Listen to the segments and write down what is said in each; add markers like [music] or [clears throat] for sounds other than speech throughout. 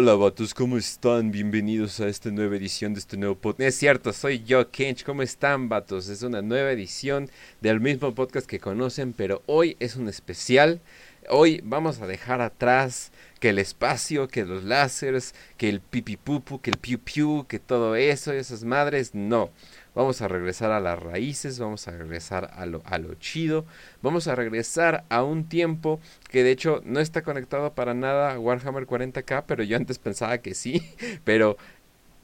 Hola vatos, ¿cómo están? Bienvenidos a esta nueva edición de este nuevo podcast. Es cierto, soy yo, Kench. ¿Cómo están, vatos? Es una nueva edición del mismo podcast que conocen, pero hoy es un especial. Hoy vamos a dejar atrás que el espacio, que los láseres, que el pipipupu, que el piu piu, que todo eso, esas madres. No. Vamos a regresar a las raíces, vamos a regresar a lo, chido, vamos a regresar a un tiempo que de hecho no está conectado para nada a Warhammer 40k, pero yo antes pensaba que sí, [laughs] pero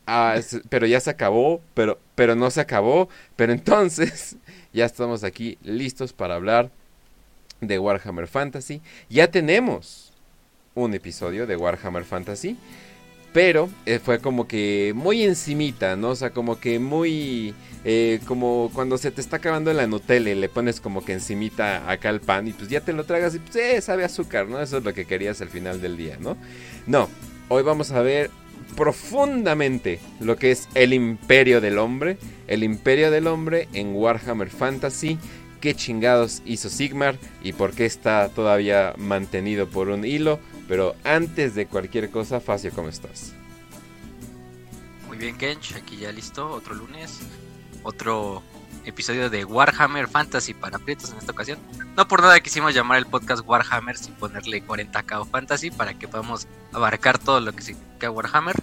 ah, pero ya se acabó, pero, pero no se acabó. Pero entonces [laughs] ya estamos aquí listos para hablar de Warhammer Fantasy. Ya tenemos un episodio de Warhammer Fantasy. Pero eh, fue como que muy encimita, ¿no? O sea, como que muy... Eh, como cuando se te está acabando la Nutella y le pones como que encimita acá el pan y pues ya te lo tragas y pues eh, sabe azúcar, ¿no? Eso es lo que querías al final del día, ¿no? No, hoy vamos a ver profundamente lo que es el imperio del hombre, el imperio del hombre en Warhammer Fantasy, qué chingados hizo Sigmar y por qué está todavía mantenido por un hilo pero antes de cualquier cosa, Facio, ¿cómo estás? Muy bien, Kench, aquí ya listo, otro lunes, otro episodio de Warhammer Fantasy para aprietos en esta ocasión. No por nada quisimos llamar el podcast Warhammer sin ponerle 40k o Fantasy para que podamos abarcar todo lo que significa Warhammer.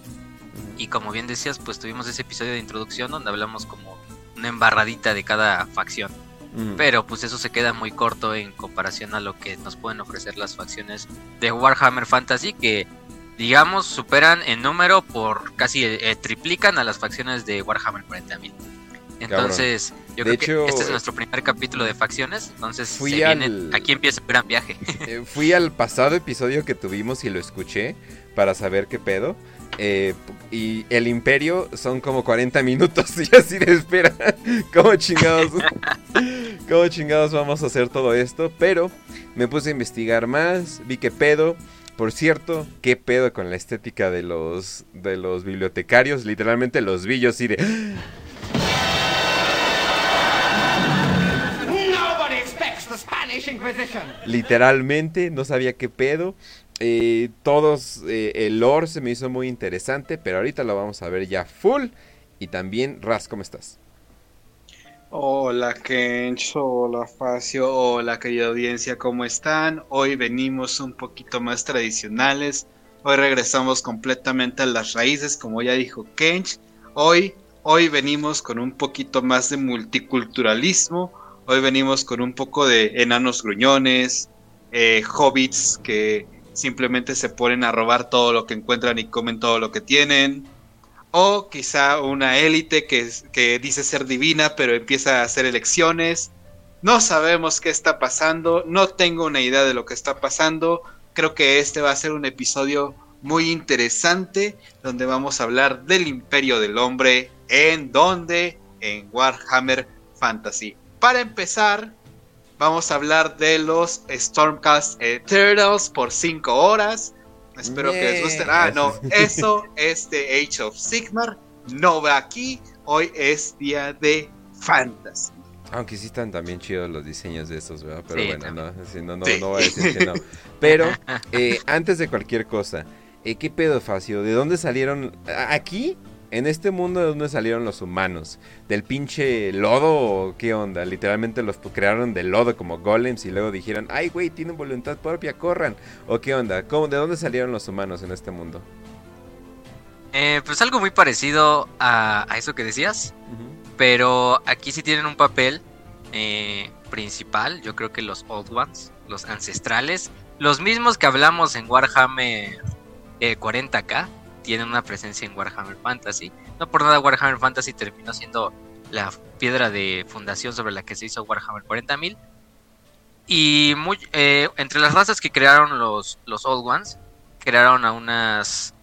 Y como bien decías, pues tuvimos ese episodio de introducción donde hablamos como una embarradita de cada facción. Pero pues eso se queda muy corto en comparación a lo que nos pueden ofrecer las facciones de Warhammer Fantasy que digamos superan en número por casi eh, triplican a las facciones de Warhammer 40.000. Entonces, yo creo que este es nuestro primer capítulo de facciones. Entonces, aquí empieza el gran viaje. [laughs] Eh, fui al pasado episodio que tuvimos y lo escuché para saber qué pedo. Eh, y el imperio son como 40 minutos [laughs] y así de espera. ¿Cómo chingados? [laughs] ¿Cómo chingados vamos a hacer todo esto? Pero me puse a investigar más, vi que pedo. Por cierto, qué pedo con la estética de los de los bibliotecarios, literalmente los vi yo así de Literalmente no sabía qué pedo. Eh, todos, eh, el lore se me hizo muy interesante, pero ahorita lo vamos a ver ya full. Y también, Raz, ¿cómo estás? Hola Kencho, hola Facio, hola querida audiencia, ¿cómo están? Hoy venimos un poquito más tradicionales, hoy regresamos completamente a las raíces, como ya dijo Kench, hoy, hoy venimos con un poquito más de multiculturalismo, hoy venimos con un poco de enanos gruñones, eh, hobbits que simplemente se ponen a robar todo lo que encuentran y comen todo lo que tienen. O quizá una élite que, que dice ser divina pero empieza a hacer elecciones. No sabemos qué está pasando, no tengo una idea de lo que está pasando. Creo que este va a ser un episodio muy interesante donde vamos a hablar del imperio del hombre. ¿En donde En Warhammer Fantasy. Para empezar, Vamos a hablar de los Stormcast Turtles por 5 horas. Espero que les guste. Ah, no, [laughs] eso es de Age of Sigmar. No va aquí. Hoy es día de Fantasy. Aunque sí están también chidos los diseños de esos, ¿verdad? Pero bueno, no, no, no, no, voy a decir que no. Pero [laughs] eh, antes de cualquier cosa, eh, ¿qué pedo, Facio? ¿De dónde salieron? ¿Aquí? En este mundo de dónde salieron los humanos, del pinche lodo o qué onda, literalmente los crearon de lodo como golems y luego dijeron, ay güey, tienen voluntad propia, corran, o qué onda, ¿Cómo, de dónde salieron los humanos en este mundo. Eh, pues algo muy parecido a, eso que decías, pero aquí sí tienen un papel eh, principal, yo creo que los Old Ones, los ancestrales, los mismos que hablamos en Warhammer 40k, eh, tienen una presencia en Warhammer Fantasy. No por nada Warhammer Fantasy terminó siendo la piedra de fundación sobre la que se hizo Warhammer 40.000. Y eh, entre las razas que crearon los, los Old Ones, crearon a unas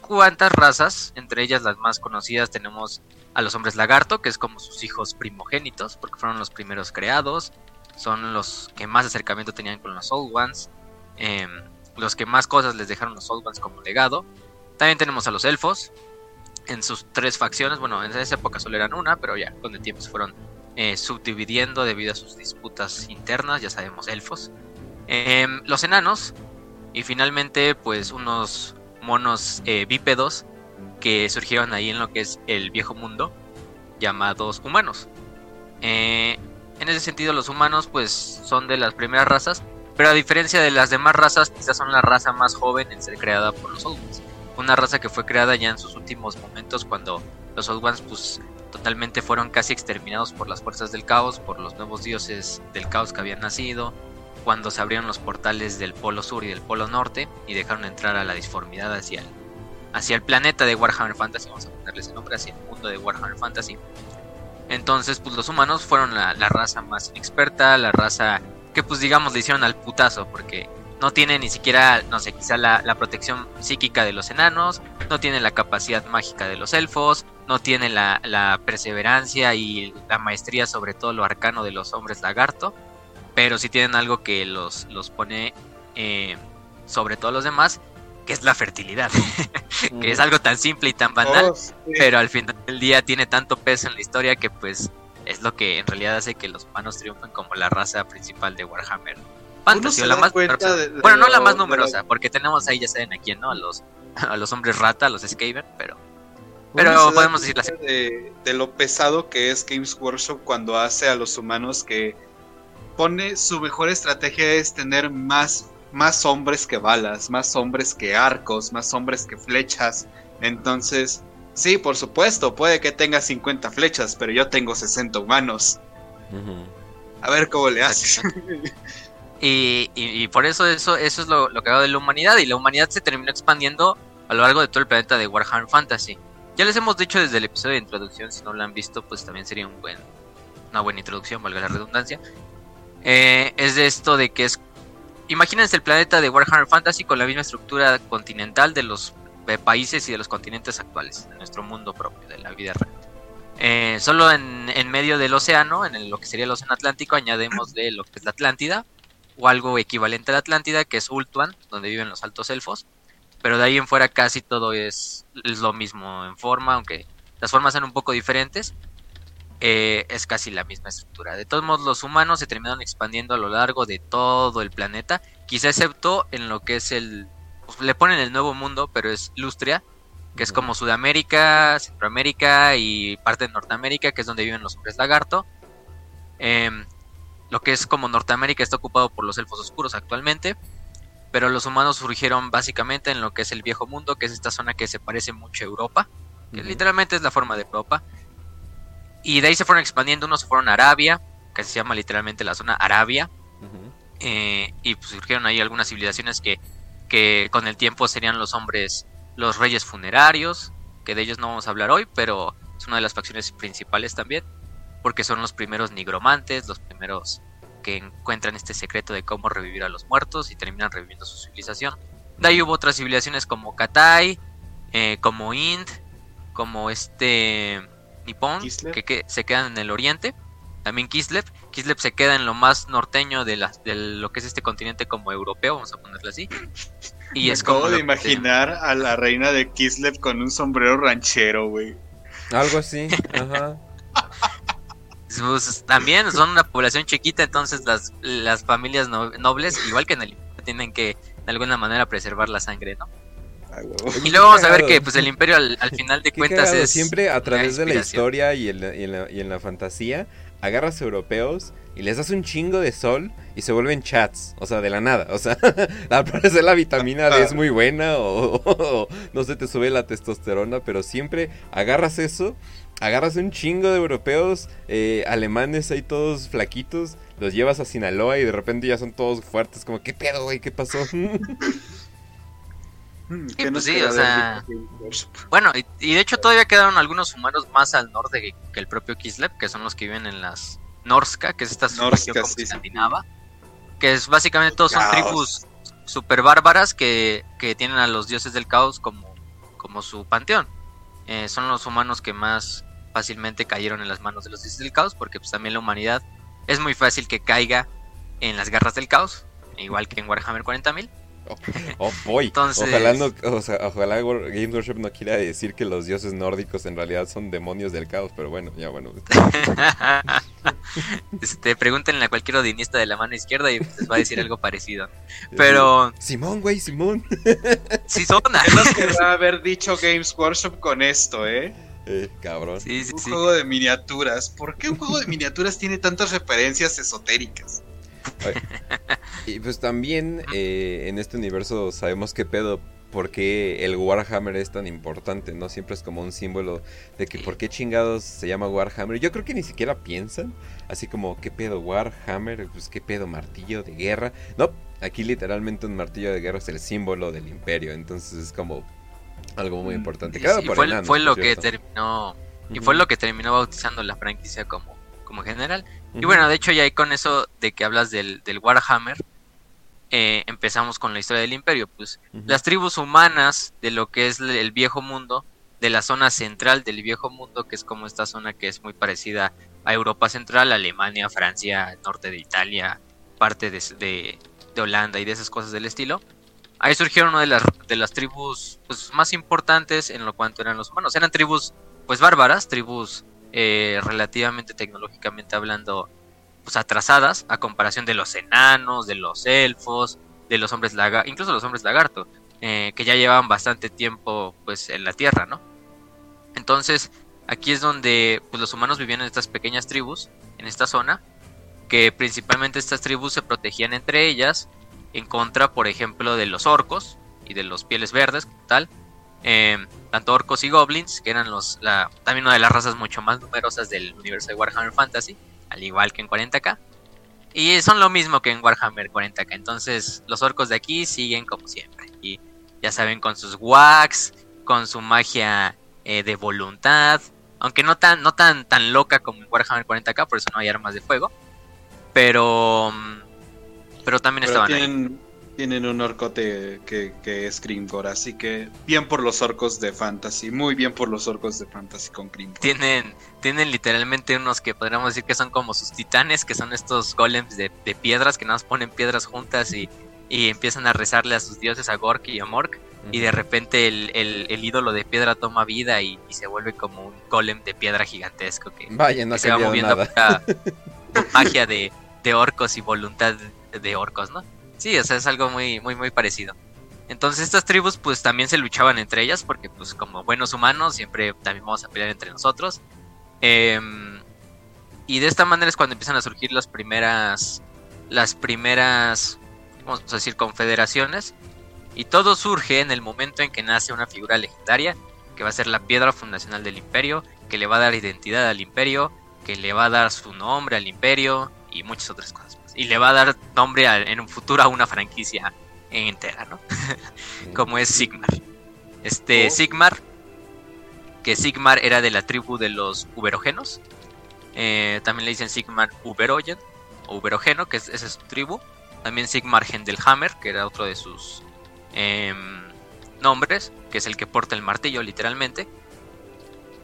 cuantas razas, entre ellas las más conocidas tenemos a los hombres lagarto, que es como sus hijos primogénitos, porque fueron los primeros creados, son los que más acercamiento tenían con los Old Ones, em, los que más cosas les dejaron los Old Ones como legado, también tenemos a los elfos en sus tres facciones. Bueno, en esa época solo eran una, pero ya con el tiempo se fueron eh, subdividiendo debido a sus disputas internas, ya sabemos, elfos. Em, los enanos y finalmente pues unos monos eh, bípedos que surgieron ahí en lo que es el viejo mundo, llamados humanos. Eh, en ese sentido, los humanos pues son de las primeras razas, pero a diferencia de las demás razas, quizás son la raza más joven en ser creada por los Ones. Una raza que fue creada ya en sus últimos momentos cuando los Old Ones pues totalmente fueron casi exterminados por las fuerzas del caos, por los nuevos dioses del caos que habían nacido, cuando se abrieron los portales del Polo Sur y del Polo Norte y dejaron entrar a la disformidad hacia el, hacia el planeta de Warhammer Fantasy, vamos a ponerle ese nombre, hacia el mundo de Warhammer Fantasy. Entonces, pues los humanos fueron la, raza más inexperta, la raza que pues digamos le hicieron al putazo, porque no tiene ni siquiera, no sé, quizá la, la, protección psíquica de los enanos, no tiene la capacidad mágica de los elfos, no tiene la, la, perseverancia y la maestría sobre todo lo arcano de los hombres lagarto, pero sí tienen algo que los, los pone eh, sobre todos los demás, que es la fertilidad, [laughs] que es algo tan simple y tan banal, oh, pero al final del día tiene tanto peso en la historia que pues es lo que en realidad hace que los humanos triunfen como la raza principal de Warhammer. Fantasy, la más bueno, no la más numerosa, porque tenemos ahí, ya saben a quién, ¿no? A los, a los hombres rata, a los Skaven, pero... Pero podemos decir la de, de lo pesado que es Games Workshop cuando hace a los humanos que pone su mejor estrategia es tener más más hombres que balas, más hombres que arcos, más hombres que flechas. Entonces, sí, por supuesto, puede que tenga 50 flechas, pero yo tengo 60 humanos. A ver cómo le haces. [laughs] y, por eso eso, eso es lo, lo que hago de la humanidad. Y la humanidad se terminó expandiendo a lo largo de todo el planeta de Warhammer Fantasy. Ya les hemos dicho desde el episodio de introducción, si no lo han visto, pues también sería un buen, una buena introducción, valga la redundancia. Eh, es de esto de que es imagínense el planeta de Warhammer Fantasy con la misma estructura continental de los países y de los continentes actuales, de nuestro mundo propio, de la vida real. Eh, solo en, medio del océano, en lo que sería el océano Atlántico, añadimos de lo que es la Atlántida, o algo equivalente a la Atlántida, que es Ultuan, donde viven los altos elfos. Pero de ahí en fuera casi todo es, es lo mismo en forma, aunque las formas son un poco diferentes. Eh, es casi la misma estructura. De todos modos, los humanos se terminaron expandiendo a lo largo de todo el planeta, quizá excepto en lo que es el... Pues, le ponen el nuevo mundo, pero es Lustria, que es como Sudamérica, Centroamérica y parte de Norteamérica, que es donde viven los hombres lagarto. Em, lo que es como Norteamérica está ocupado por los elfos oscuros actualmente, pero los humanos surgieron básicamente en lo que es el viejo mundo, que es esta zona que se parece mucho a Europa, que literalmente es la forma de Europa. Y de ahí se fueron expandiendo, unos se fueron a Arabia, que se llama literalmente la zona Arabia. Eh, y pues surgieron ahí algunas civilizaciones que, que con el tiempo serían los hombres, los reyes funerarios, que de ellos no vamos a hablar hoy, pero es una de las facciones principales también, porque son los primeros nigromantes, los primeros que encuentran este secreto de cómo revivir a los muertos y terminan reviviendo su civilización. De ahí hubo otras civilizaciones como Katai, eh, como Ind, como este Nippon, que, se quedan en el oriente. También Kislev. Kislev se queda en lo más norteño de, la, de lo que es este continente como europeo, vamos a ponerlo así. [laughs] Y es acabo de imaginar a la reina de Kislev con un sombrero ranchero, güey. Algo así, ajá. [laughs] Pues, también son una población chiquita, entonces las, las familias nobles, igual que en el tienen que de alguna manera preservar la sangre, ¿no? y luego vamos a ver que pues el imperio al, final de cuentas es siempre a través de la historia y en la, y, en la, fantasía agarras europeos y les das un chingo de sol y se vuelven chats, o sea, de la nada, o sea, [laughs] al parecer la vitamina D es muy buena [laughs] o, no se te sube la testosterona, pero siempre agarras eso, agarras un chingo de europeos eh, alemanes ahí todos flaquitos, los llevas a Sinaloa y de repente ya son todos fuertes, como, ¿qué pedo, güey? ¿Qué pasó? [laughs] Mm, pues sí, o sea. Bueno, y, de hecho todavía quedaron algunos humanos más al norte que, el propio Kislev, que son los que viven en las Norska, que es esta región como escandinava. Que es básicamente todos son tribus super bárbaras que, tienen a los dioses del caos como, como su panteón. Eh, son los humanos que más fácilmente cayeron en las manos de los dioses del caos, porque pues también la humanidad es muy fácil que caiga en las garras del caos, igual que en Warhammer 40.000. Oh, boy. Ojalá, no, ojalá Game Workshop no quiera decir que los dioses nórdicos en realidad son demonios del caos, pero bueno, ya bueno. [laughs] este, pregúntenle a cualquier odinista de la mano izquierda y les va a decir algo parecido. [laughs] Pero. Simón, güey, Simón. [laughs] Sí, son. ¿Qué nos querrá haber dicho Games Workshop con esto, eh? Eh, cabrón. Sí, sí, un sí. juego de miniaturas. ¿Por qué un juego de miniaturas tiene tantas referencias esotéricas? Y pues también eh, en este universo sabemos qué pedo, por qué el Warhammer es tan importante, ¿no? Siempre es como un símbolo de que por qué chingados se llama Warhammer. Yo creo que ni siquiera piensan, así como qué pedo Warhammer, pues qué pedo martillo de guerra. No, aquí literalmente un martillo de guerra es el símbolo del imperio, entonces es como algo muy importante. Creado sí, por fue, enanos, fue por lo que cierto. terminó. Y fue lo que terminó bautizando la franquicia como, como general. Y bueno, de hecho, ya ahí con eso de que hablas del, del Warhammer, eh, empezamos con la historia del Imperio. Pues las tribus humanas de lo que es el viejo mundo, de la zona central del viejo mundo, que es como esta zona que es muy parecida a Europa Central, Alemania, Francia, norte de Italia, parte de, de- de Holanda y de esas cosas del estilo. Ahí surgieron una de las, de las tribus pues, más importantes en lo cuanto eran los humanos. Eran tribus pues bárbaras, tribus eh, relativamente tecnológicamente hablando pues atrasadas a comparación de los enanos, de los elfos, de los hombres lagarto, incluso los hombres lagarto, eh, que ya llevaban bastante tiempo pues en la tierra, ¿no? Entonces aquí es donde pues, los humanos vivían en estas pequeñas tribus, en esta zona, que principalmente estas tribus se protegían entre ellas en contra, por ejemplo, de los orcos y de los pieles verdes, tal, eh, tanto orcos y goblins, que eran los la, también una de las razas mucho más numerosas del universo de Warhammer Fantasy, al igual que en 40k. Y son lo mismo que en Warhammer 40k. Entonces, los orcos de aquí siguen como siempre. Y ya saben, con sus wax, con su magia eh, de voluntad. Aunque no tan, no tan, tan loca como en Warhammer 40k, por eso no hay armas de fuego. Pero. mm, Pero también Pero estaban ahí. Tienen, un orcote que, que es Grimgor, así que bien por los orcos de Fantasy, muy bien por los orcos de Fantasy con Grimgor. Tienen, tienen literalmente unos que podríamos decir que son como sus titanes, que son estos golems de, de piedras que nada más ponen piedras juntas y, y empiezan a rezarle a sus dioses, a Gork y a Mork. Y de repente el, el- el ídolo de piedra toma vida y, y se vuelve como un golem de piedra gigantesco que, Vaya, no que se va moviendo nada. pura- [laughs] magia de, de orcos y voluntad de orcos, ¿no? Sí, o sea, es algo muy, muy, muy parecido. Entonces estas tribus pues también se luchaban entre ellas porque pues como buenos humanos siempre también vamos a pelear entre nosotros. Em, y de esta manera es cuando empiezan a surgir las primeras, las primeras, vamos a decir, confederaciones. Y todo surge en el momento en que nace una figura legendaria, que va a ser la piedra fundacional del imperio, que le va a dar identidad al imperio, que le va a dar su nombre al imperio y muchas otras cosas. Y le va a dar nombre a- en un futuro a una franquicia entera, ¿no? [laughs] Como es Sigmar. Este Oh. Sigmar, que Sigmar era de la tribu de los Uberogenos. Eh, también le dicen Sigmar Uberogen o Uberogeno, que es, esa es su tribu. También Sigmar Hendelhammer, que era otro de sus em, nombres, que es el que porta el martillo, literalmente.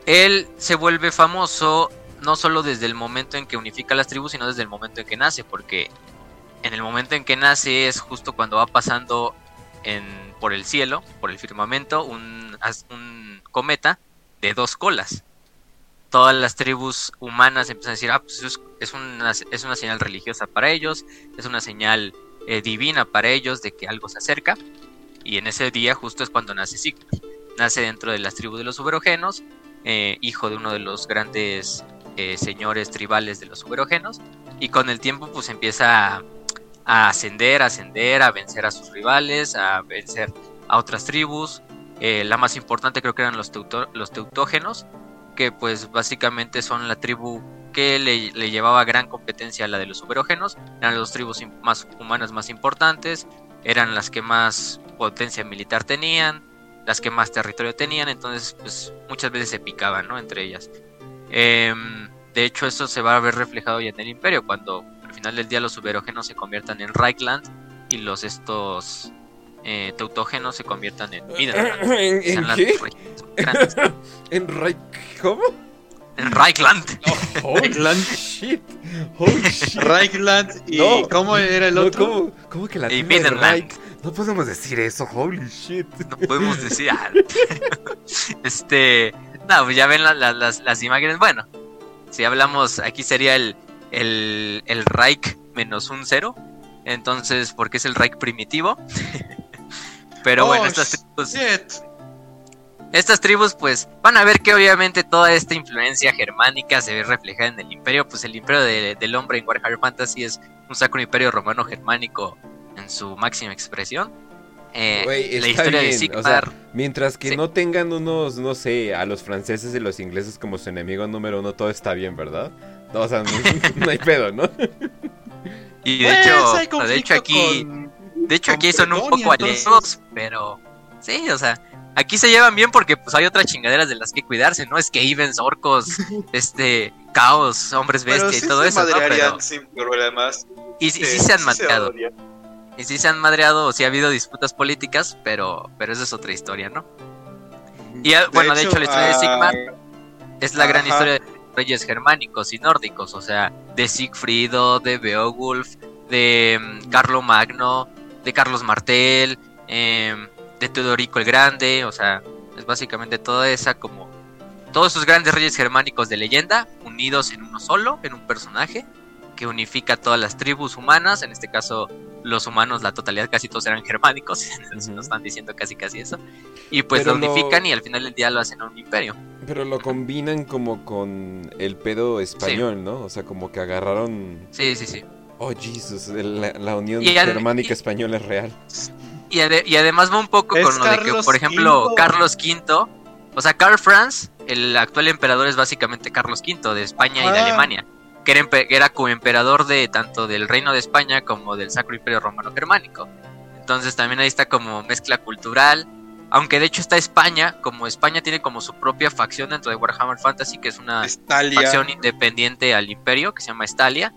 Él se vuelve famoso no solo desde el momento en que unifica las tribus, sino desde el momento en que nace, porque en el momento en que nace es justo cuando va pasando en, por el cielo, por el firmamento, un, cometa de dos colas. Todas las tribus humanas empiezan a decir, ah, pues es, es una, es una señal religiosa para ellos, es una señal eh, divina para ellos de que algo se acerca. Y en ese día justo es cuando nace Sigmar. Nace dentro de las tribus de los uberogenos, eh, hijo de uno de los grandes eh, señores tribales de los uberogenos. Y con el tiempo pues empieza a, ascender, a ascender, a vencer a sus rivales, a vencer a otras tribus. Eh, la más importante creo que eran los, los teutógenos, que pues básicamente son la tribu que le, le llevaba gran competencia a la de los uberógenos. Eran las tribus más humanas más importantes, eran las que más potencia militar tenían, las que más territorio tenían, entonces pues muchas veces se picaban, ¿no? Entre ellas. Em, de hecho eso se va a ver reflejado ya en el imperio, cuando al final del día los uberógenos se conviertan en Reichland y los estos eh, teutógenos se conviertan en Midland. [coughs] ¿En, en qué? [laughs] ¿En Reich? ¿Cómo? En Reichland. [laughs] holy Reichland. [laughs] shit. Holy shit. Reichland y No. ¿cómo era el No, otro? ¿cómo, cómo que la Y. Reich? No podemos decir eso, holy shit. No podemos decir. ah, este. No, pues ya ven la- la- las, las imágenes. Bueno, si hablamos, aquí sería el, el, el Reich menos un cero. Entonces, porque es el Reich primitivo. [laughs] Pero bueno, Oh, estas tribus, shit. estas tribus, pues, van a ver que obviamente toda esta influencia germánica se ve reflejada en el imperio. Pues el imperio de- del hombre en Warhammer Fantasy es un sacro imperio romano germánico en su máxima expresión. Eh, la historia de bien, o Sigmar. sea, mientras que Sí. no tengan unos, no sé, a los franceses y los ingleses como su enemigo número uno, todo está bien, ¿verdad? No, o sea, no, [laughs] no hay pedo, ¿no? y de Pues, hecho, de hecho aquí, con- de hecho aquí son un poco entonces- aliados, pero sí, o sea, aquí se llevan bien porque pues hay otras chingaderas de las que cuidarse, ¿no? Skavens, orcos, [laughs] este, caos, hombres Pero bestia sí y todo se eso, ¿no? Pero, sin problemas. y, y sí se han odian. Y sí se han madreado, o sí ha habido disputas políticas, pero, pero esa es otra historia, ¿no? Y ah, bueno, de hecho, la historia de ah, Sigmar es la gran historia de los reyes germánicos y nórdicos, o sea, de Sigfrido, de Beowulf, de mm, Carlo Magno, de Carlos Martel, em, de Teodorico el Grande, o sea, es básicamente toda esa como todos esos grandes reyes germánicos de leyenda unidos en uno solo, en un personaje que unifica todas las tribus humanas, en este caso los humanos, la totalidad casi todos eran germánicos, [laughs] Ujú. nos están diciendo casi casi eso, y pues Pero lo lo- unifican y al final del día lo hacen a un imperio. Pero lo combinan como con el pedo español, ¿no? O sea, como que agarraron... Sí, sí, sí. Oh, Jesus, la, la unión germánica y- española es real. Y, ade- y además va un poco Es con lo de que, Carlos por ejemplo, V. Carlos V, o sea, Karl Franz, el actual emperador es básicamente Carlos V de España y de Ah. Alemania, que era, que era coemperador de tanto del Reino de España como del Sacro Imperio Romano Germánico. Entonces también ahí está como mezcla cultural, aunque de hecho está España, como España tiene como su propia facción dentro de Warhammer Fantasy, que es una Estalia. facción independiente al imperio, que se llama Estalia,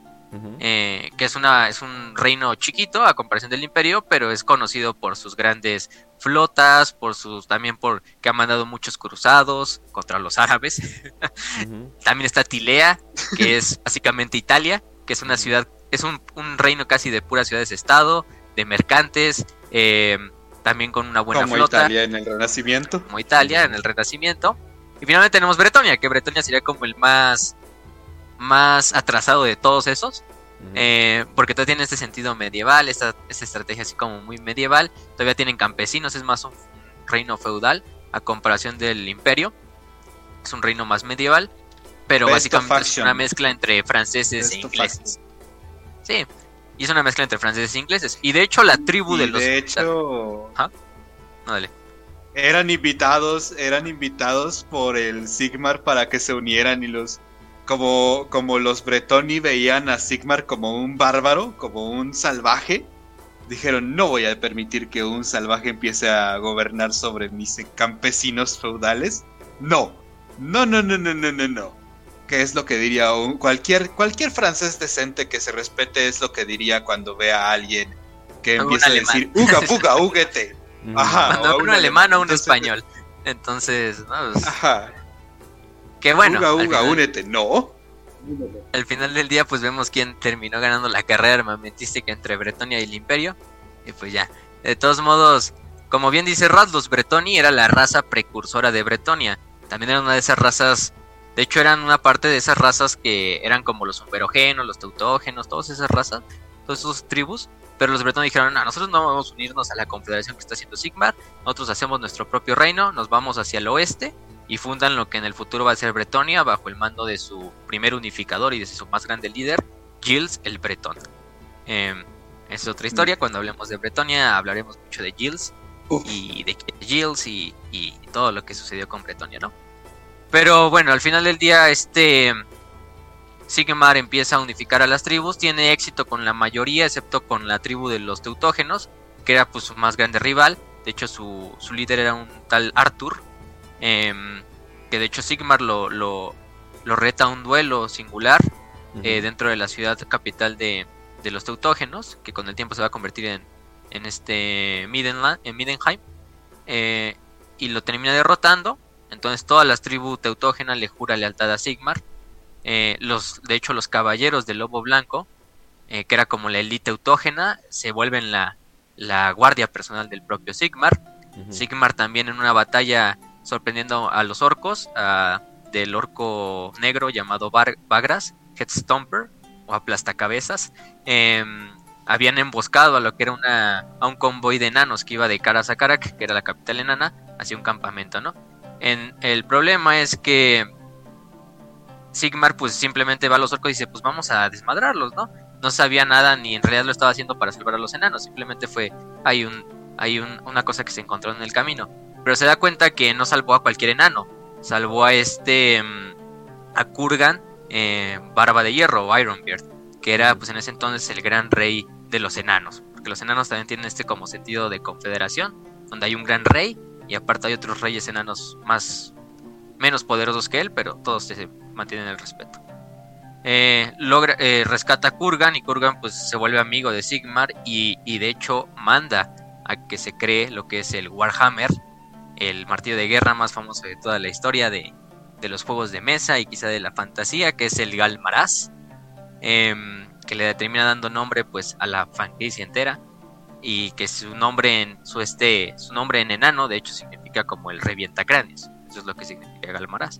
Eh, que es una es un reino chiquito a comparación del imperio pero es conocido por sus grandes flotas por sus también por que ha mandado muchos cruzados contra los árabes. [laughs] También está Tilea que es [laughs] básicamente Italia que es una ciudad es un, un reino casi de puras ciudades estado de mercantes eh, también con una buena como flota. Italia en el Renacimiento. como Italia en el Renacimiento. Y finalmente tenemos Bretonia, que Bretonia sería como el más, más atrasado de todos esos, eh, porque todavía tiene este sentido medieval, esta, esta estrategia así como muy medieval. Todavía tienen campesinos, es más un reino feudal a comparación del imperio. Es un reino más medieval, pero Best básicamente es una mezcla entre franceses Best e ingleses. Sí, y es una mezcla entre franceses e ingleses. Y de hecho la tribu de los... de hecho, No, dale. eran invitados, eran invitados por el Sigmar para que se unieran y los como como los Bretoni veían a Sigmar como un bárbaro, como un salvaje. Dijeron, "No voy a permitir que un salvaje empiece a gobernar sobre mis campesinos feudales." No. No, no, no, no, no, no, no. ¿Qué es lo que diría un, cualquier cualquier francés decente que se respete es lo que diría cuando ve a alguien que empieza a decir, "Uga, puga, [laughs] uguete." Ujú. Ajá. Cuando o un un alemán o un entonces- español. Entonces, no, pues, Ajá. Que bueno, uga, al, uga, final, únete. No. al final del día pues vemos quién terminó ganando la carrera armamentística entre Bretonia y el Imperio. Y pues ya, de todos modos, como bien dice Rad, los Bretoni era la raza precursora de Bretonia. También eran una de esas razas, de hecho eran una parte de esas razas que eran como los umberogenos, los teutógenos, todas esas razas, todas esas tribus. Pero los bretones dijeron, no, nosotros no vamos a unirnos a la confederación que está haciendo Sigmar, nosotros hacemos nuestro propio reino, nos vamos hacia el oeste y fundan lo que en el futuro va a ser Bretonia bajo el mando de su primer unificador y de su más grande líder, Gilles el Bretón. Eh, es otra historia, cuando hablemos de Bretonia hablaremos mucho de Gilles y de Gilles y, y todo lo que sucedió con Bretonia, ¿no? Pero bueno, al final del día este Sigmar empieza a unificar a las tribus, tiene éxito con la mayoría, excepto con la tribu de los teutógenos, que era pues su más grande rival. De hecho, su, su líder era un tal Arthur, em, que de hecho Sigmar lo, lo, lo reta a un duelo singular eh, dentro de la ciudad capital de, de los teutógenos, que con el tiempo se va a convertir en, en este Midenland, en Midenheim, eh, y lo termina derrotando. Entonces todas las tribus teutógenas le jura lealtad a Sigmar. Eh, los, de hecho, los caballeros del Lobo Blanco, que era como la élite teutógena, se vuelven la, la guardia personal del propio Sigmar. Sigmar también en una batalla sorprendiendo a los orcos, del orco negro llamado Bar- Bagras, Headstomper, o aplastacabezas, eh, habían emboscado a lo que era una, a un convoy de enanos que iba de Karasakarak, que era la capital enana, hacia un campamento, ¿no? El problema es que Sigmar pues simplemente va a los orcos y dice, pues vamos a desmadrarlos, ¿no? No sabía nada ni en realidad lo estaba haciendo para salvar a los enanos, simplemente fue, hay, un, hay una cosa que se encontró en el camino. Pero se da cuenta que no salvó a cualquier enano, salvó a este, mm, a Kurgan, eh, Barba de Hierro, o Ironbeard, que era pues en ese entonces el gran rey de los enanos, porque los enanos también tienen este como sentido de confederación, donde hay un gran rey y aparte hay otros reyes enanos más menos poderosos que él, pero todos se mantienen el respeto. Eh, logra, eh, rescata a Kurgan y Kurgan pues se vuelve amigo de Sigmar y, y, de hecho manda a que se cree lo que es el Warhammer, el martillo de guerra más famoso de toda la historia de, de los juegos de mesa y quizá de la fantasía, que es el Galmaraz, em, que le termina dando nombre pues a la franquicia entera y que su nombre en su este su nombre en enano de hecho significa como el revientacráneos, eso es lo que significa Galmaraz.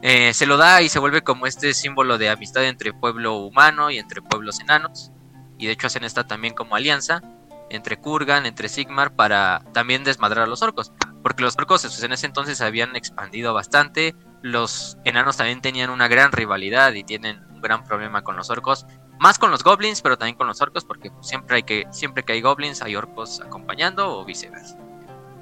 Eh, se lo da y se vuelve como este símbolo de amistad entre pueblo humano y entre pueblos enanos. Y de hecho hacen esta también como alianza entre Kurgan, entre Sigmar, para también desmadrar a los orcos porque los orcos en ese entonces habían expandido bastante, los enanos también tenían una gran rivalidad y tienen un gran problema con los orcos, más con los goblins, pero también con los orcos, porque siempre hay que siempre que hay goblins hay orcos acompañando o viceversa.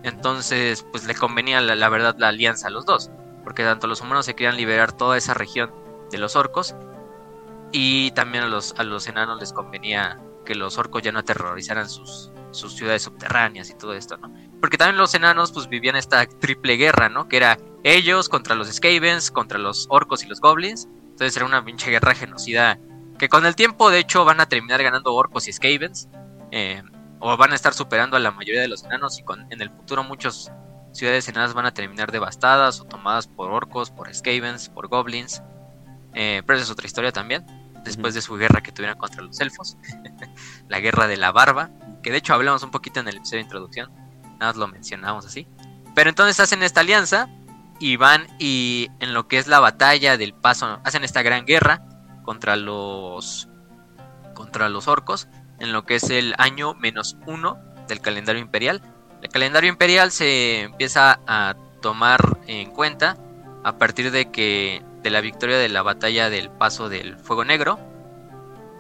Entonces, pues le convenía la, verdad la alianza a los dos, porque tanto los humanos se querían liberar toda esa región de los orcos y también a los, a los enanos les convenía que los orcos ya no aterrorizaran sus, sus ciudades subterráneas y todo esto, ¿no? Porque también los enanos pues vivían esta triple guerra, ¿no? Que era ellos contra los Skavens, contra los orcos y los goblins. Entonces era una pinche guerra genocida que con el tiempo de hecho van a terminar ganando orcos y Skavens. Eh, o van a estar superando a la mayoría de los enanos y con, en el futuro muchas ciudades enanas van a terminar devastadas o tomadas por orcos, por Skavens, por goblins. Eh, pero esa es otra historia también. Después de su guerra que tuvieron contra los elfos. [laughs] la guerra de la barba que de hecho hablamos un poquito en el episodio de introducción, nada más lo mencionamos así. Pero entonces hacen esta alianza y van y en lo que es la batalla del paso, hacen esta gran guerra contra los contra los orcos en lo que es el año menos uno del calendario imperial. El calendario imperial se empieza a tomar en cuenta a partir de que de la victoria de la batalla del paso del fuego negro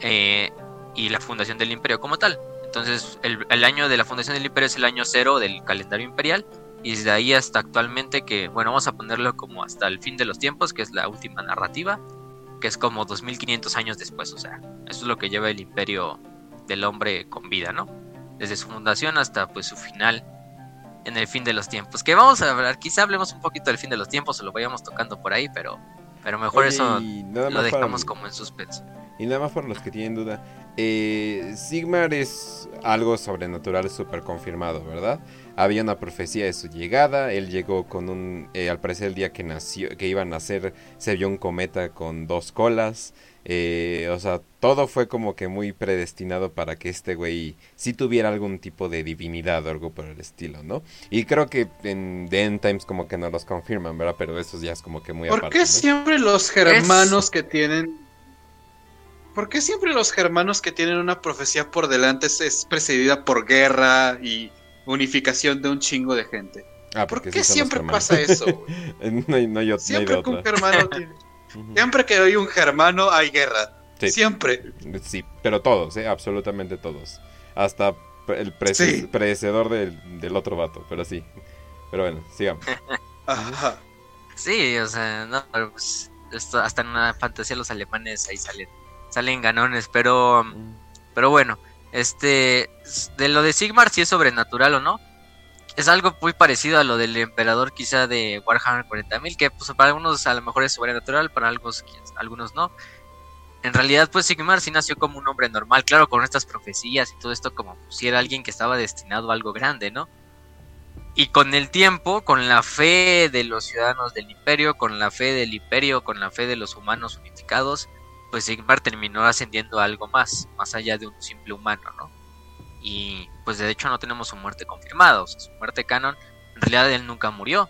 eh, y la fundación del imperio como tal. Entonces, el, año de la fundación del imperio es el año cero del calendario imperial. Y desde ahí hasta actualmente, que bueno, vamos a ponerlo como hasta el fin de los tiempos, que es la última narrativa, que es como 2500 años después. O sea, eso es lo que lleva el imperio del hombre con vida, ¿no? Desde su fundación hasta pues su final en el fin de los tiempos. Que vamos a hablar, quizá hablemos un poquito del fin de los tiempos o lo vayamos tocando por ahí, pero, pero mejor eso lo dejamos como en suspenso. Y nada más para los que tienen duda, eh, Sigmar es algo sobrenatural súper confirmado, ¿verdad? Había una profecía de su llegada, él llegó con un, eh, al parecer el día que nació, que iba a nacer, se vio un cometa con dos colas, eh, o sea, todo fue como que muy predestinado para que este güey sí tuviera algún tipo de divinidad o algo por el estilo, ¿no? Y creo que en The End Times como que no los confirman, ¿verdad? Pero eso ya es como que muy ¿Por qué siempre los germanos que tienen ¿Por qué siempre los germanos que tienen una profecía por delante es, precedida por guerra y unificación de un chingo de gente? Ah, ¿Por qué siempre pasa eso? [laughs] no, siempre que un germano [laughs] tiene... Siempre que hay un germano hay guerra. Siempre. Sí, pero todos, ¿eh? absolutamente todos. Hasta el predecedor del, otro vato, pero sí. Pero bueno, sigamos. [laughs] Ajá. Sí, o sea, no, pues, hasta en una fantasía los alemanes ahí salen salen ganones, pero pero bueno, este de lo de Sigmar si es sobrenatural o no. Es algo muy parecido a lo del emperador quizá de Warhammer 40.000, que pues para algunos a lo mejor es sobrenatural, para algunos, algunos no. En realidad pues Sigmar sí nació como un hombre normal, claro, con estas profecías y todo esto como si era alguien que estaba destinado a algo grande, ¿no? Y con el tiempo, con la fe de los ciudadanos del imperio, con la fe del imperio, con la fe de los humanos unificados, pues Sigmar terminó ascendiendo a algo más, más allá de un simple humano, ¿no? Y pues de hecho no tenemos su muerte confirmada, o sea, su muerte canon, en realidad él nunca murió.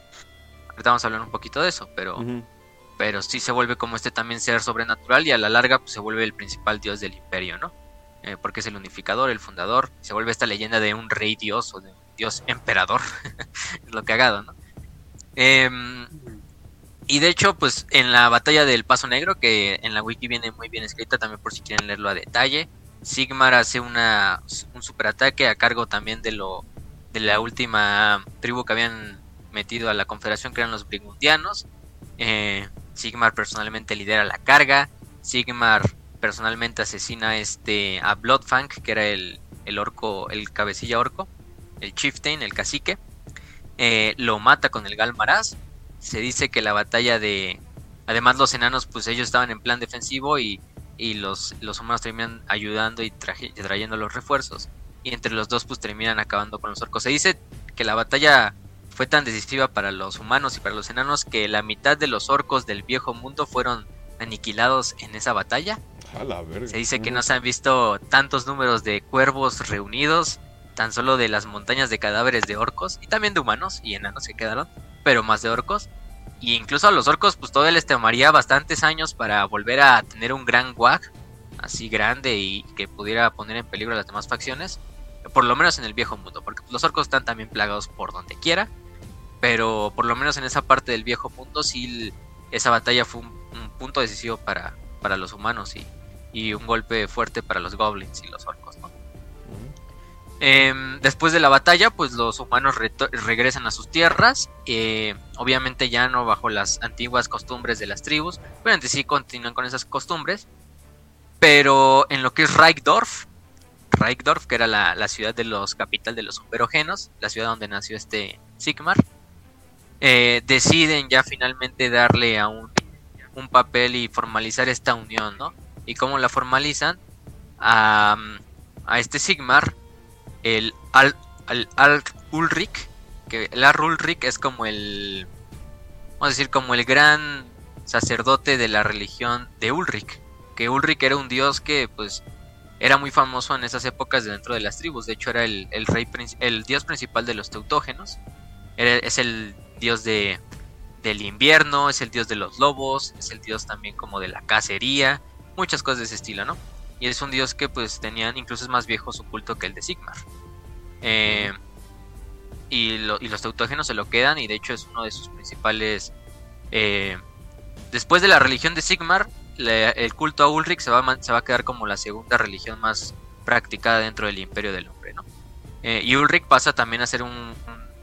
Ahorita vamos a hablar un poquito de eso, pero, pero sí se vuelve como este también ser sobrenatural y a la larga pues, se vuelve el principal dios del imperio, ¿no? Eh, porque es el unificador, el fundador, se vuelve esta leyenda de un rey dios o de un dios emperador, [laughs] es lo cagado, ¿no? Em, y de hecho, pues en la batalla del Paso Negro, que en la wiki viene muy bien escrita, también por si quieren leerlo a detalle, Sigmar hace una, un superataque a cargo también de lo de la última tribu que habían metido a la confederación, que eran los Brigundianos. Eh, Sigmar personalmente lidera la carga. Sigmar personalmente asesina a este a Bloodfang, que era el, el orco, el cabecilla orco, el chieftain, el cacique. Eh, lo mata con el Galmaraz. Se dice que la batalla de. Además, los enanos, pues ellos estaban en plan defensivo y, y los, los humanos terminan ayudando y trayendo los refuerzos. Y entre los dos, pues terminan acabando con los orcos. Se dice que la batalla fue tan decisiva para los humanos y para los enanos que la mitad de los orcos del viejo mundo fueron aniquilados en esa batalla. Se dice que no se han visto tantos números de cuervos reunidos, tan solo de las montañas de cadáveres de orcos y también de humanos y enanos que quedaron, pero más de orcos. Y incluso a los orcos, pues todavía les tomaría bastantes años para volver a tener un gran wag así grande y que pudiera poner en peligro a las demás facciones, por lo menos en el viejo mundo, porque los orcos están también plagados por donde quiera pero por lo menos en esa parte del viejo mundo sí esa batalla fue un, punto decisivo para, para los humanos y, un golpe fuerte para los goblins y los orcos. Em, después de la batalla, pues los humanos regresan a sus tierras, eh, obviamente ya no bajo las antiguas costumbres de las tribus, pero sí continúan con esas costumbres, pero en lo que es Reichdorf, Reichdorf, que era la, la ciudad de los capital de los superogenos, la ciudad donde nació este Sigmar, eh, deciden ya finalmente darle a un, un, papel y formalizar esta unión, ¿no? ¿Y cómo la formalizan? A, a este Sigmar, el Al, Al, Ulrich, que el Al Ulrich es como el, vamos a decir, como el gran sacerdote de la religión de Ulrich, que Ulrich era un dios que pues era muy famoso en esas épocas dentro de las tribus, de hecho era el, el rey, el dios principal de los teutógenos, es el dios de, del invierno, es el dios de los lobos, es el dios también como de la cacería, muchas cosas de ese estilo, ¿no? Y es un dios que pues tenían, incluso es más viejo su culto que el de Sigmar. Eh, y, los teutógenos se lo quedan y de hecho es uno de sus principales... Eh, después de la religión de Sigmar, el culto a Ulrich se va, a, quedar como la segunda religión más practicada dentro del imperio del hombre, ¿no? Eh, y Ulrich pasa también a ser un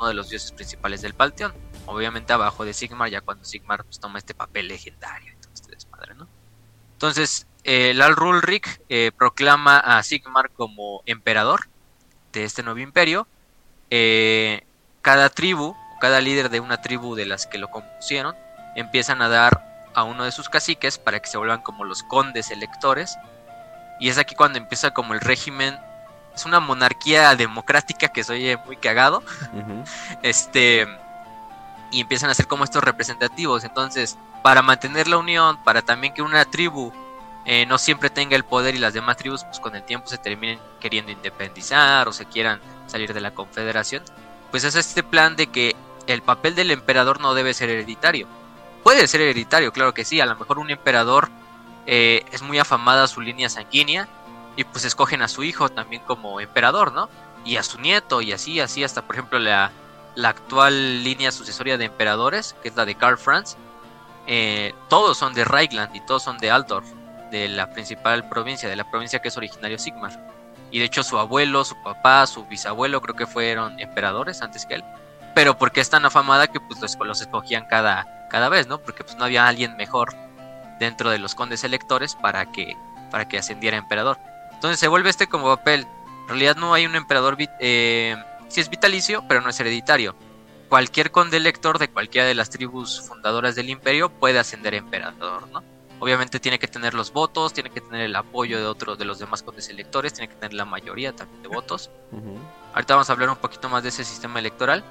de los dioses principales del Panteón. Obviamente abajo de Sigmar, ya cuando Sigmar pues, toma este papel legendario este desmadre, ¿no? Entonces, proclama a Sigmar como emperador de este nuevo imperio. Eh, cada tribu, cada líder de una tribu de las que lo compusieron, empiezan a dar a uno de sus caciques para que se vuelvan como los condes electores. Y es aquí cuando empieza como el régimen es una monarquía democrática que se oye muy cagado. [laughs] Este. Y empiezan a ser como estos representativos. Entonces, para mantener la unión, para también que una tribu eh, no siempre tenga el poder y las demás tribus, pues con el tiempo se terminen queriendo independizar o se quieran salir de la confederación, pues es este plan de que el papel del emperador no debe ser hereditario. Puede ser hereditario, claro que sí, a lo mejor un emperador eh, es muy afamada su línea sanguínea y pues escogen a su hijo también como emperador, ¿no? Y a su nieto y así, así hasta por ejemplo la, la actual línea sucesoria de emperadores, que es la de Karl Franz, eh, todos son de Reichland y todos son de Altdorf, de la principal provincia, de la provincia que es originario Sigmar. Y de hecho su abuelo, su papá, su bisabuelo creo que fueron emperadores antes que él. Pero porque es tan afamada que pues los, escogían cada, cada vez, ¿no? Porque pues no había alguien mejor dentro de los condes electores para que, para que ascendiera emperador. Entonces se vuelve este como papel. En realidad no hay un emperador, eh, sí es vitalicio, pero no es hereditario. Cualquier conde elector de cualquiera de las tribus fundadoras del imperio puede ascender emperador, ¿no? Obviamente tiene que tener los votos, tiene que tener el apoyo de otros de los demás condes electores, tiene que tener la mayoría también de votos. Ahorita vamos a hablar un poquito más de ese sistema electoral,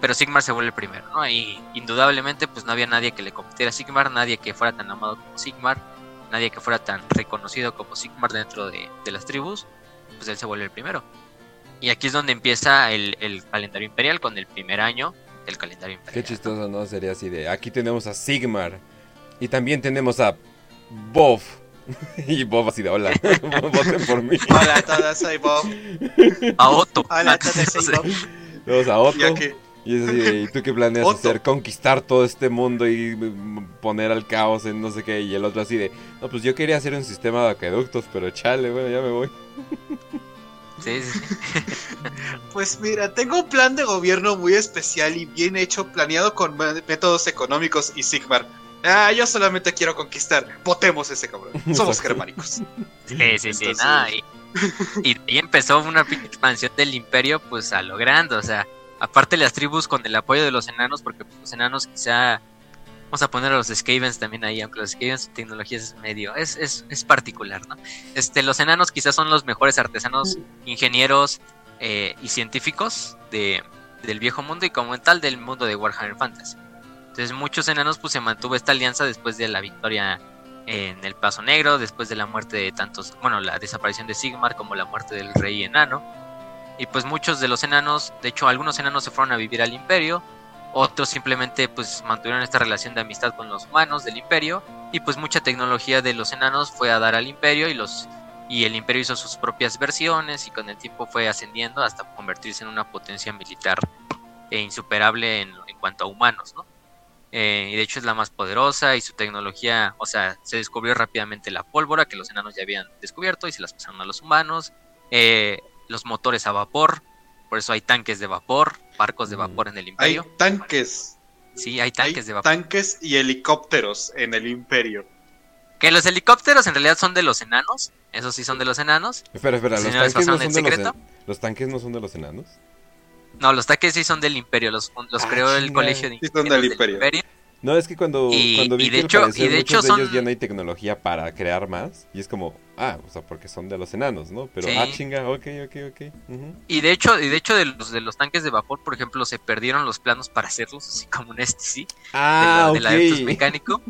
pero Sigmar se vuelve el primero, ¿no? Y indudablemente pues no había nadie que le competiera a Sigmar, nadie que fuera tan amado como Sigmar nadie que fuera tan reconocido como Sigmar dentro de, las tribus, pues él se vuelve el primero. Y aquí es donde empieza el, calendario imperial con el primer año del calendario imperial. Qué chistoso, ¿no? Sería así de, aquí tenemos a Sigmar, Y también tenemos a Bob. [laughs] y Bob así de hola. [laughs] Voten por mí. Hola a todos, soy Bob. [laughs] A Otto. Hola a todos, soy Bob. Tenemos a Otto. Y es así de, ¿y tú qué planeas Otto. hacer? Conquistar todo este mundo y mm, poner al caos en no sé qué. Y el otro así de, no, pues yo quería hacer un sistema de acueductos, pero chale, bueno, ya me voy. Sí, sí. Pues mira, tengo un plan de gobierno muy especial y bien hecho, planeado con métodos económicos y Sigmar. Ah, yo solamente quiero conquistar. Votemos ese cabrón. [laughs] Somos germánicos. Sí, sí, sí, Entonces- nada, y, y de ahí empezó una expansión del imperio, pues a lo grande, o sea, aparte las tribus con el apoyo de los enanos, porque pues, los enanos quizá, vamos a poner a los Skavens también ahí, aunque los Skavens su tecnología es medio, es, es, es particular, ¿no? Este, los enanos quizás son los mejores artesanos, ingenieros eh, y científicos de, del viejo mundo y como tal del mundo de Warhammer Fantasy. Entonces muchos enanos pues se mantuvo esta alianza después de la victoria en el Paso Negro, después de la muerte de tantos, bueno, la desaparición de Sigmar como la muerte del rey enano. Y pues muchos de los enanos, de hecho algunos enanos se fueron a vivir al imperio, otros simplemente pues mantuvieron esta relación de amistad con los humanos del imperio y pues mucha tecnología de los enanos fue a dar al imperio y los y el imperio hizo sus propias versiones y con el tiempo fue ascendiendo hasta convertirse en una potencia militar e insuperable en, en cuanto a humanos, ¿no? Eh, y de hecho es la más poderosa y su tecnología, o sea, se descubrió rápidamente la pólvora que los enanos ya habían descubierto y se las pasaron a los humanos, eh, los motores a vapor, por eso hay tanques de vapor, barcos de Mm. vapor en el Hay imperio, tanques. sí, hay tanques hay de vapor. tanques y helicópteros en el imperio. Que los helicópteros en realidad son de los enanos, esos sí son de los enanos, Espera, espera, ¿los les tanques no, son en de los, secreto. en- los tanques no son de los enanos? No, los tanques sí son del imperio, los, los Ah, creó el colegio de Sí son del imperio. No, es que cuando, Y- cuando vi y de que hecho- parecer y de hecho de ellos ya no hay tecnología para crear más. Y es como, ah, o sea, porque son de los enanos, ¿no? Pero, Sí. ah, chinga, ok, ok, ok. Y de hecho, y de hecho de los de los tanques de vapor, por ejemplo, se perdieron los planos para hacerlos, así como un STC, de Ah, Adeptus mecánico.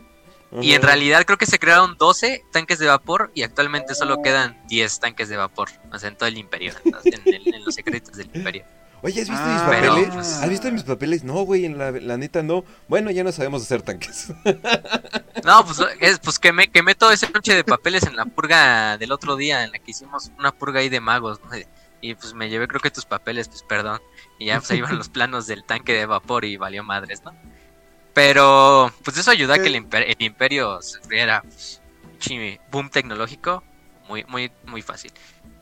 Y en realidad creo que se crearon 12 tanques de vapor y actualmente solo quedan 10 tanques de vapor. O sea, en todo el imperio, en, en los secretos del imperio. Oye, ¿has visto Ah, mis pero, papeles? pues- ¿Has visto mis papeles? No, güey, en la, la neta no. Bueno, ya no sabemos hacer tanques. [laughs] No, pues, es, pues quemé, quemé todo ese noche de papeles en la purga del otro día, en la que hicimos una purga ahí de magos. ¿no? Y pues me llevé creo que tus papeles, pues perdón. Y ya pues ahí iban los planos del tanque de vapor y valió madres, ¿no? Pero pues eso ayudó a que el, imper- el imperio sufriera pues, boom tecnológico muy, muy, muy fácil.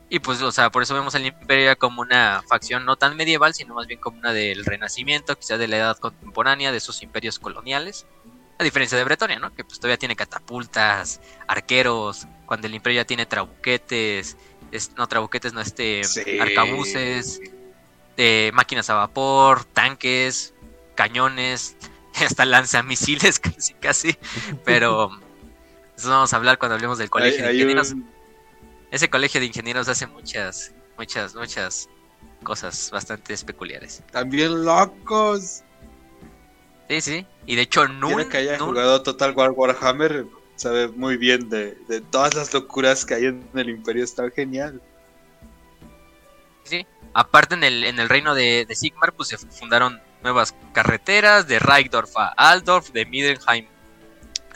Y pues, o sea, por eso vemos al imperio como una facción no tan medieval, sino más bien como una del renacimiento, quizás de la edad contemporánea, de esos imperios coloniales. A diferencia de Bretonia, ¿no? Que pues todavía tiene catapultas, arqueros, cuando el imperio ya tiene trabuquetes, es- no trabuquetes, no este, Sí. arcabuces, de máquinas a vapor, tanques, cañones, [laughs] hasta lanzamisiles [laughs] casi casi, pero eso vamos a hablar cuando hablemos del Hay, colegio de ingenieros. un- Ese colegio de ingenieros hace muchas, muchas, muchas cosas bastante peculiares. también locos. Sí, sí. Y de hecho, Quiera que haya jugado Total War Warhammer sabe muy bien de, de todas las locuras que hay en el imperio. Está genial. Sí. Aparte en el, en el reino de, de Sigmar, pues se fundaron nuevas carreteras, de Reichdorf a Aldorf, de Middenheim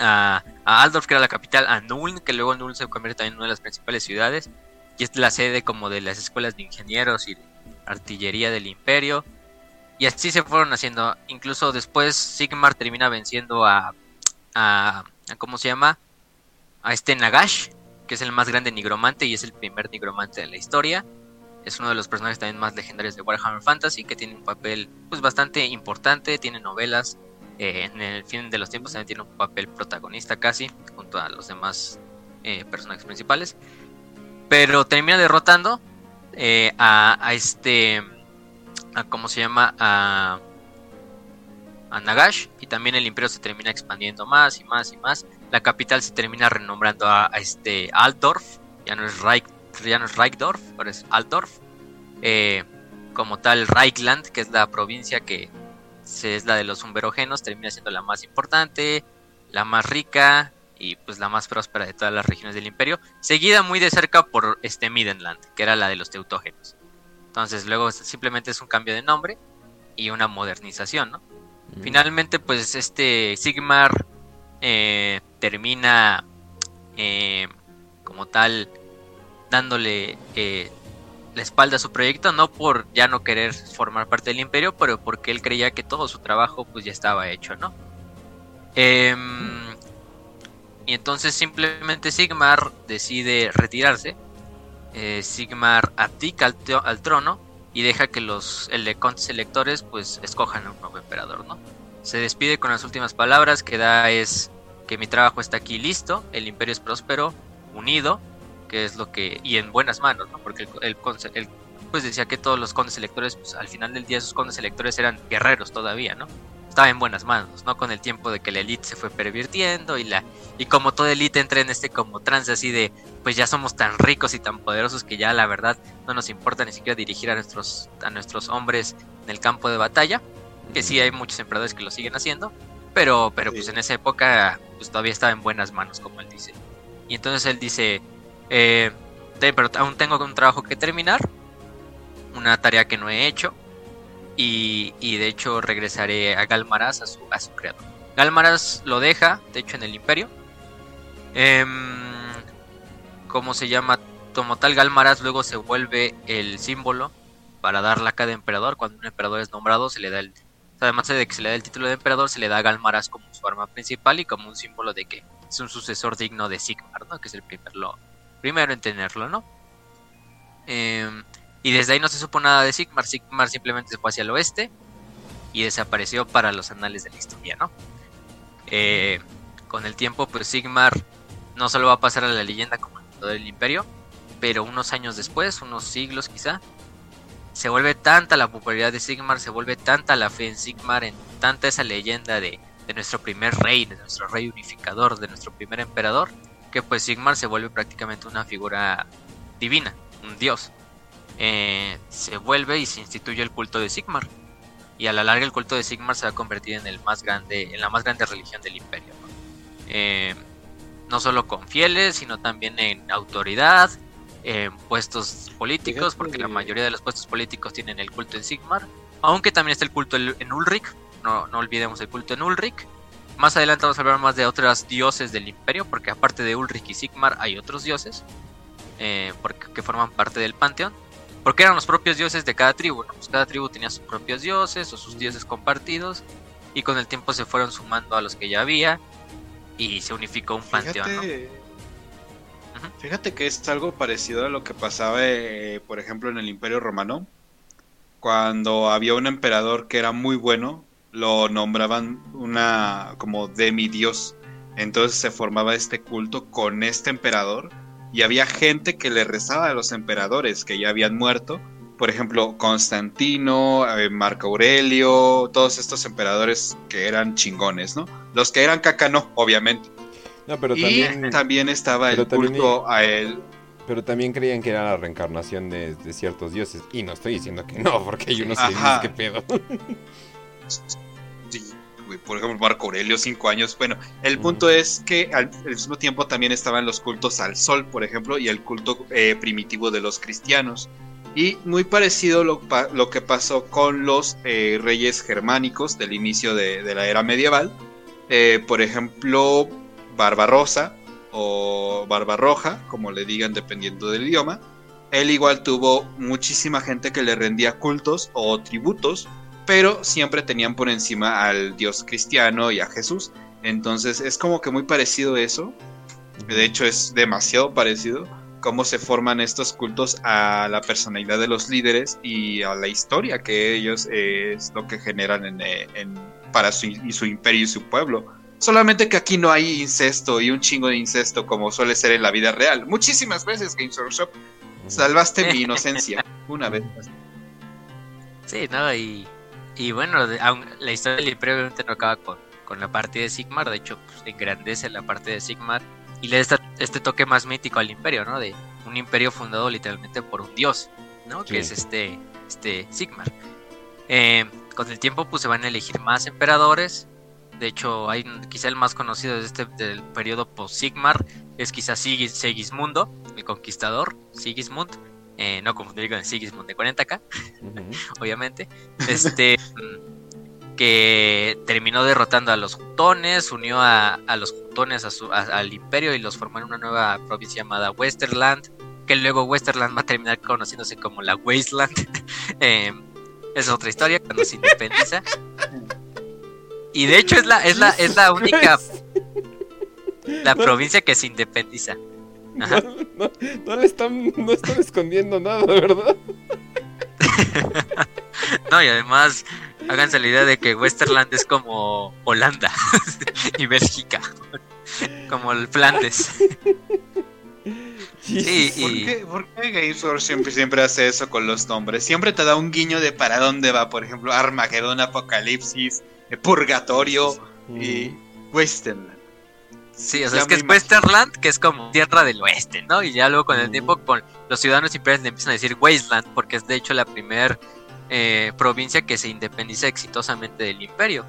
a, Aldorf, que era la capital, a Nuln, que luego Nuln se convierte también en una de las principales ciudades, y es la sede como de las escuelas de ingenieros y de artillería del imperio. Y así se fueron haciendo. Incluso después Sigmar termina venciendo a, a, a ¿cómo se llama? A este Nagash, que es el más grande nigromante y es el primer nigromante de la historia es uno de los personajes también más legendarios de Warhammer Fantasy, que tiene un papel pues bastante importante, tiene novelas, eh, en el fin de los tiempos también tiene un papel protagonista casi, junto a los demás eh, personajes principales, pero termina derrotando eh, a, este, a, ¿cómo se llama? A, a Nagash, y también el imperio se termina expandiendo más y más y más, la capital se termina renombrando a, este Altdorf, ya no es Reich ya no es Reichdorf, ahora es Altdorf. Como tal, Reichland, que es la provincia que es la de los umberogenos, termina siendo la más importante, la más rica y pues la más próspera de todas las regiones del imperio, seguida muy de cerca por este Midenland, que era la de los teutógenos. Entonces luego simplemente es un cambio de nombre y una modernización, ¿no? Finalmente, pues este Sigmar eh, termina eh, como tal dándole eh, espalda su proyecto, no por ya no querer formar parte del imperio, pero porque él creía que todo su trabajo pues ya estaba hecho, ¿no? Em, y entonces simplemente Sigmar decide retirarse. Sigmar abdica al, trono y deja que los elecontes electores pues escojan un nuevo emperador, ¿no? Se despide con las últimas palabras que da es que mi trabajo está aquí listo, el imperio es próspero, unido, que es lo que y en buenas manos, ¿no? Porque el, pues decía que todos los condes electores, pues al final del día esos condes electores eran guerreros todavía, ¿no? Estaba en buenas manos, ¿no? Con el tiempo de que la élite se fue pervirtiendo y la y como toda élite entra en este como trance así de pues ya somos tan ricos y tan poderosos que ya la verdad no nos importa ni siquiera dirigir a nuestros a nuestros hombres en el campo de batalla que sí hay muchos emperadores que lo siguen haciendo, pero, pero pues en esa época pues todavía estaba en buenas manos, como él dice. Y entonces él dice, eh, pero aún tengo un trabajo que terminar, una tarea que no he hecho, y, y de hecho regresaré a Galmaraz, a su, a su creador. Galmaraz lo deja, de hecho, en el imperio. Eh, ¿Cómo se llama? Como tal, Galmaraz luego se vuelve el símbolo para dar la cada emperador. Cuando un emperador es nombrado, se le da el además de que se le da el título de emperador, se le da a Galmaras como su arma principal y como un símbolo de que es un sucesor digno de Sigmar, ¿no? Que es el primer lo, primero en tenerlo, ¿no? Em, y desde ahí no se supo nada de Sigmar. Sigmar simplemente se fue hacia el oeste y desapareció para los anales de la historia, ¿no? Eh, con el tiempo, pues Sigmar no solo va a pasar a la leyenda como el fundador del imperio, pero unos años después, unos siglos quizá, se vuelve tanta la popularidad de Sigmar, se vuelve tanta la fe en Sigmar, en tanta esa leyenda de, nuestro primer rey, de nuestro rey unificador, de nuestro primer emperador, que pues Sigmar se vuelve prácticamente una figura divina, un dios. Eh, se vuelve y se instituye el culto de Sigmar. Y a la larga el culto de Sigmar se va a convertir en el más grande, en la más grande religión del imperio. Eh, no solo con fieles, sino también en autoridad, en puestos políticos, porque la mayoría de los puestos políticos tienen el culto en Sigmar, aunque también está el culto en Ulrich, no, no olvidemos el culto en Ulrich. Más adelante vamos a hablar más de otros dioses del imperio, porque aparte de Ulrich y Sigmar hay otros dioses eh, porque, que forman parte del panteón, porque eran los propios dioses de cada tribu, pues cada tribu tenía sus propios dioses o sus dioses compartidos, y con el tiempo se fueron sumando a los que ya había, y se unificó un panteón. Fíjate que es algo parecido a lo que pasaba, eh, por ejemplo, en el Imperio Romano. Cuando había un emperador que era muy bueno, lo nombraban una como demidios. Entonces se formaba este culto con este emperador y había gente que le rezaba a los emperadores que ya habían muerto. Por ejemplo, Constantino, eh, Marco Aurelio, todos estos emperadores que eran chingones, ¿no? Los que eran caca no, obviamente pero y también, estaba el culto a él. Pero también creían que era la reencarnación de, ciertos dioses. Y no estoy diciendo que no, porque yo no sé qué [laughs] por ejemplo, Marco Aurelio, cinco años. Bueno, el punto es que al, mismo tiempo también estaban los cultos al sol, por ejemplo, y el culto eh, primitivo de los cristianos. Y muy parecido lo, lo que pasó con los eh, reyes germánicos del inicio de, de la era medieval. Eh, por ejemplo, Barbarosa o Barbarroja, como le digan dependiendo del idioma. Él igual tuvo muchísima gente que le rendía cultos o tributos, pero siempre tenían por encima al dios cristiano y a Jesús. Entonces es como que muy parecido eso. De hecho es demasiado parecido cómo se forman estos cultos a la personalidad de los líderes y a la historia que ellos eh, es lo que generan eh, para su, su imperio y su pueblo. Solamente que aquí no hay incesto y un chingo de incesto como suele ser en la vida real. Muchísimas veces, Games Workshop, salvaste mi inocencia [laughs] una vez. Sí, no, y, y bueno, la historia del imperio obviamente no acaba con, con la parte de Sigmar, de hecho, pues, engrandece la parte de Sigmar y le da este toque más mítico al imperio, ¿no? De un imperio fundado literalmente por un dios, ¿no? Que es este, este Sigmar. Eh, con el tiempo, pues se van a elegir más emperadores, de hecho, hay quizá el más conocido de este del periodo post-Sigmar es quizá Sigismundo, el conquistador, Sigismund. Eh, no confundir con el Sigismund de 40k, [laughs] obviamente. Este, que terminó derrotando a los Jutones, unió a, los Jutones al imperio y los formó en una nueva provincia llamada Westerland, que luego Westerland va a terminar conociéndose como la Wasteland. [laughs] Em, es otra historia cuando se independiza. Y de hecho es la, es la, es la [laughs] única la provincia que se independiza. [laughs] No, le están, no están escondiendo nada, ¿verdad? [laughs] no, y además háganse la idea de que Westerland es como Holanda [laughs] y Bélgica, como el Flandes. Sí, ¿Por, qué, ¿Por siempre, siempre hace eso con los nombres? Siempre te da un guiño de para dónde va, por ejemplo, Armagedón, Apocalipsis, Purgatorio y Westerland. Sí, o sea, es que es Westerland, que es como tierra del oeste, ¿no? Y ya luego con el tiempo con los ciudadanos imperiales le empiezan a decir Wasteland, porque es de hecho la primera eh, provincia que se independiza exitosamente del imperio.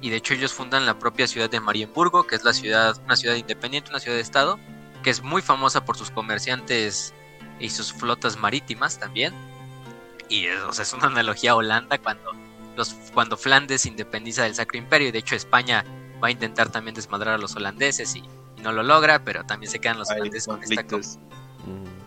Y de hecho ellos fundan la propia ciudad de Marienburgo, que es la ciudad, una ciudad independiente, una ciudad de estado, que es muy famosa por sus comerciantes y sus flotas marítimas también. Y o sea, es una analogía a Holanda cuando, los, cuando Flandes independiza del Sacro Imperio. Y de hecho España va a intentar también desmadrar a los holandeses y, no lo logra, pero también se quedan los holandeses con esta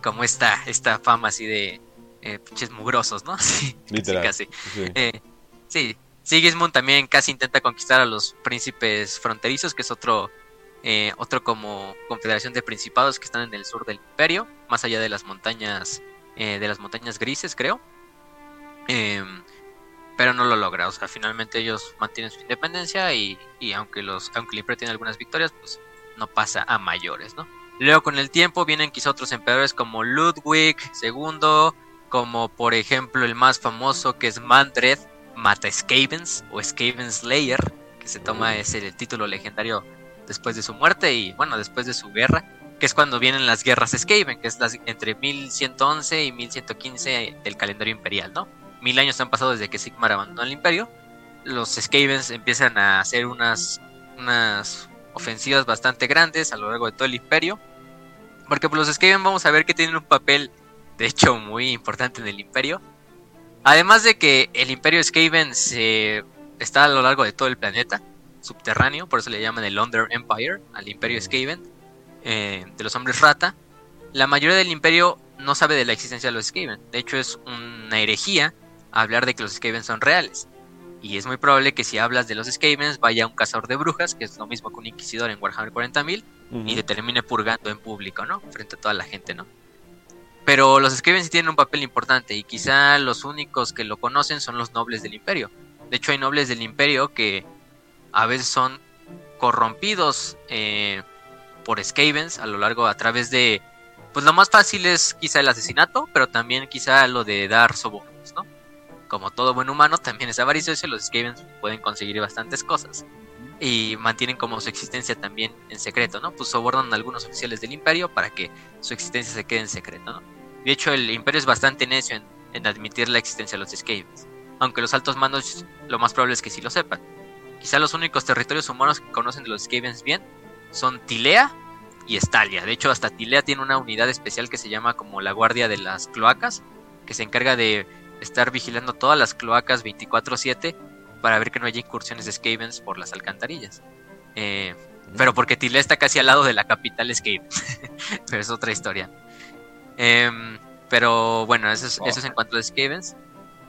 como, esta, esta fama así de eh, pinches mugrosos, ¿no? [laughs] Sí, casi. Sí. Eh, sí. Sigismund también casi intenta conquistar a los príncipes fronterizos, que es otro, eh, otro como confederación de principados que están en el sur del imperio, más allá de las montañas, de las montañas grises, creo. Em, pero no lo logra. O sea, finalmente ellos mantienen su independencia y, aunque los aunque el imperio tiene algunas victorias, pues no pasa a mayores, ¿no? Luego con el tiempo vienen quizá otros emperadores como Ludwig II, como por ejemplo el más famoso que es Mandred Mata Skavens o Skaven Slayer, que se toma ese título legendario después de su muerte y bueno, después de su guerra, que es cuando vienen las guerras Skaven, que es entre 1111 y 1115 del calendario imperial, ¿no? Mil años han pasado desde que Sigmar abandonó el imperio, los Skavens empiezan a hacer unas, unas ofensivas bastante grandes a lo largo de todo el imperio. Porque pues, los Skaven vamos a ver que tienen un papel, de hecho, muy importante en el imperio. Además de que el imperio Skaven se está a lo largo de todo el planeta, subterráneo, por eso le llaman el Under Empire, al imperio Skaven, eh, de los hombres rata. La mayoría del imperio no sabe de la existencia de los Skaven. De hecho, es una herejía hablar de que los Skavens son reales. Y es muy probable que si hablas de los Skavens vaya un cazador de brujas, que es lo mismo que un inquisidor en Warhammer 40.000, y te termine purgando en público, ¿no? Frente a toda la gente, ¿no? Pero los Skavens sí tienen un papel importante y quizá los únicos que lo conocen son los nobles del imperio. De hecho hay nobles del imperio que a veces son corrompidos eh, por Skavens a lo largo, a través de... Pues lo más fácil es quizá el asesinato, pero también quizá lo de dar sobornos, ¿no? Como todo buen humano, también es avaricioso y los Skavens pueden conseguir bastantes cosas. Y mantienen como su existencia también en secreto, ¿no? Pues sobornan a algunos oficiales del imperio para que su existencia se quede en secreto, ¿no? De hecho, el imperio es bastante necio en, admitir la existencia de los Skavens. Aunque los altos mandos lo más probable es que sí lo sepan. Quizá los únicos territorios humanos que conocen los Skavens bien son Tilea y Estalia. De hecho, hasta Tilea tiene una unidad especial que se llama como la Guardia de las Cloacas, que se encarga de estar vigilando todas las cloacas 24/7 para ver que no haya incursiones de Skavens por las alcantarillas. Eh, pero porque Tile está casi al lado de la capital Skaven. [laughs] pero es otra historia. Em, pero bueno, eso es, eso es en cuanto a los Skavens.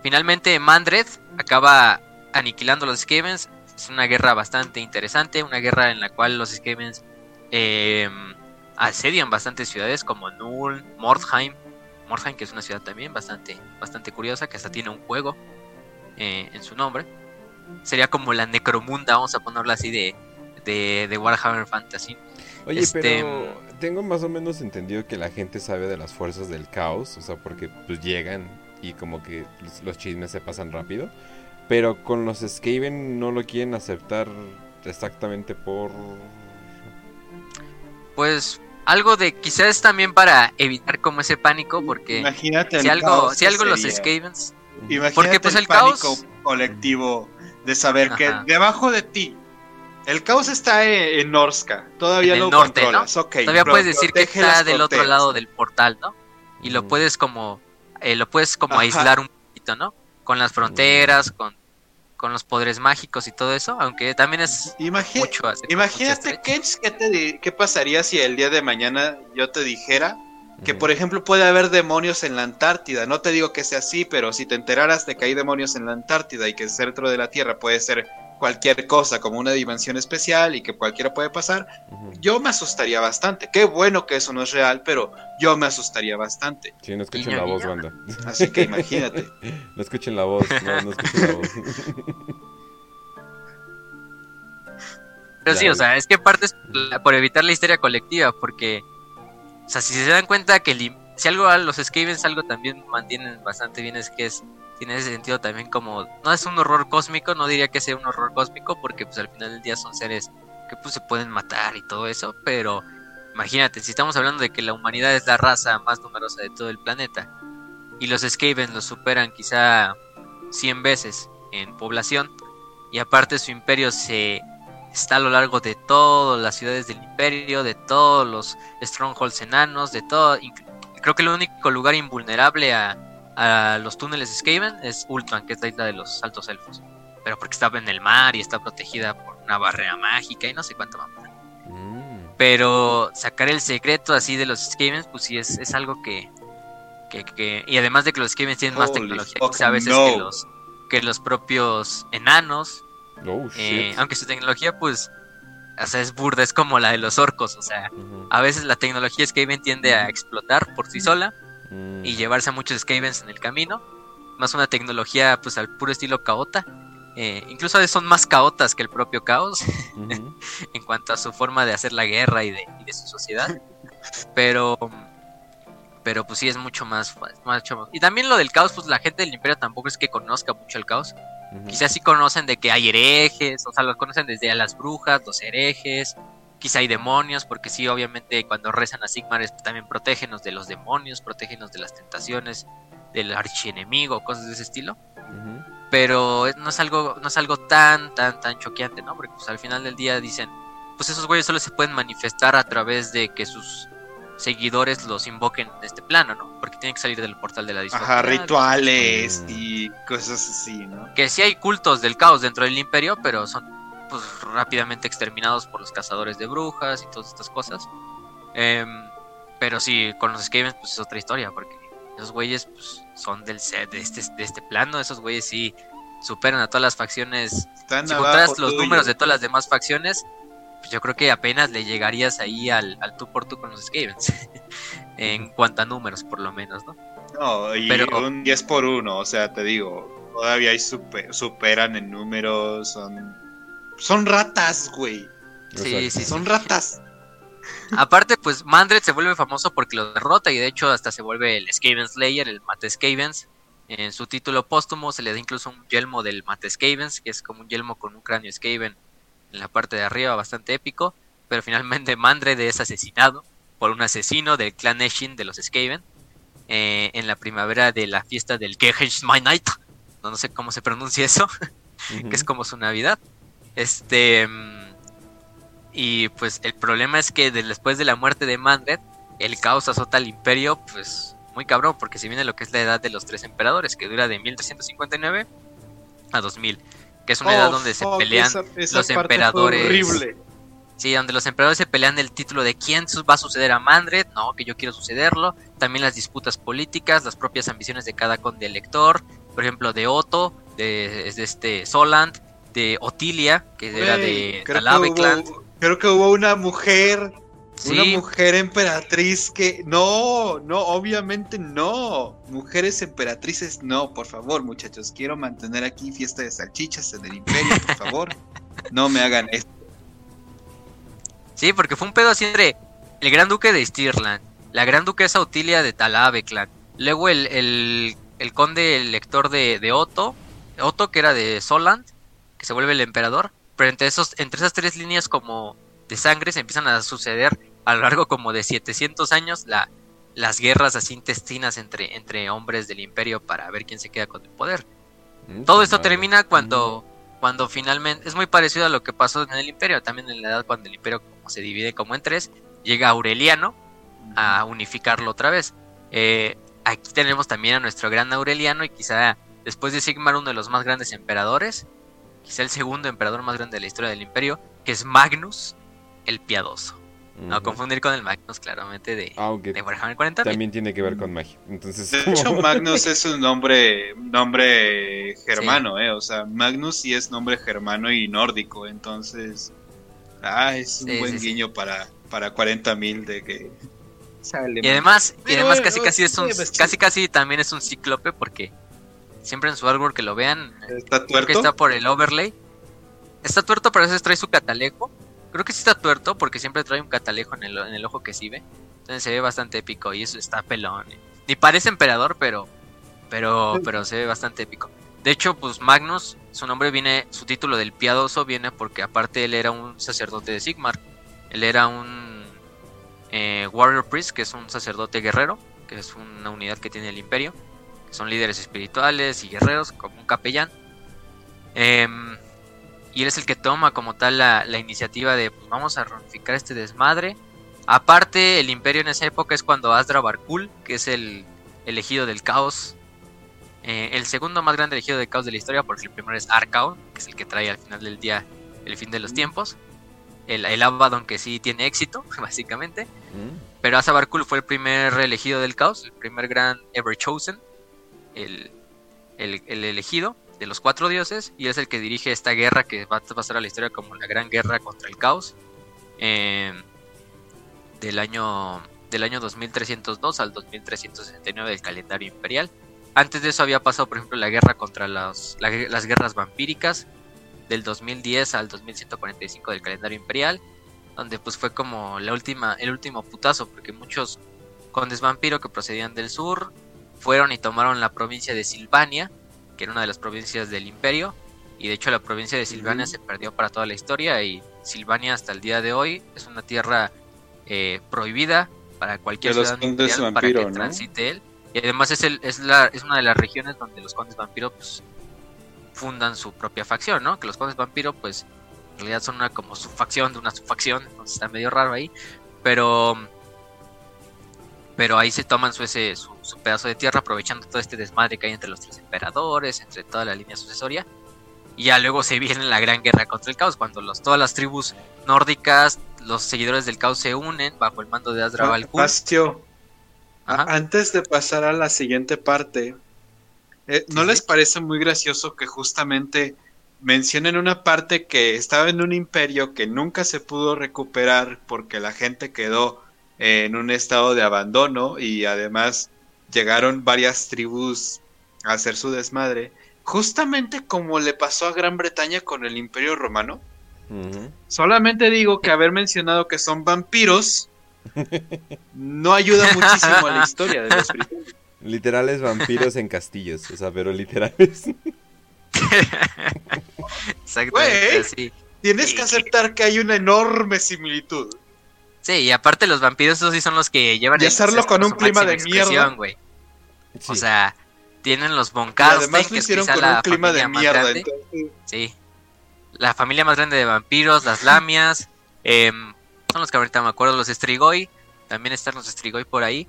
Finalmente, Mandred acaba aniquilando a los Skavens. Es una guerra bastante interesante, una guerra en la cual los Skavens em, asedian bastantes ciudades como Null, Mordheim, Mordheim, que es una ciudad también bastante, bastante curiosa, que hasta tiene un juego eh, en su nombre. Sería como la Necromunda, vamos a ponerla así, de, de, Warhammer Fantasy. Oye, este, pero tengo más o menos entendido que la gente sabe de las fuerzas del caos, o sea, porque pues llegan y como que los chismes se pasan rápido. Pero con los Skaven no lo quieren aceptar exactamente por... Pues algo de quizás también para evitar como ese pánico porque imagínate si algo si algo los Skavens porque pues el, pánico colectivo de saber que debajo de ti el caos está en, Norska todavía lo norte, controlas. Todavía puedes decir que está del otro lado del portal no y lo puedes como eh, lo puedes como aislar un poquito no con las fronteras con con los poderes mágicos y todo eso, aunque también es mucho Imagínate, ¿qué, ¿qué, ¿qué pasaría si el día de mañana yo te dijera que, por ejemplo, puede haber demonios en la Antártida? No te digo que sea así, pero si te enteraras de que hay demonios en la Antártida y que el centro de la Tierra puede ser cualquier cosa como una dimensión especial y que cualquiera puede pasar, yo me asustaría bastante. Qué bueno que eso no es real, pero yo me asustaría bastante. Sí, no escuchen la voz, banda. Así que imagínate. [laughs] no escuchen la voz, no, no escuchen la voz. [laughs] Pero sí, o sea, es que parte es por evitar la histeria colectiva, porque, o sea, si se dan cuenta que si algo a los Skavens algo también mantienen bastante bien es que es tiene ese sentido también como no es un horror cósmico, no diría que sea un horror cósmico porque pues al final del día son seres que pues se pueden matar y todo eso, pero imagínate, si estamos hablando de que la humanidad es la raza más numerosa de todo el planeta y los Skaven los superan quizá 100 veces en población y aparte su imperio se está a lo largo de todas las ciudades del imperio, de todos los strongholds enanos, de todo, creo que el único lugar invulnerable a a los túneles Skaven es Ultran, que es la isla de los altos elfos. Pero porque estaba en el mar y está protegida por una barrera mágica y no sé cuánto más. Mm. Pero sacar el secreto así de los Skavens, pues sí es, es algo que, que, Y además de que los Skavens tienen más tecnología, quizá a veces que, los, que los propios enanos. Oh, eh, aunque su tecnología, pues. O sea, es burda, es como la de los orcos. O sea, a veces la tecnología Skaven tiende a explotar por sí sola Mm. y llevarse a muchos Skavens en el camino. Más una tecnología pues al puro estilo caota. Eh, incluso son más caotas que el propio caos [laughs] en cuanto a su forma de hacer la guerra y de, su sociedad. Pero pero pues sí es mucho más, Y también lo del caos, pues la gente del imperio tampoco es que conozca mucho el caos. Quizás sí conocen de que hay herejes, o sea, lo conocen desde a las brujas, los herejes, quizá hay demonios, porque sí, obviamente cuando rezan a Sigmar también protégenos de los demonios, protégenos de las tentaciones, del archienemigo, cosas de ese estilo. Pero no es algo, no es algo tan, tan, tan choqueante, ¿no? Porque pues, al final del día dicen, pues esos güeyes solo se pueden manifestar a través de que sus seguidores los invoquen en este plano, ¿no? Porque tienen que salir del portal de la discordia. Ajá, rituales y cosas así, ¿no? Que sí hay cultos del caos dentro del imperio, pero son pues rápidamente exterminados por los cazadores de brujas y todas estas cosas. Em, pero sí, con los Skavens pues es otra historia, porque esos güeyes pues, son del set de este, de este plano, esos güeyes sí superan a todas las facciones. si juntaras los números de todas las demás facciones, pues yo creo que apenas le llegarías ahí al, al tú por tú con los Skavens. [laughs] en cuanto a números, por lo menos, ¿no? No, y Pero, un 10 por 1, o sea, te digo, todavía hay superan en números, son son ratas, güey. Sí, sí, son ratas. Aparte, pues Mandred se vuelve famoso porque lo derrota y de hecho hasta se vuelve el Skaven Slayer, el Mate Skavens. En su título póstumo se le da incluso un yelmo del Mate Skavens, que es como un yelmo con un cráneo Skaven en la parte de arriba, bastante épico. Pero finalmente Mandred es asesinado por un asesino del clan Eshin de los Skaven eh, en la primavera de la fiesta del Night. No, no sé cómo se pronuncia eso, [laughs] que es como su Navidad. Este. Y pues el problema es que después de la muerte de Mandred, el caos azota al imperio, pues muy cabrón, porque si viene lo que es la edad de los tres emperadores, que dura de 1359 a 2000, que es una edad donde se pelean los emperadores. Horrible. Sí, donde los emperadores se pelean el título de quién va a suceder a Mandred, no, que yo quiero sucederlo, también las disputas políticas, las propias ambiciones de cada conde elector, por ejemplo, de Otto, de, de este Soland, de Otilia, que era de Talave Clan. Creo que hubo una mujer, una mujer emperatriz que... No, no, obviamente no. Mujeres emperatrices no, por favor, muchachos. Quiero mantener aquí fiesta de salchichas en el imperio, por favor. [laughs] no me hagan esto. Sí, porque fue un pedo así entre el gran duque de Stirland, la gran duquesa Otilia de Talave Clan, luego el, el, el conde elector de, de Otto, Otto que era de Soland, que se vuelve el emperador, pero entre, esos, entre esas tres líneas como de sangre se empiezan a suceder a lo largo como de 700 años la, las guerras así intestinas entre, entre hombres del imperio para ver quién se queda con el poder. Mm, Todo esto termina cuando, cuando finalmente, es muy parecido a lo que pasó en el imperio, también en la edad cuando el imperio como se divide como en tres, llega Aureliano a unificarlo otra vez. Eh, aquí tenemos también a nuestro gran Aureliano y quizá después de Sigmar uno de los más grandes emperadores, quizá el segundo emperador más grande de la historia del imperio, que es Magnus el Piadoso. No confundir con el Magnus, claramente, de, de Warhammer 40. También tiene que ver con magia. Entonces, de hecho, Magnus es un nombre, nombre germano, ¿eh? O sea, Magnus sí es nombre germano y nórdico. Entonces, ah, es un buen guiño para, para 40.000 de que y además, y además casi casi es un, casi casi también es un cíclope porque siempre en su árbol que lo vean está tuerto que está por el overlay. Está tuerto pero a veces trae su catalejo. Creo que sí está tuerto porque siempre trae un catalejo en el, en el ojo que sí ve. Entonces se ve bastante épico y eso está pelón ni parece emperador pero pero pero se ve bastante épico. De hecho pues Magnus su nombre viene su título del piadoso viene porque aparte él era un sacerdote de Sigmar. Él era un eh, Warrior Priest, que es un sacerdote guerrero, que es una unidad que tiene el imperio, que son líderes espirituales y guerreros, como un capellán. Em, y él es el que toma como tal la, iniciativa de pues, vamos a reunificar este desmadre. Aparte, el imperio en esa época es cuando Asdra Barkul, que es el elegido del caos, eh, el segundo más grande elegido del caos de la historia, porque el primero es Arcaon, que es el que trae al final del día el fin de los tiempos el, el Abaddon que sí tiene éxito, [laughs] básicamente. Mm. Pero Azabarkul fue el primer elegido del caos, el primer gran ever chosen, el, elegido de los cuatro dioses, y es el que dirige esta guerra que va a pasar a la historia como la gran guerra contra el caos. Em, del año del año 2302 al 2369 del calendario imperial. Antes de eso había pasado, por ejemplo, la guerra contra las guerras vampíricas, del 2010 al 2145 del calendario imperial, donde pues fue como la última, el último putazo, porque muchos condes vampiro que procedían del sur fueron y tomaron la provincia de Silvania, que era una de las provincias del imperio, y de hecho la provincia de Silvania se perdió para toda la historia y Silvania hasta el día de hoy es una tierra eh, prohibida para cualquier ciudadano para que transite él. Y además es, el, es, la, es una de las regiones donde los condes vampiro pues, fundan su propia facción, ¿no? Que los condes vampiro, pues, en realidad son una como subfacción de una subfacción, entonces está medio raro ahí, pero pero ahí se toman su, ese, su, pedazo de tierra aprovechando todo este desmadre que hay entre los tres emperadores, entre toda la línea sucesoria. Y ya luego se viene la gran guerra contra el caos, cuando los, todas las tribus nórdicas, los seguidores del caos se unen bajo el mando de Asdra ah, antes de pasar a la siguiente parte, eh, ¿No les parece muy gracioso que justamente mencionen una parte que estaba en un imperio que nunca se pudo recuperar porque la gente quedó en un estado de abandono y además llegaron varias tribus a hacer su desmadre, justamente como le pasó a Gran Bretaña con el imperio romano? Solamente digo que haber mencionado que son vampiros no ayuda muchísimo a la historia de los británicos. Literales vampiros en castillos, o sea, pero literales. [laughs] Exactamente, Tienes que aceptar que hay una enorme similitud. Sí, y aparte los vampiros esos sí son los que llevan... Y hacerlo con un clima de mierda. O sea, tienen los boncados. Además lo hicieron con un clima de mierda. Sí. La familia más grande de vampiros, las lamias. Em, son los que ahorita me acuerdo, los Strigoi. También están los Strigoi por ahí.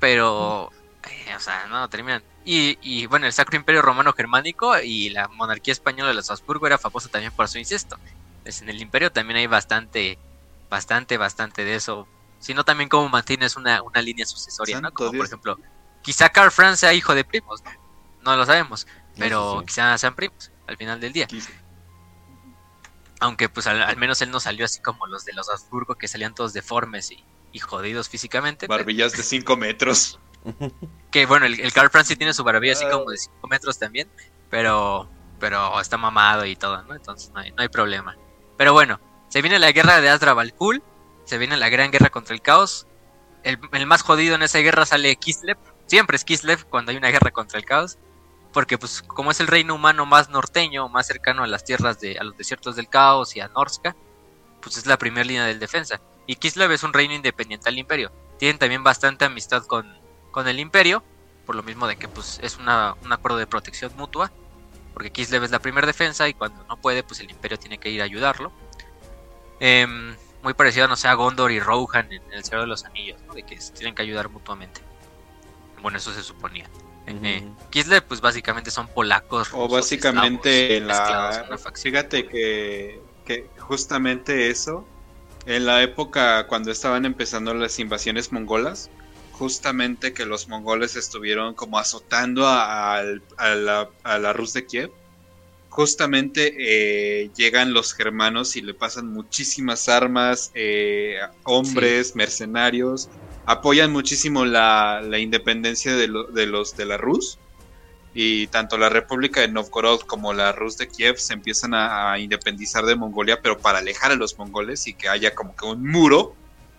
Pero eh, o sea, no terminan. Y, y, bueno, el Sacro Imperio Romano Germánico y la monarquía española de los Habsburgo era famosa también por su incesto. Pues en el imperio también hay bastante, bastante, bastante de eso. Sino también como mantienes una, una línea sucesoria, ¿no? Como por ejemplo, quizá Carl Franz sea hijo de primos, ¿no? No lo sabemos, pero quizá sean primos al final del día. Aunque pues al, menos él no salió así como los de los Habsburgo que salían todos deformes y, y jodidos físicamente. Barbillas de 5 metros. [laughs] Que bueno, el, el Carl Francis tiene su barbilla así como de 5 metros también, pero, pero está mamado y todo, ¿no? Entonces no hay, no hay problema. Pero bueno, se viene la guerra de Asdra Valkul, se viene la gran guerra contra el caos. El, más jodido en esa guerra sale Kislev, siempre es Kislev cuando hay una guerra contra el caos, porque pues como es el reino humano más norteño, más cercano a las tierras de, a los desiertos del caos y a Norska, pues es la primera línea de defensa. Y Kislev es un reino independiente al imperio. Tienen también bastante amistad con, con el imperio, por lo mismo de que pues es una, un acuerdo de protección mutua, porque Kislev es la primera defensa y cuando no puede pues el imperio tiene que ir a ayudarlo. Em, muy parecido, no sé, a Gondor y Rohan en El Cielo de los Anillos, de que se tienen que ayudar mutuamente. Bueno, eso se suponía. Kislev, pues básicamente son polacos. o básicamente la. Fíjate que, que justamente eso, en la época cuando estaban empezando las invasiones mongolas, justamente que los mongoles estuvieron como azotando a, la, a Rus de Kiev, justamente eh, llegan los germanos y le pasan muchísimas armas, eh, hombres, mercenarios, apoyan muchísimo la, independencia de, de, los de la Rus y tanto la República de Novgorod como la Rus de Kiev se empiezan a, independizar de Mongolia, pero para alejar a los mongoles y que haya como que un muro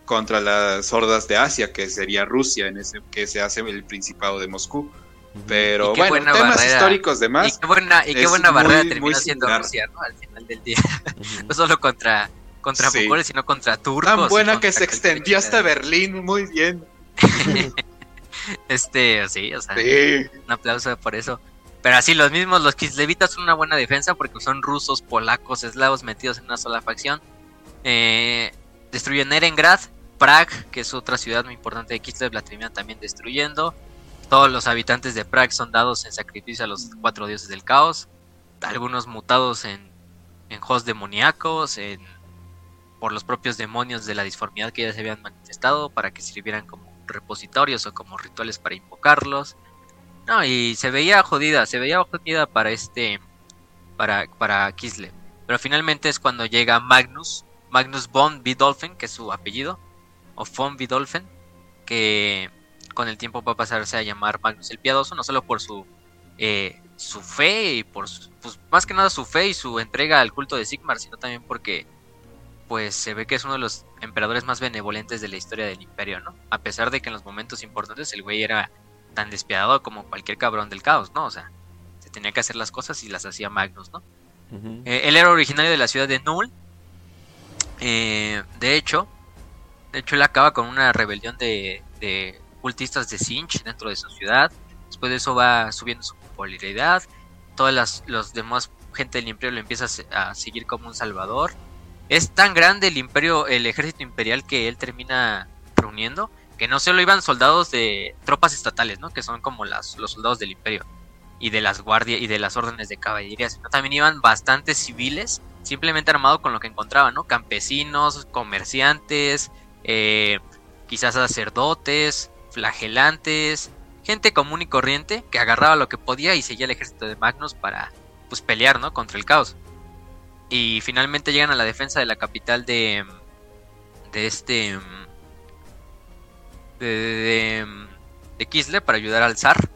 contra las hordas de Asia, que sería Rusia, en ese que se hace el Principado de Moscú. Pero bueno, temas históricos de más. Y qué buena, y qué buena barrera terminó siendo Rusia, ¿no? Al final del día. no solo contra, contra mongoles, sino contra turcos. Tan buena que se extendió hasta Berlín, muy bien. [laughs] Este, sí, o sea, un aplauso por eso. Pero así, los mismos, los Kislevitas son una buena defensa porque son rusos, polacos, eslavos metidos en una sola facción. Eh, destruyen Erengrad, Prague, que es otra ciudad muy importante de Kislev, la terminan también destruyendo. Todos los habitantes de Prague son dados en sacrificio a los cuatro dioses del caos. Algunos mutados en, en host demoníacos, en, por los propios demonios de la disformidad que ya se habían manifestado para que sirvieran como repositorios o como rituales para invocarlos. No, y se veía jodida, se veía jodida para este, para, para Kislev. Pero finalmente es cuando llega Magnus, Magnus von Bidolfen, que es su apellido, o von Bidolfen, que con el tiempo va a pasarse a llamar Magnus el Piadoso, no solo por su, eh, su fe y por, pues, más que nada su fe y su entrega al culto de Sigmar, sino también porque pues se ve que es uno de los emperadores más benevolentes de la historia del imperio, ¿no? A pesar de que en los momentos importantes el güey era tan despiadado como cualquier cabrón del caos, ¿no? O sea, se tenía que hacer las cosas y las hacía Magnus, ¿no? Eh, él era originario de la ciudad de Null. Eh, de hecho, de hecho él acaba con una rebelión de, de cultistas de Sinch dentro de su ciudad. Después de eso va subiendo su popularidad. Todas las los demás gente del imperio lo empieza a seguir como un salvador es tan grande el imperio, el ejército imperial que él termina reuniendo, que no solo iban soldados de tropas estatales, ¿no? Que son como las, los soldados del imperio y de las guardias y de las órdenes de caballería, sino también iban bastantes civiles, simplemente armados con lo que encontraban, ¿no? Campesinos, comerciantes, eh, quizás sacerdotes, flagelantes, gente común y corriente que agarraba lo que podía y seguía el ejército de Magnus para pues pelear, ¿no? Contra el caos. Y finalmente llegan a la defensa de la capital de. de este. de. de, Kislev para ayudar al zar.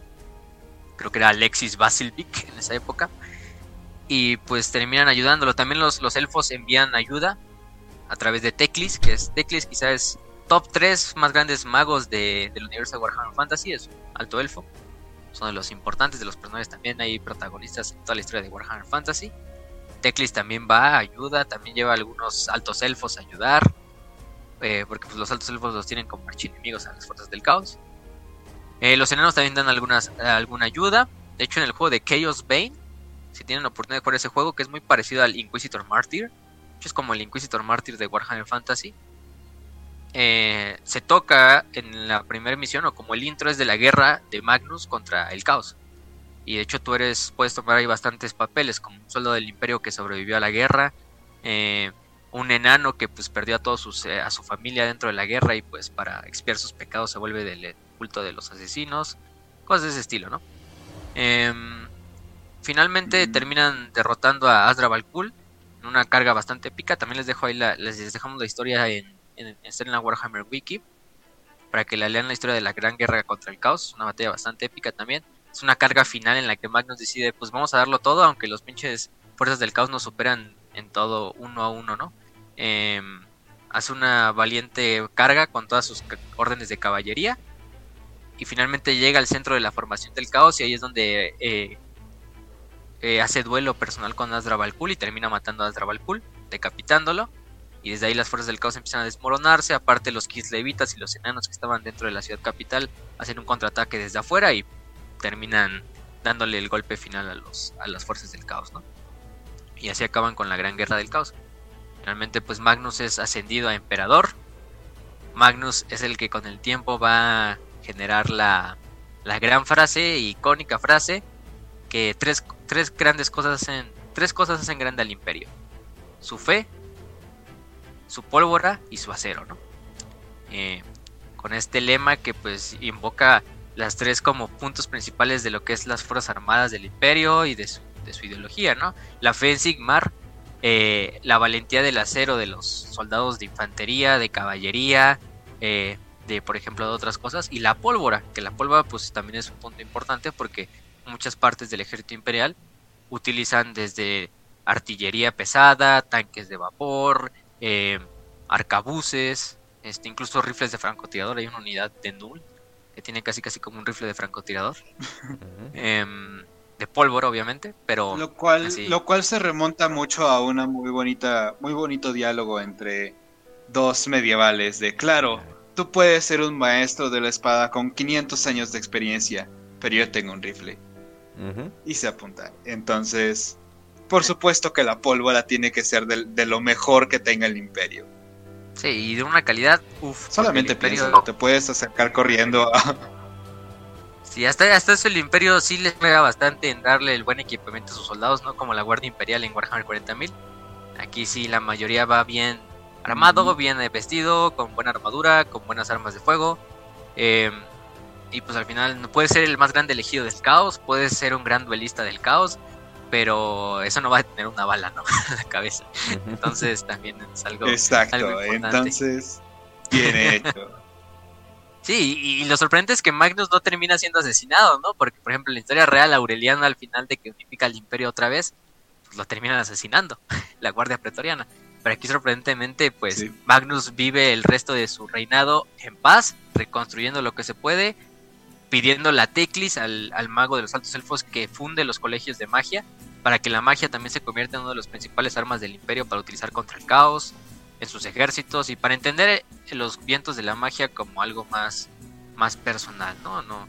Creo que era Alexis Vasilvik en esa época. Y pues terminan ayudándolo. También los, los elfos envían ayuda a través de Teclis, que es Teclis quizás es top 3 más grandes magos de, del universo de Warhammer Fantasy, es alto elfo. Son de los importantes, de los personajes también hay protagonistas en toda la historia de Warhammer Fantasy. Teclis también va, ayuda, también lleva algunos altos elfos a ayudar. Eh, porque pues, los altos elfos los tienen como archienemigos a las fuerzas del caos. Eh, los enanos también dan algunas, alguna ayuda. De hecho, en el juego de Chaos Bane, si tienen la oportunidad de jugar ese juego, que es muy parecido al Inquisitor Martyr, es como el Inquisitor Martyr de Warhammer Fantasy. Eh, se toca en la primera misión, o como el intro es de la guerra de Magnus contra el caos. Y de hecho tú eres, puedes tomar ahí bastantes papeles, como un soldado del imperio que sobrevivió a la guerra, eh, un enano que pues perdió a todos sus, eh, a su familia dentro de la guerra y pues para expiar sus pecados se vuelve del culto de los asesinos, cosas de ese estilo, ¿no? Em, finalmente terminan derrotando a Asdra Valkul en una carga bastante épica. También les dejo ahí la, les dejamos la historia en, en, en la Warhammer Wiki para que la lean la historia de la gran guerra contra el caos, una batalla bastante épica también es una carga final en la que Magnus decide, pues vamos a darlo todo, aunque los pinches fuerzas del caos nos superan en todo uno a uno, ¿no? Em, hace una valiente carga con todas sus órdenes de caballería y finalmente llega al centro de la formación del caos y ahí es donde eh, eh, hace duelo personal con Asdrabalkul y termina matando a Asdrabalkul, decapitándolo. Y desde ahí las fuerzas del caos empiezan a desmoronarse. Aparte, los Kislevitas y los enanos que estaban dentro de la ciudad capital hacen un contraataque desde afuera y terminan dándole el golpe final a, los, a las fuerzas del caos, ¿no? Y así acaban con la gran guerra del caos. Finalmente, pues Magnus es ascendido a emperador. Magnus es el que con el tiempo va a generar la, la gran frase, icónica frase, que tres, tres grandes cosas hacen, tres cosas hacen grande al imperio. Su fe, su pólvora y su acero, ¿no? Eh, con este lema que pues invoca las tres como puntos principales de lo que es las fuerzas armadas del imperio y de su, ideología, ¿no? La fe en Sigmar, eh, la valentía del acero de los soldados de infantería, de caballería, eh, de por ejemplo de otras cosas, y la pólvora, que la pólvora pues también es un punto importante porque muchas partes del ejército imperial utilizan desde artillería pesada, tanques de vapor, eh, arcabuces, este, incluso rifles de francotirador, hay una unidad de Null que tiene casi casi como un rifle de francotirador. Em, de pólvora, obviamente, pero... Lo cual, lo cual se remonta mucho a una muy bonita, muy bonito diálogo entre dos medievales de, claro, tú puedes ser un maestro de la espada con 500 años de experiencia, pero yo tengo un rifle. Y se apunta. Entonces, por supuesto que la pólvora tiene que ser de lo mejor que tenga el imperio. Sí, y de una calidad, uff. Solamente piensa, te puedes acercar corriendo a... [laughs] Sí, hasta, hasta eso el Imperio sí les pega bastante en darle el buen equipamiento a sus soldados, ¿no? Como la Guardia Imperial en Warhammer 40.000. Aquí sí la mayoría va bien armado, bien vestido, con buena armadura, con buenas armas de fuego. Eh, y pues al final no puede ser el más grande elegido del caos, puede ser un gran duelista del caos, pero eso no va a tener una bala, ¿no? [laughs] en la cabeza. Entonces también es algo. Exacto, entonces, bien hecho. Sí, y lo sorprendente es que Magnus no termina siendo asesinado, ¿no? Porque, por ejemplo, en la historia real, Aureliano al final de que unifica el imperio otra vez, pues lo terminan asesinando, [laughs] la guardia pretoriana. Pero aquí sorprendentemente, pues Magnus vive el resto de su reinado en paz, reconstruyendo lo que se puede, pidiendo la Teclis al, al mago de los altos elfos que funde los colegios de magia, para que la magia también se convierta en una de las principales armas del imperio para utilizar contra el caos, en sus ejércitos y para entender los vientos de la magia como algo más, más personal, ¿no? no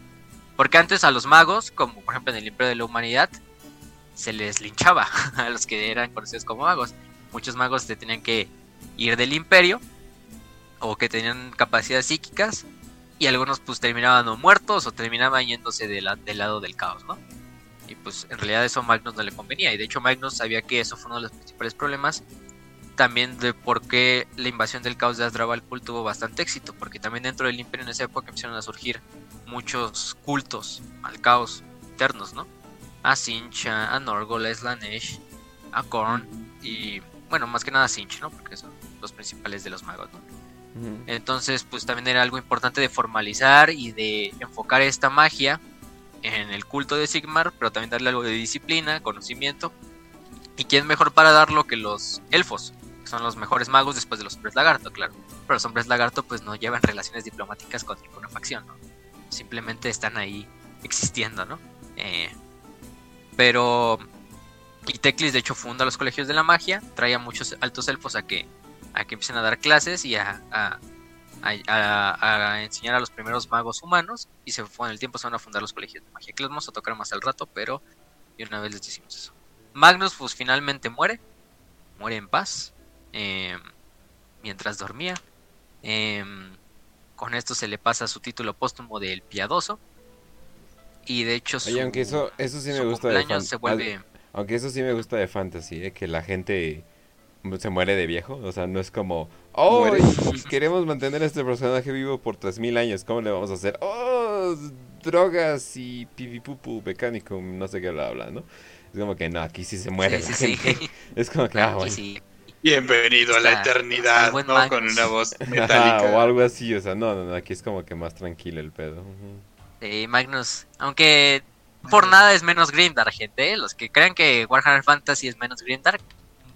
Porque antes a los magos, como por ejemplo en el Imperio de la Humanidad, se les linchaba [laughs] a los que eran conocidos como magos. Muchos magos se tenían que ir del imperio o que tenían capacidades psíquicas y algunos pues terminaban o muertos o terminaban yéndose del lado del caos, ¿no? Y pues en realidad eso a Magnus no le convenía. Y de hecho Magnus sabía que eso fue uno de los principales problemas. También de por qué la invasión del caos de Azdrabalpul tuvo bastante éxito. Porque también dentro del imperio en esa época empezaron a surgir muchos cultos al caos internos, ¿no? A Sincha, a Norgol, a Slanesh, a Korn y bueno, más que nada a Sinch, ¿no? Porque son los principales de los magos, ¿no? Entonces, pues también era algo importante de formalizar y de enfocar esta magia en el culto de Sigmar, pero también darle algo de disciplina, conocimiento. ¿Y quién mejor para darlo que los elfos? Que son los mejores magos después de los hombres lagarto, claro. Pero los hombres lagarto pues no llevan relaciones diplomáticas con ninguna facción, ¿no? Simplemente están ahí existiendo, ¿no? Eh, pero... Y Teclis de hecho funda los colegios de la magia, trae a muchos altos elfos a que, a que empiecen a dar clases y a a, enseñar a los primeros magos humanos y se fue en el tiempo se van a fundar los colegios de magia. Que los vamos a tocar más al rato pero y una vez les decimos eso. Magnus pues finalmente muere. Muere en paz em, mientras dormía. Em, con esto se le pasa su título póstumo de El Piadoso. Y de hecho su, aunque eso eso sí me gusta de se vuelve... aunque eso sí me gusta de fantasy ¿eh? que la gente se muere de viejo. O sea, no es como, oh, queremos mantener a este personaje vivo por 3000 años. ¿Cómo le vamos a hacer? Oh, drogas y pipipupu mecánico, no sé qué bla bla, ¿no? Es como que no, aquí sí se muere la gente. [laughs] Es como que, ah, bueno. Bienvenido a la eternidad, ¿no? Con una voz [laughs] metálica. o algo así, o sea, no, no, no, aquí es como que más tranquilo el pedo. Sí, Magnus, aunque por nada es menos Grimdark, gente, ¿eh? los que crean que Warhammer Fantasy es menos Grimdark,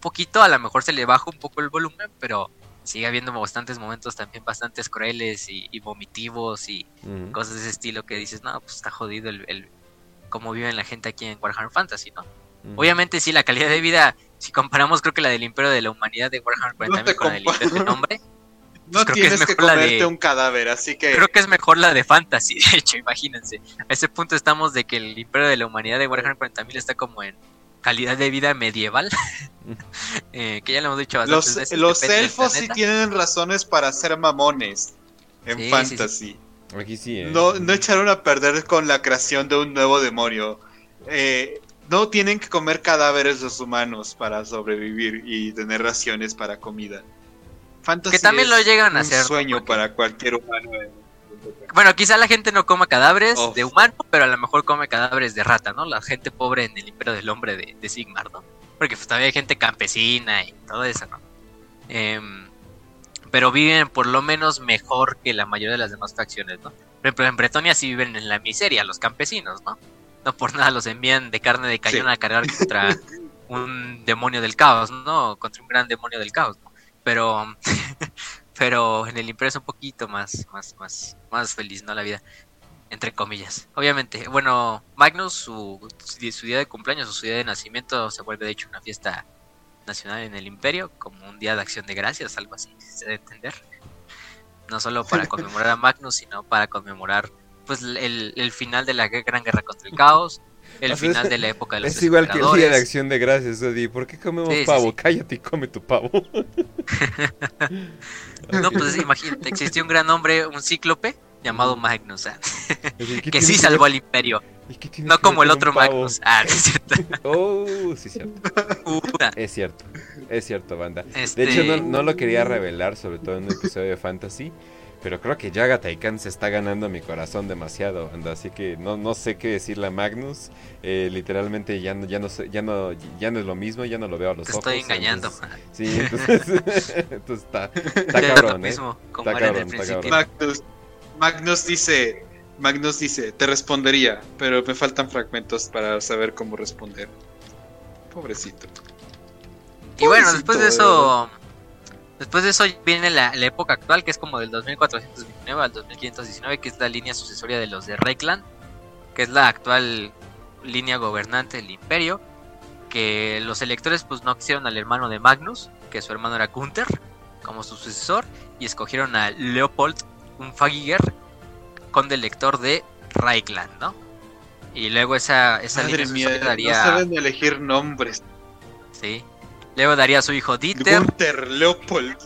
poquito, a lo mejor se le baja un poco el volumen, pero sigue habiendo bastantes momentos también bastante crueles y, vomitivos y cosas de ese estilo que dices, no, pues está jodido el, el cómo vive la gente aquí en Warhammer Fantasy, ¿no? Obviamente sí, la calidad de vida, si comparamos creo que la del Imperio de la Humanidad de Warhammer 40 con el de Nombre, [laughs] no pues tienes que, comerte un cadáver, así que... Creo que es mejor la de Fantasy, [laughs] de hecho, imagínense. A ese punto estamos de que el Imperio de la Humanidad de Warhammer 40.000 está como en calidad de vida medieval. [laughs] Eh, que ya le hemos dicho bastante Los, veces, los elfos sí tienen razones para ser mamones en fantasy. Aquí sí, ¿eh? No, no echaron a perder con la creación de un nuevo demonio. Eh, no tienen que comer cadáveres los humanos para sobrevivir y tener raciones para comida. Fantasy que también lo llegan a hacer. Un sueño para cualquier humano. Bueno, quizá la gente no coma cadáveres de humano, pero a lo mejor come cadáveres de rata, ¿no? La gente pobre en el Imperio del Hombre de, Sigmar, ¿no? Porque pues, todavía hay gente campesina y todo eso, ¿no? Em, pero viven por lo menos mejor que la mayoría de las demás facciones, ¿no? Por ejemplo, en Bretonia sí viven en la miseria los campesinos, ¿no? No por nada los envían de carne de cañón a cargar contra un demonio del caos, ¿no? Contra un gran demonio del caos, ¿no? Pero, [laughs] pero en el Imperio es un poquito más, más, más, más feliz, ¿no? La vida, entre comillas. Obviamente, bueno, Magnus, su, día de cumpleaños su día de nacimiento se vuelve de hecho una fiesta nacional en el imperio, como un día de acción de gracias, algo así, se debe entender. No solo para conmemorar a Magnus, sino para conmemorar pues el, final de la gran guerra contra el caos, el final de la época de los Es igual que el día de acción de gracias, Odi. ¿Por qué comemos pavo? Cállate y come tu pavo. [laughs] no, pues imagínate, existió un gran hombre, un cíclope, llamado Magnus, que sí salvó al imperio. No como el otro Magnus. Ah, es cierto. [laughs] Oh, sí, cierto. [laughs] Es cierto, es cierto, banda. De hecho, no, no, lo quería revelar, sobre todo en un episodio de Fantasy. Pero creo que Yaga Taikan se está ganando mi corazón demasiado, banda. Así que no, no sé qué decirle a Magnus. Eh, literalmente ya no, ya no ya no, ya no es lo mismo, ya no lo veo a los Te estoy engañando. sí, entonces, [laughs] entonces está, está cabrón, ¿eh? Mismo, está cabrón, está cabrón. Magnus, Magnus dice, Magnus dice, te respondería, pero me faltan fragmentos para saber cómo responder. Pobrecito. Y bueno, después de eso, después de eso viene la, época actual, que es como del 2429 al 2519, que es la línea sucesoria de los de Reikland, que es la actual línea gobernante del imperio, que los electores pues no quisieron al hermano de Magnus, que su hermano era Gunther, como su sucesor, y escogieron a Leopold Unfagiger, conde lector de Reichland, ¿no? Y luego esa, esa Madre mía, daría... no saben elegir nombres. Sí. Luego daría a su hijo Dieter. Gunther Leopold.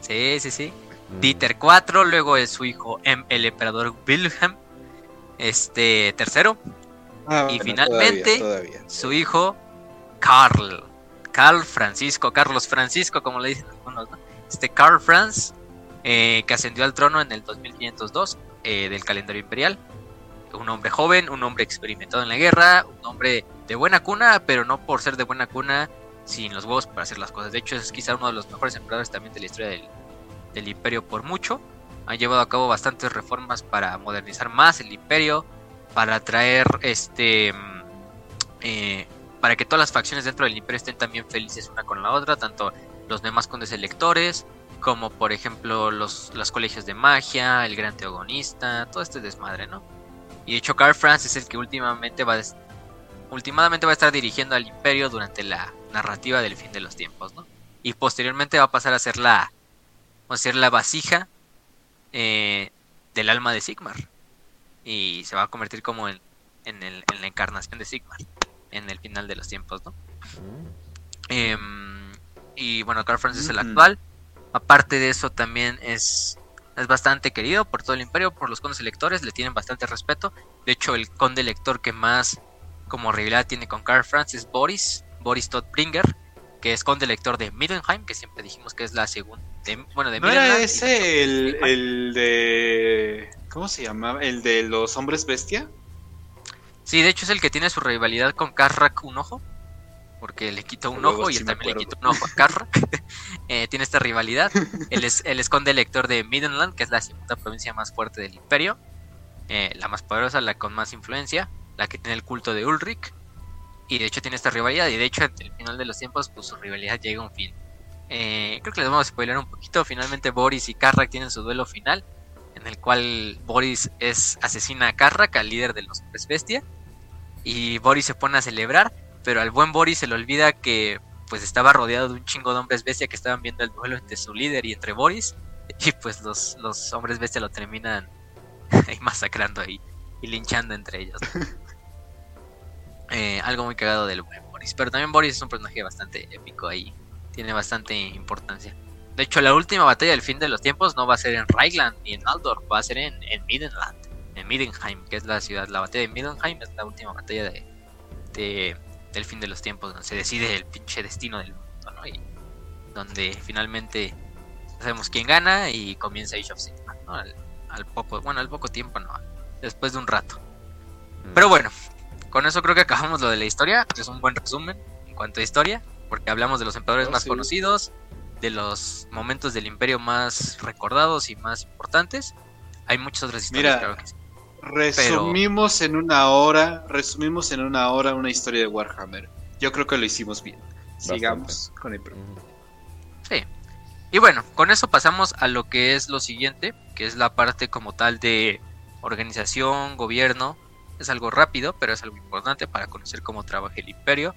Sí, sí, sí. Mm. Dieter 4, luego es su hijo el emperador Wilhelm, este tercero. Ah, y finalmente su hijo Carl. Carl Francisco, Carlos Francisco, como le dicen algunos, ¿no? Este Carl Franz, eh, que ascendió al trono en el 2502 eh, del calendario imperial. Un hombre joven, un hombre experimentado en la guerra, un hombre de buena cuna, pero no por ser de buena cuna sin los huevos para hacer las cosas. De hecho, es quizá uno de los mejores emperadores también de la historia del, imperio por mucho. Ha llevado a cabo bastantes reformas para modernizar más el imperio, para traer este... Mm, eh, para que todas las facciones dentro del imperio estén también felices una con la otra, tanto los demás condes electores, como por ejemplo los, colegios de magia, el gran teogonista, todo este desmadre, ¿no? Y de hecho Carl Franz es el que últimamente va, últimamente va a estar dirigiendo al imperio durante la narrativa del fin de los tiempos, ¿no? Y posteriormente va a pasar a ser la, a ser la vasija eh, del alma de Sigmar. Y se va a convertir como en, en, el, en la encarnación de Sigmar en el final de los tiempos, ¿no? Em, y bueno, Carl Franz es el actual. Aparte de eso, también es, es bastante querido por todo el imperio, por los condes electores, le tienen bastante respeto. De hecho, el conde elector que más como rivalidad tiene con Karl Franz es Boris, Boris Todbringer, que es conde elector de Middenheim, que siempre dijimos que es la segunda. bueno, de ¿No era ese el, el de. ¿Cómo se llama? ¿El de los hombres bestia? Sí, de hecho es el que tiene su rivalidad con Karrak un ojo porque le quitó un ojo y él también le quitó un ojo a Karrak. [laughs] Eh, tiene esta rivalidad. Él es el esconde elector de Midland, que es la segunda provincia más fuerte del imperio. Eh, la más poderosa, la con más influencia, la que tiene el culto de Ulrich. Y de hecho tiene esta rivalidad. Y de hecho, al final de los tiempos, pues su rivalidad llega a un fin. Eh, creo que les vamos a spoiler un poquito. Finalmente, Boris y Karrak tienen su duelo final. En el cual Boris es asesina a Karrak, al líder de los hombres bestia. Y Boris se pone a celebrar pero al buen Boris se le olvida que pues estaba rodeado de un chingo de hombres bestia que estaban viendo el duelo entre su líder y entre Boris [laughs] y pues los, los hombres bestia lo terminan [laughs] masacrando ahí y linchando entre ellos. [laughs] Eh, algo muy cagado del buen Boris, pero también Boris es un personaje bastante épico ahí, tiene bastante importancia. de hecho, la última batalla del fin de los tiempos no va a ser en Reichland ni en Aldor, va a ser en, en Midenland, en Midenheim, que es la ciudad. La batalla de Midenheim es la última batalla de, del fin de los tiempos, donde se decide el pinche destino del mundo, ¿no? Y donde finalmente sabemos quién gana y comienza Age of Sigmar, ¿no? Al, poco, bueno, al poco tiempo, no, después de un rato. Mm. Pero bueno, con eso creo que acabamos lo de la historia. Es un buen resumen en cuanto a historia, porque hablamos de los emperadores oh, más conocidos, de los momentos del imperio más recordados y más importantes. Hay muchas otras historias, Mira, Resumimos en una hora, resumimos en una hora una historia de Warhammer. Yo creo que lo hicimos bien. Sigamos con el Sí. Y bueno, con eso pasamos a lo que es lo siguiente, que es la parte como tal de organización, gobierno. Es algo rápido, pero es algo importante para conocer cómo trabaja el imperio.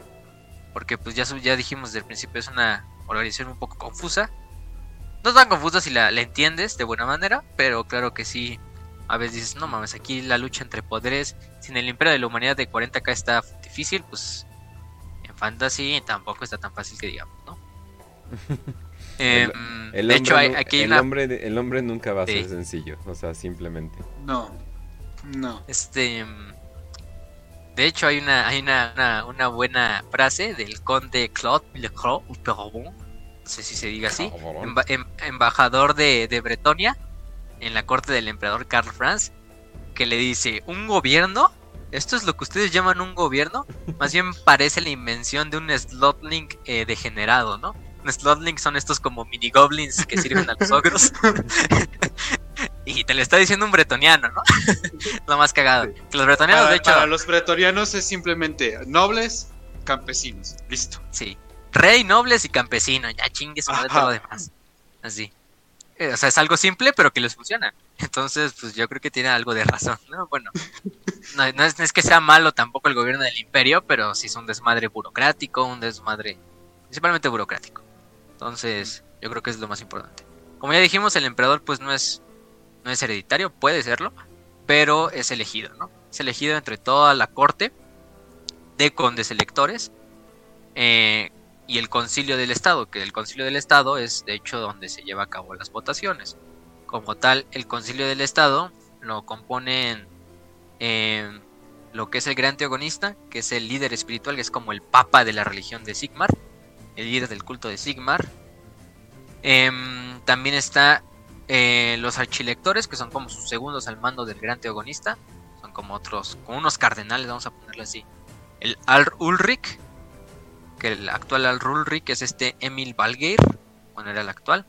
Porque pues ya, ya dijimos desde el principio, es una organización un poco confusa. No tan confusa si la, entiendes de buena manera, pero claro que sí. A veces dices, no mames, aquí la lucha entre poderes, sin el imperio de la humanidad de 40k está difícil, pues en fantasy tampoco está tan fácil que digamos, ¿no? [laughs] Em, el, de hecho, aquí el, hombre, el hombre nunca va a ser sencillo, o sea, simplemente. No, no. Este. De hecho, hay una, hay una, una, buena frase del conde Claude Lecroix, no sé si se diga así, em, embajador de, de Bretonia en la corte del emperador Karl Franz, que le dice: ¿Un gobierno? ¿Esto es lo que ustedes llaman un gobierno? Más bien parece la invención de un slotlink eh, degenerado, ¿no? Un slotlink son estos como mini goblins que sirven a los ogros. [laughs] y te lo está diciendo un bretoniano, ¿no? [laughs] lo más cagado. los bretonianos, de hecho. Para los bretonianos es simplemente nobles, campesinos. Listo. Sí. Rey, nobles y campesinos. Ya chingues de todo lo demás. Así. Eh, o sea, es algo simple, pero que les funciona. Entonces, pues yo creo que tiene algo de razón, ¿no? Bueno, [laughs] no, es, no es que sea malo tampoco el gobierno del imperio, pero sí es un desmadre burocrático, un desmadre principalmente burocrático. Entonces, yo creo que es lo más importante. Como ya dijimos, el emperador pues no es no es hereditario, puede serlo, pero es elegido, ¿no? Es elegido entre toda la corte de condes electores eh, y el concilio del Estado, que el concilio del Estado es de hecho donde se lleva a cabo las votaciones. Como tal, el concilio del Estado lo componen eh, lo que es el gran teogonista, que es el líder espiritual, que es como el papa de la religión de Sigmar, el líder del culto de Sigmar. Em, también está eh, los archilectores, que son como sus segundos al mando del gran teogonista. Son como otros, como unos cardenales, vamos a ponerlo así. El Al Ulrich, que el actual Al Ulrich es este Emil Valgeir, bueno, era el actual.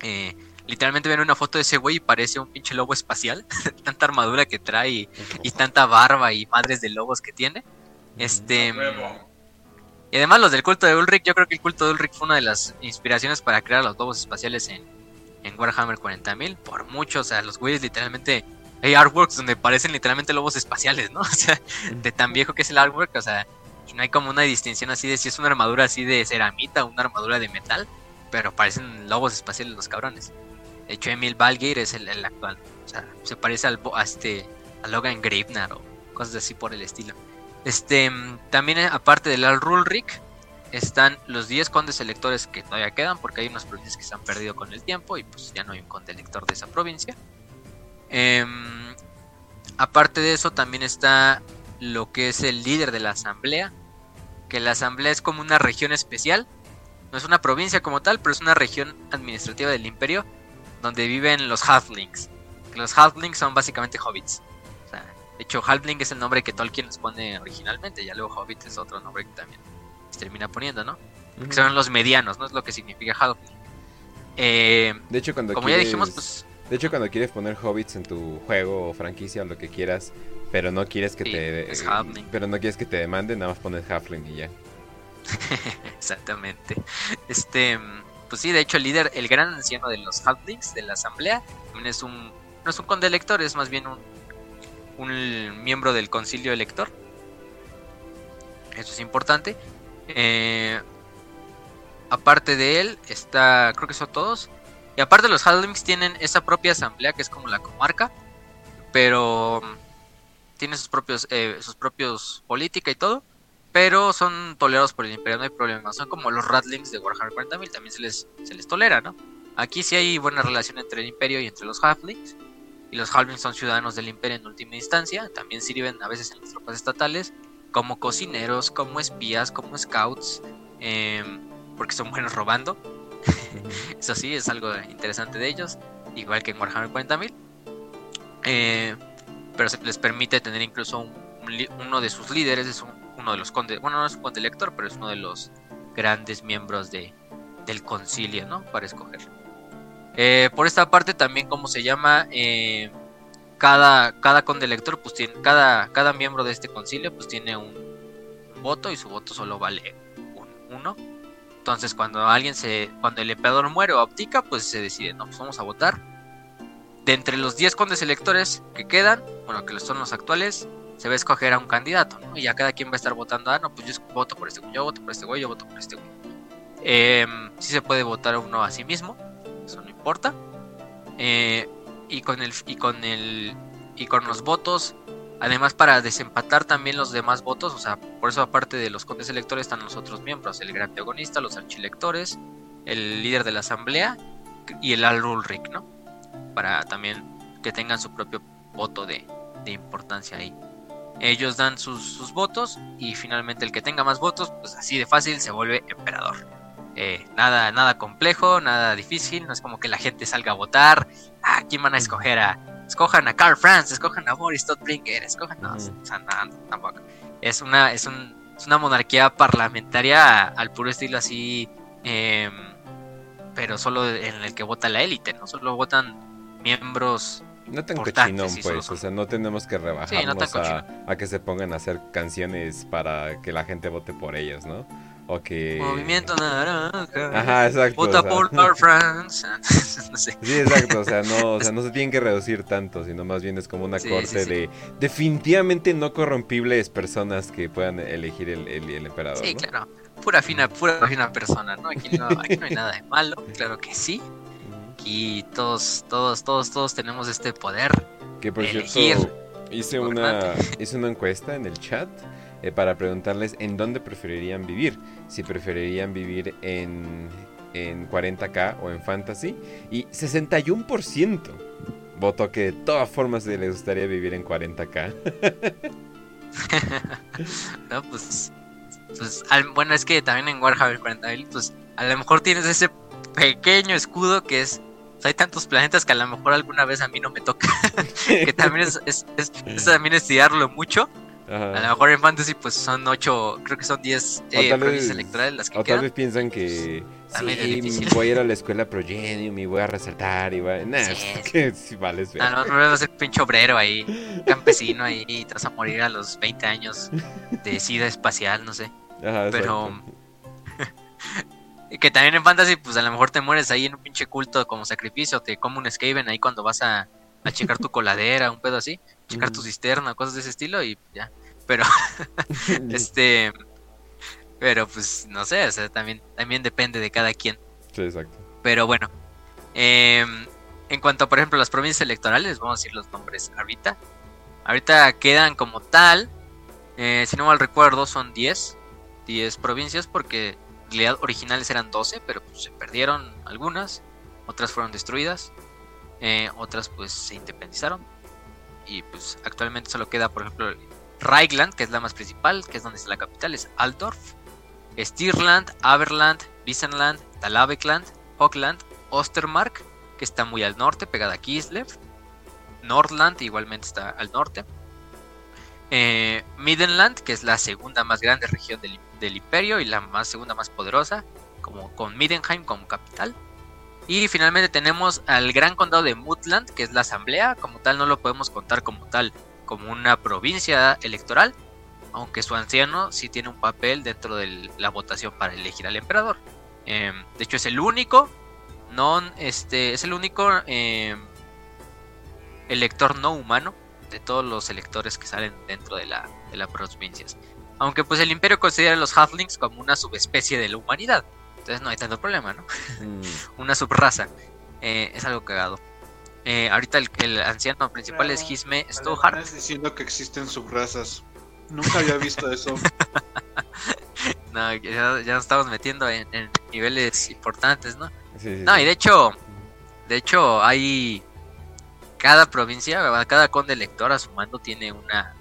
Eh, literalmente ven una foto de ese güey y parece un pinche lobo espacial. [laughs] tanta armadura que trae y, y, tanta barba y madres de lobos que tiene. Este. Y además los del culto de Ulrich, yo creo que el culto de Ulrich fue una de las inspiraciones para crear los lobos espaciales en, en Warhammer 40.000. Por mucho, o sea, los güeyes literalmente... Hay artworks donde parecen literalmente lobos espaciales, ¿no? [laughs] O sea, de tan viejo que es el artwork, o sea, no hay como una distinción así de si es una armadura así de ceramita o una armadura de metal, pero parecen lobos espaciales los cabrones. De hecho, Emil Valgeir es el, actual. O sea, se parece al, a, este, a Logan Gravenar o cosas así por el estilo. Este, también eh, aparte del Al Rulric, están los 10 condes electores que todavía quedan, porque hay unas provincias que se han perdido con el tiempo y pues ya no hay un conde elector de esa provincia. Em, aparte de eso, también está lo que es el líder de la asamblea, que la asamblea es como una región especial, no es una provincia como tal, pero es una región administrativa del imperio donde viven los halflings. Los halflings son básicamente hobbits. De hecho, Halfling es el nombre que Tolkien les pone originalmente, ya luego Hobbit es otro nombre que también se termina poniendo, ¿no? son los medianos, ¿no? Es lo que significa Halfling. Eh, de hecho, cuando como ya dijimos, pues... De hecho, cuando quieres poner hobbits en tu juego o franquicia o lo que quieras, pero no quieres que te... Es pero no quieres que te demanden, nada más pones Halfling y ya. [laughs] Exactamente. Este, pues sí, de hecho el líder, el gran anciano de los Halflings de la asamblea, también es un, no es un conde elector, es más bien un un miembro del concilio elector. Eso es importante. Eh, aparte de él, está, creo que son todos. Y aparte los Halflings tienen esa propia asamblea que es como la comarca, pero tiene sus propios, eh, sus propios política y todo. pero son tolerados por el imperio, no hay problema. Son como los Ratlings de Warhammer 40.000, también se les, se les tolera, ¿no? Aquí sí hay buena relación entre el imperio y entre los Halflings. Y los Halflings son ciudadanos del imperio en última instancia. También sirven a veces en las tropas estatales como cocineros, como espías, como scouts, em, porque son buenos robando. [laughs] Eso sí, es algo interesante de ellos, igual que en Warhammer 40.000. Eh, pero se les permite tener incluso uno de sus líderes, es uno de los condes, bueno, no es un conde lector, pero es uno de los grandes miembros de, del concilio, ¿no? Para escoger. Eh, por esta parte también, como se llama, eh, cada, cada conde lector, pues tiene, cada, cada miembro de este concilio, pues tiene un, voto y su voto solo vale uno. Entonces, cuando alguien se, cuando el emperador muere o abdica, pues se decide, no, pues vamos a votar. De entre los 10 condes electores que quedan, bueno, que son los actuales, se va a escoger a un candidato, ¿no? Y ya cada quien va a estar votando, ah, no, pues yo voto por este yo voto por este güey, yo voto por este güey. Eh, sí se puede votar uno a sí mismo, eso no importa. Eh, y con el y con el y con los votos además para desempatar también los demás votos o sea por eso aparte de los condes electores están los otros miembros el gran teogonista los archilectores el líder de la asamblea y el al Ulrich no para también que tengan su propio voto de, de importancia ahí. Ellos dan sus, sus, votos y finalmente el que tenga más votos pues así de fácil se vuelve emperador eh, nada, nada complejo, nada difícil, no es como que la gente salga a votar, ah, ¿quién van a escoger? A, escojan a Carl Franz, escojan a Boris Todbringer, escojan, no, o sea, nada, tampoco. Es una, es, un, es una monarquía parlamentaria al puro estilo así, eh, pero solo en el que vota la élite, no solo votan miembros no tan cochinón, pues. O sea, no tenemos que rebajarnos a, a, que se pongan a hacer canciones para que la gente vote por ellas, ¿no? O que... Movimiento naranja. Ajá, exacto. Vota por Carl France. [laughs] no sé. Sí, exacto. O sea, no, o sea, no se tienen que reducir tanto, sino más bien es como una corte de definitivamente no corrompibles personas que puedan elegir el, el, el emperador. Sí, claro. Pura fina, pura fina persona, ¿no? Aquí no, aquí no hay nada de malo, claro que sí. Aquí todos, todos, todos, todos tenemos este poder. Que por cierto, hice una, hice una encuesta en el chat eh, para preguntarles en dónde preferirían vivir. Si preferirían vivir en, en 40k o en fantasy. Y 61% votó que de todas formas les gustaría vivir en 40k. [laughs] no, pues, pues bueno, es que también en Warhammer 40.000, pues a lo mejor tienes ese pequeño escudo que es pues, hay tantos planetas que a lo mejor alguna vez a mí no me toca. [laughs] que también es, es, también estudiarlo mucho. A lo mejor en Fantasy pues son 8, creo que son 10 eh, provincias electorales las que o tal vez piensan que sí, voy a ir a la escuela Progenium y voy a resaltar y va... Nah, es que si vales ver. Ah, no, no vas a ser pinche obrero ahí, campesino ahí, y te vas a morir a los 20 años de sida espacial, no sé. Ajá, Pero... [laughs] que también en Fantasy pues a lo mejor te mueres ahí en un pinche culto como sacrificio, te come un Skaven ahí cuando vas a, a checar tu coladera, un pedo así checar tu cisterna, cosas de ese estilo y ya. Pero, [laughs] [laughs] este, pero pues no sé, o sea, también, también depende de cada quien. Sí, exacto. Pero bueno, em, en cuanto a, por ejemplo, las provincias electorales, vamos a decir los nombres ahorita. Ahorita quedan como tal, eh, si no mal recuerdo, son 10, 10 provincias porque en realidad originales eran 12, pero pues, se perdieron algunas, otras fueron destruidas, eh, otras pues se independizaron y pues actualmente solo queda, por ejemplo, Reichland, que es la más principal, que es donde está la capital, es Altdorf, Stirland, Aberland, Wiesenland, Talavekland, Hockland, Ostermark, que está muy al norte, pegada a Kislev, Nordland, igualmente está al norte, eh, Midenland, que es la segunda más grande región del, del, imperio y la más segunda más poderosa, como con Midenheim como capital. Y finalmente tenemos al Gran Condado de Mutland, que es la asamblea. Como tal, no lo podemos contar como tal, como una provincia electoral, aunque su anciano sí tiene un papel dentro de la votación para elegir al emperador. Em, de hecho, es el único, no, este, es el único em, elector no humano de todos los electores que salen dentro de la, de las provincias. Aunque pues el imperio considera a los halflings como una subespecie de la humanidad. Entonces no hay tanto problema, ¿no? Mm. [laughs] Una subraza. Eh, es algo cagado. Eh, ahorita el, anciano principal es Gisme Stohart. Estás diciendo que existen subrazas. Nunca había visto eso. [laughs] no, ya, nos estamos metiendo en, niveles importantes, ¿no? no, y de hecho, de hecho, hay cada provincia, cada conde elector a su mando tiene una.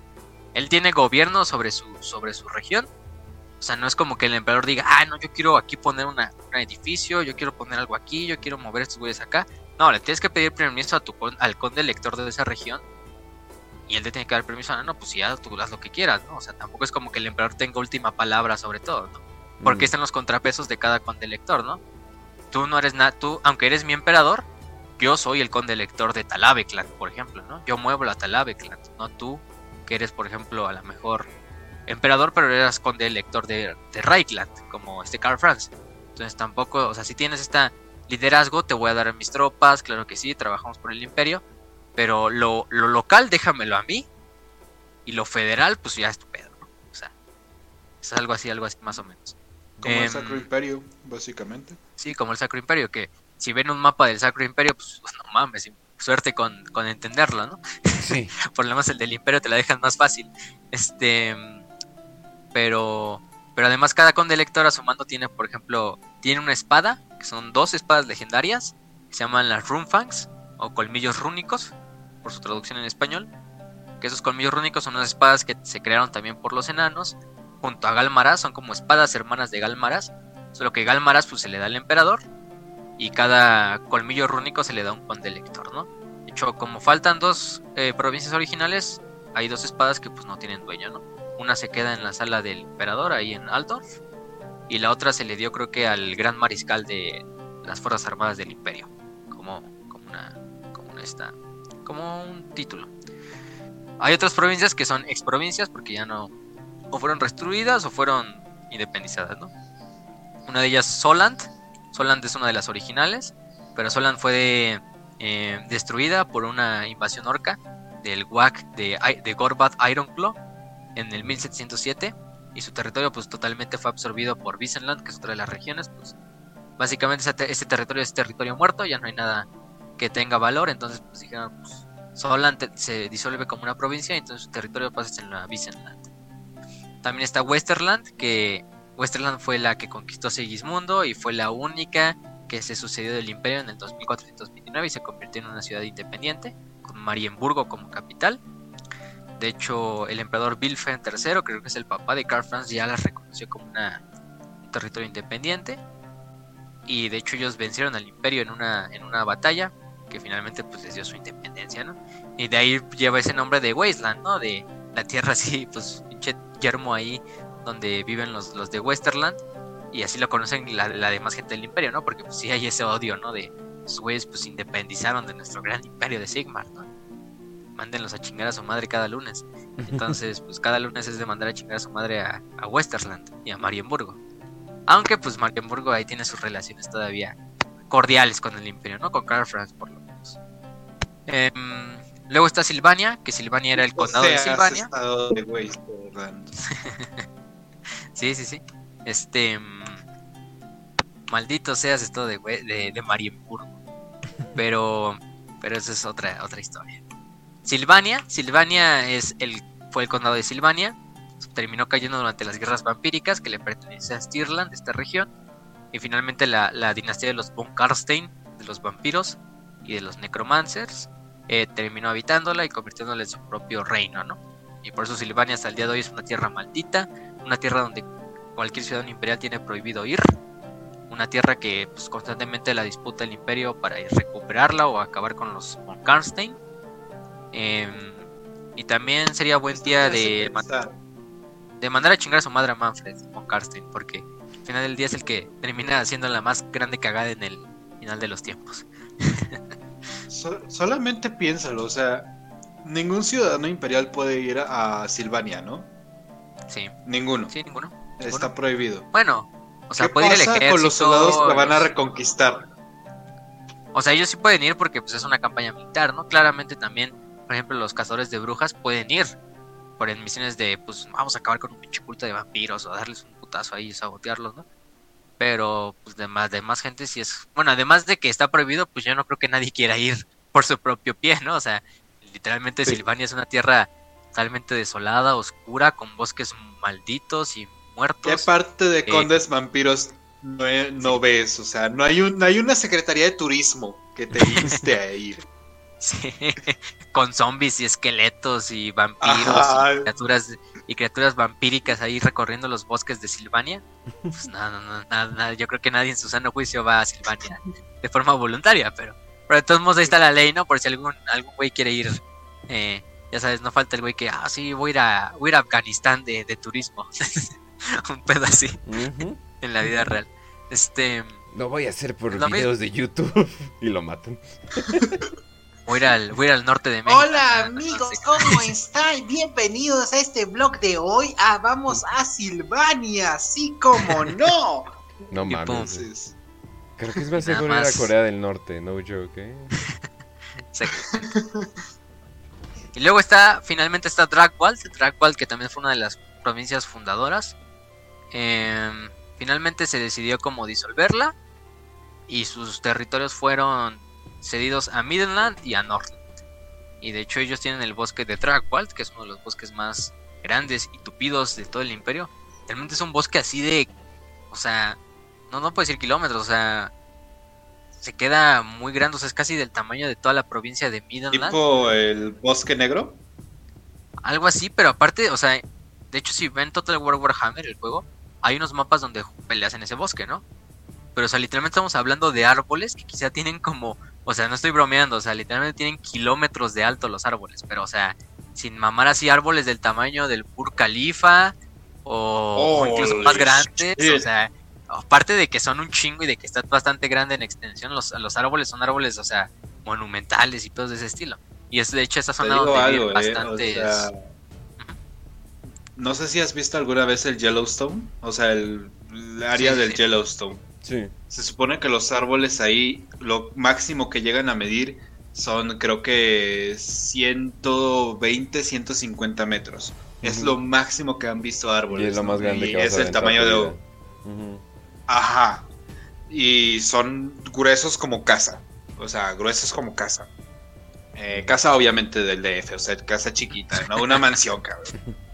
Él tiene gobierno sobre su, sobre su región. O sea, no es como que el emperador diga, ah, no, yo quiero aquí poner un edificio, yo quiero poner algo aquí, yo quiero mover estos güeyes acá. No, le tienes que pedir permiso a tu, al conde elector de esa región. Y él te tiene que dar permiso. No, no, pues ya tú haz lo que quieras, ¿no? O sea, tampoco es como que el emperador tenga última palabra sobre todo, ¿no? Porque mm. están los contrapesos de cada conde elector, ¿no? Tú no eres nada, tú, aunque eres mi emperador, yo soy el conde elector de Talabeclan, por ejemplo, ¿no? Yo muevo la Talabeclan, no tú, que eres, por ejemplo, a lo mejor emperador, pero eres conde elector de, de Reichland, como este Karl Franz. Entonces tampoco, o sea, si tienes este liderazgo, te voy a dar a mis tropas, claro que sí, trabajamos por el imperio, pero lo, lo local déjamelo a mí, y lo federal, pues ya es tu pedo, ¿no? O sea, es algo así, algo así más o menos. Como el em, Sacro Imperio, básicamente. Sí, como el Sacro Imperio, que si ven un mapa del Sacro Imperio, pues, pues [laughs] no mames, suerte con, con entenderlo, ¿no? Sí. [laughs] Por lo menos el del Imperio te la dejan más fácil. Este. Pero. Pero además, cada conde elector a su mando tiene, por ejemplo, tiene una espada, que son dos espadas legendarias, que se llaman las Runfangs, o colmillos rúnicos, por su traducción en español. Que esos colmillos rúnicos son unas espadas que se crearon también por los enanos, junto a Galmaraz, son como espadas hermanas de Galmaraz. Solo que Galmaraz pues se le da al emperador y cada colmillo rúnico se le da un conde lector, ¿no? De hecho, como faltan dos eh, provincias originales, hay dos espadas que pues no tienen dueño, ¿no? Una se queda en la sala del emperador, ahí en Altdorf, y la otra se le dio creo que al gran mariscal de las Fuerzas Armadas del Imperio, como, como una, como esta, como un título. Hay otras provincias que son exprovincias porque ya no, o fueron restruidas o fueron independizadas, ¿no? Una de ellas Soland, Soland es una de las originales, pero Soland fue eh, destruida por una invasión orca del WAC de, de Gorbat Ironclaw en el 1707 y su territorio pues totalmente fue absorbido por Visenland, que es otra de las regiones, pues básicamente este, territorio es territorio muerto, ya no hay nada que tenga valor, entonces pues dijeron pues Soland se disuelve como una provincia y entonces su territorio pasa en la Visenland. También está Westerland, que Westerland fue la que conquistó Sigismundo y fue la única que se sucedió del imperio en el 2429 y se convirtió en una ciudad independiente, con Marienburgo como capital. De hecho, el emperador Wilhelm III, creo que es el papá de Karl Franz, ya la reconoció como una, un territorio independiente. Y de hecho ellos vencieron al imperio en una, en una batalla que finalmente pues les dio su independencia, ¿no? Y de ahí lleva ese nombre de Wasteland, ¿no? De la tierra así, [laughs] pues pinche yermo ahí donde viven los, los de Westerland y así lo conocen la, la demás gente del imperio, ¿no? Porque pues sí hay ese odio, ¿no? De los güeyes pues independizaron de nuestro gran imperio de Sigmar, ¿no? Mándenlos a chingar a su madre cada lunes. Entonces, pues cada lunes es de mandar a chingar a su madre a, a Westerland y a Marienburgo. Aunque pues Marienburgo ahí tiene sus relaciones todavía cordiales con el imperio, ¿no? Con Karl Franz por lo menos. Em, luego está Silvania, que Silvania era el condado de Silvania. De [laughs] Sí, sí, sí. Este. Mm, maldito seas esto de, de, de Marienburgo. Pero. Pero eso es otra, otra historia. Silvania. Silvania es el, fue el condado de Silvania. Terminó cayendo durante las guerras vampíricas que le pertenece a Stirland, esta región. Y finalmente la, la dinastía de los von Karstein, de los vampiros y de los necromancers, eh, terminó habitándola y convirtiéndola en su propio reino, ¿no? Y por eso Silvania hasta el día de hoy es una tierra maldita, una tierra donde cualquier ciudadano imperial tiene prohibido ir, una tierra que pues, constantemente la disputa el imperio para recuperarla o acabar con los von Karnstein. Em, y también sería buen día de, de mandar a chingar a su madre a Manfred von Karnstein, porque al final del día es el que termina haciendo la más grande cagada en el final de los tiempos. [laughs] solamente piénsalo, o sea, ningún ciudadano imperial puede ir a Silvania, ¿no? Sí. Ninguno. Sí, ninguno. Está prohibido. Bueno, o sea, puede ir el ejército. con los soldados que van a reconquistar? O sea, ellos sí pueden ir porque pues, es una campaña militar, ¿no? Claramente también, por ejemplo, los cazadores de brujas pueden ir por misiones de, pues, vamos a acabar con un pinche culto de vampiros o darles un putazo ahí y sabotearlos, ¿no? Pero, pues, de más, de más gente sí es... Bueno, además de que está prohibido, pues yo no creo que nadie quiera ir [laughs] por su propio pie, ¿no? O sea, literalmente Silvania es una tierra totalmente desolada, oscura, con bosques malditos y muertos. ¿Qué parte de Eh, condes vampiros no, no ves? O sea, no hay, un, no hay una secretaría de turismo que te [laughs] inste a ir. Sí, [laughs] con zombies y esqueletos y vampiros Ajá. y criaturas y criaturas vampíricas ahí recorriendo los bosques de Silvania. Pues no, no, no, nada, nada. Yo creo que nadie en su sano juicio va a Silvania de forma voluntaria, pero, pero de todos modos ahí está la ley, ¿no? Por si algún algún güey quiere ir, eh, ya sabes, no falta el güey que, ah, sí, voy a ir a, voy a, ir a Afganistán de, de turismo. [laughs] Un pedo así Ujú. en la vida real. Este, Lo voy a hacer por Lo videos de YouTube. [laughs] y lo matan. Voy a ir al, voy a ir al norte de México. Hola no amigos. ¿cómo [laughs] están? Bienvenidos a este vlog de hoy. Ah, vamos a Silvania, sí como no. [laughs] No mames. Entonces, Creo que es más [laughs] seguro ir a. Corea del Norte, no joke, ¿eh? Exacto. y luego está, finalmente está Dragwald, Dragwald que también fue una de las provincias fundadoras. Em, finalmente se decidió como disolverla y sus territorios fueron cedidos a Midland y a Northland. Y de hecho ellos tienen el bosque de Dragwald, que es uno de los bosques más grandes y tupidos de todo el imperio. Realmente es un bosque así de, o sea, no no puedo decir kilómetros, o sea, se queda muy grande, o sea, es casi del tamaño de toda la provincia de Midland. tipo el bosque negro. Algo así, pero aparte, o sea, de hecho si ven Total War Warhammer, el juego, hay unos mapas donde peleas en ese bosque, ¿no? Pero, o sea, literalmente estamos hablando de árboles que quizá tienen como, o sea, no estoy bromeando, o sea, literalmente tienen kilómetros de alto los árboles, pero, o sea, sin mamar así árboles del tamaño del Burj Khalifa o, o incluso más Holy grandes, o sea, aparte de que son un chingo y de que está bastante grande en extensión, los, los árboles son árboles, o sea, monumentales y todo de ese estilo. Y es de hecho esa zona donde algo, viven eh, bastantes... o sea, no sé si has visto alguna vez el Yellowstone, o sea, el, el área Sí, del sí. Yellowstone. Sí. Se supone que los árboles ahí, lo máximo que llegan a medir son creo que 120, 150 metros. Es lo máximo que han visto árboles. Y es lo más grande Y que es el tamaño de... Ajá. Y son gruesos como casa. O sea, gruesos como casa. Eh, casa obviamente del DF, o sea, casa chiquita, no una mansión, cabrón. [laughs]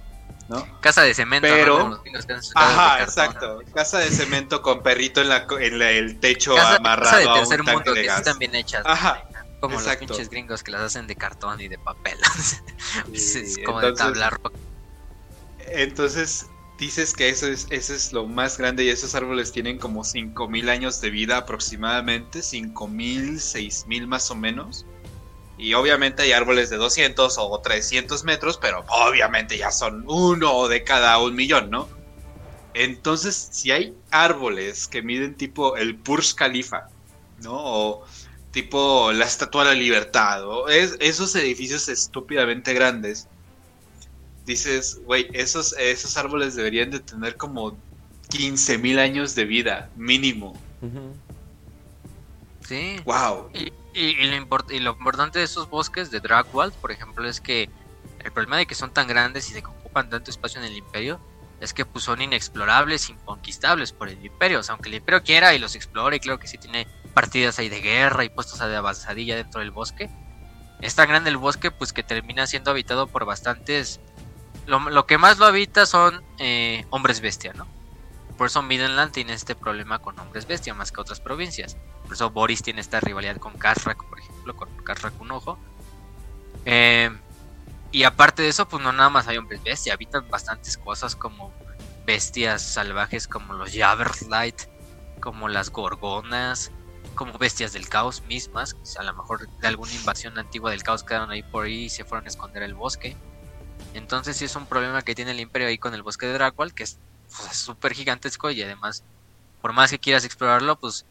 ¿No? Casa de cemento, Pero- de Ajá, exacto. Casa de cemento con perrito en, la, en la- el techo Casa, amarrado casa de a un mundo de que gas. están bien hechas. Ajá, Como exacto. los pinches gringos que las hacen de cartón y de papel. [laughs] es como de entonces- tabla roca. Entonces dices que eso es, eso es lo más grande y esos árboles tienen como 5000 años de vida aproximadamente, 5000, 6000 más o menos. Y obviamente hay árboles de 200 o 300 metros, pero obviamente ya son uno de cada un millón, ¿no? Entonces, si hay árboles que miden tipo el Burj Khalifa, ¿no? O tipo la Estatua de la Libertad, o es- esos edificios estúpidamente grandes, dices, güey, esos, esos árboles deberían de tener como 15.000 años de vida, mínimo. Sí. ¡Wow! Y, y- y lo import- y lo importante de esos bosques de Dragwald, por ejemplo, es que el problema de que son tan grandes y de que ocupan tanto espacio en el imperio es que pues, son inexplorables, inconquistables por el imperio. O sea, aunque el imperio quiera y los explore, y claro que sí tiene partidas ahí de guerra y puestos de avanzadilla dentro del bosque, es tan grande el bosque pues que termina siendo habitado por bastantes... Lo, lo que más lo habita son eh, hombres bestia, ¿no? Por eso Midland tiene este problema con hombres bestia más que otras provincias. Por eso Boris tiene esta rivalidad con Kazrak, por ejemplo, con Kazrak un ojo. Eh, y aparte de eso, pues no nada más hay hombres bestia, habitan bastantes cosas como bestias salvajes como los Javerslight, como las Gorgonas, como bestias del caos mismas, a lo mejor de alguna invasión antigua del caos quedaron ahí por ahí y se fueron a esconder el bosque. Entonces sí es un problema que tiene el imperio ahí con el bosque de Dracwall, que es pues, es súper gigantesco y además, por más que quieras explorarlo, pues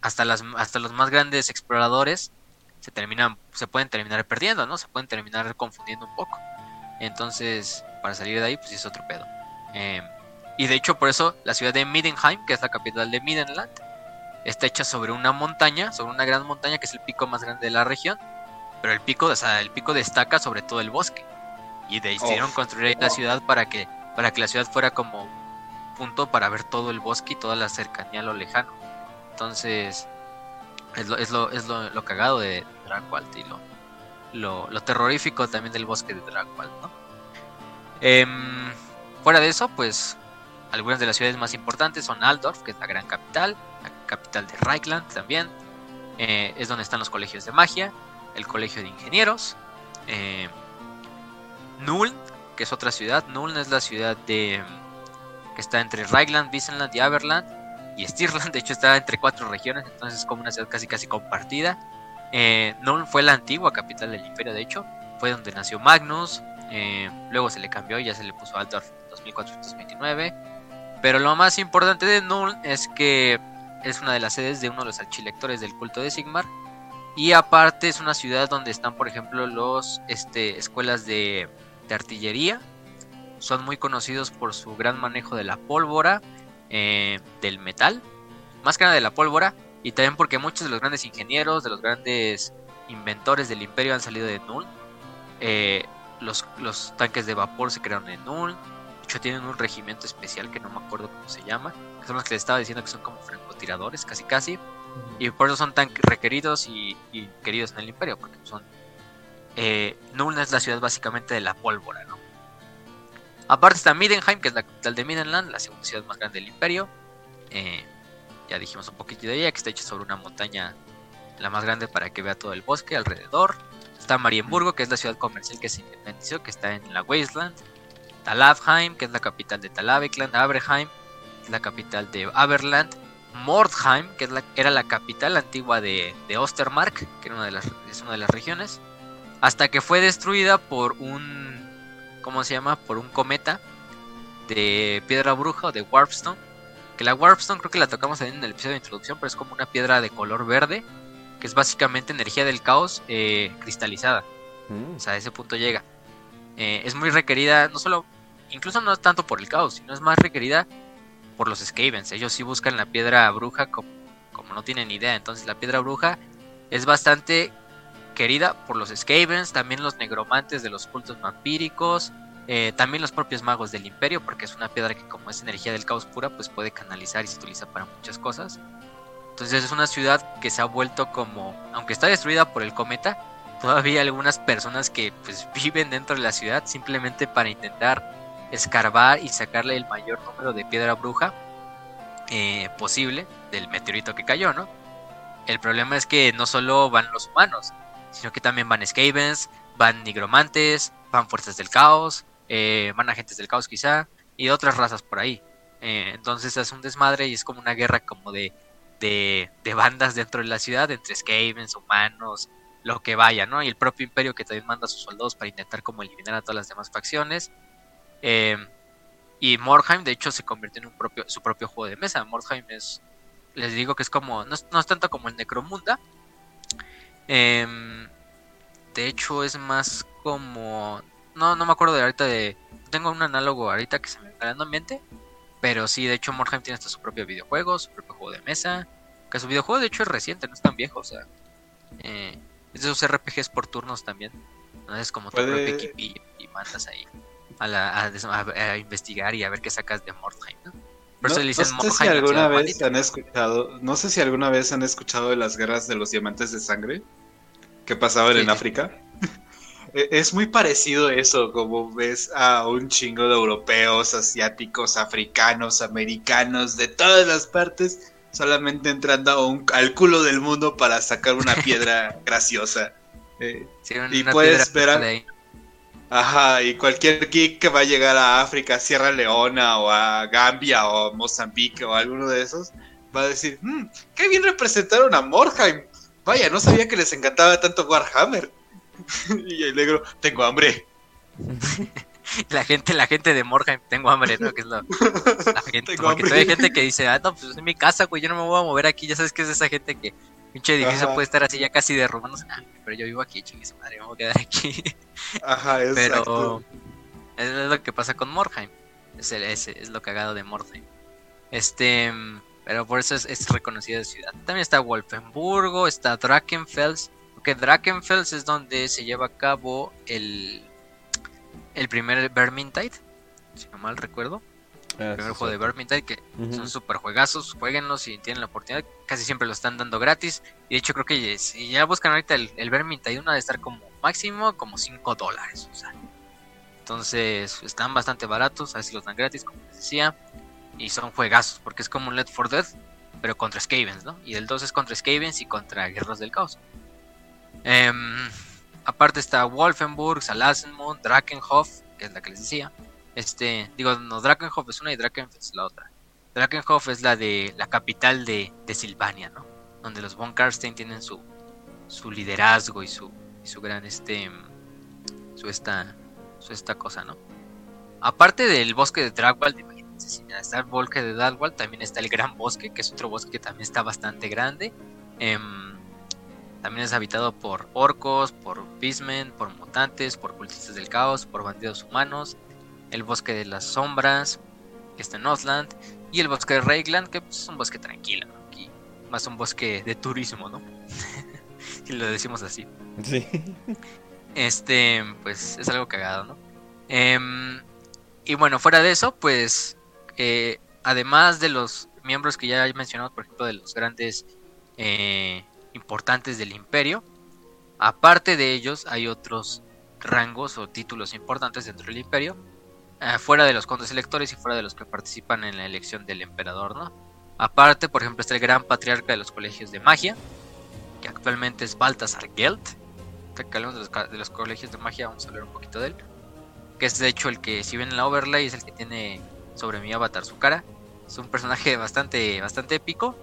hasta, las, hasta los más grandes exploradores se terminan, se pueden terminar perdiendo, ¿no? Se pueden terminar confundiendo un poco. Entonces, para salir de ahí, pues es otro pedo. Eh, y de hecho, por eso la ciudad de Middenheim, que es la capital de Middenland, está hecha sobre una montaña, sobre una gran montaña que es el pico más grande de la región. Pero el pico, o sea, el pico destaca sobre todo el bosque. Y decidieron construir ahí la ciudad para que, para que la ciudad fuera como punto para ver todo el bosque y toda la cercanía a lo lejano. Entonces, es lo, es lo, es lo, cagado de Dragwald y lo, lo, terrorífico también del bosque de Dragwald, ¿no? Em, fuera de eso, pues algunas de las ciudades más importantes son Aldorf, que es la gran capital, la capital de Reichland también. Eh, es donde están los colegios de magia, el colegio de ingenieros. Eh, Nuln, que es otra ciudad. Nuln es la ciudad de que está entre Reichland, Wiesenland y Aberland. Y Stirland, [laughs] de hecho, está entre cuatro regiones, entonces es como una ciudad casi casi compartida. Eh, Nuln fue la antigua capital del imperio, de hecho. Fue donde nació Magnus. Eh, luego se le cambió y ya se le puso Altdorf en 2429. Pero lo más importante de Nuln es que es una de las sedes de uno de los archilectores del culto de Sigmar. Y aparte es una ciudad donde están, por ejemplo, los este, escuelas de, artillería. Son muy conocidos por su gran manejo de la pólvora, eh, del metal, más que nada de la pólvora, y también porque muchos de los grandes ingenieros, de los grandes inventores del imperio han salido de Nuln. Eh, los, los, tanques de vapor se crearon en Nuln. De hecho, tienen un regimiento especial que no me acuerdo cómo se llama. Que son los que les estaba diciendo que son como francotiradores, casi casi. Y por eso son tan requeridos y, queridos en el imperio, porque son... Eh, es la ciudad básicamente de la pólvora, ¿no? Aparte está Midenheim, que es la capital de Midenland, la segunda ciudad más grande del imperio. Eh, ya dijimos un poquito de ella, que está hecha sobre una montaña, la más grande para que vea todo el bosque alrededor. Está Marienburgo, que es la ciudad comercial que se independizó, que está en la Wasteland. Talavheim, que es la capital de Talavekland. Aberheim, la capital de Aberland. Mordheim, que es la, era la capital antigua de, Ostermark, que era es una de las regiones, hasta que fue destruida por un, ¿cómo se llama? Por un cometa de piedra bruja o de Warpstone, que la Warpstone creo que la tocamos en el episodio de introducción, pero es como una piedra de color verde, que es básicamente energía del caos eh, cristalizada, mm. o sea, a ese punto llega. Eh, es muy requerida, no solo, incluso no tanto por el caos, sino es más requerida por los Skavens. Ellos sí buscan la piedra bruja como, como no tienen idea. Entonces la piedra bruja es bastante querida por los Skavens, también los negromantes de los cultos vampíricos, eh, también los propios magos del imperio, porque es una piedra que como es energía del caos pura, pues puede canalizar y se utiliza para muchas cosas. Entonces es una ciudad que se ha vuelto como, aunque está destruida por el cometa, todavía hay algunas personas que pues [laughs] viven dentro de la ciudad simplemente para intentar escarbar y sacarle el mayor número de piedra bruja eh, posible del meteorito que cayó, ¿no? El problema es que no solo van los humanos, sino que también van Skavens, van nigromantes, van fuerzas del caos, eh, van agentes del caos quizá, y otras razas por ahí. Eh, entonces es un desmadre y es como una guerra como de, de, de, bandas dentro de la ciudad, entre Skavens, humanos, lo que vaya, ¿no? Y el propio imperio que también manda a sus soldados para intentar como eliminar a todas las demás facciones. Eh, y Mordheim, de hecho, se convirtió en un propio, su propio juego de mesa. Mordheim es, les digo que es como, no es, tanto como el Necromunda. Em, de hecho, es más como, no, no me acuerdo de ahorita de, tengo un análogo ahorita que se me está dando en mente. Pero sí, de hecho, Mordheim tiene hasta su propio videojuego, su propio juego de mesa. Que su videojuego, de hecho, es reciente, no es tan viejo, o sea. Eh, es de esos RPGs por turnos también. es como tu propio equipo y mandas ahí a, investigar y a ver qué sacas de Mordheim. no, sé si alguna vez han escuchado, no sé si alguna vez han escuchado de las guerras de los diamantes de sangre que pasaban en África. [laughs] E, es muy parecido eso, como ves a un chingo de europeos, asiáticos, africanos, americanos, de todas las partes, solamente entrando a un, al culo del mundo para sacar una piedra [laughs] graciosa. Eh, y puedes ver Ajá, y cualquier geek que va a llegar a África, Sierra Leona o a Gambia o Mozambique o alguno de esos, va a decir, mmm, qué bien representaron a Mordheim. Vaya, no sabía que les encantaba tanto Warhammer. [laughs] y el negro, tengo hambre. [laughs] la gente, la gente de Mordheim, tengo hambre, ¿no? Que es lo, la [laughs] gente, porque hay gente que dice, ah, no, pues es mi casa, güey, yo no me voy a mover aquí, ya sabes que es esa gente que Pinche edificio puede estar así ya casi de romanos. Ah, pero yo vivo aquí, chingue madre, me voy a quedar aquí. Ajá, [laughs] exacto. Pero es lo que pasa con Mordheim. Es, el, es, es lo cagado de Mordheim. Este. Pero por eso es, es reconocida ciudad. También está Wolfenburgo, está Drakenfels. Porque Drakenfels es donde se lleva a cabo el. El primer Vermintide. Si no mal recuerdo. Ah, el primer juego de Vermintide, que son super juegazos, jueguenlos si tienen la oportunidad, casi siempre lo están dando gratis, y de hecho creo que si ya buscan ahorita el, el Vermintide, uno de estar como máximo como 5 dólares, o sea, entonces están bastante baratos, a veces los dan gratis, como les decía. y son juegazos, porque es como un Left 4 Dead, pero contra Skavens, ¿no? Y el 2 es contra Skavens y contra Guerras del Caos. Em, aparte está Wolfenburg, Salazenmund, Drakenhof, que es la que les decía. Este, digo, no, Drakenhof es una y Drakenhof es la otra. Drakenhof es la de la capital de, de Silvania, ¿no? Donde los von Karstein tienen su, su liderazgo y su, su gran este su esta su esta cosa, ¿no? Aparte del bosque de Dragwald, imagínense, si está el bosque de Dragwald, también está el Gran Bosque, que es otro bosque que también está bastante grande. Em, también es habitado por orcos, por beastmen, por mutantes, por cultistas del caos, por bandidos humanos. El bosque de las sombras, que está en Northland. Y el bosque de Reigland, que pues, es un bosque tranquilo, ¿no? Aquí, más un bosque de turismo, ¿no? [laughs] si lo decimos así. Sí. Este, pues es algo cagado, ¿no? Em, y bueno, fuera de eso, pues, eh, además de los miembros que ya he mencionado, por ejemplo, de los grandes eh, importantes del imperio, aparte de ellos hay otros rangos o títulos importantes dentro del imperio, eh, fuera de los condes electores y fuera de los que participan en la elección del emperador, ¿no? Aparte, por ejemplo, está el gran patriarca de los colegios de magia, que actualmente es Baltasar Gelt. Que hablamos de los, de los colegios de magia, vamos a hablar un poquito de él. Que es de hecho el que, si ven en la overlay, es el que tiene sobre mi avatar su cara. Es un personaje bastante, bastante épico,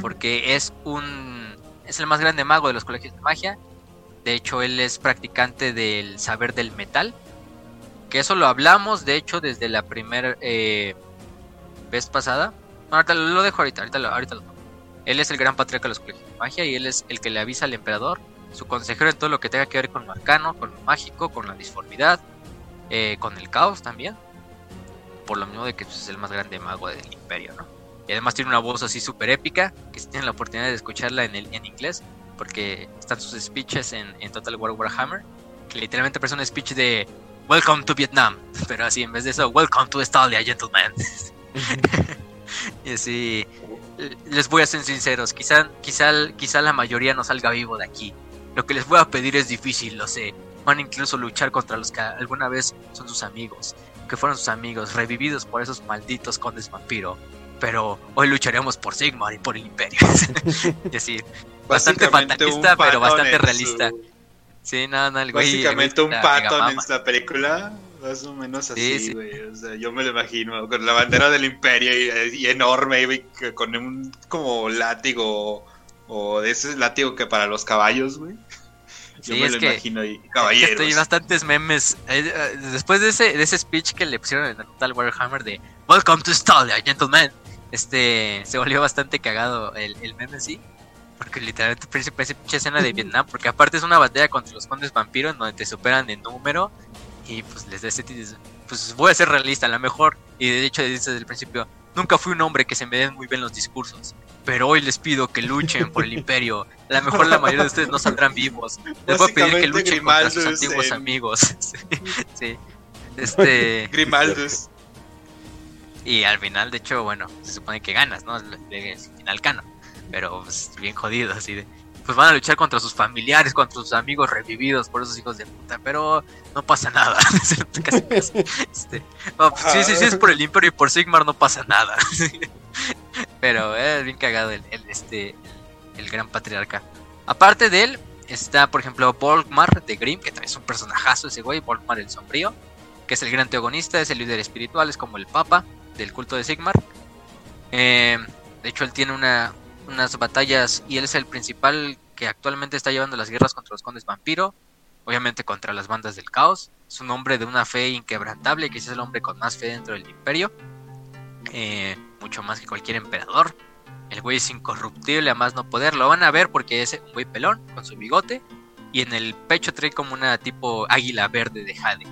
porque es un. Es el más grande mago de los colegios de magia. De hecho, él es practicante del saber del metal. Que eso lo hablamos, de hecho, desde la primera eh, vez pasada. No, ahorita lo dejo ahorita, ahorita lo, ahorita. Él es el gran patriarca de los colegios de magia y él es el que le avisa al emperador, su consejero en todo lo que tenga que ver con lo arcano, con lo mágico, con la disformidad, eh, con el caos también. Por lo mismo de que pues, es el más grande mago del imperio, ¿no? Y además tiene una voz así súper épica, que si tienen la oportunidad de escucharla en, el, en inglés, porque están sus speeches en, en Total War Warhammer, que literalmente parece un speech de Welcome to Vietnam, pero así en vez de eso, Welcome to Estalia, gentlemen. [laughs] y así, les voy a ser sinceros, quizá, quizá, quizá la mayoría no salga vivo de aquí. Lo que les voy a pedir es difícil, lo sé. Van a incluso luchar contra los que alguna vez son sus amigos, que fueron sus amigos, revividos por esos malditos condes vampiro. Pero hoy lucharemos por Sigmar y por el Imperio. [laughs] y así, bastante fantasista, pero bastante realista. Su... Sí, no, no, el güey. Básicamente un patón en esta película. Más o menos así, güey. Sí. O sea, yo me lo imagino con la bandera del imperio y, y enorme, y con un como látigo o de ese látigo que para los caballos, güey. Yo sí, me es lo que, imagino ahí, caballeros. Estoy bastantes memes. Eh, después de ese, de ese speech que le pusieron en Total Warhammer de Welcome to Stalia, gentlemen. Este se volvió bastante cagado el, el meme, sí. Porque literalmente parece, pinche escena de Vietnam. Porque aparte es una batalla contra los condes vampiros donde te superan en número. Y pues les da ese pues voy a ser realista, a lo mejor. Y de hecho desde el principio, nunca fui un hombre que se me den muy bien los discursos. Pero hoy les pido que luchen por el imperio. A lo mejor la mayoría de ustedes no saldrán vivos. Les voy a pedir que luchen Grimaldo contra sus antiguos en... amigos. [laughs] sí, sí. Este. Grimaldus. Y al final, de hecho, bueno, se supone que ganas, ¿no? El final cano. Pero pues, bien jodido, así de. Pues van a luchar contra sus familiares, contra sus amigos revividos por esos hijos de puta, pero no pasa nada. [laughs] casi, casi. Este, pues, sí, sí, sí, es por el Imperio y por Sigmar no pasa nada. [laughs] pero es bien cagado el, este, el, gran patriarca. Aparte de él, está, por ejemplo, Volkmar de Grimm, que también es un personajazo ese güey, Volkmar el sombrío, que es el gran teogonista, es el líder espiritual, es como el papa del culto de Sigmar. Eh, de hecho, él tiene una, unas batallas y él es el principal que actualmente está llevando las guerras contra los condes vampiro, obviamente contra las bandas del caos. Es un hombre de una fe inquebrantable, que es el hombre con más fe dentro del imperio, eh, mucho más que cualquier emperador. El güey es incorruptible, a más no poder. Lo van a ver porque es un güey pelón, con su bigote, y en el pecho trae como una tipo águila verde de Jade.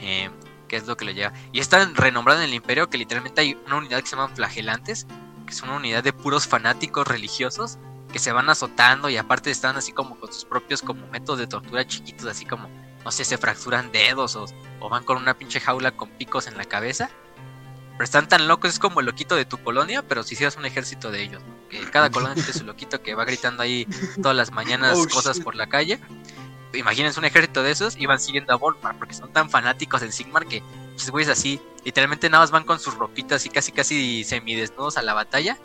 Eh, que es lo que lo lleva. Y está renombrado en el imperio que literalmente hay una unidad que se llaman flagelantes, que es una unidad de puros fanáticos religiosos que se van azotando y aparte están así como con sus propios como métodos de tortura chiquitos, así como, no sé, se fracturan dedos o, o van con una pinche jaula con picos en la cabeza. Pero están tan locos, es como el loquito de tu colonia, pero si hicieras un ejército de ellos. ¿no? Que cada colonia tiene su loquito que va gritando ahí [laughs] todas las mañanas oh, cosas shit. por la calle imagínense un ejército de esos y van siguiendo a Volmar porque son tan fanáticos del Sigmar que pinches güeyes así, literalmente nada más van con sus ropitas y casi casi semidesnudos a la batalla.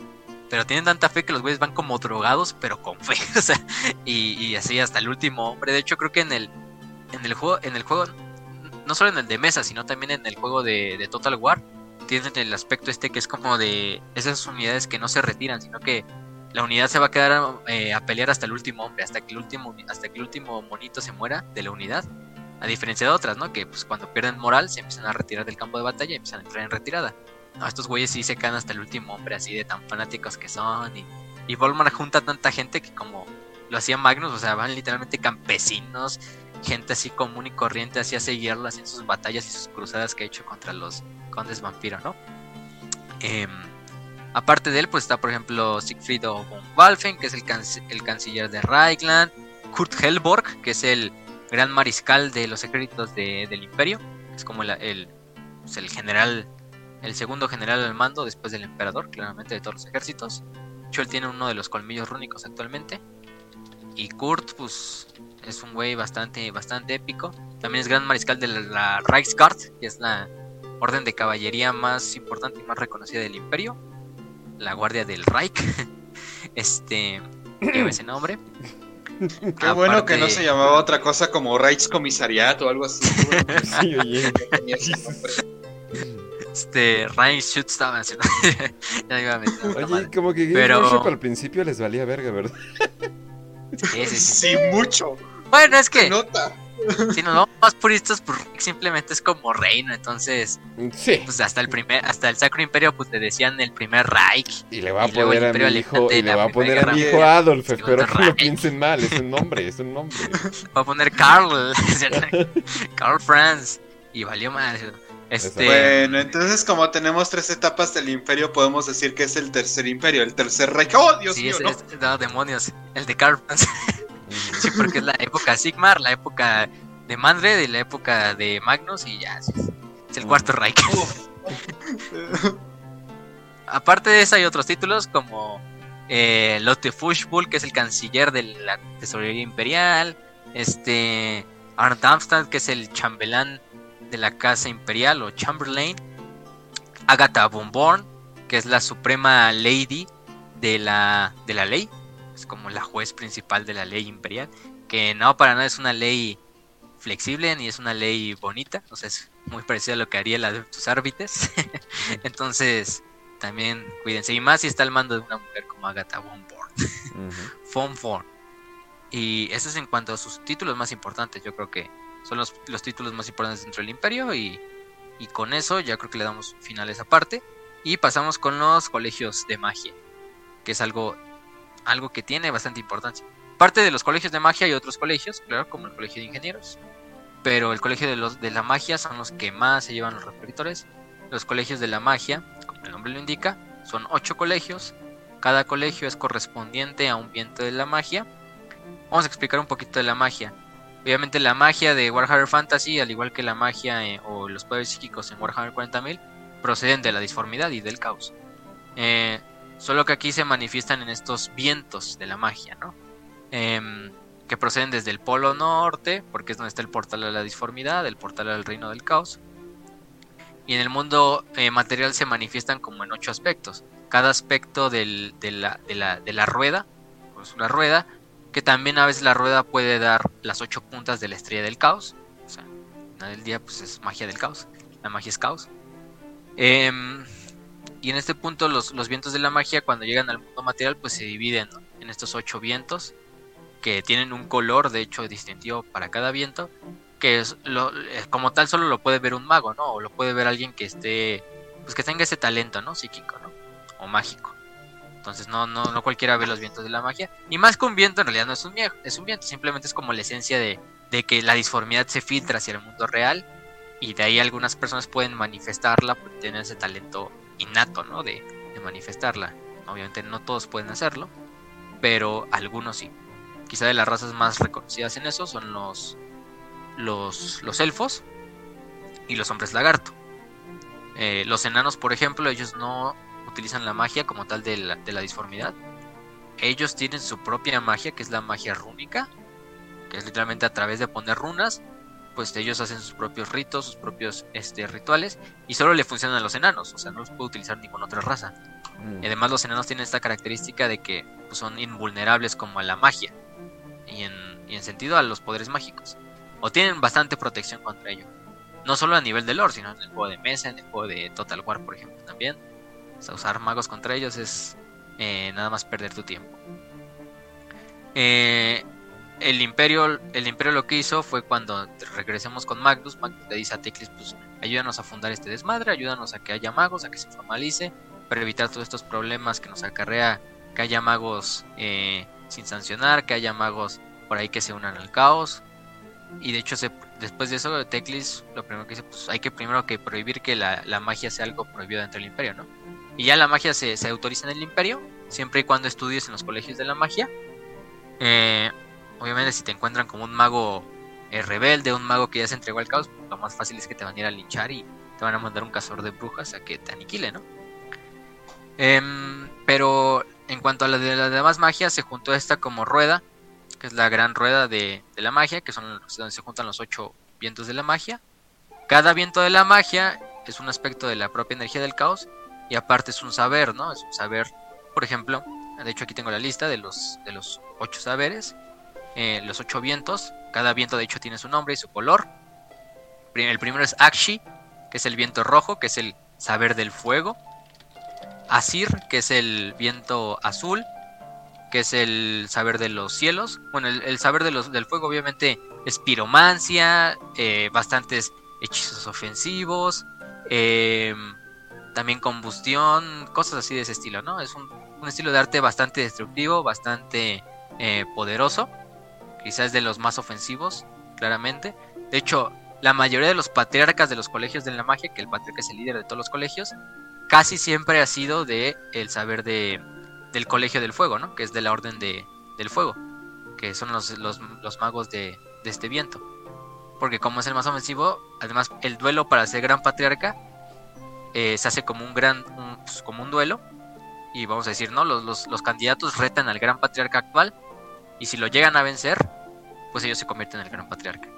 Pero tienen tanta fe que los güeyes van como drogados, pero con fe. [laughs] O sea, y, así hasta el último hombre. De hecho, creo que en el, en el juego, en el juego, no solo en el de mesa, sino también en el juego de, Total War, tienen el aspecto este que es como de esas unidades que no se retiran, sino que la unidad se va a quedar eh, a pelear hasta el último hombre, hasta que el último, hasta que el último monito se muera de la unidad. A diferencia de otras, ¿no? Que pues cuando pierden moral se empiezan a retirar del campo de batalla y empiezan a entrar en retirada. No, estos güeyes sí se quedan hasta el último hombre, así de tan fanáticos que son. Y, y Volmar junta tanta gente que como lo hacía Magnus, o sea, van literalmente campesinos, gente así común y corriente, así a seguirlo, así en sus batallas y sus cruzadas que ha hecho contra los condes vampiro, ¿no? Eh, Aparte de él, pues está por ejemplo Siegfried von Walfen, que es el, el canciller de Reichland, Kurt Helborg, que es el gran mariscal de los ejércitos del imperio, es como el, pues, el, general, el segundo general al mando después del emperador, claramente de todos los ejércitos. De él tiene uno de los colmillos rúnicos actualmente. Y Kurt, pues, es un güey bastante, bastante épico. También es gran mariscal de la, la Reichsguard, que es la orden de caballería más importante y más reconocida del imperio la guardia del Reich. [laughs] Este, [clears throat] lleva ese nombre. [laughs] Qué bueno que no se llamaba otra cosa como Reichskommissariat o algo así. [laughs] sí, oye. Este, Reich estaba haciendo. [laughs] Oye, como que Pero... al principio les valía verga, ¿verdad? Sí, sí, sí. mucho. Bueno, es que. Nota si nos vamos más puristas, pues simplemente es como reino, entonces sí. pues hasta el primer, hasta el Sacro Imperio, pues le decían el primer Reich. Y le va a poner a mi hijo, y le va a poner a mi hijo Adolf, espero que lo piensen mal, es un nombre, es un nombre. [laughs] Va a poner Carl, [laughs] Carl Franz, y valió más. Este... Bueno, entonces como tenemos tres etapas del imperio, podemos decir que es el tercer imperio, el tercer Reich. ¡Oh, Dios mío! Es, no. demonios, el de Carl Franz. [laughs] [laughs] Sí, porque es la época Sigmar, la época de Mandred y la época de Magnus y ya, es, el cuarto Reich. [laughs] Aparte de eso hay otros títulos como eh, Lotte Fushbull, que es el canciller de la tesorería imperial, este Arndt Amstad, que es el chambelán de la casa imperial o Chamberlain, Agatha Bonborn, que es la suprema lady de la, de la ley, es como la juez principal de la ley imperial, que no para nada es una ley flexible ni es una ley bonita, o sea, es muy parecida a lo que haría la de tus árbitres. [laughs] Entonces, también cuídense. Y más si está al mando de una mujer como Agatha von Born. Y eso es en cuanto a sus títulos más importantes. Yo creo que son los, los títulos más importantes dentro del imperio. Y, y, con eso ya creo que le damos final a esa parte. Y pasamos con los colegios de magia. Que es algo algo que tiene bastante importancia. Parte de los colegios de magia hay otros colegios, claro, como el colegio de ingenieros, pero el colegio de, los, de la magia son los que más se llevan los reflectores. Los colegios de la magia, como el nombre lo indica, son ocho colegios. Cada colegio es correspondiente a un viento de la magia. Vamos a explicar un poquito de la magia. Obviamente la magia de Warhammer Fantasy, al igual que la magia eh, o los poderes psíquicos en Warhammer 40.000, proceden de la disformidad y del caos. Eh, Solo que aquí se manifiestan en estos vientos de la magia, ¿no? Em, que proceden desde el polo norte, porque es donde está el portal de la disformidad, el portal del reino del caos. Y en el mundo eh, material se manifiestan como en ocho aspectos. Cada aspecto de, la, rueda, pues una rueda, que también a veces la rueda puede dar las ocho puntas de la estrella del caos. O sea, nada del día pues es magia del caos. La magia es caos. Eh, y en este punto los, vientos de la magia cuando llegan al mundo material pues se dividen en estos ocho vientos que tienen un color de hecho distintivo para cada viento que es lo, eh, como tal solo lo puede ver un mago, ¿no? O lo puede ver alguien que esté pues que tenga ese talento, ¿no? Psíquico, ¿no? O mágico. Entonces no, no, no cualquiera ve los vientos de la magia. Y más que un viento, en realidad no es un, es un viento, simplemente es como la esencia de, de que la disformidad se filtra hacia el mundo real. Y de ahí algunas personas pueden manifestarla porque tienen ese talento innato, ¿no? De, manifestarla. Obviamente no todos pueden hacerlo, pero algunos sí. Quizá de las razas más reconocidas en eso son los, los, elfos y los hombres lagarto. Eh, los enanos, por ejemplo, ellos no utilizan la magia como tal de la, de la disformidad. Ellos tienen su propia magia, que es la magia rúnica, que es literalmente a través de poner runas, pues ellos hacen sus propios ritos, sus propios este, rituales, y solo le funcionan a los enanos, o sea, no los puede utilizar ninguna otra raza. Mm. Y además los enanos tienen esta característica de que pues, son invulnerables como a la magia, y en, y en sentido a los poderes mágicos, o tienen bastante protección contra ello. No solo a nivel de lore, sino en el juego de mesa, en el juego de Total War, por ejemplo, también. O sea, usar magos contra ellos es eh, nada más perder tu tiempo. Eh, el imperio el imperio lo que hizo fue cuando regresemos con Magnus, Magnus le dice a Teclis, pues ayúdanos a fundar este desmadre, ayúdanos a que haya magos, a que se formalice, para evitar todos estos problemas que nos acarrea que haya magos eh, sin sancionar, que haya magos por ahí que se unan al caos. Y de hecho, se, después de eso, Teclis lo primero que dice, pues hay que primero que prohibir que la, la magia sea algo prohibido dentro del imperio, ¿no? Y ya la magia se, se autoriza en el imperio, siempre y cuando estudies en los colegios de la magia. Eh, obviamente si te encuentran como un mago eh, rebelde, un mago que ya se entregó al caos, lo más fácil es que te van a ir a linchar y te van a mandar un cazador de brujas a que te aniquile, ¿no? Em, pero en cuanto a la de las demás magias, se juntó esta como rueda, que es la gran rueda de, de la magia, que son donde se juntan los ocho vientos de la magia. Cada viento de la magia es un aspecto de la propia energía del caos y aparte es un saber, ¿no? Es un saber, por ejemplo, de hecho aquí tengo la lista de los, de los ocho saberes, eh, los ocho vientos, cada viento de hecho tiene su nombre y su color. El primero es Akshi, que es el viento rojo, que es el saber del fuego. Asir, que es el viento azul, que es el saber de los cielos. Bueno, el, saber de los, del fuego obviamente es piromancia, eh, bastantes hechizos ofensivos, eh, también combustión, cosas así de ese estilo, ¿no? Es un, un estilo de arte bastante destructivo, bastante eh, poderoso, quizás de los más ofensivos, claramente. De hecho, la mayoría de los patriarcas de los colegios de la magia, que el patriarca es el líder de todos los colegios, casi siempre ha sido de el saber de, del colegio del fuego, ¿no? Que es de la orden de, del fuego, que son los, los, los magos de, de este viento. Porque como es el más ofensivo, además el duelo para ser gran patriarca eh, se hace como un gran, un- pues, como un duelo. Y vamos a decir, ¿no? Los, los, los candidatos retan al gran patriarca actual. Y si lo llegan a vencer, pues ellos se convierten en el gran patriarca.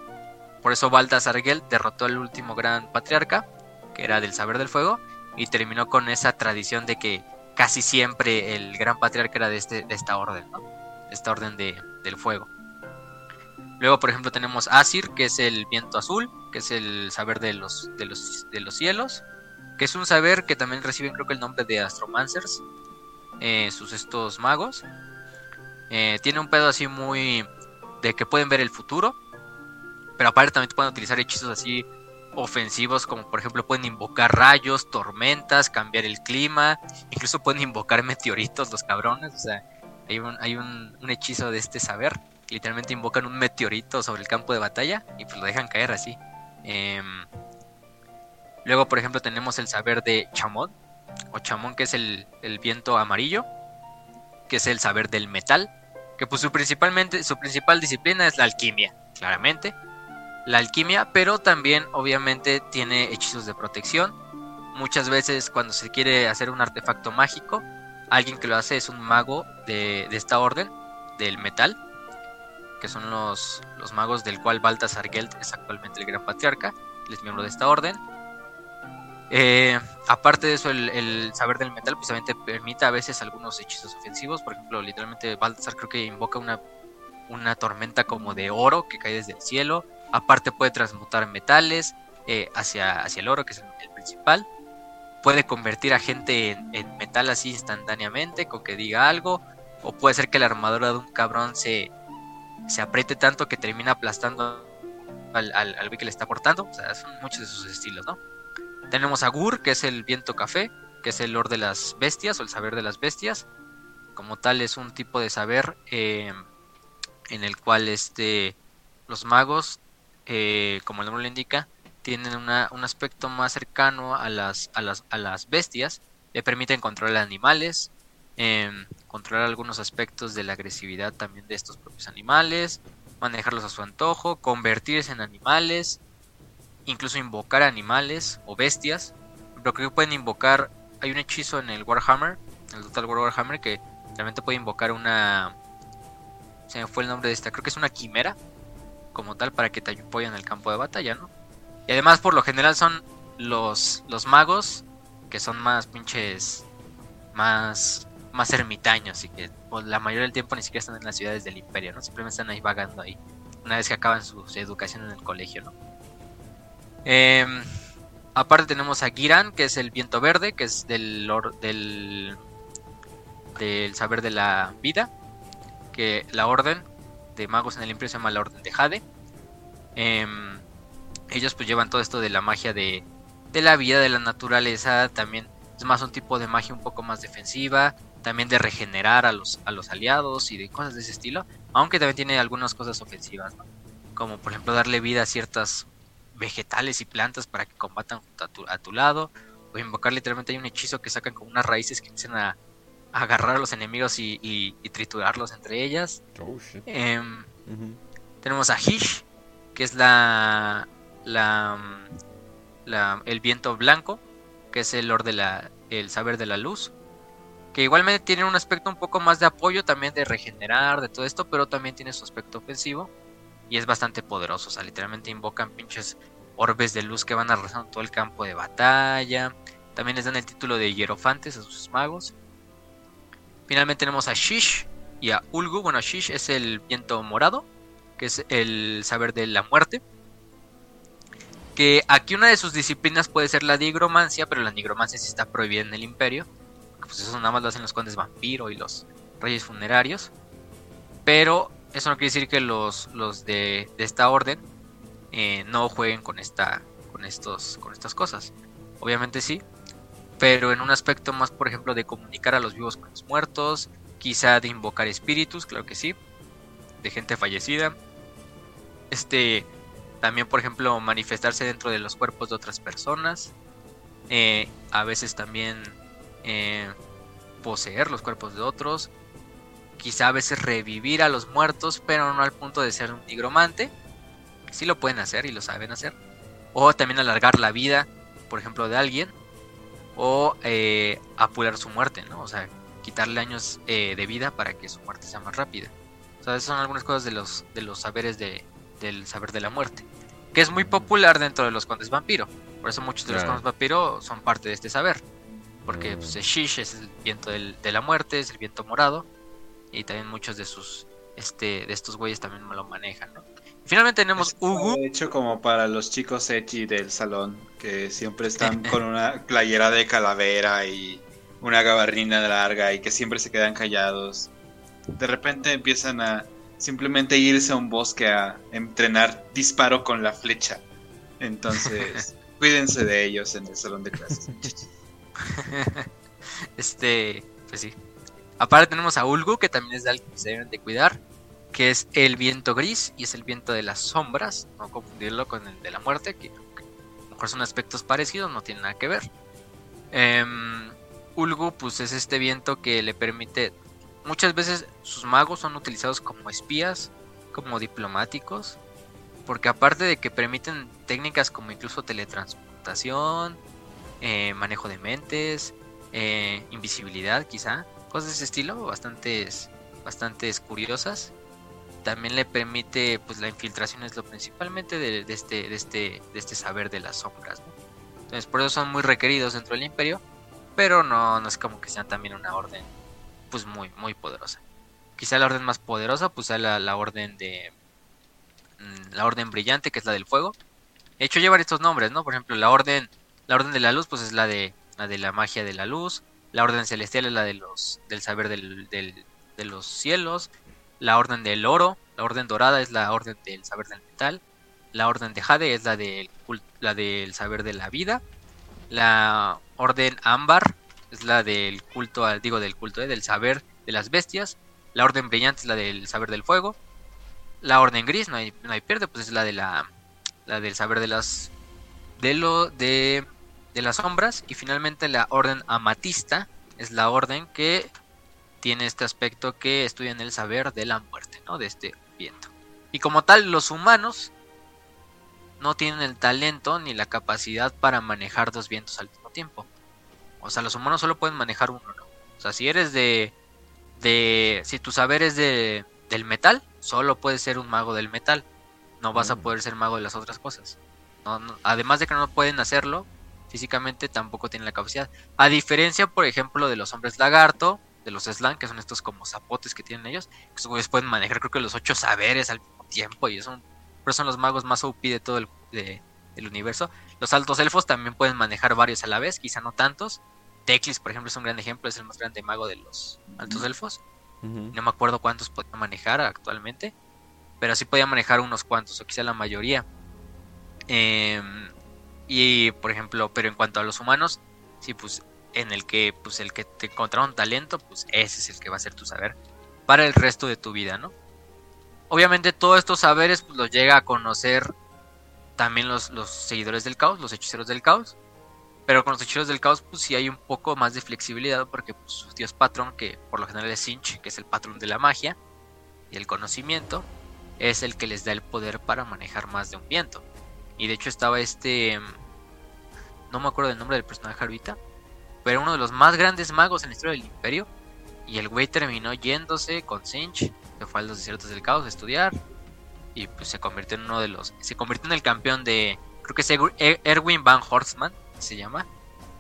Por eso Baltasar Gel derrotó al último gran patriarca, que era del saber del fuego, y terminó con esa tradición de que casi siempre el gran patriarca era de, este, de esta orden, ¿no? Esta orden de, del fuego. Luego, por ejemplo, tenemos Asir, que es el viento azul, que es el saber de los, de los, de los cielos, que es un saber que también reciben creo que el nombre de Astromancers, eh, sus estos magos. Eh, tiene un pedo así muy de que pueden ver el futuro, pero aparte también pueden utilizar hechizos así ofensivos, como por ejemplo pueden invocar rayos, tormentas, cambiar el clima, incluso pueden invocar meteoritos los cabrones, o sea, hay un, hay un, hechizo de este saber, literalmente invocan un meteorito sobre el campo de batalla y pues lo dejan caer así. Em, luego, por ejemplo, tenemos el saber de Chamón, o Chamón que es el, el viento amarillo, que es el saber del metal, que pues su principalmente su principal disciplina es la alquimia, claramente. La alquimia, pero también obviamente tiene hechizos de protección. Muchas veces cuando se quiere hacer un artefacto mágico, alguien que lo hace es un mago de, de esta orden, del metal, que son los, los magos del cual Baltasar Gelt es actualmente el gran patriarca, él es miembro de esta orden. Eh, aparte de eso, el, el saber del metal pues, también te permite a veces algunos hechizos ofensivos. Por ejemplo, literalmente Baltasar creo que invoca una, una tormenta como de oro que cae desde el cielo. Aparte puede transmutar metales eh, hacia, hacia el oro, que es el, el principal. Puede convertir a gente en, metal así instantáneamente, con que diga algo. O puede ser que la armadura de un cabrón se, se apriete tanto que termina aplastando al, al, al que le está cortando. O sea, son muchos de sus estilos, ¿no? Tenemos a Gur, que es el viento café, que es el lord de las bestias o el saber de las bestias. Como tal es un tipo de saber eh, en el cual este, los magos, eh, como el nombre lo indica, tienen una, un aspecto más cercano a las, a las, a las bestias. Le permiten controlar animales, eh, controlar algunos aspectos de la agresividad también de estos propios animales, manejarlos a su antojo, convertirse en animales, incluso invocar animales o bestias. Pero creo que pueden invocar. Hay un hechizo en el Warhammer, el Total War Warhammer, que realmente puede invocar una. Se me fue el nombre de esta, creo que es una quimera. como tal para que te apoyen en el campo de batalla, ¿no? Y además por lo general son los, los magos que son más pinches, más, más ermitaños y que pues, la mayoría del tiempo ni siquiera están en las ciudades del imperio, ¿no? Simplemente están ahí vagando ahí, una vez que acaban su, educación en el colegio, ¿no? Em, aparte tenemos a Giran, que es el viento verde, que es del, del, del saber de la vida, que la orden de magos en el imperio se llama la orden de Jade. Em, ellos pues llevan todo esto de la magia de, de la vida, de la naturaleza, también es más un tipo de magia un poco más defensiva, también de regenerar a los, a los aliados y de cosas de ese estilo, aunque también tiene algunas cosas ofensivas, como por ejemplo darle vida a ciertas vegetales y plantas para que combatan junto a tu, lado, o invocar literalmente hay un hechizo que sacan con unas raíces que empiezan a, agarrar a los enemigos y, triturarlos entre ellas. Oh, em, tenemos a Hish, que es la, la el viento blanco, que es el Lord de la, el saber de la luz, que igualmente tiene un aspecto un poco más de apoyo, también de regenerar, de todo esto, pero también tiene su aspecto ofensivo y es bastante poderoso, o sea, literalmente invocan pinches orbes de luz que van arrasando todo el campo de batalla. También les dan el título de hierofantes a sus magos. Finalmente tenemos a Shish y a Ulgu. Bueno, Shish es el viento morado, que es el saber de la muerte que aquí una de sus disciplinas puede ser la nigromancia, pero la nigromancia sí está prohibida en el imperio. Pues eso nada más lo hacen los condes vampiro y los reyes funerarios. Pero eso no quiere decir que los, los de, esta orden eh, no jueguen con, esta, con, estos, con estas cosas. Obviamente sí, pero en un aspecto más, por ejemplo, de comunicar a los vivos con los muertos, quizá de invocar espíritus, claro que sí, de gente fallecida. Este, también, por ejemplo, manifestarse dentro de los cuerpos de otras personas. Eh, a veces también eh, poseer los cuerpos de otros. Quizá a veces revivir a los muertos, pero no al punto de ser un nigromante. Sí lo pueden hacer y lo saben hacer. O también alargar la vida, por ejemplo, de alguien. O eh, apurar su muerte, ¿no? O sea, quitarle años de vida para que su muerte sea más rápida. O sea, esas son algunas cosas de los, de los saberes de, del saber de la muerte, que es muy popular dentro de los condes vampiro. Por eso muchos de los condes vampiro son parte de este saber. Porque pues, el Shish es el viento de la muerte, es el viento morado. Y también muchos de sus este de estos güeyes también me lo manejan, finalmente tenemos Ugu. De hecho, como para los chicos echi del salón, que siempre están [laughs] con una playera de calavera y una gabarrina larga y que siempre se quedan callados. De repente empiezan a simplemente irse a un bosque a entrenar disparo con la flecha. Entonces, [laughs] cuídense de ellos en el salón de clases. [laughs] este, pues sí. Aparte tenemos a Ulgu, que también es de alguien que se deben de cuidar, que es el viento gris y es el viento de las sombras, no confundirlo con el de la muerte, que a lo mejor son aspectos parecidos, no tienen nada que ver. Em, Ulgu, pues es este viento que le permite Muchas veces sus magos son utilizados como espías, como diplomáticos, porque aparte de que permiten técnicas como incluso teletransportación, eh, manejo de mentes, eh, invisibilidad quizá, cosas de ese estilo, bastantes, bastantes curiosas. También le permite, pues la infiltración es lo principalmente de, este, de, este, de este saber de las sombras. Entonces por eso son muy requeridos dentro del imperio, pero no, no es como que sean también una orden pues muy, muy poderosa. Quizá la orden más poderosa, pues sea la, orden de... Mm, la orden brillante, que es la del fuego. De hecho, lleva estos nombres, ¿no? Por ejemplo, la orden, la orden de la luz, pues es la de, la de la magia de la luz. La orden celestial es la de los, del saber del, del, de los cielos. La orden del oro, la orden dorada es la orden del saber del metal. La orden de Jade es la del, la del saber de la vida. La orden ámbar es la del culto, digo del culto, eh, del saber de las bestias. La orden brillante es la del saber del fuego. La orden gris, no hay, no hay pierde, pues es la de la, la del saber de las de lo de, de las sombras y finalmente la orden amatista es la orden que tiene este aspecto que estudia en el saber de la muerte, ¿no? De este viento. Y como tal, los humanos no tienen el talento ni la capacidad para manejar dos vientos al mismo tiempo. O sea, los humanos solo pueden manejar uno, ¿no? O sea, si eres de. de si tu saber es de, del metal, solo puedes ser un mago del metal. no vas a Mm. poder ser mago de las otras cosas. No- no- además de que no pueden hacerlo, físicamente tampoco tienen la capacidad. A diferencia, por ejemplo, de los hombres lagarto, de los slan, que son estos como zapotes que tienen ellos, que güeyes pueden manejar creo que los ocho saberes al mismo tiempo y son, pero son los magos más OP de todo el de- del universo. Los altos elfos también pueden manejar varios a la vez, quizá no tantos. Teclis, por ejemplo, es un gran ejemplo, es el más grande mago de los altos elfos. No me acuerdo cuántos podía manejar actualmente. Pero sí podía manejar unos cuantos, o quizá la mayoría. Em, y por ejemplo, pero en cuanto a los humanos, sí, pues en el que, pues el que te encontraron talento, pues ese es el que va a ser tu saber para el resto de tu vida, ¿no? Obviamente todos estos saberes pues, los llega a conocer también los, los seguidores del caos, los hechiceros del caos. Pero con los hechiceros del caos, pues sí hay un poco más de flexibilidad, porque pues, su dios patrón, que por lo general es Sinch, que es el patrón de la magia y el conocimiento, es el que les da el poder para manejar más de un viento. Y de hecho estaba este... No me acuerdo del nombre del personaje ahorita, pero uno de los más grandes magos en la historia del imperio. Y el güey terminó yéndose con Sinch, se fue a los desiertos del caos a estudiar. Y pues se convirtió en uno de los... Se convirtió en el campeón de... Creo que es Er- Erwin Van Horstman, se llama.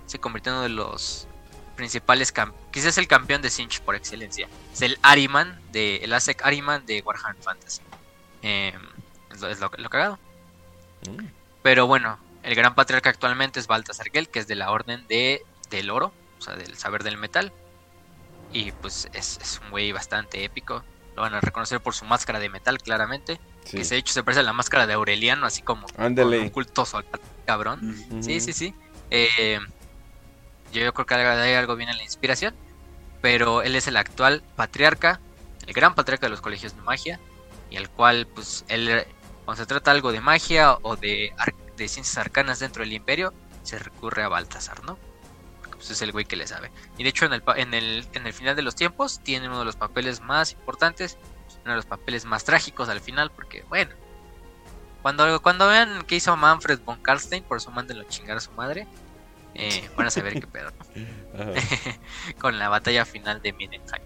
Se convirtió en uno de los principales. Quizás el campeón de Sinch por excelencia. Es el Ariman, de, el Azek Ariman de Warhammer Fantasy. Eh, es lo, es lo cagado. Mm. Pero bueno, el gran patriarca actualmente es Baltasar Gel, que es de la orden de, del oro, o sea, del saber del metal. Y pues es, es un güey bastante épico. Lo van a reconocer por su máscara de metal, claramente. Sí. Que de hecho se parece a la máscara de Aureliano, así como un cultoso al cabrón. Mm. Sí, Ujú. sí, sí. Eh, yo, yo creo que hay algo bien en la inspiración. Pero él es el actual patriarca, el gran patriarca de los colegios de magia. Y el cual, pues, él, cuando se trata algo de magia o de, ciencias arcanas dentro del imperio, se recurre a Baltasar, ¿no? Pues, es el güey que le sabe. Y de hecho, en el, en, el, en el final de los tiempos, tiene uno de los papeles más importantes, uno de los papeles más trágicos al final, porque, bueno. Cuando, cuando vean qué hizo Manfred von Karlstein, por eso mándenlo a chingar a su madre, eh, [laughs] van a saber qué pedo [laughs] con la batalla final de Mindenheim.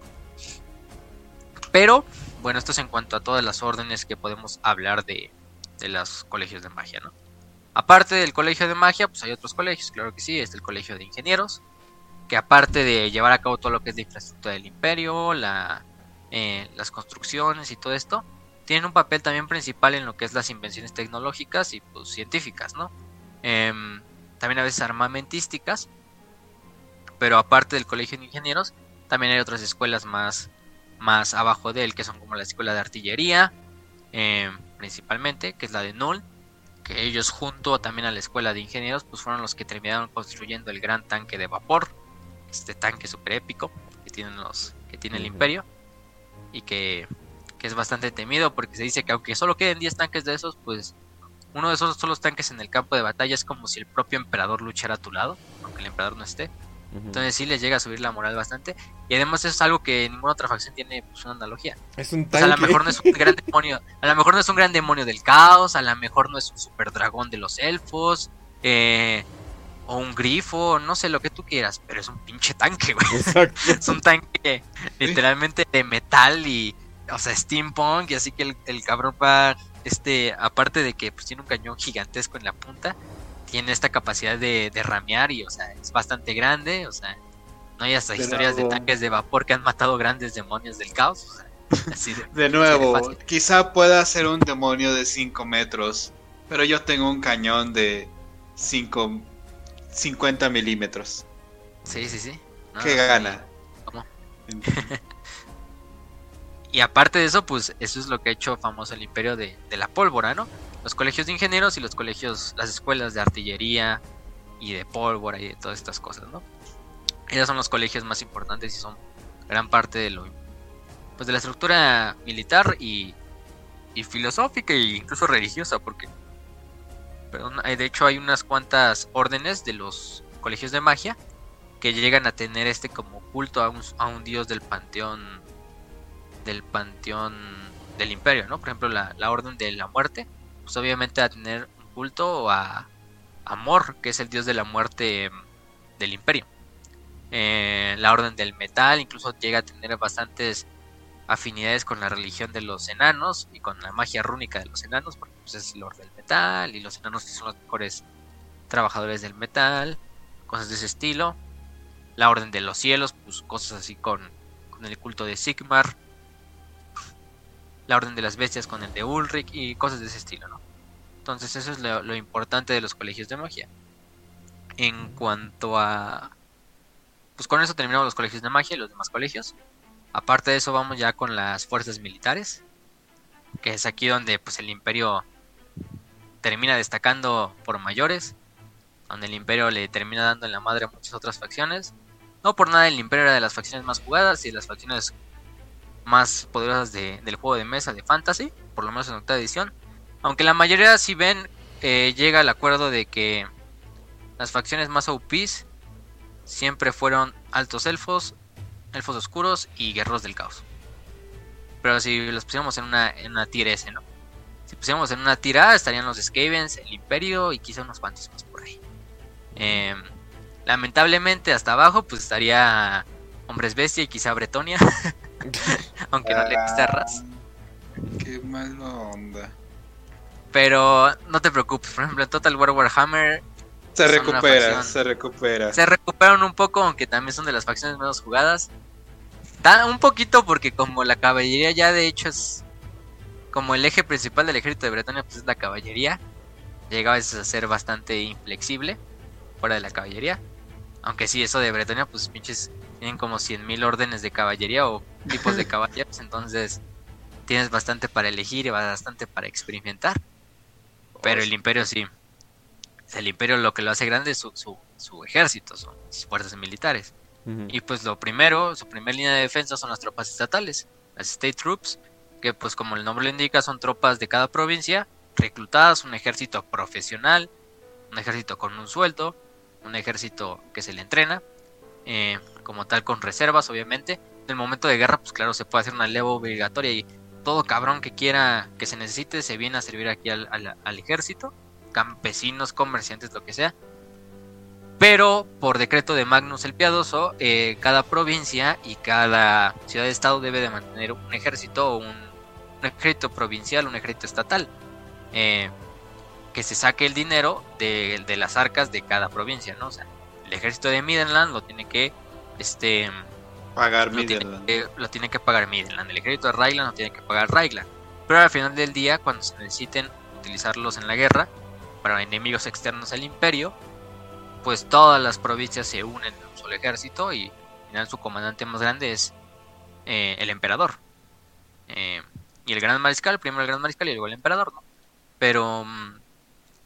Pero, bueno, esto es en cuanto a todas las órdenes que podemos hablar de, de los colegios de magia, ¿no? Aparte del colegio de magia, pues hay otros colegios, claro que sí, es el colegio de ingenieros, que aparte de llevar a cabo todo lo que es de infraestructura del imperio, la, eh, las construcciones y todo esto, tienen un papel también principal en lo que es las invenciones tecnológicas y pues científicas, ¿no? Em, también a veces armamentísticas, pero aparte del colegio de ingenieros, también hay otras escuelas más, más abajo de él, que son como la escuela de artillería, eh, principalmente, que es la de Null, que ellos junto también a la escuela de ingenieros, pues fueron los que terminaron construyendo el gran tanque de vapor, este tanque super épico que tienen los, que tiene el imperio, y que, que es bastante temido, porque se dice que aunque solo queden 10 tanques de esos, pues uno de esos solos tanques en el campo de batalla es como si el propio emperador luchara a tu lado, aunque el emperador no esté. Entonces sí les llega a subir la moral bastante. Y además es algo que ninguna otra facción tiene pues, una analogía. Es un O sea, a lo tanque. mejor no es un gran demonio. A lo mejor no es un gran demonio del caos. A lo mejor no es un super dragón de los elfos. eh, o un grifo. No sé lo que tú quieras. Pero es un pinche tanque, güey. Exacto. [laughs] Es un tanque literalmente de metal y. O sea, steampunk. Y así que el, el cabrón va. Este. Aparte de que pues, tiene un cañón gigantesco en la punta. Tiene esta capacidad de, de ramear. Y o sea, es bastante grande. O sea. No hay hasta historias de tanques de vapor que han matado grandes demonios del caos. O sea, [laughs] así de, De nuevo, quizá pueda ser un demonio de 5 metros, pero yo tengo un cañón de 5, 50 milímetros. Sí, sí, sí. No, ¿Qué gana? ¿Cómo? [laughs] Y aparte de eso, pues eso es lo que ha hecho famoso el imperio de, de la pólvora, ¿no? Los colegios de ingenieros y los colegios, las escuelas de artillería y de pólvora y de todas estas cosas, ¿no? Esos son los colegios más importantes y son gran parte de lo pues de la estructura militar y, y filosófica e incluso religiosa, porque de hecho hay unas cuantas órdenes de los colegios de magia que llegan a tener este como culto a un, a un dios del panteón del panteón del imperio, ¿no? Por ejemplo, la, la orden de la muerte, pues obviamente a tener un culto a Amor, que es el dios de la muerte em, del imperio. Eh, la orden del metal incluso llega a tener bastantes afinidades con la religión de los enanos y con la magia rúnica de los enanos, porque pues es Lord del Metal, y los enanos son los mejores trabajadores del metal, cosas de ese estilo. La Orden de los Cielos, pues cosas así con, con el culto de Sigmar. La Orden de las Bestias con el de Ulrich y cosas de ese estilo, ¿no? Entonces eso es lo, importante de los colegios de magia. En cuanto a... Pues con eso terminamos los colegios de magia y los demás colegios. Aparte de eso vamos ya con las fuerzas militares. Que es aquí donde pues el imperio termina destacando por mayores. Donde el imperio le termina dando en la madre a muchas otras facciones. No por nada el imperio era de las facciones más jugadas y de las facciones más poderosas de- del juego de mesa de fantasy. Por lo menos en octava edición. Aunque la mayoría si ven eh, llega al acuerdo de que las facciones más OPs siempre fueron altos elfos, elfos oscuros y guerreros del caos. Pero si los pusiéramos en una, en una tier S, ¿no? Si pusiéramos en una tier A estarían los Skavens, el Imperio y quizá unos cuantos más por ahí. Eh, lamentablemente hasta abajo pues estaría Hombres Bestia y quizá Bretonia. [laughs] [laughs] Aunque no le gusta Raz. Qué mala onda. Pero no te preocupes, por ejemplo en Total War Warhammer Se recupera, se recupera. se recuperaron un poco, aunque también son de las facciones menos jugadas. Da un poquito porque como la caballería ya de hecho es como el eje principal del ejército de Bretaña, pues es la caballería. Llega a veces a ser bastante inflexible fuera de la caballería. Aunque sí, eso de Bretaña, pues pinches tienen como 100.000 órdenes de caballería o tipos de [laughs] caballeros, entonces tienes bastante para elegir y bastante para experimentar. Pero el imperio sí. El imperio lo que lo hace grande es su, su, su ejército, son sus fuerzas militares. Y pues lo primero, su primera línea de defensa son las tropas estatales, las State Troops, que pues como el nombre lo indica son tropas de cada provincia, reclutadas, un ejército profesional, un ejército con un sueldo, un ejército que se le entrena, eh, como tal con reservas obviamente. En el momento de guerra pues claro se puede hacer una leva obligatoria y todo cabrón que quiera, que se necesite, se viene a servir aquí al, al- ejército, campesinos, comerciantes, lo que sea. Pero por decreto de Magnus el Piadoso, eh, cada provincia y cada ciudad-estado debe de mantener un ejército, un, un ejército provincial, un ejército estatal, eh, que se saque el dinero de, de las arcas de cada provincia, ¿no? El ejército de Midland lo tiene que, este, Pagar lo tiene, Midland. que, lo tiene que pagar Midland. El ejército de Rayland lo tiene que pagar Rayland. Pero al final del día, cuando se necesiten utilizarlos en la guerra para enemigos externos al imperio, pues todas las provincias se unen en un solo ejército y al final su comandante más grande es eh, el emperador. Eh, y el gran mariscal, primero el gran mariscal y luego el emperador, ¿no? Pero mm,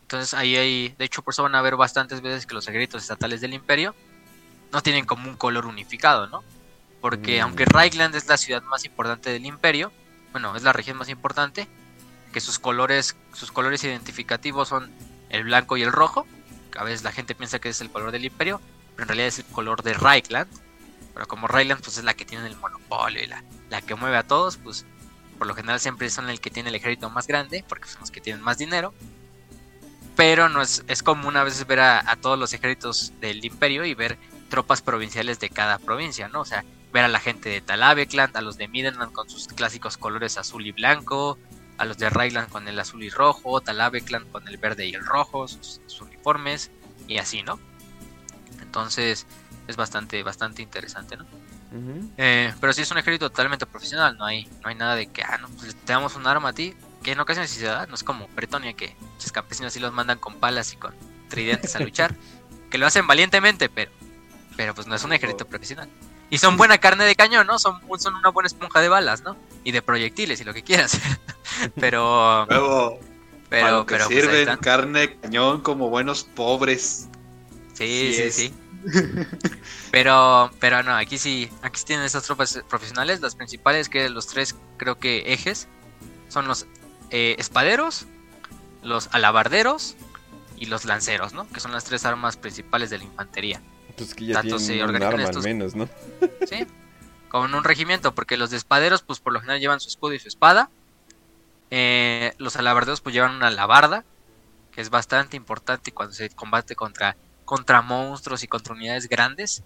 entonces ahí hay, de hecho por eso van a ver bastantes veces que los ejércitos estatales del imperio no tienen como un color unificado, ¿no? Porque Mm. aunque Reichland es la ciudad más importante del imperio, bueno, es la región más importante, que sus colores, sus colores identificativos son el blanco y el rojo, que a veces la gente piensa que es el color del imperio, pero en realidad es el color de Reichland. Pero como Reichland pues es la que tiene el monopolio y la, la que mueve a todos, pues por lo general siempre son el que tiene el ejército más grande, porque son los que tienen más dinero. Pero no es, es común a veces ver a, a todos los ejércitos del imperio y ver tropas provinciales de cada provincia, ¿no? O sea, ver a la gente de Talavekland, a los de Midland con sus clásicos colores azul y blanco, a los de Rayland con el azul y rojo, Talavekland con el verde y el rojo, sus, sus uniformes y así, ¿no? Entonces es bastante, bastante interesante, ¿no? Eh, pero sí es un ejército totalmente profesional, no hay, no hay nada de que, ah, no, pues te damos un arma a ti, que en ocasiones sí se da, no es como Bretonia que muchos campesinos sí los mandan con palas y con tridentes a luchar, [laughs] que lo hacen valientemente, pero, pero pues no es un ejército profesional. Y son buena carne de cañón, ¿no? Son, son una buena esponja de balas, ¿no? Y de proyectiles y lo que quieras. [laughs] pero, Luego, pero, pero, pues, sirven carne de cañón como buenos pobres. Sí, Sí sí. [laughs] Pero, pero no, aquí sí, aquí sí tienen esas tropas profesionales, las principales que los tres creo que ejes son los eh, espaderos, los alabarderos y los lanceros, ¿no? Que son las tres armas principales de la infantería, Pues que ya Tanto se un organizan al menos, ¿no? [laughs] ¿sí? Como en un regimiento, porque los de espaderos, pues por lo general llevan su escudo y su espada. Eh, los alabarderos, pues llevan una alabarda, que es bastante importante cuando se combate contra, contra monstruos y contra unidades grandes.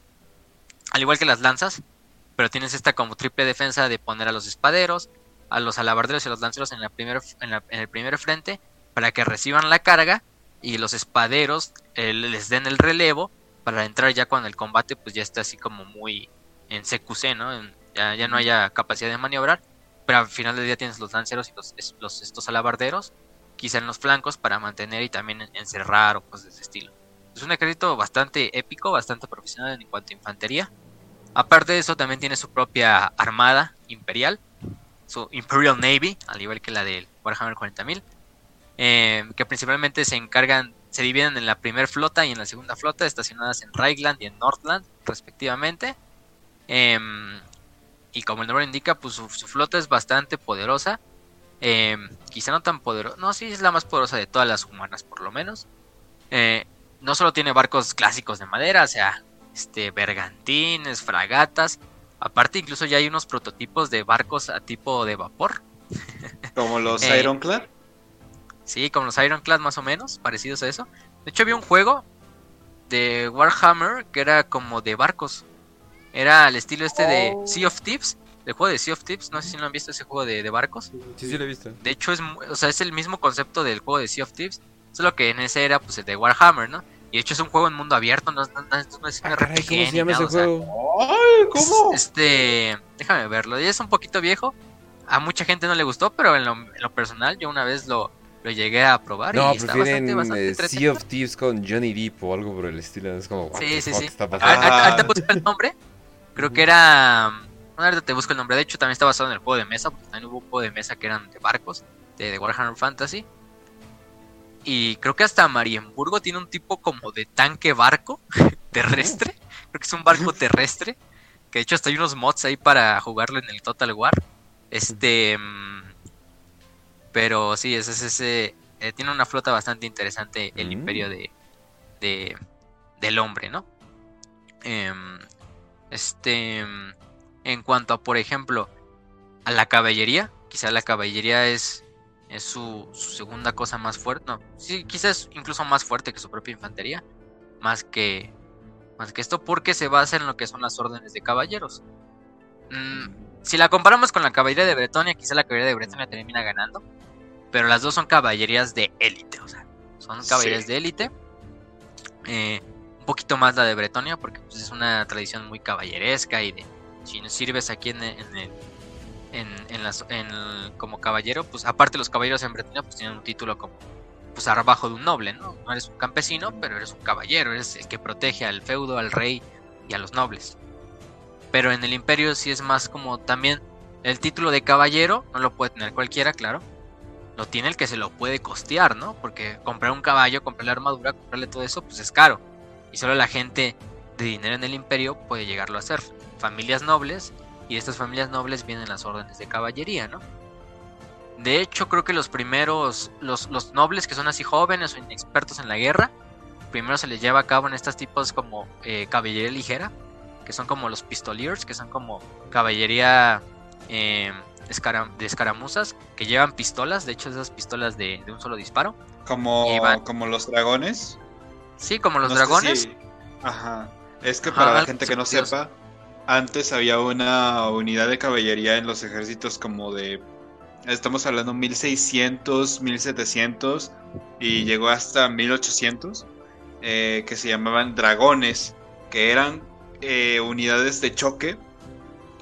Al igual que las lanzas, pero tienes esta como triple defensa de poner a los espaderos, a los alabarderos y a los lanceros en, la primer, en, la- en el primer frente para que reciban la carga y los espaderos eh, les den el relevo para entrar ya cuando el combate pues ya está así como muy en CQC, ¿no? ya, ya no haya capacidad de maniobrar, pero al final del día tienes los lanceros y los, los estos alabarderos, quizá en los flancos para mantener y también encerrar o cosas de ese estilo. Es un ejército bastante épico, bastante profesional en cuanto a infantería. Aparte de eso, también tiene su propia armada imperial, su Imperial Navy, al igual que la del Warhammer 40.000, eh, que principalmente se encargan, se dividen en la primera flota y en la segunda flota, estacionadas en Reichland y en Northland, respectivamente. Em, y como el nombre indica, pues su, flota es bastante poderosa. Em, quizá no tan poderosa, no, sí es la más poderosa de todas las humanas, por lo menos. Eh, no solo tiene barcos clásicos de madera, o sea, este, bergantines, fragatas. Aparte, incluso ya hay unos prototipos de barcos a tipo de vapor. ¿Como los [laughs] eh, Ironclad? Sí, como los Ironclad más o menos, parecidos a eso. De hecho, había un juego de Warhammer que era como de barcos. Era al estilo este de oh. Sea of Thieves. El juego de Sea of Thieves, no sé si lo han visto ese juego de, barcos. Sí, sí lo he visto. De hecho, es, o sea, es el mismo concepto del juego de Sea of Thieves. Solo que en ese era pues el de Warhammer, ¿no? Y de hecho es un juego en mundo abierto, no, es un ah, ¿Cómo se llama ese juego? Ay, ¿cómo? Este, déjame verlo. Ya es un poquito viejo. A mucha gente no le gustó, pero en lo, personal yo una vez lo, lo llegué a probar. No, y está bastante, bastante eh, Sea of Thieves con Johnny Depp o algo por el estilo. Es como, sí, sí, sí. Está? Ahorita busco el nombre. Creo que era. Ahorita te busco el nombre. De hecho, también está basado en el juego de mesa. Porque también hubo un juego de mesa que eran de barcos. De, de Warhammer Fantasy. Y creo que hasta Marienburgo tiene un tipo como de tanque barco [laughs] terrestre. Creo que es un barco terrestre. Que de hecho hasta hay unos mods ahí para jugarlo en el Total War. Este. Mm, pero sí, ese es ese. Eh, tiene una flota bastante interesante el mm. imperio de, de, del hombre, ¿no? Em, este. Mm, en cuanto a, por ejemplo, a la caballería. Quizá la caballería es es su, segunda cosa más fuerte. No, sí, quizás incluso más fuerte que su propia infantería. Más que, más que esto, porque se basa en lo que son las órdenes de caballeros. Mm, si la comparamos con la caballería de Bretonia, quizá la caballería de Bretonia termina ganando. Pero las dos son caballerías de élite, o sea, son caballerías de élite. Eh, un poquito más la de Bretonia, porque pues, es una tradición muy caballeresca y de si nos sirves aquí en el en, en, las, en como caballero, pues aparte los caballeros en Bretaña pues tienen un título como pues abajo de un noble, ¿no? No eres un campesino, pero eres un caballero, eres el que protege al feudo, al rey y a los nobles. Pero en el imperio sí es más como también el título de caballero, no lo puede tener cualquiera, claro. Tiene el que se lo puede costear, ¿no? Porque comprar un caballo, comprar la armadura, comprarle todo eso, pues es caro. Y solo la gente de dinero en el imperio puede llegarlo a hacer. Familias nobles y de estas familias nobles vienen las órdenes de caballería, ¿no? De hecho, creo que los primeros, los, los nobles que son así jóvenes o inexpertos en la guerra, primero se les lleva a cabo en estos tipos como eh, caballería ligera, que son como los pistoliers, que son como caballería eh, de escaramuzas, que llevan pistolas, de hecho esas pistolas de, un solo disparo. Como, como los dragones. Sí, como los dragones. Ajá. Es que para la gente que no sepa, antes había una unidad de caballería en los ejércitos como de... Estamos hablando 1600, 1700 y llegó hasta 1800, eh, que se llamaban dragones, que eran eh, unidades de choque,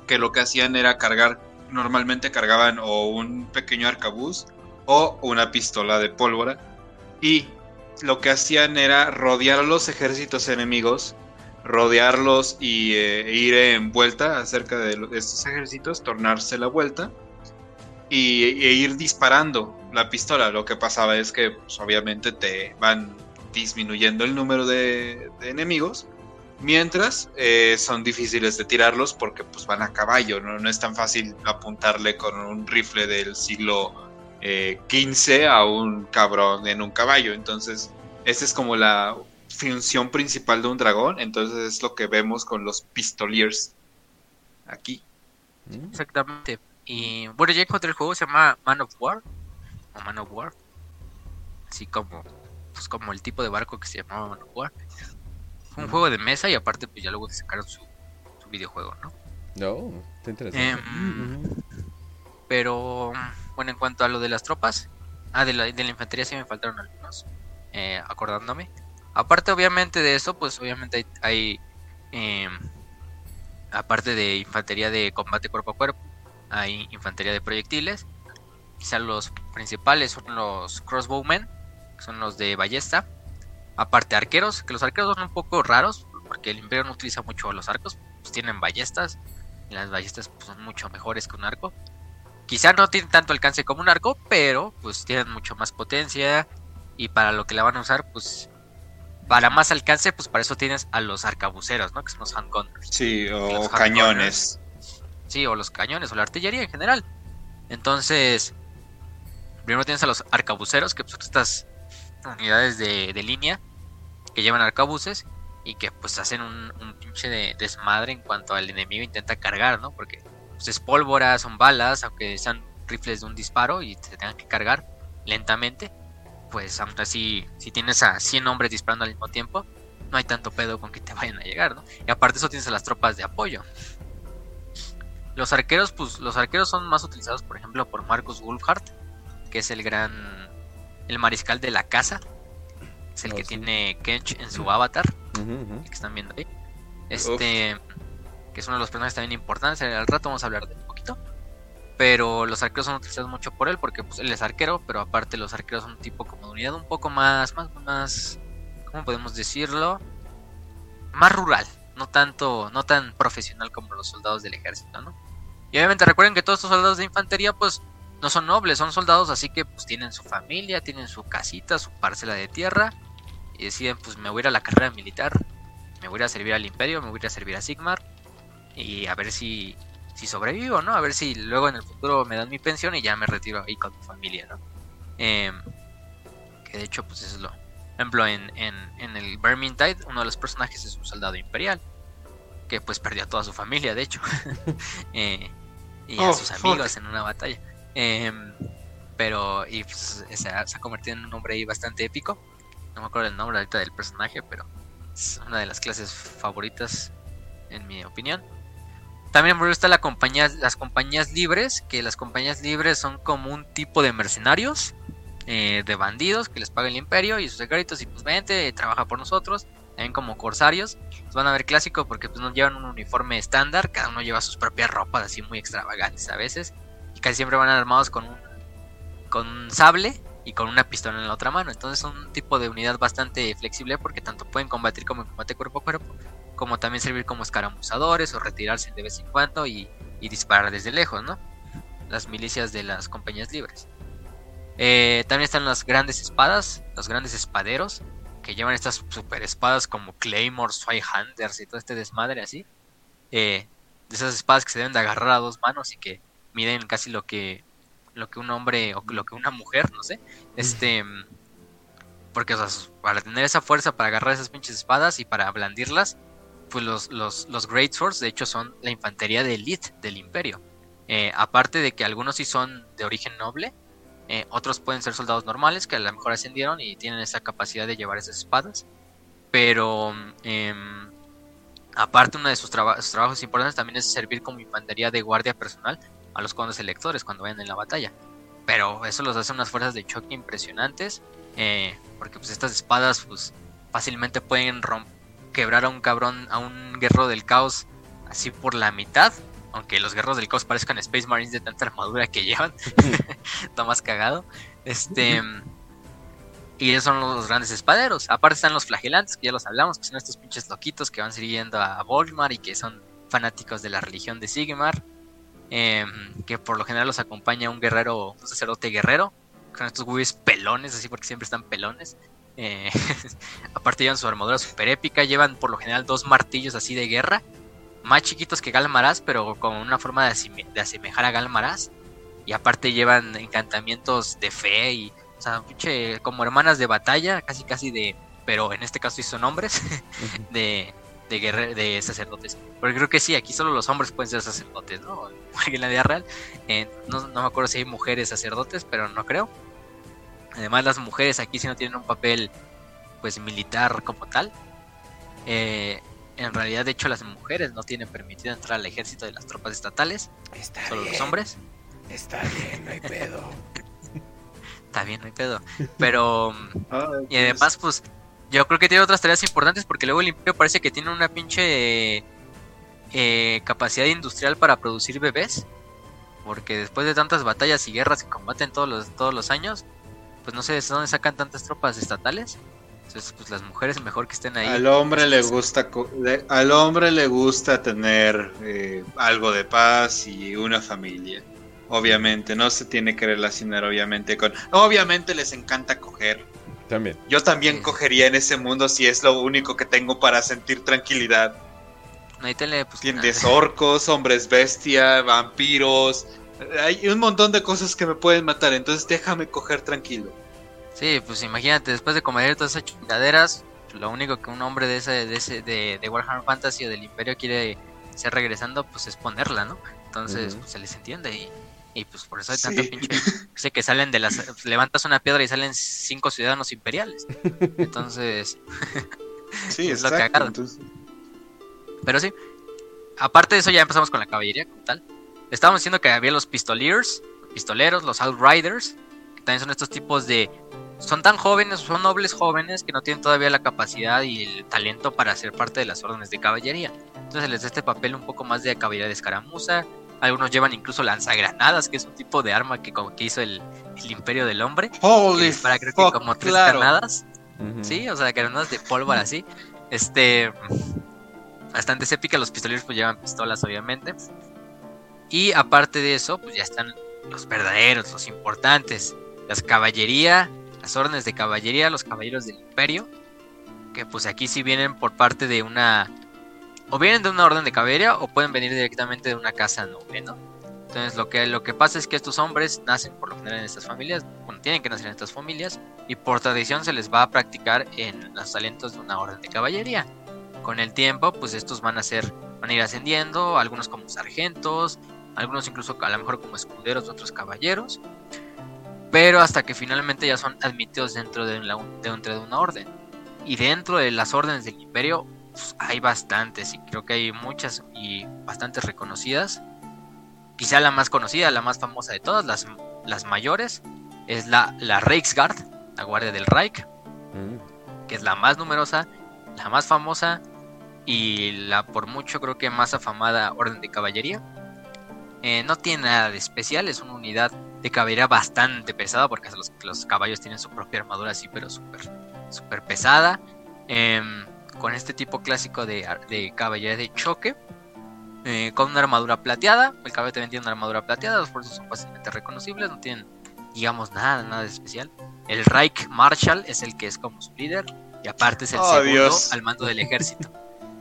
que lo que hacían era cargar, normalmente cargaban o un pequeño arcabuz o una pistola de pólvora, y lo que hacían era rodear a los ejércitos enemigos rodearlos y eh, ir en vuelta acerca de, estos ejércitos, tornarse la vuelta y, e ir disparando la pistola. Lo que pasaba es que pues, obviamente te van disminuyendo el número de, enemigos, mientras eh, son difíciles de tirarlos porque pues van a caballo, ¿no? no es tan fácil apuntarle con un rifle del siglo XV eh, a un cabrón en un caballo. Entonces, esa es como la función principal de un dragón, entonces es lo que vemos con los pistoliers aquí. Mm. Exactamente. Y bueno, ya encontré el juego, se llama Man of War. O Man of War. Así como, pues como el tipo de barco que se llamaba Man of War. Fue un juego de mesa y aparte pues ya luego sacaron su, su videojuego, ¿no? No, está interesante. Em, pero bueno, en cuanto a lo de las tropas, Ah, de la, de la infantería sí me faltaron algunos, eh, acordándome. Aparte, obviamente de eso, pues obviamente hay, hay em, aparte de infantería de combate cuerpo a cuerpo, hay infantería de proyectiles. Quizá los principales son los crossbowmen, que son los de ballesta. Aparte arqueros, que los arqueros son un poco raros, porque el imperio no utiliza mucho los arcos, pues tienen ballestas, y las ballestas pues, son mucho mejores que un arco. Quizá no tienen tanto alcance como un arco, pero pues tienen mucho más potencia, y para lo que la van a usar, pues para más alcance, pues para eso tienes a los arcabuceros, ¿no? Que son los handgunners. Sí, o cañones. Sí, o los cañones, o la artillería en general. Entonces, primero tienes a los arcabuceros, que son estas unidades de, línea que llevan arcabuces y que pues hacen un, pinche de desmadre en cuanto al enemigo intenta cargar, ¿no? Porque pues, es pólvora, son balas, aunque sean rifles de un disparo y se tengan que cargar lentamente pues aún así, si tienes a 100 hombres disparando al mismo tiempo, no hay tanto pedo con que te vayan a llegar, ¿no? Y aparte eso tienes a las tropas de apoyo. Los arqueros, pues los arqueros son más utilizados, por ejemplo, por Marcus Wolfhard, que es el gran, el mariscal de la casa, es el que tiene Kench en su avatar, que están viendo ahí. Este, que es uno de los personajes también importantes. Al rato vamos a hablar de un poquito. Pero los arqueros son utilizados mucho por él porque pues, él es arquero, pero aparte los arqueros son un tipo como de unidad un poco más, más, más, ¿cómo podemos decirlo? Más rural, no tanto, no tan profesional como los soldados del ejército, ¿no? Y obviamente recuerden que todos estos soldados de infantería pues no son nobles, son soldados así que pues tienen su familia, tienen su casita, su parcela de tierra y deciden pues me voy a ir a la carrera militar, me voy a ir a servir al imperio, me voy a servir a Sigmar y a ver si si sobrevivo, ¿no? A ver si luego en el futuro me dan mi pensión y ya me retiro ahí con mi familia, ¿no? Em, que de hecho, pues eso es lo. Por ejemplo, en, en, en el Vermintide, uno de los personajes es un soldado imperial. Que pues perdió a toda su familia, de hecho. [laughs] Eh, y a oh, sus amigos en una batalla. Em, pero, y pues, se ha, se ha convertido en un hombre ahí bastante épico. No me acuerdo el nombre ahorita del personaje, pero es una de las clases favoritas, en mi opinión. También me gusta la compañía, las compañías libres, que las compañías libres son como un tipo de mercenarios, eh, de bandidos que les paga el imperio y sus ejércitos y pues vente, trabaja por nosotros. También como corsarios, van a ver clásico porque pues no llevan un uniforme estándar, cada uno lleva sus propias ropas así muy extravagantes a veces. Y casi siempre van armados con un, con un sable y con una pistola en la otra mano. Entonces son un tipo de unidad bastante flexible porque tanto pueden combatir como en combate cuerpo a cuerpo, como también servir como escaramuzadores o retirarse de vez en cuando y, disparar desde lejos, ¿no? Las milicias de las compañías libres. Eh, también están las grandes espadas, los grandes espaderos, que llevan estas super espadas como Claymore, Swihanders y todo este desmadre así. Eh, de esas espadas que se deben de agarrar a dos manos y que miden casi lo que lo que un hombre o lo que una mujer, no sé. Este porque para tener esa fuerza para agarrar esas pinches espadas y para blandirlas, pues los, los, los Great Swords de hecho son la infantería de elite del imperio. Eh, aparte de que algunos sí son de origen noble, eh, otros pueden ser soldados normales que a lo mejor ascendieron y tienen esa capacidad de llevar esas espadas. Pero em, aparte uno de sus, trabajos importantes también es servir como infantería de guardia personal a los condes electores cuando vayan en la batalla. Pero eso los hace unas fuerzas de choque impresionantes. Eh, porque pues estas espadas pues fácilmente pueden quebrar a un cabrón, a un guerrero del caos así por la mitad. Aunque los guerreros del caos parezcan Space Marines de tanta armadura que llevan. [laughs] Está más cagado. Este. Y esos son los grandes espaderos. Aparte están los flagelantes, que ya los hablamos, que son estos pinches loquitos que van siguiendo a Volmar y que son fanáticos de la religión de Sigmar. Em, que por lo general los acompaña un guerrero, un sacerdote guerrero, con estos güeyes pelones, así porque siempre están pelones. Eh, [laughs] aparte llevan su armadura super épica, llevan por lo general dos martillos así de guerra, más chiquitos que Galmaraz, pero con una forma de, asemejar a Galmaraz. Y aparte llevan encantamientos de fe y, o sea, como hermanas de batalla, casi casi de, pero en este caso sí son hombres, [laughs] de, de, de sacerdotes. Porque creo que sí, aquí solo los hombres pueden ser sacerdotes, ¿no? [laughs] En la vida real, eh, no, no me acuerdo si hay mujeres sacerdotes, pero no creo. Además las mujeres aquí si no tienen un papel pues militar como tal. Eh, en realidad de hecho las mujeres no tienen permitido entrar al ejército de las tropas estatales. Está solo los hombres. Está bien, no hay pedo. [laughs] está bien, no hay pedo. Pero, [laughs] y además, pues, yo creo que tiene otras tareas importantes porque luego el imperio parece que tiene una pinche eh, capacidad industrial para producir bebés. Porque después de tantas batallas y guerras que combaten todos los, todos los años, pues no sé de dónde sacan tantas tropas estatales. Entonces, pues las mujeres mejor que estén ahí. Al hombre le gusta, al hombre le gusta tener eh, algo de paz y una familia. Obviamente, no se tiene que relacionar obviamente con... Obviamente les encanta coger. También. Yo también cogería en ese mundo si es lo único que tengo para sentir tranquilidad. No hay tele, pues... Tienes orcos, hombres bestia, vampiros. Hay un montón de cosas que me pueden matar, entonces déjame coger tranquilo. Sí, pues imagínate, después de comer todas esas chingaderas, lo único que un hombre de ese, de ese, de, Warhammer Fantasy o del Imperio quiere hacer regresando, pues es ponerla, ¿no? Entonces, pues, se les entiende y y pues por eso hay tanto pinche. Sé que salen de las. Pues, levantas una piedra y salen cinco ciudadanos imperiales. Entonces. [laughs] sí, [laughs] es lo que Pero sí. Aparte de eso, ya empezamos con la caballería como tal. Estábamos diciendo que había los pistoliers, pistoleros, los outriders, que también son estos tipos de. Son tan jóvenes, son nobles jóvenes que no tienen todavía la capacidad y el talento para ser parte de las órdenes de caballería. Entonces les da este papel un poco más de caballería de escaramuza, algunos llevan incluso lanzagranadas, que es un tipo de arma que como que hizo el, Imperio del Hombre. [laughs] Holy para creo que como tres granadas. Sí, o sea, granadas de pólvora así. Este. Bastante épica. Los pistoleros pues llevan pistolas, obviamente. Y aparte de eso, pues ya están los verdaderos, los importantes. Las caballería, las órdenes de caballería, los caballeros del imperio. Que pues aquí sí vienen por parte de una o vienen de una orden de caballería o pueden venir directamente de una casa noble, ¿no? Entonces lo que, lo que pasa es que estos hombres nacen por lo general en estas familias, bueno, tienen que nacer en estas familias y por tradición se les va a practicar en los talentos de una orden de caballería. Con el tiempo, pues estos van a ser, van a ir ascendiendo, algunos como sargentos, algunos incluso a lo mejor como escuderos de otros caballeros, pero hasta que finalmente ya son admitidos dentro de, dentro de una orden. Y dentro de las órdenes del imperio pues, hay bastantes y creo que hay muchas y bastantes reconocidas. Quizá la más conocida, la más famosa de todas, las, las mayores, es la, la Reichsguard, la Guardia del Reich, mm. que es la más numerosa, la más famosa y la por mucho creo que más afamada Orden de Caballería. Eh, no tiene nada de especial, es una unidad de caballería bastante pesada porque los, los caballos tienen su propia armadura así, pero súper super pesada. Eh, con este tipo clásico de, de caballería de choque. Eh, con una armadura plateada. El caballo también tiene una armadura plateada. Los fuerzas son fácilmente reconocibles. No tienen, digamos, nada, nada de especial. El Reich Marshal es el que es como su líder. Y aparte es el oh, segundo al mando del ejército.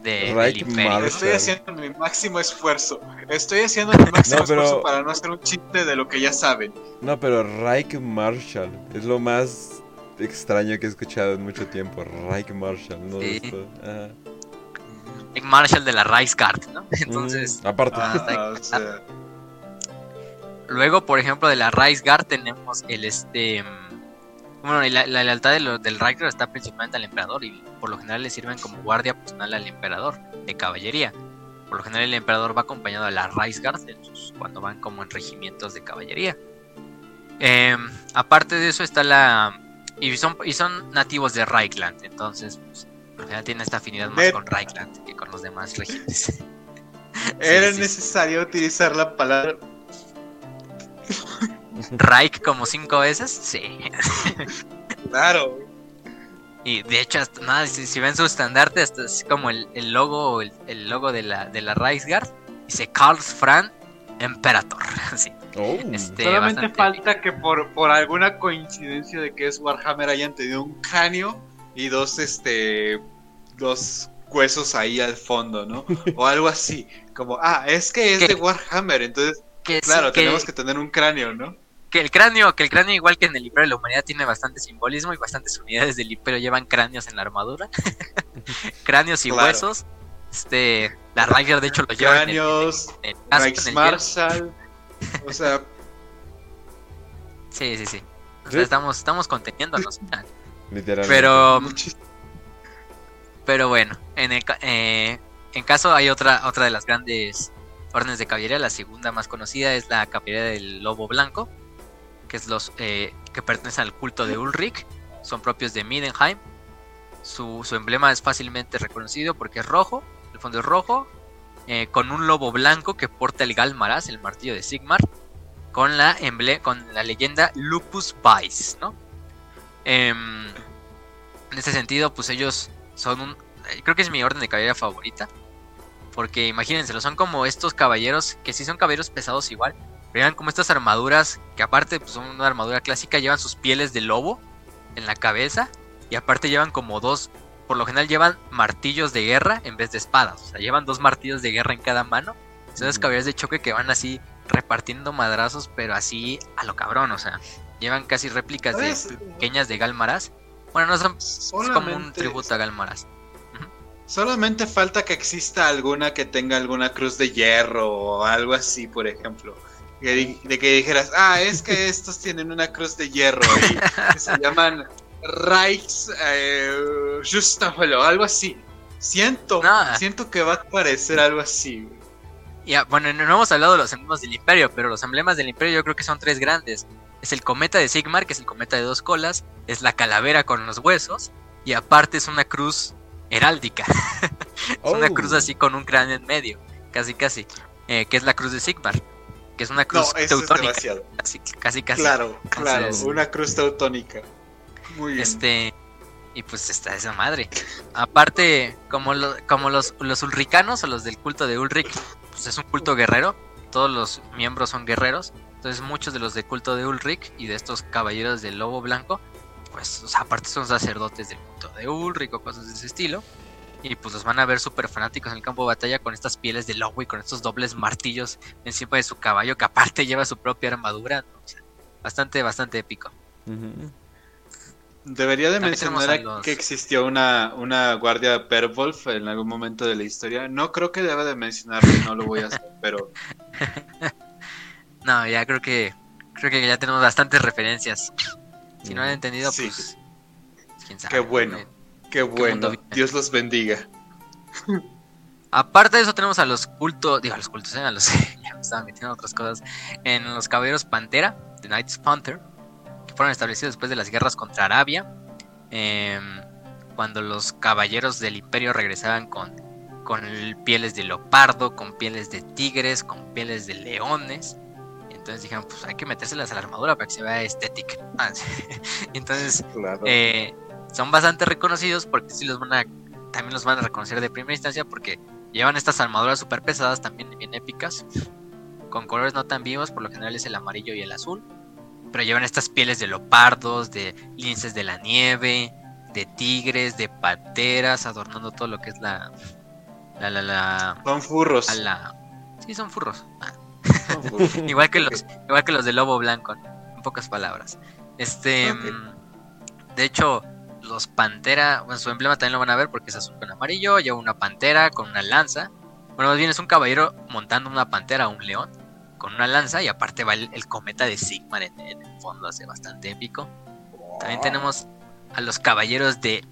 De, [laughs] del imperio. Estoy haciendo mi máximo esfuerzo. Estoy haciendo mi máximo esfuerzo para no hacer un chiste de lo que ya saben. No, pero Reich Marshal es lo más extraño que he escuchado en mucho tiempo. Reich Marshall, ¿no? Reich Marshall de la Reichsguard, ¿no? [laughs] Entonces. Mm, aparte. Ah, Luego, por ejemplo, de la Reichsguard tenemos el este. Bueno, la, la lealtad de del Reichsguard está principalmente al emperador y por lo general le sirven como guardia personal al emperador de caballería. Por lo general el emperador va acompañado de la Reichsguard cuando van como en regimientos de caballería. Em, aparte de eso está la y son, y son nativos de Reichland, entonces pues, tiene esta afinidad más con Reichland que con los demás regímenes. [laughs] Era necesario utilizar la palabra Reich como cinco veces, sí. claro. Y de hecho, nada, si, ven su estandarte, es como el, logo, el, el, logo de la, de la Reichsguard. Dice Karl Franz Imperator. [laughs] sí. Oh. Este, Solamente falta que por, por alguna coincidencia de que es Warhammer hayan tenido un cráneo y dos este dos huesos ahí al fondo, ¿no? O algo así, como ah, es que es de Warhammer, entonces claro, tenemos que tener un cráneo, ¿no? Que el cráneo, que el cráneo igual que en el Imperio de la Humanidad tiene bastante simbolismo y bastantes unidades del Imperio llevan cráneos en la armadura. [laughs] cráneos y huesos. Este, la Rider de hecho lo lleva en el, o sea. Sí, sí, sí. O sea, estamos, estamos conteniéndonos. Literalmente. Pero. Pero bueno, en el eh, en caso hay otra, otra de las grandes órdenes de caballería. La segunda más conocida es la caballería del lobo blanco. que es los eh, que pertenecen al culto de Ulrich, son propios de Midenheim. Su, su emblema es fácilmente reconocido porque es rojo, fondo rojo, eh, con un lobo blanco que porta el Galmaraz, el martillo de Sigmar, con la, emble con la leyenda Lupus Vice, ¿no? Em, en este sentido, pues ellos son un... eh, Creo que es mi orden de caballería favorita. Porque imagínense, son como estos caballeros, que sí son caballeros pesados igual, pero llevan como estas armaduras, que aparte pues, son una armadura clásica, llevan sus pieles de lobo en la cabeza, y aparte llevan como dos, por lo general llevan martillos de guerra en vez de espadas, o sea, llevan dos martillos de guerra en cada mano. Son Ujú. caballeros de choque que van así repartiendo madrazos, pero así a lo cabrón, o sea, llevan casi réplicas de pequeñas de Galmaraz. Bueno, no son es como un tributo a Galmaraz. solamente falta que exista alguna que tenga alguna cruz de hierro o algo así, por ejemplo. De que dijeras, ah, es que [laughs] estos tienen una cruz de hierro y que se llaman Reichs eh, Justafelo, algo así. Siento, No. siento que va a parecer algo así. güey. Ya, bueno, no no hemos hablado de los emblemas del Imperio, pero los emblemas del Imperio yo creo que son tres grandes. Es el cometa de Sigmar, que es el cometa de dos colas, es la calavera con los huesos, y aparte es una cruz heráldica. [laughs] es una Oh. cruz así con un cráneo en medio, casi casi, eh, que es la cruz de Sigmar, que es una No, cruz eso es teutónica, demasiado. casi casi. casi. Claro, claro, una cruz teutónica. Muy bien. Este. Y pues está esa madre. Aparte, como, lo- como los, los ulricanos o los del culto de Ulrich, pues es un culto guerrero. Todos los miembros son guerreros. Entonces muchos de los del culto de Ulrich y de estos caballeros del lobo blanco, pues o sea, aparte son sacerdotes del culto de Ulrich o cosas de ese estilo. Y pues los van a ver súper fanáticos en el campo de batalla con estas pieles de lobo y con estos dobles martillos encima de su caballo que aparte lleva su propia armadura. ¿no? O sea, bastante, bastante épico. Debería de También mencionar que existió una, una guardia Perwolf en algún momento de la historia. No creo que deba de mencionarlo, no lo voy a hacer, [laughs] pero No, ya creo que creo que ya tenemos bastantes referencias. Si no han entendido, Sí. pues quién sabe. qué bueno, qué bueno. Dios los bendiga. Aparte de eso tenemos a los cultos, digo a los cultos, eh, a los [laughs] ya me estaba metiendo en otras cosas, en los caballeros Pantera, The Knights Panther, fueron establecidos después de las guerras contra Arabia, em, cuando los caballeros del Imperio regresaban con con el- pieles de leopardo, con pieles de tigres, con pieles de leones. Entonces dijeron, pues hay que metérselas a la armadura para que se vea estética. [laughs] Entonces Claro. eh, son bastante reconocidos porque sí los van a también los van a reconocer de primera instancia porque llevan estas armaduras super pesadas también bien épicas con colores no tan vivos por lo general es el amarillo y el azul pero llevan estas pieles de leopardos de linces de la nieve de tigres de pateras adornando todo lo que es la la la la, Son furros. a la- sí son furros. Ah, Son furros. [laughs] igual que los igual que los de lobo blanco en pocas palabras. Este mm, de hecho los pantera bueno su emblema también lo van a ver porque es azul con amarillo lleva una pantera con una lanza. Bueno más bien es un caballero montando una pantera un león con una lanza y aparte va el, el cometa de Sigmar en, en el fondo hace bastante épico. También tenemos a los caballeros de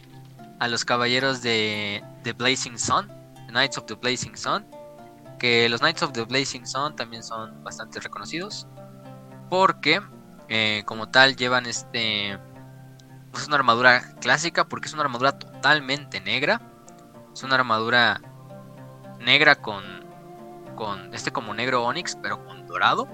a los caballeros de de Blazing Sun the Knights of the Blazing Sun que los Knights of the Blazing Sun también son bastante reconocidos porque eh, como tal llevan este es una armadura clásica porque es una armadura totalmente negra. Es una armadura negra con con este como negro onix pero con dorado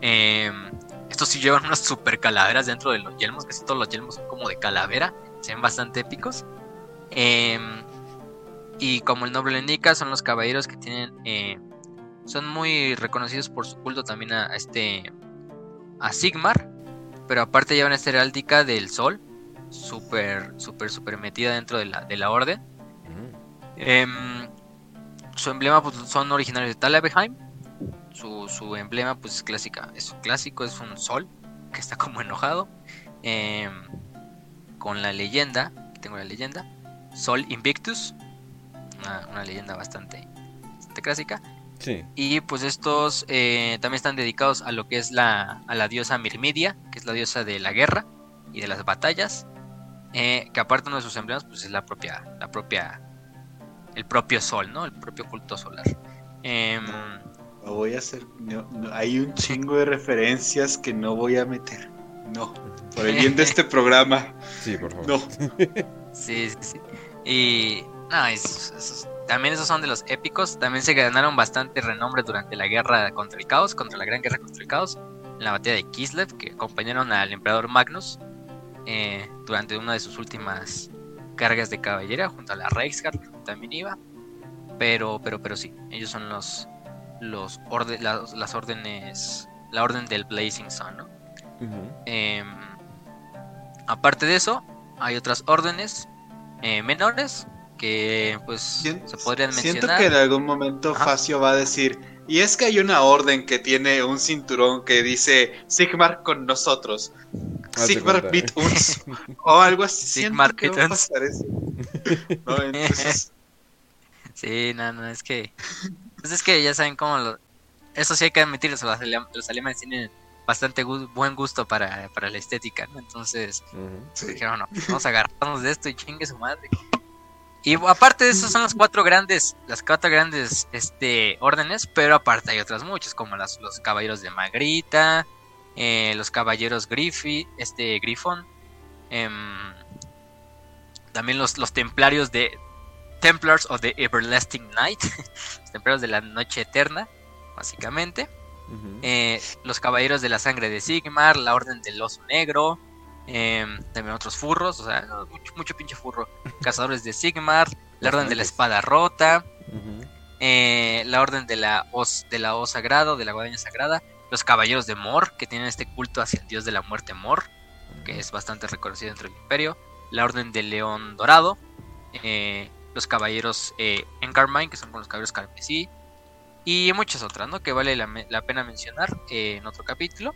Em, estos sí llevan unas super calaveras dentro de los yelmos casi todos los yelmos son como de calavera se ven bastante épicos Em, y como el nombre lo indica, son los caballeros que tienen. eh, son muy reconocidos por su culto también a, a este. a Sigmar. Pero aparte llevan esta heráldica del sol. Súper, súper, súper metida dentro de la, de la orden. Ujú. Em, su emblema pues, son originarios de Talabeheim. Su, su emblema pues es clásica. Es clásico, es un sol que está como enojado. Em, con la leyenda. Tengo la leyenda. Sol Invictus. Una, una leyenda bastante, bastante clásica. Sí. Y pues estos eh, también están dedicados a lo que es la, a la diosa Mirmidia, que es la diosa de la guerra y de las batallas. eh, que aparte uno de sus emblemas pues es la propia, la propia, el propio sol, ¿no? El propio culto solar. Em, voy a hacer. hay un chingo de referencias que no voy a meter. No. Por el bien de este programa. Sí, por favor. No. [laughs] Sí, sí, sí. Y. No, también esos son de los épicos. También se ganaron bastante renombre durante la guerra contra el caos, contra la gran guerra contra el caos. En la batalla de Kislev, que acompañaron al emperador Magnus eh, durante una de sus últimas cargas de caballería junto a la Reichsguard, que también iba. Pero, pero, pero sí, ellos son los, los las, órdenes, la orden del Blazing Sun, ¿no? Em, aparte de eso, hay otras órdenes eh, menores que pues se podrían mencionar. Siento que en algún momento Facio va a decir, y es que hay una orden que tiene un cinturón que dice Sigmar con nosotros. Sigmar beat uns. [laughs] o algo así. Sigmar beat uns. No, entonces... [laughs] Sí, no, no, es que. Pues es que ya saben cómo lo. Eso sí hay que admitir, los, los alemanes tienen bastante buen gusto para, para, la estética, ¿no? Entonces, dijeron, no, vamos a agarrarnos de esto y chingue su madre. Y aparte de eso son las cuatro grandes, las cuatro grandes este, órdenes, pero aparte hay otras muchas, como las, los caballeros de Magrita, eh, los caballeros Griffy, este Griffon, em, también los, los templarios de, Templars of the Everlasting Night, [laughs] Templarios de la Noche Eterna, básicamente. Eh, los Caballeros de la Sangre de Sigmar, la Orden del Oso Negro, em, también otros furros, o sea, mucho, pinche furro. [laughs] Cazadores de Sigmar, la Orden de la Espada Rota, eh, la Orden de la Os, de la Os Sagrado, de la Guadaña Sagrada, los Caballeros de Mor, que tienen este culto hacia el dios de la muerte Mor, que es bastante reconocido dentro del Imperio, la Orden del León Dorado, eh, los caballeros eh, en Carmine, que son con los caballeros carmesí, y muchas otras, ¿no? Que vale la, pena mencionar eh, en otro capítulo.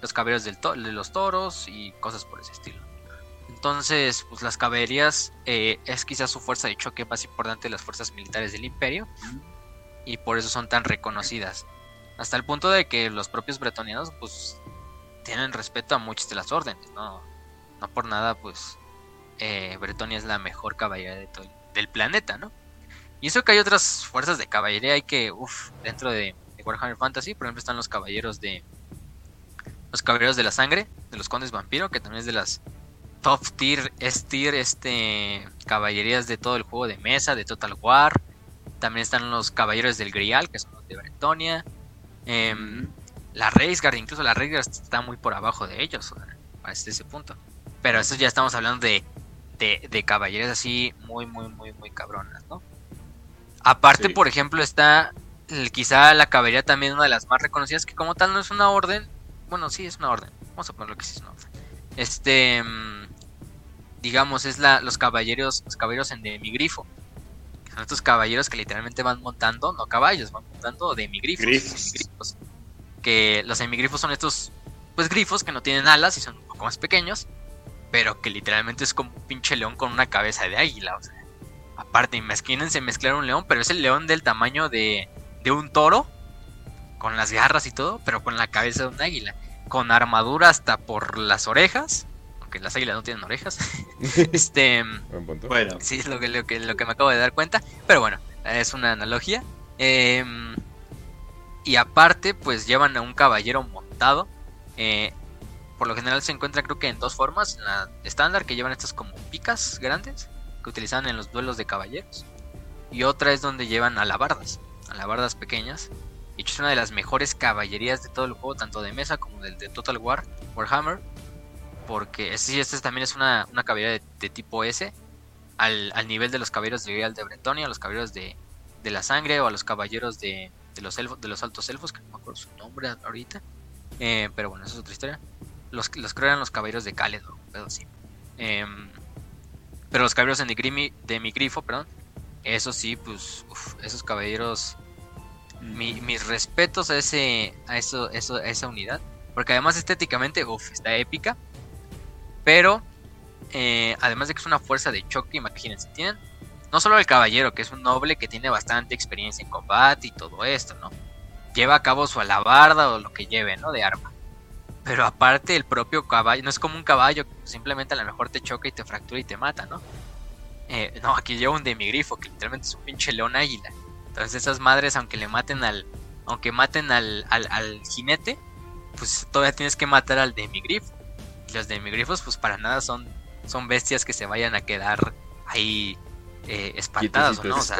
Los caballeros del de los toros y cosas por ese estilo. Entonces, pues las caballerías eh, es quizás su fuerza de choque más importante de las fuerzas militares del imperio. Y por eso son tan reconocidas. Hasta el punto de que los propios bretonianos, pues, tienen respeto a muchas de las órdenes, ¿no? No por nada, pues, Bretonia es la mejor caballería de todo el del planeta, ¿no? Y eso que hay otras fuerzas de caballería, hay que, uff, dentro de, Warhammer Fantasy, por ejemplo, están los caballeros de. Los caballeros de la sangre, de los condes vampiro, que también es de las top tier, S tier, este, caballerías de todo el juego de mesa, de Total War. También están los caballeros del Grial, que son los de Bretonia. Em, la Reisgard, incluso la Reisgard está muy por abajo de ellos, hasta ese punto. Pero eso ya estamos hablando de de, caballeros así muy, muy, muy, muy cabronas, ¿no? Aparte, por ejemplo, está quizá la caballería también una de las más reconocidas, que como tal no es una orden, bueno, sí es una orden, vamos a ponerlo que sí es una orden. Este, mm, digamos, es la, los caballeros, los caballeros en demigrifo. Que son estos caballeros que literalmente van montando, no caballos, van montando demigrifos. grifos Que los demigrifos son estos, pues grifos que no tienen alas y son un poco más pequeños pero que literalmente es como un pinche león con una cabeza de águila. O sea, aparte, imagínense mezclar un león, pero es el león del tamaño de, de un toro, con las garras y todo, pero con la cabeza de un águila, con armadura hasta por las orejas. Aunque las águilas no tienen orejas. [laughs] este. Bueno. Sí, es lo que, lo, que, lo que me acabo de dar cuenta. Pero bueno, es una analogía. Em, y aparte, pues llevan a un caballero montado. Eh, por lo general se encuentra creo que en dos formas. la estándar que llevan estas como picas grandes que utilizan en los duelos de caballeros. Y otra es donde llevan alabardas, alabardas pequeñas. Y es una de las mejores caballerías de todo el juego, tanto de mesa como del de Total War, Warhammer. Porque sí, esta también es una, una caballería de, tipo S. Al, nivel de los caballeros de Real de Bretonia, los caballeros de, de, la sangre o a los caballeros de, de los elfos, de los altos elfos, que no me acuerdo su nombre ahorita. Eh, pero bueno, esa es otra historia. Los, los creo eran los caballeros de Caledor, pero sí. Em, pero los caballeros de, de mi grifo, perdón. Eso sí, pues, esos caballeros. mis respetos a ese. a eso, eso, a esa unidad. Porque además estéticamente, uff, está épica. Pero. Eh, además de que es una fuerza de choque, imagínense, tienen. No solo el caballero, que es un noble que tiene bastante experiencia en combate y todo esto, ¿no? Lleva a cabo su alabarda o lo que lleve, ¿no? De arma. Pero aparte el propio caballo, no es como un caballo, simplemente a lo mejor te choca y te fractura y te mata, ¿no? Eh, no, aquí lleva un demigrifo, que literalmente es un pinche león águila. Entonces esas madres, aunque le maten al, aunque maten al, al, al jinete, pues todavía tienes que matar al demigrifo. Y los demigrifos, pues para nada son, son bestias que se vayan a quedar ahí eh, espantadas, ¿o ¿no? O sea.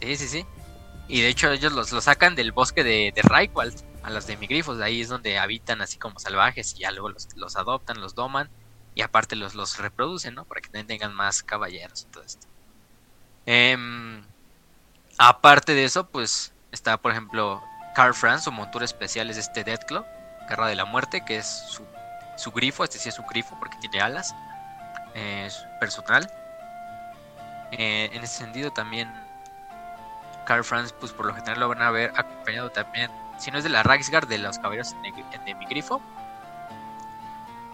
Sí, sí, sí. Y de hecho ellos los, los sacan del bosque de, de Raikwald, a los demigrifos, de ahí es donde habitan así como salvajes y ya luego los, los adoptan, los doman y aparte los, los reproducen, ¿no? Para que también tengan más caballeros y todo esto. Em, aparte de eso, pues está por ejemplo Carl Franz, su montura especial es este Deathclaw, Guerra de la Muerte, que es su, su grifo, este sí es su grifo porque tiene alas, es personal. Eh, en ese sentido también Carl Franz, pues por lo general lo van a ver acompañado también, si no es de la Reichsguard, de los caballeros de mi grifo.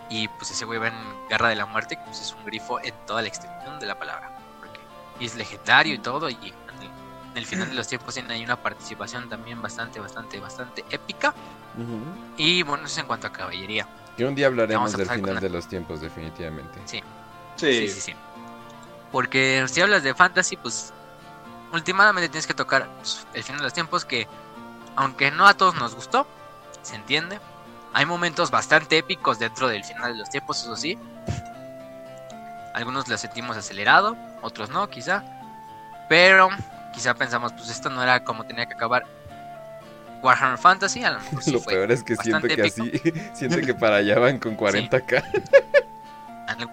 Y pues ese güey va en Guerra de la Muerte, que pues es un grifo en toda la extensión de la palabra. Porque es legendario y todo, y en el final de los tiempos hay una participación también bastante, bastante, bastante épica. Y bueno, eso es en cuanto a caballería. Que un día hablaremos del final de los tiempos, definitivamente. Sí. sí. Sí, sí, Porque si hablas de fantasy, pues últimamente tienes que tocar pues, el final de los tiempos que, aunque no a todos nos gustó, se entiende. Hay momentos bastante épicos dentro del final de los tiempos, eso sí. Algunos lo sentimos acelerado, otros no, quizá. Pero quizá pensamos, pues esto no era como tenía que acabar. Warhammer Fantasy, a lo mejor Lo peor es que siente que así, [laughs] siente que para allá van con 40k.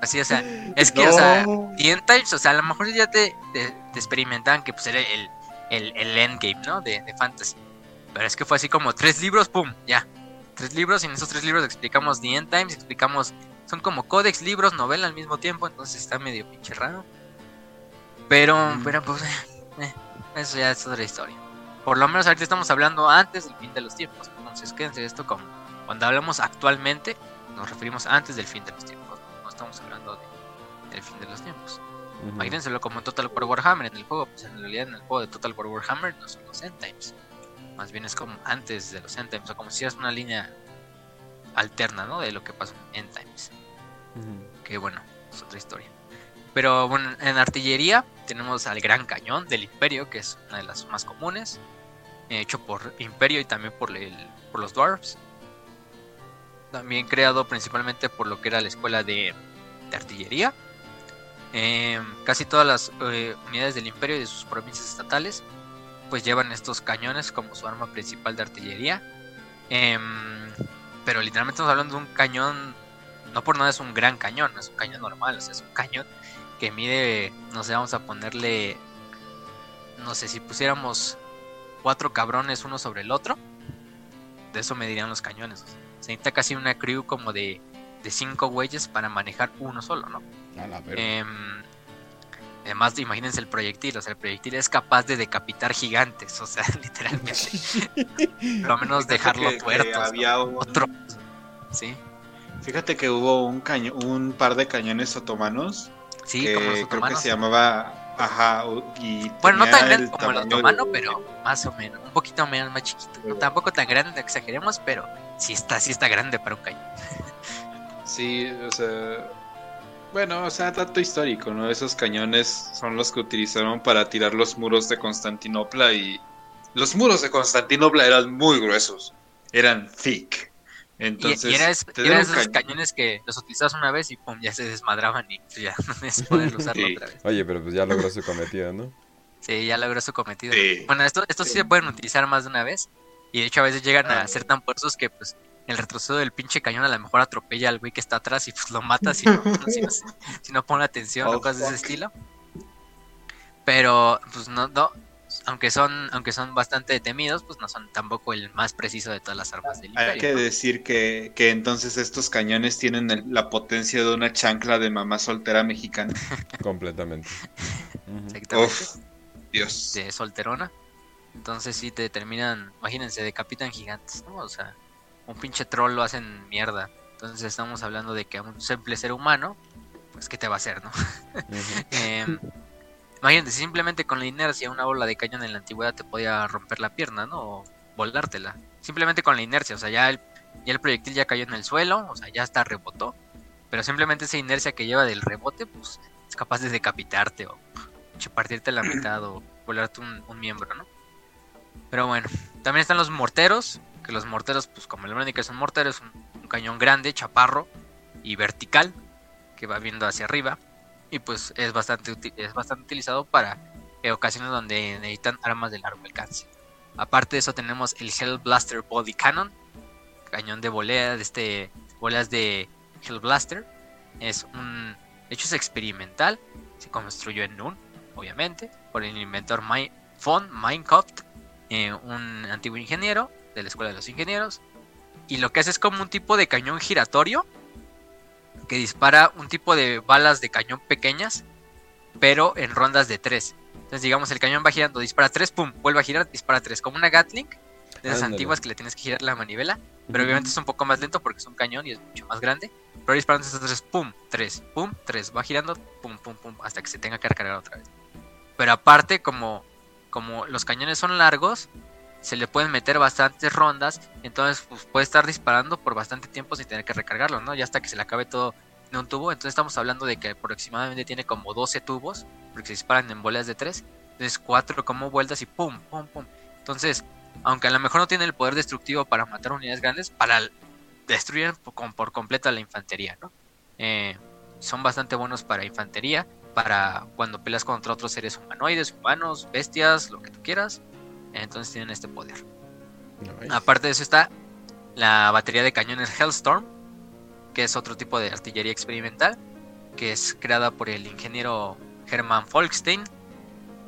Así, o sea, es que, [laughs] o sea, The Times, o sea, a lo mejor ya te, te, experimentaban que pues era el, el, el endgame, ¿no? De, de, fantasy. Pero es que fue así como tres libros, pum, ya. Tres libros y en esos tres libros explicamos The End Times, explicamos, son como códex, libros, novela al mismo tiempo, entonces está medio pinche raro. Pero, mm. pero pues, eh, eso ya es otra historia. Por lo menos ahorita estamos hablando antes del fin de los tiempos. Entonces quédense esto como cuando hablamos actualmente, nos referimos antes del fin de los tiempos. No estamos hablando del fin de los tiempos. Imagínenselo como Total War Warhammer en el juego. Pues en realidad en el juego de Total War Warhammer no son los end times. Más bien es como antes de los end times. O como si es una línea alterna, ¿no? De lo que pasó en end times. Que bueno, es otra historia. Pero bueno, en artillería tenemos al Gran Cañón del Imperio, que es una de las más comunes, hecho por Imperio y también por, el, por los Dwarfs. También creado principalmente por lo que era la escuela de, artillería. Em, casi todas las eh, unidades del Imperio y de sus provincias estatales pues llevan estos cañones como su arma principal de artillería. Em, pero literalmente estamos hablando de un cañón, no por nada es un gran cañón, no es un cañón normal, es un cañón que mide, no sé, vamos a ponerle, no sé, si pusiéramos cuatro cabrones uno sobre el otro, de eso medirían los cañones. Se necesita casi una crew como de, de cinco güeyes para manejar uno solo, ¿no? Eh, además, imagínense el proyectil, o sea, el proyectil es capaz de decapitar gigantes, o sea, [laughs] literalmente. Por lo menos dejarlo tuerto. Había otro. Sí. Fíjate que hubo un, caño, un par de cañones otomanos Sí, como los Creo que se llamaba. Ajá, y bueno, no tan grande como el otomano, pero más o menos, un poquito menos más chiquito. tampoco tan grande, no exageremos, pero sí está, sí está grande para un cañón. sí, o sea. Bueno, o sea, dato histórico, ¿no? Esos cañones son los que utilizaron para tirar los muros de Constantinopla y. Los muros de Constantinopla eran muy gruesos, eran thick. Entonces, y, eran esos cañones que los utilizabas una vez y pum, ya se desmadraban y [laughs] ya no es poder [laughs] usarlo otra vez. Oye, pero pues ya logró su cometido, ¿no? Sí, ya logró su cometido. Bueno, estos esto sí se pueden utilizar más de una vez. Y de hecho a veces llegan a ah. ser tan fuertes que pues el retroceso del pinche cañón a lo mejor atropella al güey que está atrás y pues lo mata si no, [laughs] si no, pone atención o cosas de ese estilo. Pero pues no, no, aunque son, aunque son bastante temidos, pues no son tampoco el más preciso de todas las armas del imperio. Hay que decir que, que, entonces estos cañones tienen la potencia de una chancla de mamá soltera mexicana. [laughs] Completamente. Dios. De solterona. Entonces sí te terminan, imagínense, decapitan gigantes, ¿no? O sea, un pinche troll lo hacen mierda. Entonces estamos hablando de que un simple ser humano, pues qué te va a hacer, ¿no? [laughs] Imagínate, simplemente con la inercia una bola de cañón en la antigüedad te podía romper la pierna, ¿no? O volártela. Simplemente con la inercia, o sea, ya el, ya el proyectil ya cayó en el suelo, o sea, ya está rebotó. Pero simplemente esa inercia que lleva del rebote, pues es capaz de decapitarte o partirte la mitad o volarte un, miembro, ¿no? Pero bueno, también están los morteros, que los morteros, pues como el indica, son morteros, un, un cañón grande, chaparro y vertical, que va viendo hacia arriba. Y pues es bastante, es bastante utilizado para ocasiones donde necesitan armas de largo alcance. Aparte de eso tenemos el Hell Blaster Body Cannon, cañón de volea, de este, bolas de Hell Blaster. Es un, hecho es experimental, se construyó en Nun, obviamente, por el inventor von Minecraft, eh, un antiguo ingeniero de la Escuela de los Ingenieros. Y lo que hace es como un tipo de cañón giratorio que dispara un tipo de balas de cañón pequeñas, pero en rondas de 3. Entonces, digamos, el cañón va girando, dispara 3, pum, vuelve a girar, dispara 3, como una Gatling de esas Ándale. antiguas que le tienes que girar la manivela, pero obviamente es un poco más lento porque es un cañón y es mucho más grande. Pero disparando esos 3, pum, 3, pum, 3, va girando, pum, pum, pum, hasta que se tenga que recargar otra vez. Pero aparte, como, como los cañones son largos, se le pueden meter bastantes rondas, entonces pues, puede estar disparando por bastante tiempo sin tener que recargarlo, ¿no? Ya hasta que se le acabe todo en un tubo, entonces estamos hablando de que aproximadamente tiene como 12 tubos, porque se disparan en bolas de 3, entonces 4 como vueltas y pum, pum, pum. Entonces, aunque a lo mejor no tiene el poder destructivo para matar unidades grandes, para destruir por, por completo a la infantería, ¿no? Eh, son bastante buenos para infantería, para cuando peleas contra otros seres humanoides, humanos, bestias, lo que tú quieras. Entonces tienen este poder. Nice. Aparte de eso está la batería de cañones Hellstorm, que es otro tipo de artillería experimental, que es creada por el ingeniero Hermann Folkstein,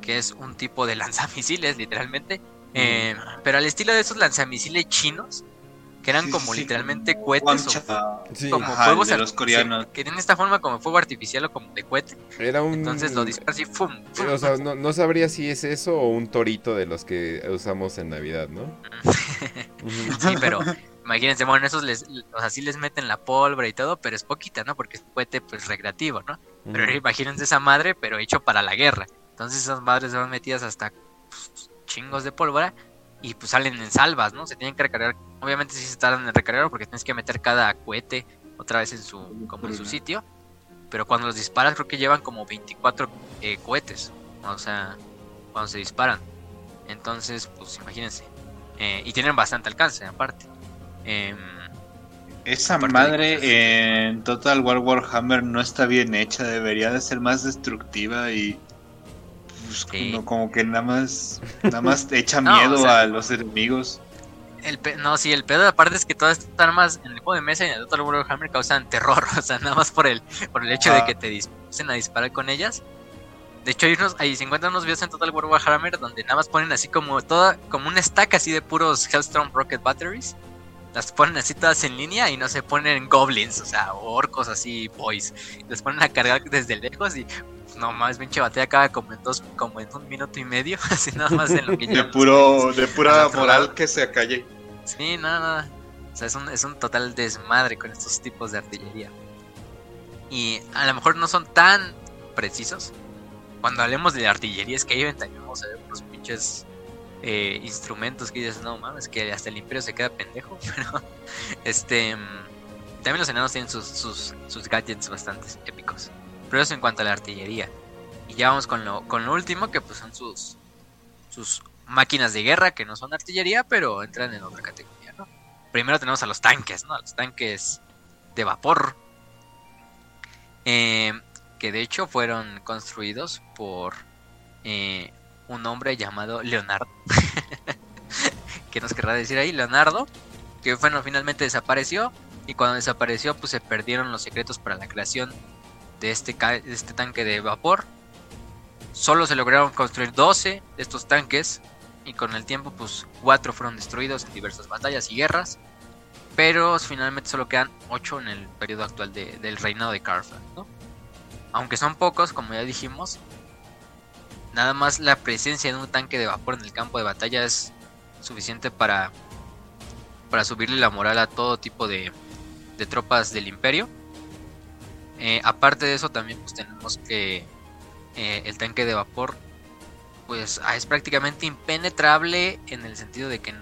que es un tipo de [laughs] lanzamisiles, literalmente, eh, pero al estilo de esos lanzamisiles chinos, que eran Sí, como sí, literalmente como cohetes o. Sí, como Ajá, fuegos de los coreanos. que tienen esta forma como fuego artificial o como de cohete. era un... Entonces lo disparas y ¡fum! ¡fum! O sea, no, no sabría si es eso o un torito de los que usamos en Navidad, ¿no? [laughs] Sí, pero imagínense, bueno, esos les, o sea, sí les meten la pólvora y todo, pero es poquita, ¿no? Porque es un cohete pues recreativo, ¿no? Pero imagínense esa madre, pero hecho para la guerra. Entonces esas madres se van metidas hasta pues, chingos de pólvora y pues salen en salvas, ¿no? Se tienen que recargar. Obviamente sí se tardan en recargar porque tienes que meter cada cohete otra vez en su, como en su sitio. Pero cuando los disparas creo que llevan como 24 eh, cohetes. O sea, cuando se disparan. Entonces, pues imagínense. Eh, y tienen bastante alcance aparte. Em, Esa de madre en Total War Warhammer no está bien hecha, debería de ser más destructiva y pues, Sí. como que nada más nada [laughs] más echa No, miedo o sea- a los enemigos. El pe- no, sí, el pedo aparte es que todas estas armas en el juego de mesa y en el Total War Warhammer causan terror, [laughs] o sea, nada más por el, por el hecho de Ajá. que te dispusen a disparar con ellas. De hecho, hay, unos, ahí se encuentran unos videos en Total War Warhammer donde nada más ponen así como toda, como un stack así de puros Hellstorm Rocket Batteries. Las ponen así todas en línea y no se ponen goblins, o sea, orcos así, boys. Las ponen a cargar desde lejos y no más, pinche batalla acaba como en dos, como en un minuto y medio, [laughs] así nada más en lo que De puro de pura moral lado. que se calle. Sí, no, no. O sea, es un, es un total desmadre con estos tipos de artillería. Y a lo mejor no son tan precisos. Cuando hablemos de artillería, es que ahí vamos a ver unos pinches eh, instrumentos que dices, no mames, que hasta el imperio se queda pendejo. [laughs] Pero, este. También los enanos tienen sus, sus, sus gadgets bastante épicos. Pero eso en cuanto a la artillería. Y ya vamos con lo, con lo último, que pues son sus, sus máquinas de guerra, que no son artillería, pero entran en otra categoría, ¿no? Primero tenemos a los tanques, ¿no? Los tanques de vapor. eh, que de hecho fueron construidos por eh, un hombre llamado Leonardo. [laughs] ¿Qué nos querrá decir ahí? Leonardo, que bueno, finalmente desapareció. Y cuando desapareció, pues se perdieron los secretos para la creación de este, de este tanque de vapor. Solo se lograron construir 12 de estos tanques. Y con el tiempo, pues 4 fueron destruidos en diversas batallas y guerras. Pero finalmente solo quedan 8 en el periodo actual de- del reinado de Carfan, ¿no? Aunque son pocos, como ya dijimos, nada más la presencia de un tanque de vapor en el campo de batalla es suficiente para, para subirle la moral a todo tipo de, de tropas del imperio. Eh, aparte de eso, también pues tenemos que eh, el tanque de vapor pues ah, es prácticamente impenetrable en el sentido de que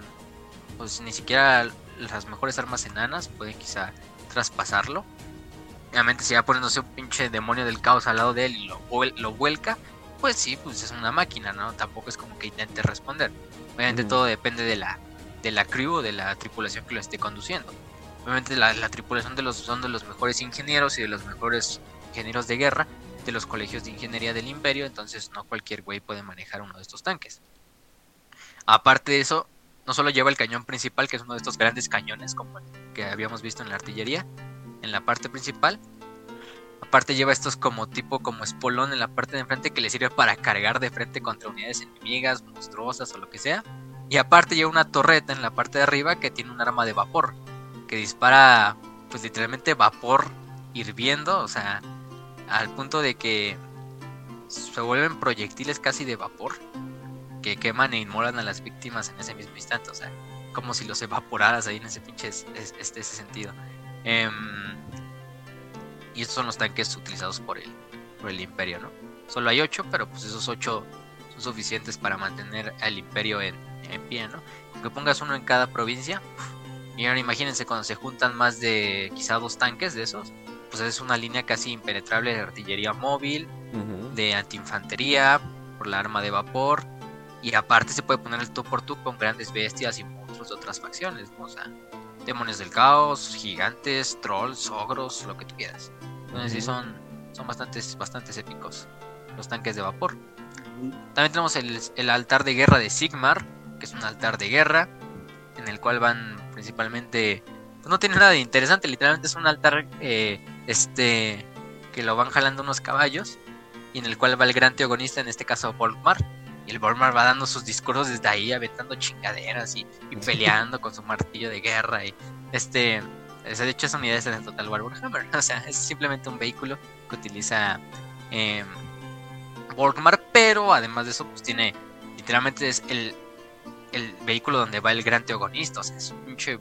pues ni siquiera las mejores armas enanas pueden quizá traspasarlo. Obviamente si va poniéndose un pinche demonio del caos al lado de él y lo, lo vuelca, pues sí, pues es una máquina, ¿no? Tampoco es como que intente responder. Obviamente todo depende de la, de la crew o de la tripulación que lo esté conduciendo. Obviamente la, la, tripulación de los, son de los mejores ingenieros y de los mejores ingenieros de guerra de los colegios de ingeniería del imperio, entonces no cualquier güey puede manejar uno de estos tanques. Aparte de eso, no solo lleva el cañón principal, que es uno de estos grandes cañones como el que habíamos visto en la artillería, en la parte principal. Aparte lleva estos como tipo como espolón en la parte de enfrente que le sirve para cargar de frente contra unidades enemigas, monstruosas o lo que sea. Y aparte lleva una torreta en la parte de arriba que tiene un arma de vapor, que dispara pues literalmente vapor hirviendo, o sea, al punto de que se vuelven proyectiles casi de vapor que queman e inmolan a las víctimas en ese mismo instante, o sea, como si los evaporaras ahí en ese pinche este, ese sentido. Em, y estos son los tanques utilizados por el, por el imperio, ¿no? Solo hay ocho, pero pues esos ocho son suficientes para mantener al imperio en, en pie, ¿no? Que pongas uno en cada provincia. Y ahora imagínense cuando se juntan más de quizá dos tanques de esos, pues es una línea casi impenetrable de artillería móvil, de antiinfantería, por la arma de vapor, y aparte se puede poner el tú por tú con grandes bestias y monstruos de otras facciones, ¿no? O sea, demonios del caos, gigantes, trolls, ogros, lo que tú quieras. Entonces sí son, son bastantes, bastantes épicos los tanques de vapor. También tenemos el, el, altar de guerra de Sigmar, que es un altar de guerra, en el cual van principalmente... Pues no tiene nada de interesante, literalmente es un altar eh, este que lo van jalando unos caballos, y en el cual va el gran teogonista, en este caso Volkmar, y el Bormar va dando sus discursos desde ahí, aventando chingaderas y, peleando con su martillo de guerra. Y este, de hecho, esa unidad es en Total War Warhammer. [laughs] O sea, es simplemente un vehículo que utiliza eh, pero además de eso, pues tiene, literalmente es el, el vehículo donde va el gran teogonista. O sea, es un pinche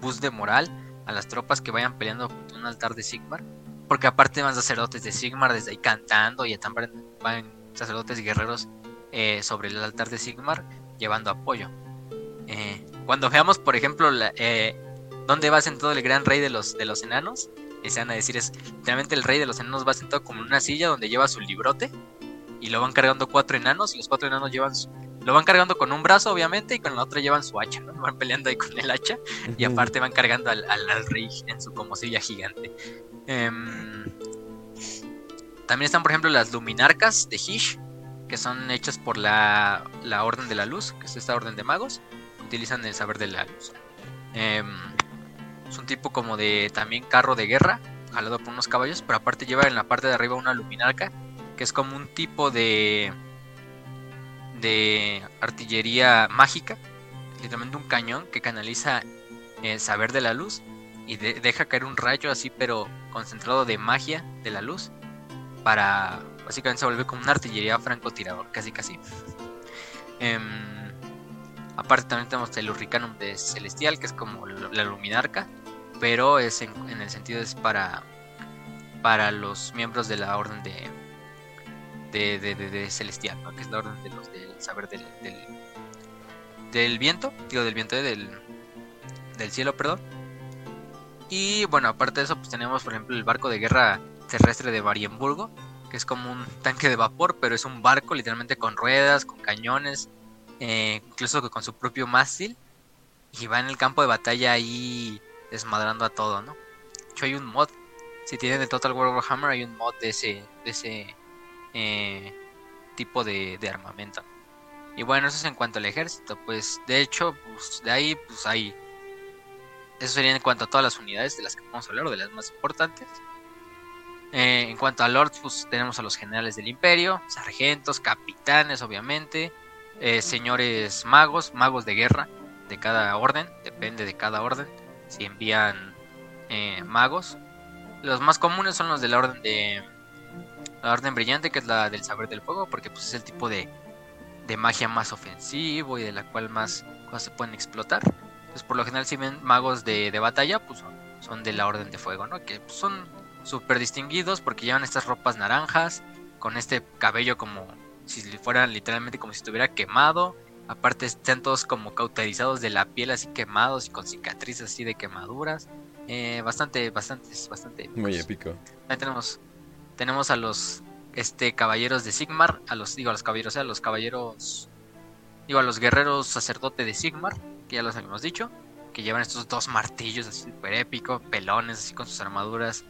boost de moral a las tropas que vayan peleando a un altar de Sigmar. Porque aparte van sacerdotes de Sigmar desde ahí cantando y también van sacerdotes guerreros eh, sobre el altar de Sigmar llevando apoyo. Eh, cuando veamos, por ejemplo, eh, dónde va sentado el gran rey de los, de los enanos, se van a decir es literalmente el rey de los enanos va sentado como en una silla donde lleva su librote y lo van cargando cuatro enanos y los cuatro enanos llevan lo van cargando con un brazo obviamente y con el otro llevan su hacha, ¿no? [laughs] Van peleando ahí con el hacha y aparte van cargando al, al, rey en su como silla gigante. Em, también están por ejemplo las luminarcas de Hish, que son hechas por la, la Orden de la Luz, que es esta orden de magos, utilizan el saber de la luz. Em, es un tipo como de también carro de guerra, jalado por unos caballos, pero aparte lleva en la parte de arriba una luminarca, que es como un tipo de de artillería mágica, literalmente un cañón que canaliza el saber de la luz y deja caer un rayo así, pero concentrado de magia de la luz para Básicamente se vuelve como una artillería francotirador, casi casi. Em, aparte también tenemos el Hurricanum de Celestial, que es como la luminarca, pero es en, el sentido es para para los miembros de la orden de de, de, Celestial, que es la orden de los del saber del, del, viento, digo del viento del, del cielo, perdón. Y bueno, aparte de eso, pues tenemos por ejemplo el barco de guerra terrestre de Marienburgo, que es como un tanque de vapor, pero es un barco literalmente con ruedas, con cañones, eh, incluso con su propio mástil, y va en el campo de batalla ahí desmadrando a todo, ¿no? De hecho hay un mod, si tienen el Total War Warhammer hay un mod de ese, de ese eh, tipo de, armamento. Y bueno, eso es en cuanto al ejército, pues de hecho, pues, de ahí pues hay... Eso sería en cuanto a todas las unidades de las que vamos a hablar, o de las más importantes. Eh, en cuanto a lords, pues tenemos a los generales del imperio, sargentos, capitanes, obviamente, eh, señores magos, magos de guerra de cada orden, depende de cada orden, si envían magos. Los más comunes son los de la orden de la orden brillante, que es la del saber del fuego, porque pues es el tipo de, de magia más ofensivo y de la cual más cosas se pueden explotar. Entonces, por lo general, si ven magos de, de batalla, pues son, de la orden de fuego, ¿no? Que pues, son súper distinguidos porque llevan estas ropas naranjas, con este cabello como si fueran literalmente como si estuviera quemado. Aparte están todos como cauterizados de la piel así quemados y con cicatrices así de quemaduras. Eh, bastante, bastante, bastante. Muy épico. Ahí tenemos, tenemos a los este caballeros de Sigmar, a los digo a los caballeros, a los caballeros digo a los guerreros sacerdote de Sigmar, que ya los habíamos dicho, que llevan estos dos martillos así super épico, pelones así con sus armaduras,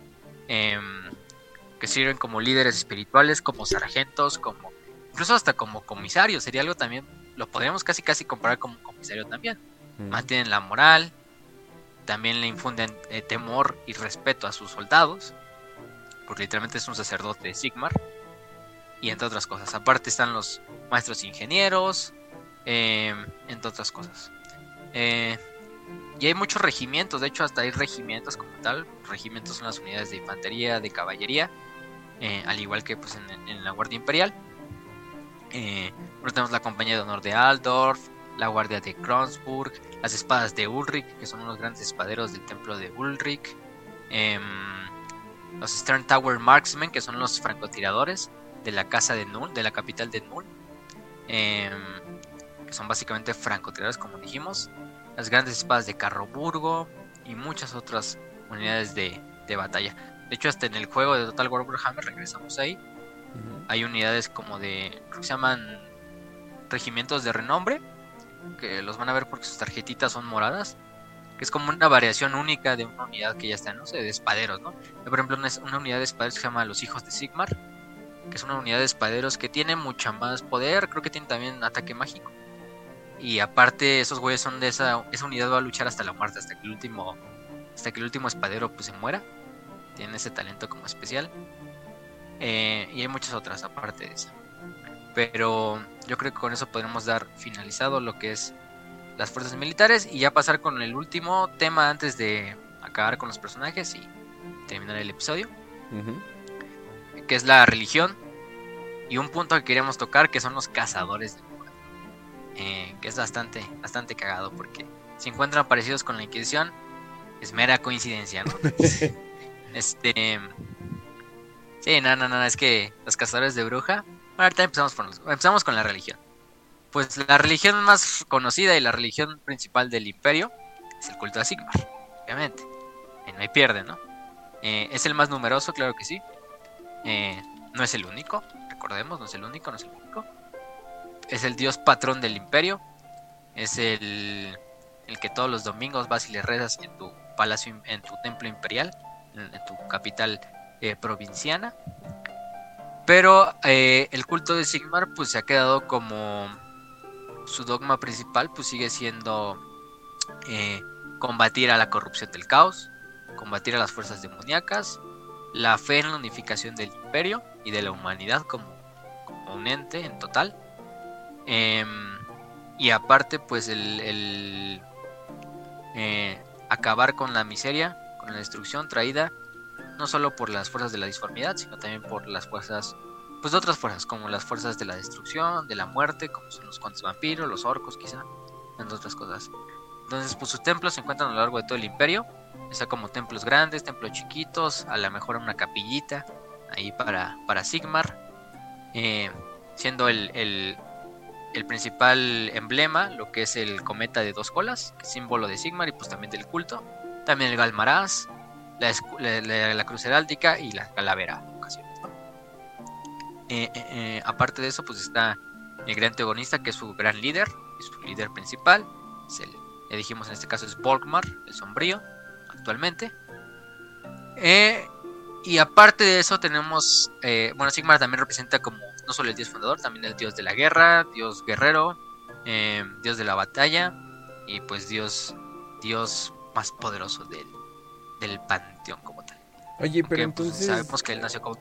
em, que sirven como líderes espirituales, como sargentos, como incluso hasta como comisarios, sería algo también, lo podríamos casi casi comparar como comisario también. Mm. Mantienen la moral, también le infunden eh, temor y respeto a sus soldados, porque literalmente es un sacerdote de Sigmar, y entre otras cosas. Aparte están los maestros ingenieros, em, entre otras cosas. Eh, y hay muchos regimientos, de hecho hasta hay regimientos como tal. Regimientos son las unidades de infantería, de caballería, eh, al igual que pues en, la Guardia Imperial. Eh, tenemos la Compañía de Honor de Aldorf, la Guardia de Kronsburg, las espadas de Ulrich, que son unos grandes espaderos del templo de Ulrich, em, los Stern Tower Marksmen, que son los francotiradores de la casa de Null, de la capital de Null, em, que son básicamente francotiradores, como dijimos, las grandes espadas de Carroburgo y muchas otras unidades de, batalla. De hecho, hasta en el juego de Total War Warhammer regresamos ahí. Hay unidades como de, que se llaman regimientos de renombre, que los van a ver porque sus tarjetitas son moradas, que es como una variación única de una unidad que ya está, no sé, de espaderos, ¿no? Por ejemplo, una, unidad de espaderos que se llama Los Hijos de Sigmar, que es una unidad de espaderos que tiene mucha más poder, creo que tiene también ataque mágico. Y aparte, esos güeyes son de esa, esa unidad va a luchar hasta la muerte, hasta que el último, hasta que el último espadero pues se muera. Tienen ese talento como especial. Eh, y hay muchas otras aparte de eso. Pero yo creo que con eso podremos dar finalizado lo que es las fuerzas militares y ya pasar con el último tema antes de acabar con los personajes y terminar el episodio. Que es la religión. Y un punto que queríamos tocar que son los cazadores de eh, que es bastante, bastante cagado porque se encuentran parecidos con la Inquisición, es mera coincidencia, ¿no? [laughs] este. Sí, no, no, no, es que los cazadores de bruja. Bueno, ahorita empezamos con, empezamos con la religión. Pues la religión más conocida y la religión principal del imperio es el culto a Sigmar, obviamente. Eh, no hay pierde, ¿no? Eh, es el más numeroso, claro que sí. no es el único, recordemos, no es el único, no es el único es el dios patrón del imperio. Es el, el que todos los domingos vas y le rezas en tu palacio, en tu templo imperial, en, tu capital eh, provinciana. Pero eh, el culto de Sigmar pues se ha quedado como su dogma principal pues sigue siendo eh, combatir a la corrupción del caos, combatir a las fuerzas demoníacas, la fe en la unificación del imperio y de la humanidad como, como un ente en total. Em, y aparte, pues el, eh, acabar con la miseria, con la destrucción traída no solo por las fuerzas de la disformidad, sino también por las fuerzas, pues de otras fuerzas, como las fuerzas de la destrucción, de la muerte, como son los cuantos vampiros, los orcos quizá, entre otras cosas. Entonces, pues sus templos se encuentran a lo largo de todo el imperio, está como templos grandes, templos chiquitos, a lo mejor una capillita ahí para, para Sigmar, eh, siendo el, el principal emblema, lo que es el cometa de dos colas, símbolo de Sigmar y pues también del culto. También el Galmaraz, la, cruz heráldica y la calavera eh, eh, eh, aparte de eso, pues está el gran antagonista que es su gran líder, es su líder principal. Es el, le dijimos en este caso es Volkmar, el sombrío, actualmente. y aparte de eso tenemos, bueno, Sigmar también representa como no solo el dios fundador, también el dios de la guerra, dios guerrero, eh, dios de la batalla y pues dios, dios más poderoso del, del panteón como tal. Oye, pero pues, entonces... sabemos que él nació como...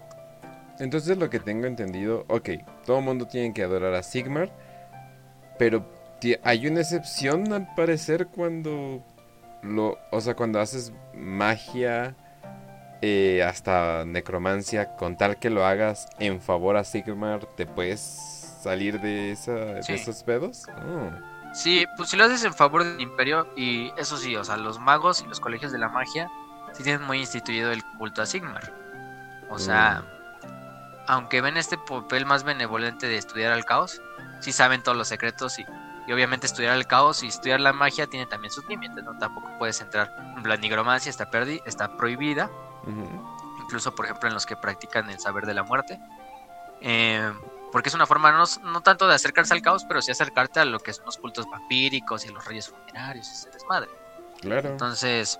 Entonces lo que tengo entendido, ok, todo el mundo tiene que adorar a Sigmar, pero hay una excepción al parecer cuando lo, o sea, cuando haces magia eh, hasta necromancia, con tal que lo hagas en favor a Sigmar, ¿te puedes salir de, esos pedos? Oh. Sí, pues si lo haces en favor del imperio, y eso sí, o sea, los magos y los colegios de la magia sí tienen muy instituido el culto a Sigmar. O sea, mm. Aunque ven este papel más benevolente de estudiar al caos, sí saben todos los secretos y, obviamente estudiar el caos y estudiar la magia tiene también sus límites, ¿no? Tampoco puedes entrar. La nigromancia está, está prohibida Incluso, por ejemplo, en los que practican el saber de la muerte. Eh, porque es una forma no, no, tanto de acercarse al caos, pero sí acercarte a lo que son los cultos vampíricos y los reyes funerarios y ese desmadre. Claro. Entonces,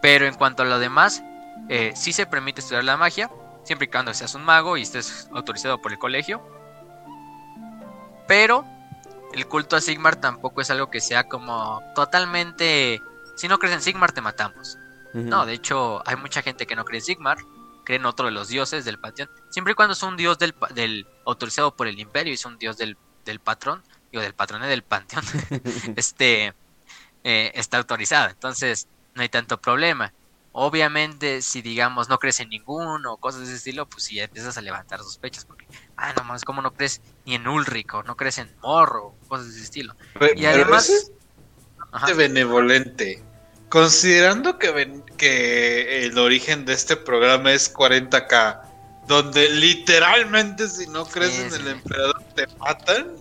pero en cuanto a lo demás, eh, sí se permite estudiar la magia, siempre y cuando seas un mago y estés autorizado por el colegio. Pero el culto a Sigmar tampoco es algo que sea como totalmente... Si no crees en Sigmar, te matamos. No, de hecho, hay mucha gente que no cree en Sigmar, creen otro de los dioses del panteón. Siempre y cuando es un dios del, del autorizado por el imperio y es un dios del, del patrón, digo, del patrón del panteón, [laughs] este eh, está autorizado. Entonces, no hay tanto problema. Obviamente, si digamos no crees en ninguno o cosas de ese estilo, pues si ya empiezas a levantar sospechas, porque, ah, no más, como no crees ni en Ulrich o no crees en Morro, cosas de ese estilo. y además, es benevolente. Considerando que, que el origen de este programa es 40k, donde literalmente si no crees en el emperador te matan.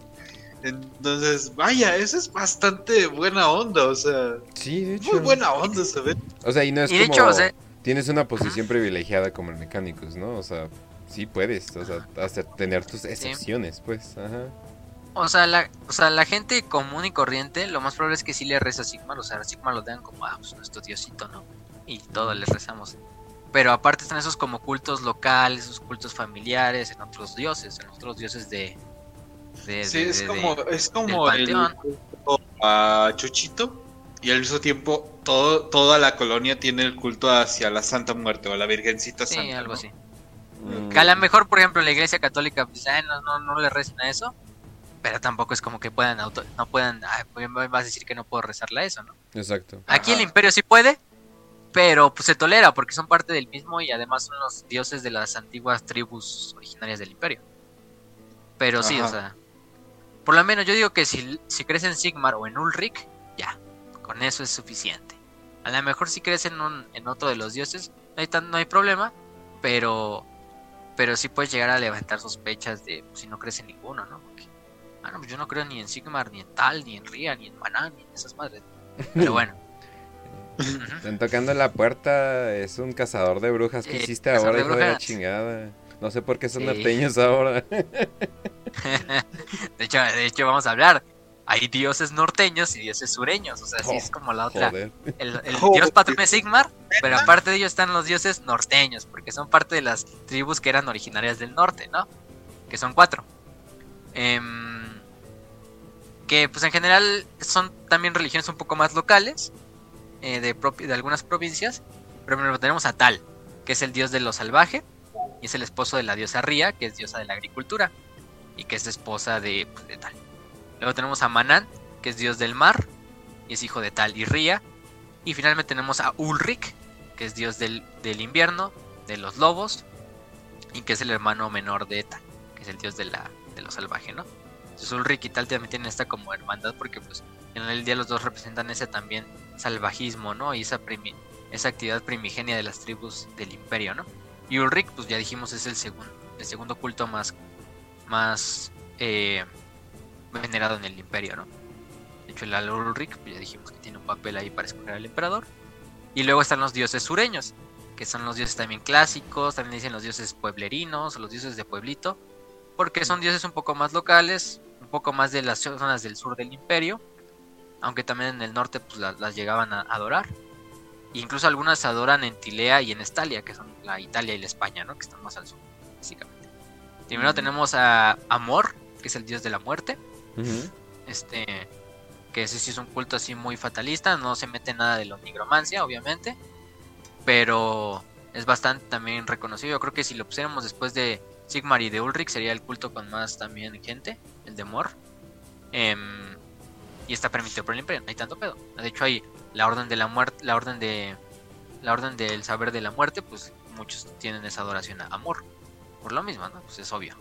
Entonces, vaya, eso es bastante buena onda, o sea. Sí, de hecho. Muy buena onda, ve. O sea, y no es Y de como... hecho, o sea- Tienes una posición privilegiada como el mecánicos, ¿no? O sea, sí puedes, o sea, tener tus excepciones, pues, ajá. O sea, la, o sea, la gente común y corriente, lo más probable es que sí le reza a Sigmar. O sea, a Sigmar lo dan como, ah, pues nuestro diosito, ¿no? Y todos les rezamos. Pero aparte están esos como cultos locales, esos cultos familiares, en otros dioses, en otros dioses de. De- Sí, de- es de- como, de- es como el a Chuchito y al mismo tiempo todo, toda la colonia tiene el culto hacia la Santa Muerte o la Virgencita Sí, Santa. algo ¿no? así. Mm. Que a lo mejor, por ejemplo, la iglesia católica, pues, no, no, no le recen a eso. Pero tampoco es como que puedan, auto, no puedan, pues, me vas a decir que no puedo rezarle a eso, ¿no? Exacto. Aquí Ajá. el imperio sí puede, pero pues se tolera porque son parte del mismo y además son los dioses de las antiguas tribus originarias del imperio. Pero sí, o sea, por lo menos yo digo que si, si crees en Sigmar o en Ulrich, ya, con eso es suficiente. A lo mejor si crees en, un, en otro de los dioses, no hay, tan, no hay problema, pero, pero sí puedes llegar a levantar sospechas de pues, si no crees en ninguno, ¿no? Porque, ah, no, pues yo no creo ni en Sigmar, ni en Tal, ni en Ria, ni en Maná, ni en esas madres. Pero bueno. [laughs] Están tocando la puerta, es un cazador de brujas. ¿Qué Eh, hiciste ahora, de hijo de la brujas. chingada? No sé por qué son Sí. norteños ahora. [laughs] [laughs] de, hecho, de hecho, vamos a hablar. Hay dioses norteños y dioses sureños. O sea, sí Oh, es como la otra. Joder. El, el Joder. [laughs] dios patrón es Sigmar, pero aparte de ellos están los dioses norteños, porque son parte de las tribus que eran originarias del norte, ¿no? Que son cuatro. Em, que pues en general son también religiones un poco más locales, eh, de, de algunas provincias. Pero primero tenemos a Tal, que es el dios de lo salvaje, y es el esposo de la diosa Ría, que es diosa de la agricultura, y que es esposa de, pues, de Tal. Luego tenemos a Manan, que es dios del mar, y es hijo de Tal y Ría. Y finalmente tenemos a Ulrich, que es dios del, del invierno, de los lobos, y que es el hermano menor de Tal, que es el dios de, la, de lo salvaje, ¿no? Entonces Ulrich y Tal también tienen esta como hermandad, porque pues en el día los dos representan ese también salvajismo, ¿no? Y esa, primi- esa actividad primigenia de las tribus del imperio, ¿no? Y Ulrich, pues ya dijimos, es el, segundo el segundo culto más, más eh, venerado en el imperio, ¿no? De hecho, el Al Ulrich, pues ya dijimos que tiene un papel ahí para escoger al emperador. Y luego están los dioses sureños, que son los dioses también clásicos, también dicen los dioses pueblerinos los dioses de pueblito, porque son dioses un poco más locales, un poco más de las zonas del sur del imperio, aunque también en el norte pues la- las llegaban a adorar. Incluso algunas se adoran en Tilea y en Estalia, que son la Italia y la España, ¿no? Que están más al sur, básicamente. Primero Mm. tenemos a Amor, que es el dios de la muerte, este que ese sí es un culto así muy fatalista, no se mete nada de la nigromancia, obviamente, pero es bastante también reconocido. Yo creo que si lo pusiéramos después de Sigmar y de Ulrich sería el culto con más también gente, el de Mor. Em, y está permitido por el imperio, no hay tanto pedo. De hecho hay la orden de la muerte, la orden de la orden del saber de la muerte, pues muchos tienen esa adoración a Amor. Por lo mismo, ¿no? Pues es obvio.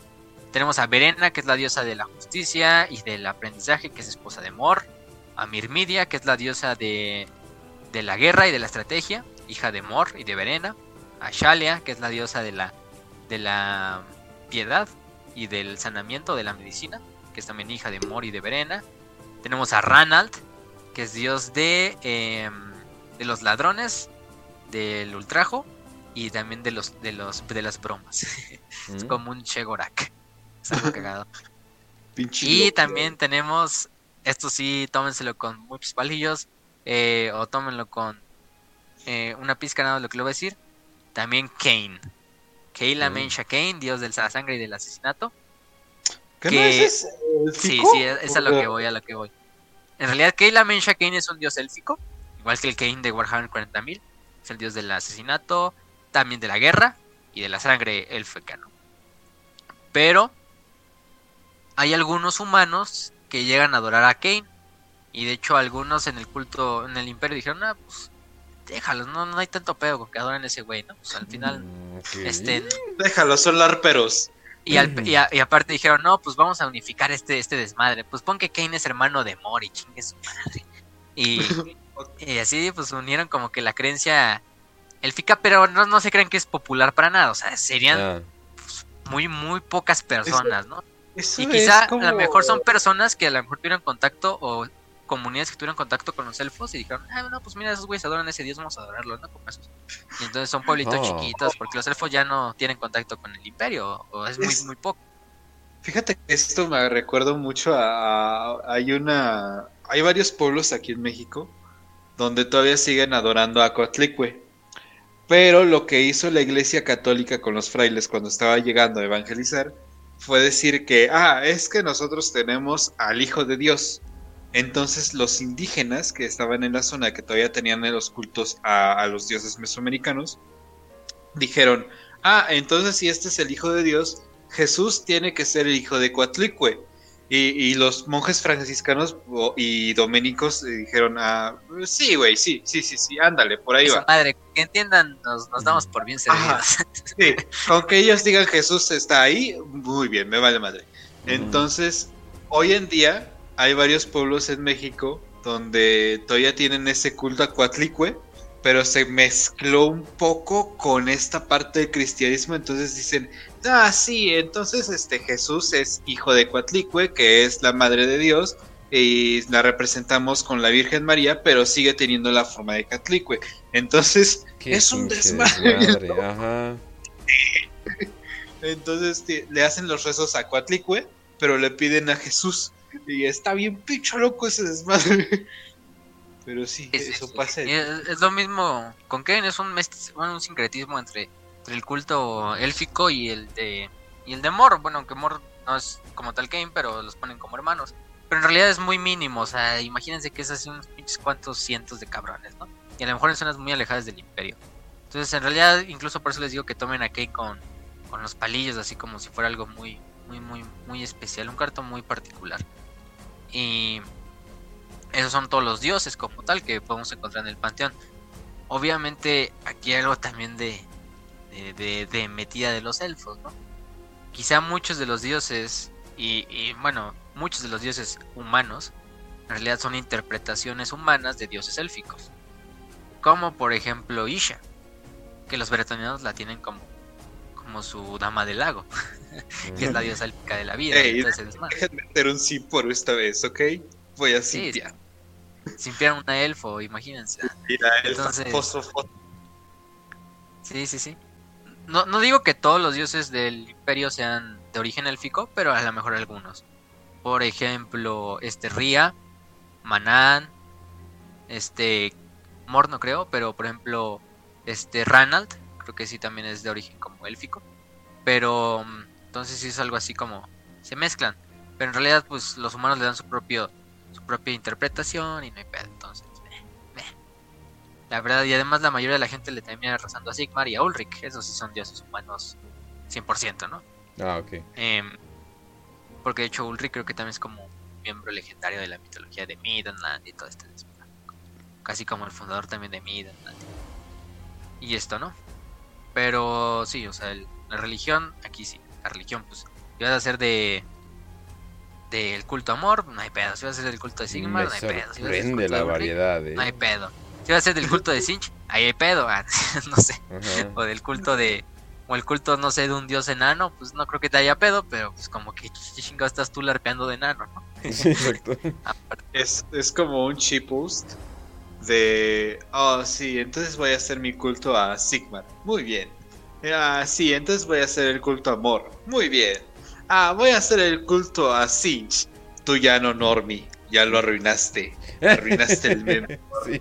Tenemos a Verena, que es la diosa de la justicia y del aprendizaje, que es esposa de Mor. A Mirmidia, que es la diosa de, de la guerra y de la estrategia, hija de Mor y de Verena. A Shalea, que es la diosa de la, de la piedad y del sanamiento de la medicina, que es también hija de Mor y de Verena. Tenemos a Ranald, que es dios de, em, de los ladrones, del ultrajo y también de los de los de las bromas. [laughs] es Mm. como un Chegorak. Es algo cagado. [laughs] Y loco. también tenemos, esto sí, tómenselo con muchos palillos, eh, o tómenlo con eh, una pizca nada de lo que le voy a decir. También Kane. Keila Mm. Mensha Kane, dios de la sangre y del asesinato. ¿Qué que- no es ese Sí, sí, es, es a lo que voy, a lo que voy. En realidad, Keila Mensha Kane es un dios élfico, igual que el Kane de Warhammer 40.000. Es el dios del asesinato, también de la guerra y de la sangre élfica, ¿no? Pero hay algunos humanos que llegan a adorar a Kane. Y de hecho, algunos en el culto, en el imperio dijeron, ah, pues déjalos, no, no hay tanto pedo con que adoren a ese güey, ¿no? Pues al final, Mm, este, Déjalo, son larperos. Y, al- y, a- y aparte dijeron, no, pues vamos a unificar este, este desmadre. Pues pon que Kane es hermano de Mori, chingue su madre. Y, [laughs] y así pues unieron como que la creencia élfica, pero no, no se creen que es popular para nada. O sea, serían Ah, muy, muy pocas personas, ¿no? Eso Y quizá como- a lo mejor son personas que a lo mejor tuvieron contacto o comunidades que tuvieron contacto con los elfos y dijeron, ah, no, pues mira, esos güeyes adoran a ese dios, vamos a adorarlo, ¿no? Como esos. Y entonces son pueblitos Oh. chiquitos porque los elfos ya no tienen contacto con el imperio o es muy, Es- muy poco. Fíjate que esto me recuerda mucho a, a- hay una hay varios pueblos aquí en México donde todavía siguen adorando a Coatlicue. Pero lo que hizo la Iglesia Católica con los frailes cuando estaba llegando a evangelizar fue decir que, ah, es que nosotros tenemos al Hijo de Dios. Entonces los indígenas que estaban en la zona, que todavía tenían los cultos a, a los dioses mesoamericanos, dijeron, ah, entonces si este es el Hijo de Dios, Jesús tiene que ser el hijo de Coatlicue. Y, y los monjes franciscanos y dominicos dijeron, ah, sí, güey, sí, sí, sí, sí, ándale, por ahí Esa va. madre, que entiendan, nos, nos damos por bien Ajá. servidos. Sí, con que ellos digan Jesús está ahí, muy bien, me vale madre. Entonces, hoy en día hay varios pueblos en México donde todavía tienen ese culto a Coatlicue, pero se mezcló un poco con esta parte del cristianismo, entonces dicen, ah, sí, entonces este Jesús es hijo de Coatlicue, que es la madre de Dios, y la representamos con la Virgen María, pero sigue teniendo la forma de Coatlicue. Entonces, qué es un desmadre, desmadre, ¿no? Ajá. Entonces le hacen los rezos a Coatlicue, pero le piden a Jesús. Y está bien pincho loco ese desmadre. Pero sí, eso sí. pasa. Es, es lo mismo con Kane, es un, bueno, un sincretismo entre, entre el culto élfico y el de y el de Mor. Bueno, aunque Mor no es como tal Kane, pero los ponen como hermanos. Pero en realidad es muy mínimo, o sea, imagínense que es así unos pinches cuantos cientos de cabrones, ¿no? Y a lo mejor en zonas muy alejadas del imperio. Entonces, en realidad, incluso por eso les digo que tomen a Kane con, con los palillos, así como si fuera algo muy, muy, muy, muy especial, un cartón muy particular. Y esos son todos los dioses como tal que podemos encontrar en el panteón. Obviamente aquí hay algo también de, de, metida de los elfos. Quizá muchos de los dioses, y, y, bueno, muchos de los dioses humanos, en realidad son interpretaciones humanas de dioses élficos. Como por ejemplo Isha, que los bretonianos la tienen como, como su dama del lago, [laughs] que es la diosa élfica de la vida. Ey, y todo ese desmadre. Déjenme meter un sí por esta vez, ¿ok? Voy a Sí, simpiar. Simpiar una elfo, imagínense. Mira, el Entonces- famoso fo- Sí, sí, sí. No, no digo que todos los dioses del imperio sean de origen élfico, pero a lo mejor algunos. Por ejemplo, este Ría, Manán, este Mor no creo, pero por ejemplo, este Ranald, creo que sí también es de origen como élfico. Pero mm, entonces sí es algo así como se mezclan. Pero en realidad pues los humanos le dan su propio su propia interpretación y no hay pedo. Entonces, meh, meh. La verdad, y además la mayoría de la gente le termina rezando a Sigmar y a Ulrich. Esos sí son dioses humanos 100%, ¿no? Ah, ok. Em, porque de hecho Ulrich creo que también es como un miembro legendario de la mitología de Midland y todo este. Casi como el fundador también de Midland. Y esto, ¿no? Pero sí, o sea, el- la religión, aquí sí, la religión, pues, si vas a hacer de del culto a amor, no hay pedo. Si vas a hacer del culto de Sigmar, Me no hay pedo. Si vas a hacer culto la de variedad, eh. no hay pedo. Si va a ser del culto de Sinch, [laughs] ahí hay pedo, ah, [laughs] no sé. O del culto de. O el culto, no sé, de un dios enano, pues no creo que te haya pedo, pero pues como que ¿qué chingado estás tú larpeando de enano, ¿no? [laughs] Sí, exacto. es, es como un shitpost de, oh sí, entonces voy a hacer mi culto a Sigmar. Muy bien. Ah, sí, entonces voy a hacer el culto a Mor. Muy bien. Ah, voy a hacer el culto a Sinch. Tú ya no, Normie. Ya lo arruinaste. Arruinaste el [laughs] meme. sí,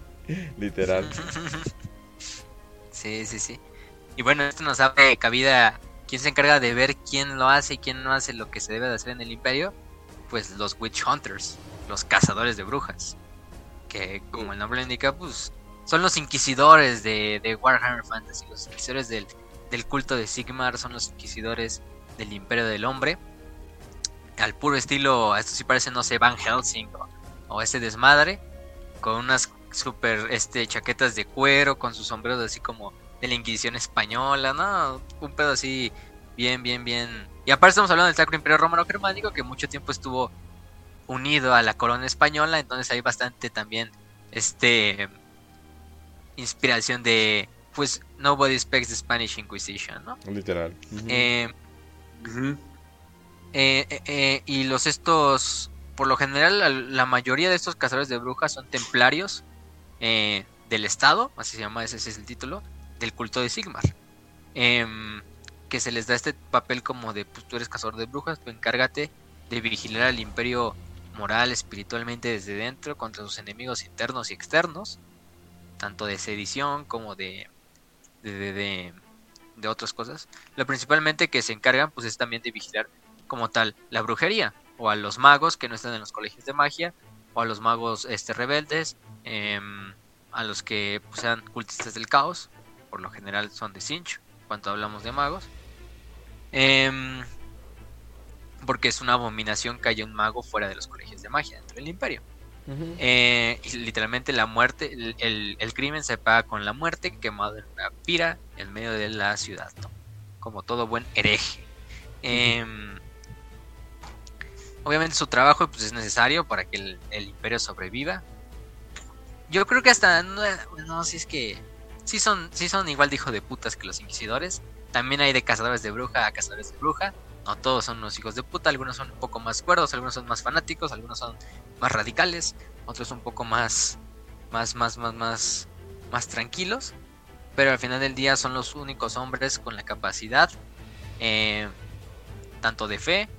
literal. Sí, sí, sí. Y bueno, esto nos abre cabida. ¿Quién se encarga de ver quién lo hace y quién no hace lo que se debe de hacer en el imperio? Pues los Witch Hunters, los cazadores de brujas. Que como el nombre lo indica, pues son los inquisidores de, de Warhammer Fantasy. Los inquisidores del, del culto de Sigmar son los inquisidores del imperio del hombre. Al puro estilo, esto sí parece, no sé, Van Helsing o, ese desmadre. Con unas super este, chaquetas de cuero, con sus sombreros así como de la Inquisición española, ¿no? Un pedo así bien, bien, bien. Y aparte estamos hablando del Sacro Imperio Romano Germánico que mucho tiempo estuvo unido a la corona española, entonces hay bastante también este inspiración de pues nobody expects the Spanish Inquisition, ¿no? Literal. eh, eh, eh, y los estos, por lo general, la, la, mayoría de estos cazadores de brujas son templarios eh, del Estado, así se llama, ese, ese, es el título, del culto de Sigmar. Em, que se les da este papel como de, pues tú eres cazador de brujas, tú encárgate de vigilar al imperio moral, espiritualmente desde dentro contra sus enemigos internos y externos, tanto de sedición como de, de, de, de, otras cosas. Lo principalmente que se encargan pues es también de vigilar como tal la brujería o a los magos que no están en los colegios de magia o a los magos este rebeldes eh, a los que pues, sean cultistas del caos por lo general son de Sinch cuando hablamos de magos eh, porque es una abominación que haya un mago fuera de los colegios de magia dentro del imperio uh -huh. eh, y literalmente la muerte el, el, el, crimen se paga con la muerte quemado en una pira en medio de la ciudad ¿no? como todo buen hereje eh, obviamente su trabajo pues, es necesario para que el, el, imperio sobreviva. Yo creo que hasta no, no si es que sí son, sí son igual de hijo de putas que los inquisidores. También hay de cazadores de bruja a cazadores de bruja. No todos son unos hijos de puta, algunos son un poco más cuerdos, algunos son más fanáticos, algunos son más radicales, otros un poco más más más más más más tranquilos. Pero al final del día son los únicos hombres con la capacidad eh, tanto de fe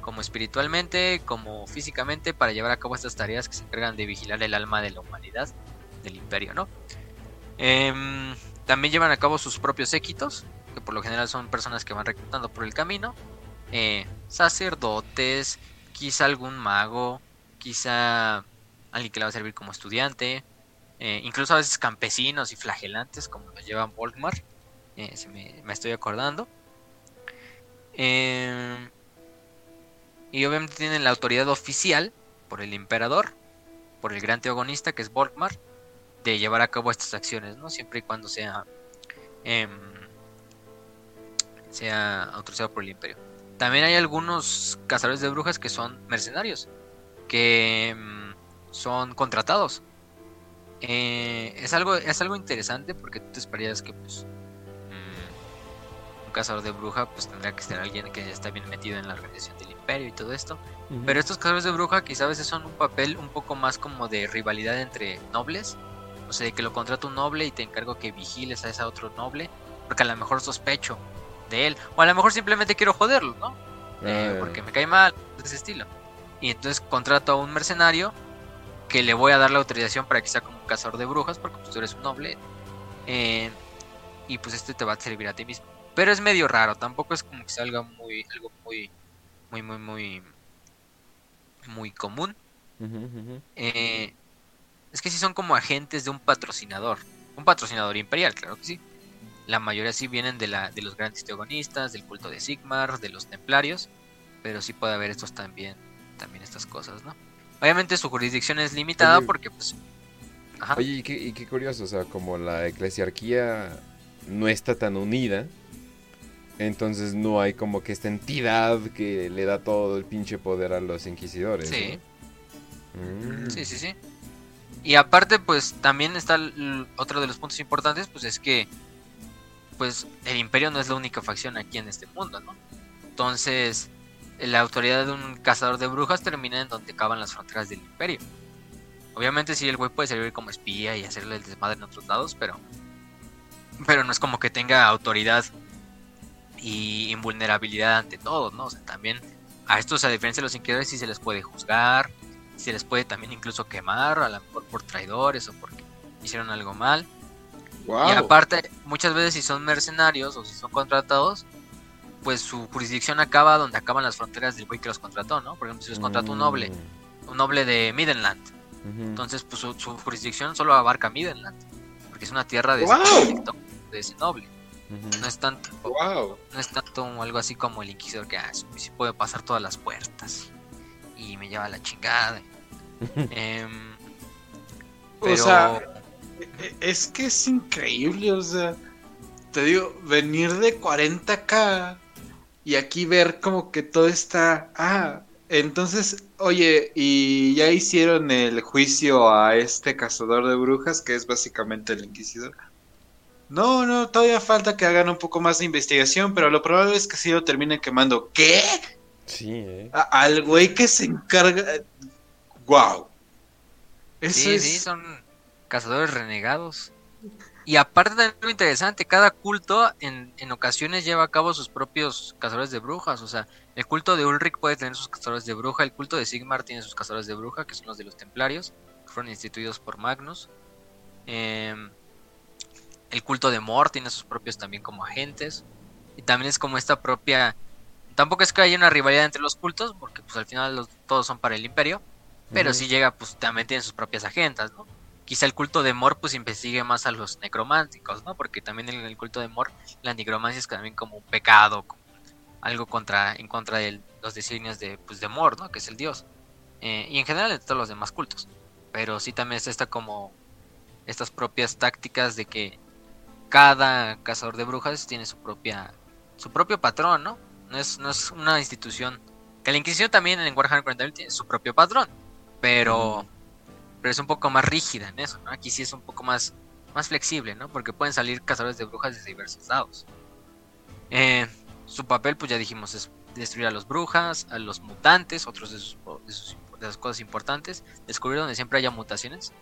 como espiritualmente, como físicamente, para llevar a cabo estas tareas que se encargan de vigilar el alma de la humanidad del imperio, ¿no? Eh, también llevan a cabo sus propios séquitos, que por lo general son personas que van reclutando por el camino, eh, sacerdotes, quizá algún mago, quizá alguien que le va a servir como estudiante, eh, incluso a veces campesinos y flagelantes, como lo llevan Volkmar, eh, se me, estoy acordando. Eh, y obviamente tienen la autoridad oficial por el emperador, por el gran teogonista que es Volkmar, de llevar a cabo estas acciones, ¿no? Siempre y cuando sea eh, sea autorizado por el imperio. También hay algunos cazadores de brujas que son mercenarios, que eh, son contratados. Eh, es algo es algo interesante porque tú te esperarías que pues un cazador de bruja pues tendría que ser alguien que ya está bien metido en la organización del imperio y todo esto. Uh -huh. Pero estos cazadores de bruja quizás a veces son un papel un poco más como de rivalidad entre nobles. O sea, de que lo contrata un noble y te encargo que vigiles a ese otro noble. Porque a lo mejor sospecho de él. O a lo mejor simplemente quiero joderlo, ¿no? Ah, eh, porque me cae mal, de ese estilo. Y entonces contrato a un mercenario que le voy a dar la autorización para que sea como un cazador de brujas, porque pues, tú eres un noble. Eh, y pues este te va a servir a ti mismo. Pero es medio raro, tampoco es como que salga muy, algo muy, muy, muy, muy, muy común. Uh -huh, uh -huh. Eh, es que sí son como agentes de un patrocinador, un patrocinador imperial, claro que sí. La mayoría sí vienen de, la, de los grandes teogonistas, del culto de Sigmar, de los templarios, pero sí puede haber estos también, también estas cosas, ¿no? Obviamente su jurisdicción es limitada oye, porque pues... Ajá. Oye, y qué, y qué curioso, o sea, como la eclesiarquía no está tan unida, entonces no hay como que esta entidad que le da todo el pinche poder a los inquisidores. Sí. ¿no? Mm. Sí, sí, sí. Y aparte, pues también está otro de los puntos importantes, pues es que pues el imperio no es la única facción aquí en este mundo, ¿no? Entonces, la autoridad de un cazador de brujas termina en donde acaban las fronteras del imperio. Obviamente sí, el güey puede servir como espía y hacerle el desmadre en otros lados, pero... Pero no es como que tenga autoridad y invulnerabilidad ante todo, ¿no? O sea, también a estos, a diferencia de los inquisidores, sí se les puede juzgar, se les puede también incluso quemar, a lo mejor por traidores o porque hicieron algo mal. Y aparte, muchas veces si son mercenarios o si son contratados, pues su jurisdicción acaba donde acaban las fronteras del güey que los contrató, ¿no? Por ejemplo, si los contrató un noble, mm. un noble de Midland, entonces pues su, jurisdicción solo abarca Midland, porque es una tierra de, ese, noble. No es tanto, no es tanto algo así como el inquisidor que ah, sí puede pasar todas las puertas y me lleva la chingada. [laughs] Em, o sea, es que es increíble, o sea, te digo, venir de 40k y aquí ver como que todo está, ah, entonces, oye, y ya hicieron el juicio a este cazador de brujas, que es básicamente el inquisidor. No, no, todavía falta que hagan un poco más de investigación, pero lo probable es que sí lo terminen quemando. ¿Qué? Sí, eh. al güey que se encarga. ¡Wow! sí, sí, son cazadores renegados. Y aparte de lo interesante, cada culto en, en, ocasiones lleva a cabo sus propios cazadores de brujas. O sea, el culto de Ulrich puede tener sus cazadores de bruja, el culto de Sigmar tiene sus cazadores de bruja, que son los de los templarios, que fueron instituidos por Magnus. Em, el culto de Mor tiene sus propios también como agentes. Y también es como esta propia... Tampoco es que haya una rivalidad entre los cultos, porque pues al final todos son para el imperio. Pero si llega, pues también tienen sus propias agendas, ¿no? Quizá el culto de Mor pues investigue más a los necrománticos, ¿no? Porque también en el culto de Mor la necromancia es también como un pecado, algo contra, en contra de los designios de, pues, de Mor, ¿no? Que es el dios. Eh, y en general de todos los demás cultos. Pero sí también está esta como estas propias tácticas de que cada cazador de brujas tiene su propia su propio patrón, ¿no? No es, no es una institución. Que la Inquisición también en Warhammer 40.000 tiene su propio patrón, pero pero es un poco más rígida en eso, ¿no? Aquí sí es un poco más, más flexible, ¿no? Porque pueden salir cazadores de brujas de diversos lados. Eh, su papel, pues ya dijimos, es destruir a los brujas, a los mutantes, otros de sus, de las cosas importantes, descubrir donde siempre haya mutaciones,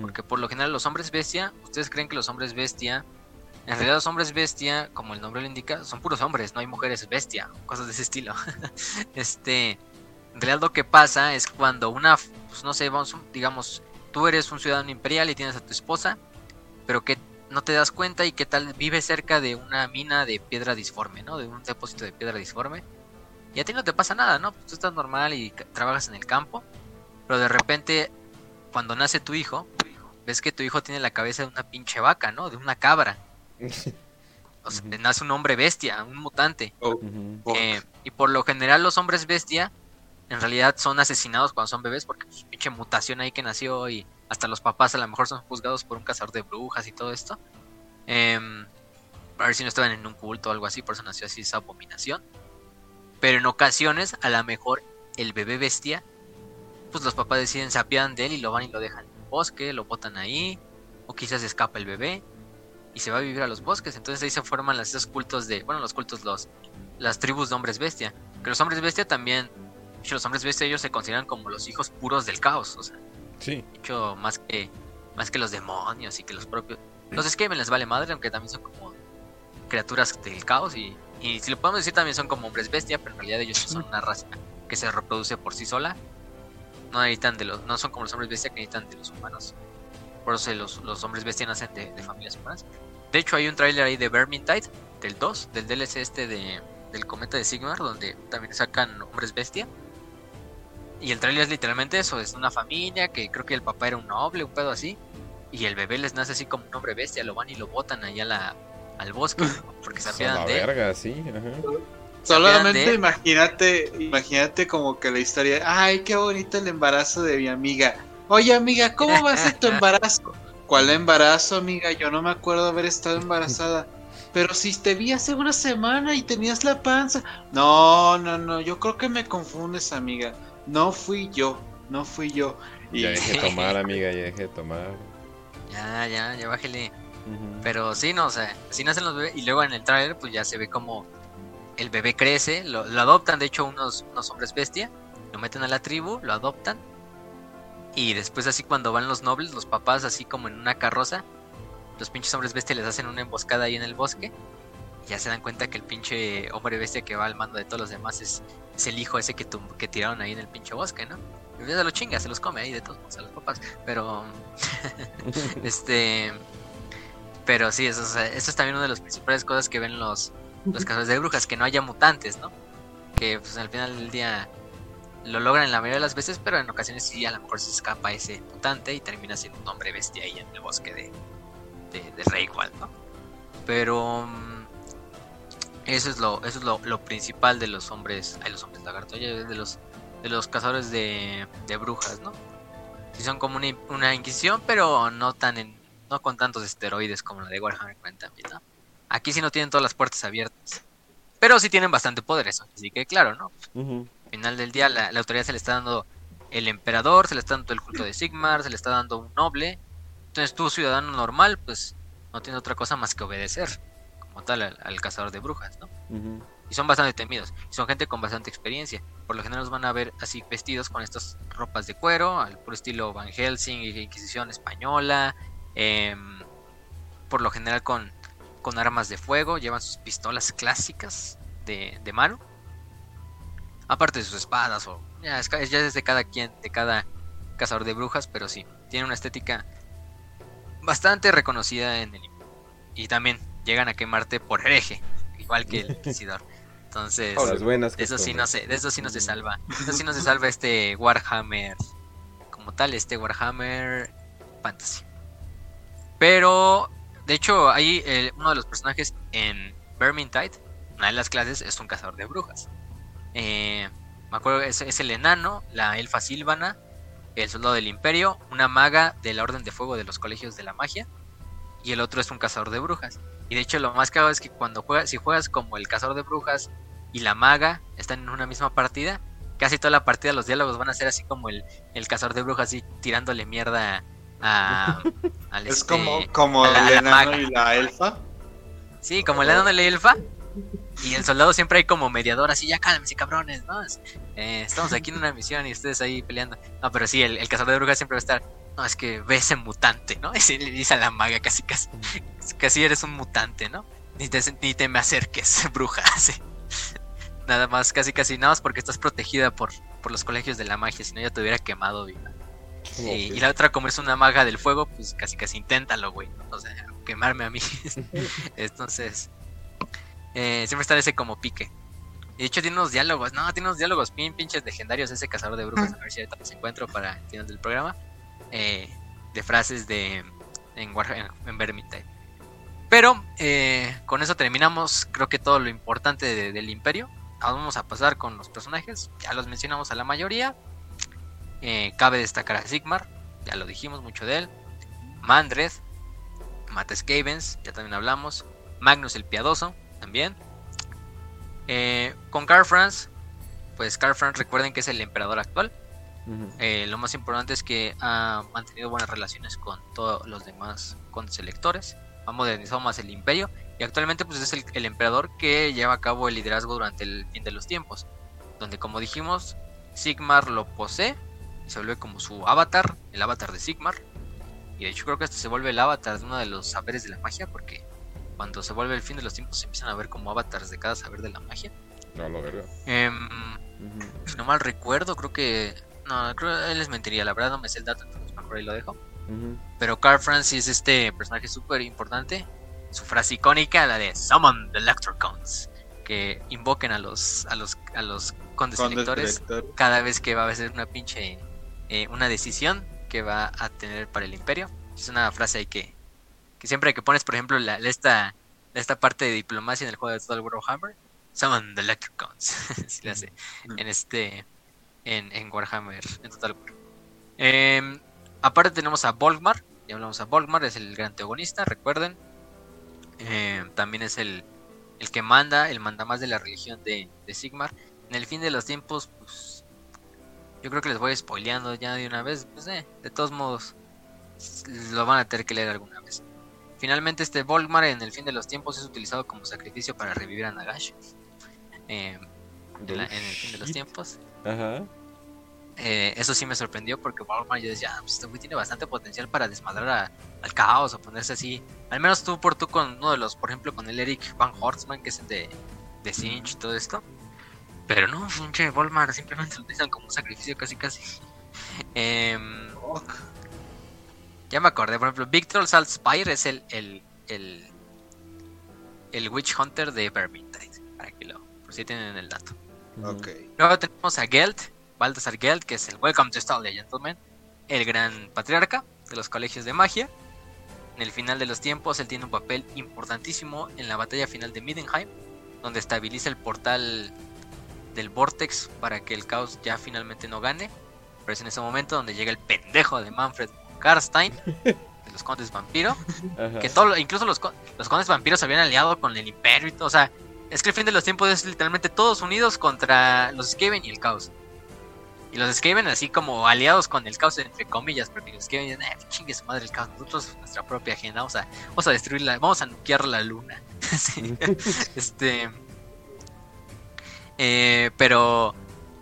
porque por lo general los hombres bestia, ustedes creen que los hombres bestia, en realidad los hombres bestia, como el nombre lo indica, son puros hombres, no hay mujeres bestia, cosas de ese estilo. [laughs] este, en realidad lo que pasa es cuando una, pues no sé, vamos, digamos, tú eres un ciudadano imperial y tienes a tu esposa, pero que no te das cuenta y que tal vive cerca de una mina de piedra disforme, ¿no? De un depósito de piedra disforme. Y a ti no te pasa nada, ¿no? Pues tú estás normal y trabajas en el campo, pero de repente, cuando nace tu hijo, ves que tu hijo tiene la cabeza de una pinche vaca, ¿no? De una cabra. O sea, nace un hombre bestia, un mutante. Oh. Eh, y por lo general los hombres bestia en realidad son asesinados cuando son bebés porque pues, pinche mutación ahí que nació y hasta los papás a lo mejor son juzgados por un cazador de brujas y todo esto. Em, a ver si no estaban en un culto o algo así, por eso nació así esa abominación. Pero en ocasiones, a lo mejor el bebé bestia, pues los papás deciden se apiadan de él y lo van y lo dejan en el bosque, lo botan ahí, o quizás escapa el bebé y se va a vivir a los bosques. Entonces ahí se forman los, esos cultos de, bueno, los cultos, los, las tribus de hombres bestia. Que los hombres bestia también los hombres bestia ellos se consideran como los hijos puros del caos, o sea. Sí. hecho, más que, más que los demonios y que los propios... Los Skaven les vale madre, aunque también son como criaturas del caos y, y si lo podemos decir también son como hombres bestia, pero en realidad ellos son una raza que se reproduce por sí sola. No necesitan de los, no son como los hombres bestia que necesitan de los humanos. Por eso los, los hombres bestia nacen de, de familias humanas. De hecho hay un tráiler ahí de Vermintide, del 2, del DLC este de, del cometa de Sigmar, donde también sacan hombres bestia. Y el trailer es literalmente eso, es una familia que creo que el papá era un noble, un pedo así. Y el bebé les nace así como un hombre bestia, lo van y lo botan allá la, al bosque, [laughs] porque se apiadan de verga, sí. Solamente imagínate, imagínate como que la historia, ay, qué bonito el embarazo de mi amiga. Oye, amiga, ¿cómo va a ser tu [laughs] embarazo? ¿Cuál embarazo, amiga? Yo no me acuerdo de haber estado embarazada. Pero si te vi hace una semana y tenías la panza. No, no, no, yo creo que me confundes, amiga no fui yo, no fui yo. Y... Ya dejé [laughs] tomar, amiga, ya dejé tomar. Ya, ya, ya bájale. Pero sí, no, o sea, así nacen los bebés. Y luego en el trailer, pues ya se ve como el bebé crece, lo, adoptan, de hecho, unos, unos hombres bestia, lo meten a la tribu, lo adoptan. Y después así cuando van los nobles, los papás así como en una carroza, los pinches hombres bestia les hacen una emboscada ahí en el bosque. Y ya se dan cuenta que el pinche hombre bestia que va al mando de todos los demás es, es el hijo ese que, que tiraron ahí en el pinche bosque, ¿no? Y ya se lo chinga, se los come ahí de todos modos a los papás. Pero... [laughs] [laughs] este... Pero sí, eso, eso, es también una de las principales cosas que ven los, los cazadores de brujas, que no haya mutantes, ¿no? Que pues al final del día lo logran la mayoría de las veces, pero en ocasiones sí a lo mejor se escapa ese mutante y termina siendo un hombre bestia ahí en el bosque de, de, de ¿no? Pero mm, eso es lo, eso es lo, principal de los hombres, hay los hombres lagarto, de los, de los cazadores de, de brujas, ¿no? Sí son como una, una inquisición, pero no tan en, no con tantos esteroides como la de Warhammer 40.000, ¿no? Aquí sí no tienen todas las puertas abiertas. Pero sí tienen bastante poder eso, así que claro, ¿no? Al final del día la, autoridad se le está dando el emperador, se le está dando el culto de Sigmar, se le está dando un noble. Entonces tú, ciudadano normal, pues no tiene otra cosa más que obedecer, como tal, al, cazador de brujas, ¿no? Y son bastante temidos, son gente con bastante experiencia. Por lo general los van a ver así vestidos con estas ropas de cuero, al puro estilo Van Helsing, Inquisición española, em, por lo general con con armas de fuego, llevan sus pistolas clásicas de, mano. Aparte de sus espadas, o ya es, ya es de cada quien, de cada cazador de brujas, pero sí, tiene una estética bastante reconocida en el y también llegan a quemarte por hereje, igual que el [laughs] inquisidor. Entonces, de eso sí no se, de eso sí no se salva. De eso sí no se [laughs] salva este Warhammer como tal, este Warhammer Fantasy. Pero de hecho, ahí eh, uno de los personajes en Vermintide, una de las clases, es un cazador de brujas. Eh, me acuerdo, es, es, el enano, la elfa Silvana, el soldado del imperio, una maga de la Orden de Fuego de los Colegios de la Magia, y el otro es un cazador de brujas. Y de hecho lo más caro es que cuando juegas, si juegas como el cazador de brujas y la maga están en una misma partida, casi toda la partida los diálogos van a ser así como el, el cazador de brujas así tirándole mierda [laughs] es este, como, como el enano y la elfa. Sí, como el enano y la elfa. Y el soldado siempre hay como mediador, así ya cálmense cabrones, ¿no? Eh, estamos aquí en una misión y ustedes ahí peleando. No, pero sí, el, cazador de brujas siempre va a estar. No, es que ve ese mutante, ¿no? [laughs] Y le dice a la maga casi, casi, casi eres un mutante, ¿no? Ni te, ni te me acerques, [laughs] bruja. [laughs] Nada más, casi, casi, nada más porque estás protegida por, por los colegios de la magia, si no ya te hubiera quemado viva. Y, la otra, como es una maga del fuego, pues casi casi inténtalo, güey. O sea, quemarme a mí. Entonces, eh, siempre está ese como pique. Y de hecho tiene unos diálogos, no, tiene unos diálogos bien pinches legendarios ese cazador de brujas. A ver si ahorita los encuentro para el final del programa. Eh, de frases de en, en, Vermintide. Pero eh, con eso terminamos, creo que todo lo importante del imperio. Ahora vamos a pasar con los personajes. Ya los mencionamos a la mayoría. Eh, cabe destacar a Sigmar, ya lo dijimos mucho de él. Mandred, Matt Skavens, ya también hablamos. Magnus el Piadoso, también. Eh, con Carl Franz, pues Carl Franz recuerden que es el emperador actual. Eh, lo más importante es que ha mantenido buenas relaciones con todos los demás con selectores. Ha modernizado más el imperio y actualmente pues es el, el, emperador que lleva a cabo el liderazgo durante el fin de los tiempos. Donde como dijimos, Sigmar lo posee se vuelve como su avatar, el avatar de Sigmar. Y de hecho creo que este se vuelve el avatar de uno de los saberes de la magia, porque cuando se vuelve el fin de los tiempos se empiezan a ver como avatars de cada saber de la magia. No, lo verga. Em, si no mal recuerdo, creo que... No, creo que él les mentiría, la verdad no me sé el dato, entonces mejor ahí lo dejo. Pero Carl Francis, este personaje súper importante, su frase icónica, la de Summon the Electrocons, que invoquen a los, a los, a los condes, electores cada vez que va a ser una pinche eh, una decisión que va a tener para el imperio. Es una frase ahí que, que siempre que pones, por ejemplo, la, esta, esta parte de diplomacia en el juego de Total Warhammer, summon the Electricons, si [laughs] hace, mm. en este, en, en Warhammer, en Total War. Em, aparte tenemos a Volkmar, ya hablamos a Volkmar, es el gran antagonista, recuerden. Em, también es el, el que manda, el manda más de la religión de, de Sigmar. En el fin de los tiempos, pues yo creo que les voy spoileando ya de una vez. Pues eh, de todos modos, lo van a tener que leer alguna vez. Finalmente, este Volkmar en el fin de los tiempos es utilizado como sacrificio para revivir a Nagash. Eh, en, el fin de los tiempos. Ajá. Eh, eso sí me sorprendió porque Walmart yo decía, ah, pues este güey tiene bastante potencial para desmadrar al caos o ponerse así. Al menos tú por tú con uno de los, por ejemplo, con el Eric Van Horstman, que es el de, de Cinch y todo esto. Pero no, pinche Walmart simplemente lo utilizan como un sacrificio casi casi. Em, ya me acordé, por ejemplo, Victor Saltspire es el, el, el, el Witch Hunter de Vermintide. Para que lo, por si tienen el dato. Ok. Luego tenemos a Geld, Baltasar Geld, que es el Welcome to Stallia Gentleman, el gran patriarca de los colegios de magia. En el final de los tiempos, él tiene un papel importantísimo en la batalla final de Middenheim, donde estabiliza el portal del Vortex para que el caos ya finalmente no gane. Pero es en ese momento donde llega el pendejo de Manfred Karstein, de los Condes Vampiro, que todo, incluso los, los Condes Vampiros se habían aliado con el Imperio y todo. O sea, es que el fin de los tiempos es literalmente todos unidos contra los Skaven y el caos. Y los Skaven así como aliados con el caos, entre comillas, porque los Skaven dicen, eh, chingue su madre el caos, nosotros nuestra propia agenda, vamos a, vamos a destruirla, vamos a nuquear la luna. [laughs] [laughs] este... Eh, pero,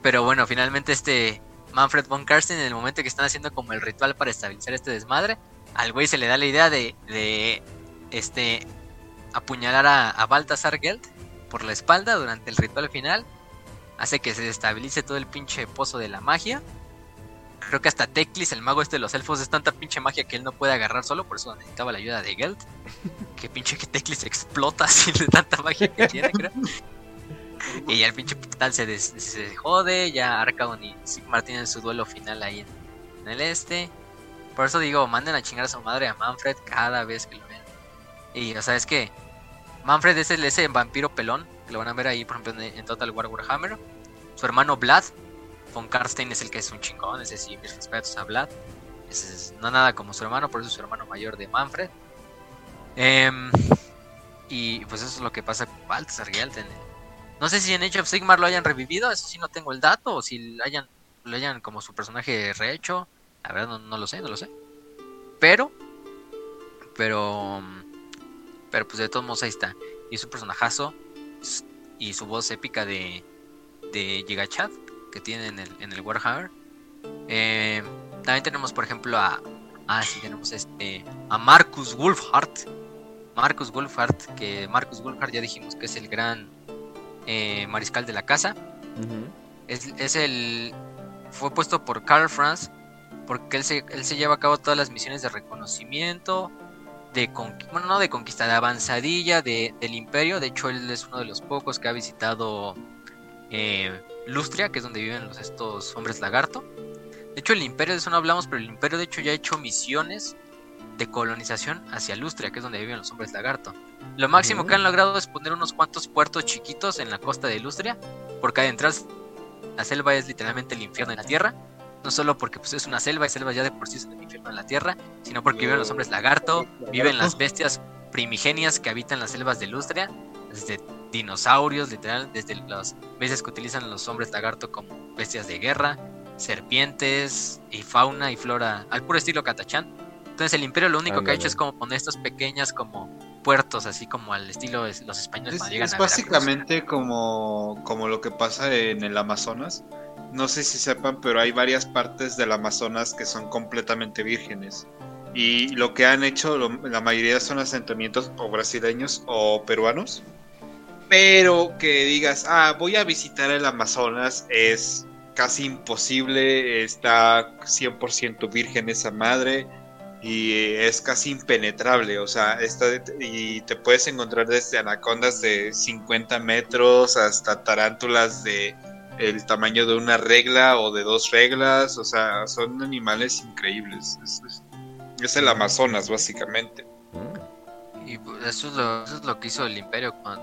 pero bueno, finalmente este Manfred von Karsten, en el momento que están haciendo como el ritual para estabilizar este desmadre, al güey se le da la idea de, de este, apuñalar a, a Baltasar Geld por la espalda durante el ritual final hace que se destabilice todo el pinche pozo de la magia. Creo que hasta Teclis, el mago este de los elfos, es tanta pinche magia que él no puede agarrar solo, por eso necesitaba la ayuda de Geld. [laughs] que pinche que Teclis explota así de tanta magia que tiene, creo. Y ya el pinche portal se, se jode, ya Arcaon y Sigmar tienen su duelo final ahí en, el este. Por eso digo, manden a chingar a su madre a Manfred cada vez que lo vean. Y o sea, es que Manfred es el, ese vampiro pelón que lo van a ver ahí, por ejemplo, en, Total War Warhammer. Su hermano Vlad, von Karstein es el que es un chingón, ese sí, mis respetos a Vlad. es, no nada como su hermano, por eso es su hermano mayor de Manfred. Em, y pues eso es lo que pasa con Baltasar Gelten. No sé si en Age of Sigmar lo hayan revivido, eso sí no tengo el dato, o si hayan, lo hayan como su personaje rehecho. La verdad no, no lo sé, no lo sé. Pero, pero, pero pues de todos modos ahí está. Y es un personajazo y su voz épica de, de Gigachat que tiene en el, en el Warhammer. Eh, también tenemos, por ejemplo, a. Ah, sí, tenemos este. A Marcus Wolfhart. Marcus Wolfhart, que Marcus Wolfhart ya dijimos que es el gran eh, mariscal de la casa. es, es, el. Fue puesto por Karl Franz porque él se, él se lleva a cabo todas las misiones de reconocimiento, de bueno, no de conquista, de avanzadilla de, del imperio. De hecho, él es uno de los pocos que ha visitado eh, Lustria, que es donde viven los, estos hombres lagarto. De hecho, el imperio, de eso no hablamos, pero el imperio de hecho ya ha hecho misiones de colonización hacia Lustria, que es donde viven los hombres lagarto. Lo máximo que han logrado es poner unos cuantos puertos chiquitos en la costa de Lustria, porque adentro la selva es literalmente el infierno en la tierra no solo porque pues, es una selva y selva ya de por sí es un infierno en la tierra, sino porque viven los hombres lagarto, viven las bestias primigenias que habitan las selvas de Lustria, desde dinosaurios, literal, desde las bestias que utilizan los hombres lagarto como bestias de guerra, serpientes y fauna y flora, al puro estilo Catachán. Entonces el imperio lo único que ha hecho es como poner estas pequeñas como puertos, así como al estilo de los españoles. Es, es básicamente como, como lo que pasa en el Amazonas no sé si sepan, pero hay varias partes del Amazonas que son completamente vírgenes. Y lo que han hecho, la mayoría son asentamientos o brasileños o peruanos. Pero que digas, ah, voy a visitar el Amazonas es casi imposible, está 100% virgen esa madre y es casi impenetrable, o sea, está y te puedes encontrar desde anacondas de 50 metros hasta tarántulas de el tamaño de una regla o de dos reglas, o sea, son animales increíbles. Es, el Amazonas, básicamente. Y pues, eso, es lo, que hizo el Imperio con,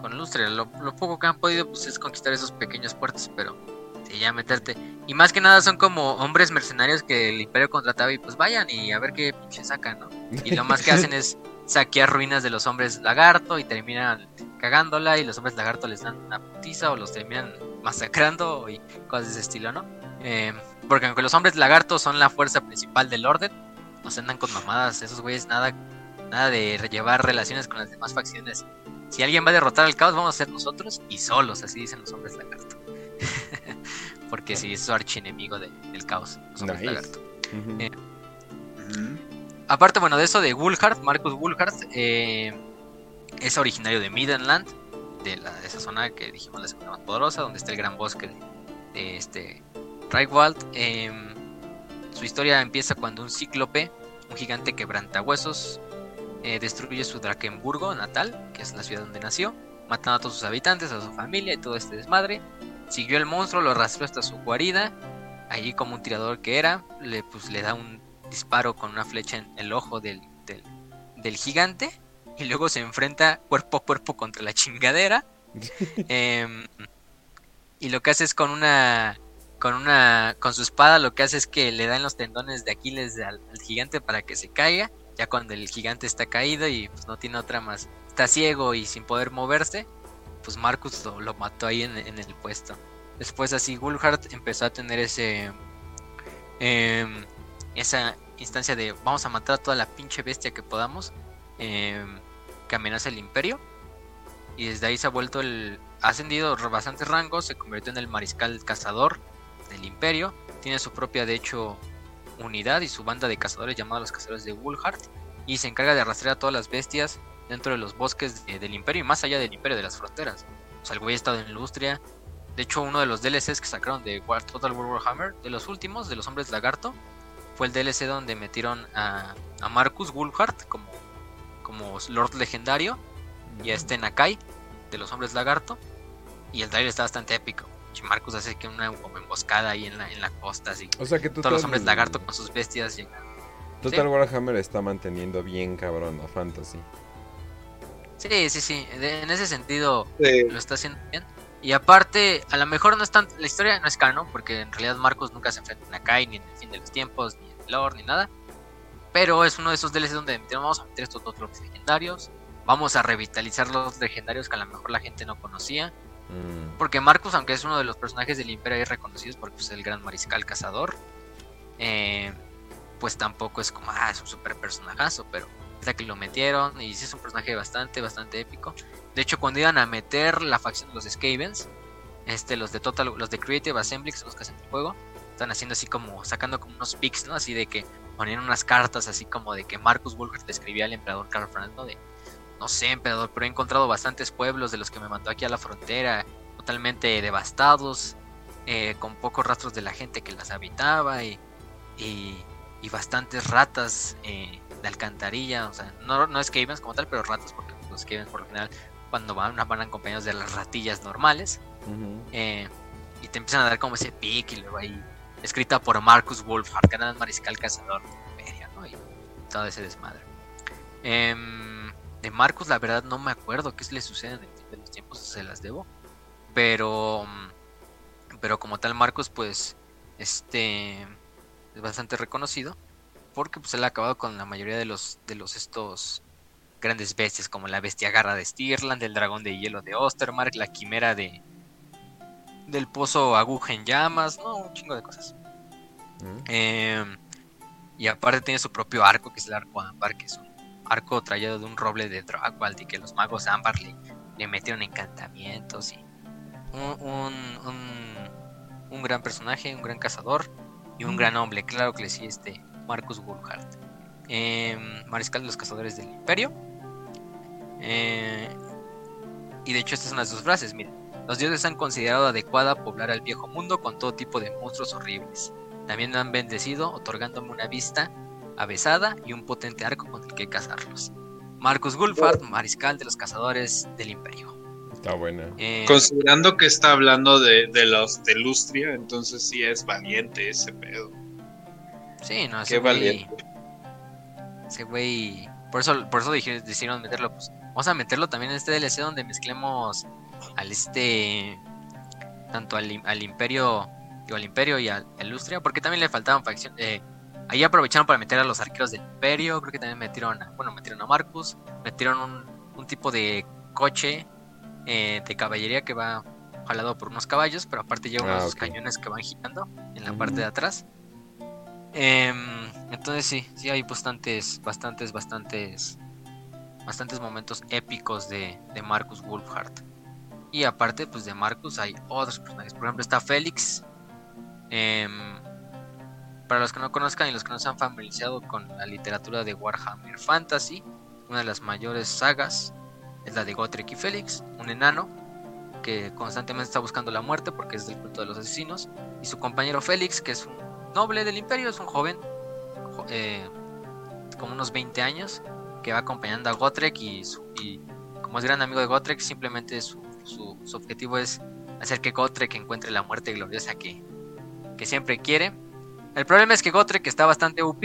con Lustria. Lo, poco que han podido pues, es conquistar esos pequeños puertos, pero sí, ya meterte. Y más que nada son como hombres mercenarios que el Imperio contrataba y pues vayan y a ver qué pinche sacan, ¿no? Y lo más que [laughs] hacen es saquear ruinas de los hombres lagarto y terminan cagándola y los hombres lagarto les dan una putiza o los terminan masacrando y cosas de ese estilo, ¿no? Eh, porque aunque los hombres lagartos son la fuerza principal del orden, no se andan con mamadas, esos güeyes nada, nada de llevar relaciones con las demás facciones. Si alguien va a derrotar al caos, vamos a ser nosotros y solos, así dicen los hombres lagarto. [laughs] Porque sí, es su archienemigo de, del caos. lagarto. Eh. Aparte, bueno, de eso de Woolhart, Marcus Woolhart eh, es originario de Midland, de, la, de esa zona que dijimos la segunda más poderosa, donde está el gran bosque de, de este Reichwald. Eh, su historia empieza cuando un cíclope, un gigante quebrantahuesos, eh, destruye su Drakenburgo natal, que es la ciudad donde nació, matando a todos sus habitantes, a su familia y todo este desmadre. Siguió el monstruo, lo arrastró hasta su guarida. Allí, como un tirador que era, le, pues, le da un disparo con una flecha en el ojo del, del, del gigante. Y luego se enfrenta cuerpo a cuerpo contra la chingadera. [laughs] Em, y lo que hace es con una. Con una. Con su espada lo que hace es que le dan los tendones de Aquiles al, al gigante para que se caiga. Ya cuando el gigante está caído y pues no tiene otra más. Está ciego y sin poder moverse. Pues Marcus lo, mató ahí en, en el puesto. Después así Gulhart empezó a tener ese. em, esa instancia de vamos a matar a toda la pinche bestia que podamos. em, que amenaza el imperio. Y desde ahí se ha vuelto el. Ha ascendido bastantes rangos. Se convirtió en el mariscal cazador del imperio. Tiene su propia, de hecho, unidad y su banda de cazadores llamada los cazadores de Woolhart. Y se encarga de arrastrar a todas las bestias dentro de los bosques de- del imperio y más allá del imperio de las fronteras. O sea, el güey ha estado en Lustria. De hecho, uno de los DLCs que sacaron de War- Total War Warhammer, de los últimos, de los hombres lagarto, fue el DLC donde metieron a, a Marcus Woolhart como, como Lord Legendario y a este Nakai de los hombres lagarto. Y el trailer está bastante épico. Y Marcus hace que una como emboscada ahí en la, en la costa, así. O sea que Todos los hombres lagarto con sus bestias llegan. Total Sí. Warhammer está manteniendo bien cabrón a Fantasy. Sí, sí, sí. de- en ese sentido Sí. lo está haciendo bien. Y aparte, a lo mejor no es tan. La historia no es canon, porque en realidad Marcos nunca se enfrenta a Nakai, ni en el fin de los tiempos, ni en el lore, ni nada. Pero es uno de esos DLCs donde vamos a meter estos dos legendarios. Vamos a revitalizar los legendarios que a lo mejor la gente no conocía. Mm. Porque Marcus, aunque es uno de los personajes del Imperio ahí reconocidos porque es el gran mariscal cazador, eh, pues tampoco es como, ah, es un super personajazo, pero hasta que lo metieron y es un personaje bastante, bastante épico. De hecho, cuando iban a meter la facción de los Skavens, este, los de Total, los de Creative Assembly, que son los que hacen el juego, están haciendo así como, sacando como unos pics, ¿no? Así de que ponían unas cartas así como de que Marcus Wolfert describía al emperador Karl Franz, ¿no? De, no sé, emperador, pero he encontrado bastantes pueblos de los que me mandó aquí a la frontera, totalmente devastados, eh, con pocos rastros de la gente que las habitaba y, y, y bastantes ratas eh, de alcantarilla, o sea, no, no Skavens como tal, pero ratas, porque los Skavens por lo general cuando van, van acompañados de las ratillas normales, eh, y te empiezan a dar como ese pic y luego ahí, escrita por Marcus Wolfhard, gran mariscal cazador ¿no? Y todo ese desmadre. Em, de Marcus, la verdad, no me acuerdo qué le sucede en el de los tiempos, se las debo. Pero, pero como tal, Marcus, pues, este, es bastante reconocido. Porque pues él ha acabado con la mayoría de los, de los estos grandes bestias, como la bestia garra de Stirland, el dragón de hielo de Ostermark, la quimera de del pozo aguja en llamas, no, un chingo de cosas. Mm. Eh, y aparte tiene su propio arco, que es el arco ámbar, que es un arco trallado de un roble de Dragwald y que los magos ámbar le, le metieron encantamientos y un, un, un- un gran personaje, un gran cazador y un gran hombre, claro que le sí, este Marcus Woolhart. Eh, mariscal de los cazadores del imperio. Eh, y de hecho esta es una de sus frases, miren. Los dioses han considerado adecuada poblar al viejo mundo con todo tipo de monstruos horribles. También me han bendecido otorgándome una vista avesada y un potente arco con el que cazarlos. Marcus Gulfart, mariscal de los cazadores del imperio. Está buena. Eh, Considerando que está hablando de, de los de Lustria, entonces sí es valiente ese pedo. Sí, no, ese Qué güey, valiente. ese güey, por eso, por eso dije- decidieron meterlo, pues, vamos a meterlo también en este DLC donde mezclemos al este, tanto al, al imperio, digo, al imperio y al, Lustria, porque también le faltaban facciones, eh, ahí aprovecharon para meter a los arqueros del imperio, creo que también metieron, a, bueno, metieron a Marcus, metieron un, un tipo de coche eh, de caballería que va jalado por unos caballos, pero aparte lleva Ah, unos cañones que van girando en la Ujú. parte de atrás. Em, entonces sí, sí hay bastantes, bastantes, bastantes, bastantes momentos épicos de, de Marcus Wolfhart. Y aparte, pues de Marcus hay otros personajes. Por ejemplo, está Félix. Em, para los que no conozcan y los que no se han familiarizado con la literatura de Warhammer Fantasy, una de las mayores sagas es la de Gotrek y Félix, un enano que constantemente está buscando la muerte porque es del culto de los asesinos, y su compañero Félix, que es un noble del imperio, es un joven, eh, como unos 20 años, que va acompañando a Gotrek y, y como es gran amigo de Gotrek, simplemente su su, objetivo es hacer que Gotrek encuentre la muerte gloriosa que, que siempre quiere. El problema es que Gotrek está bastante UP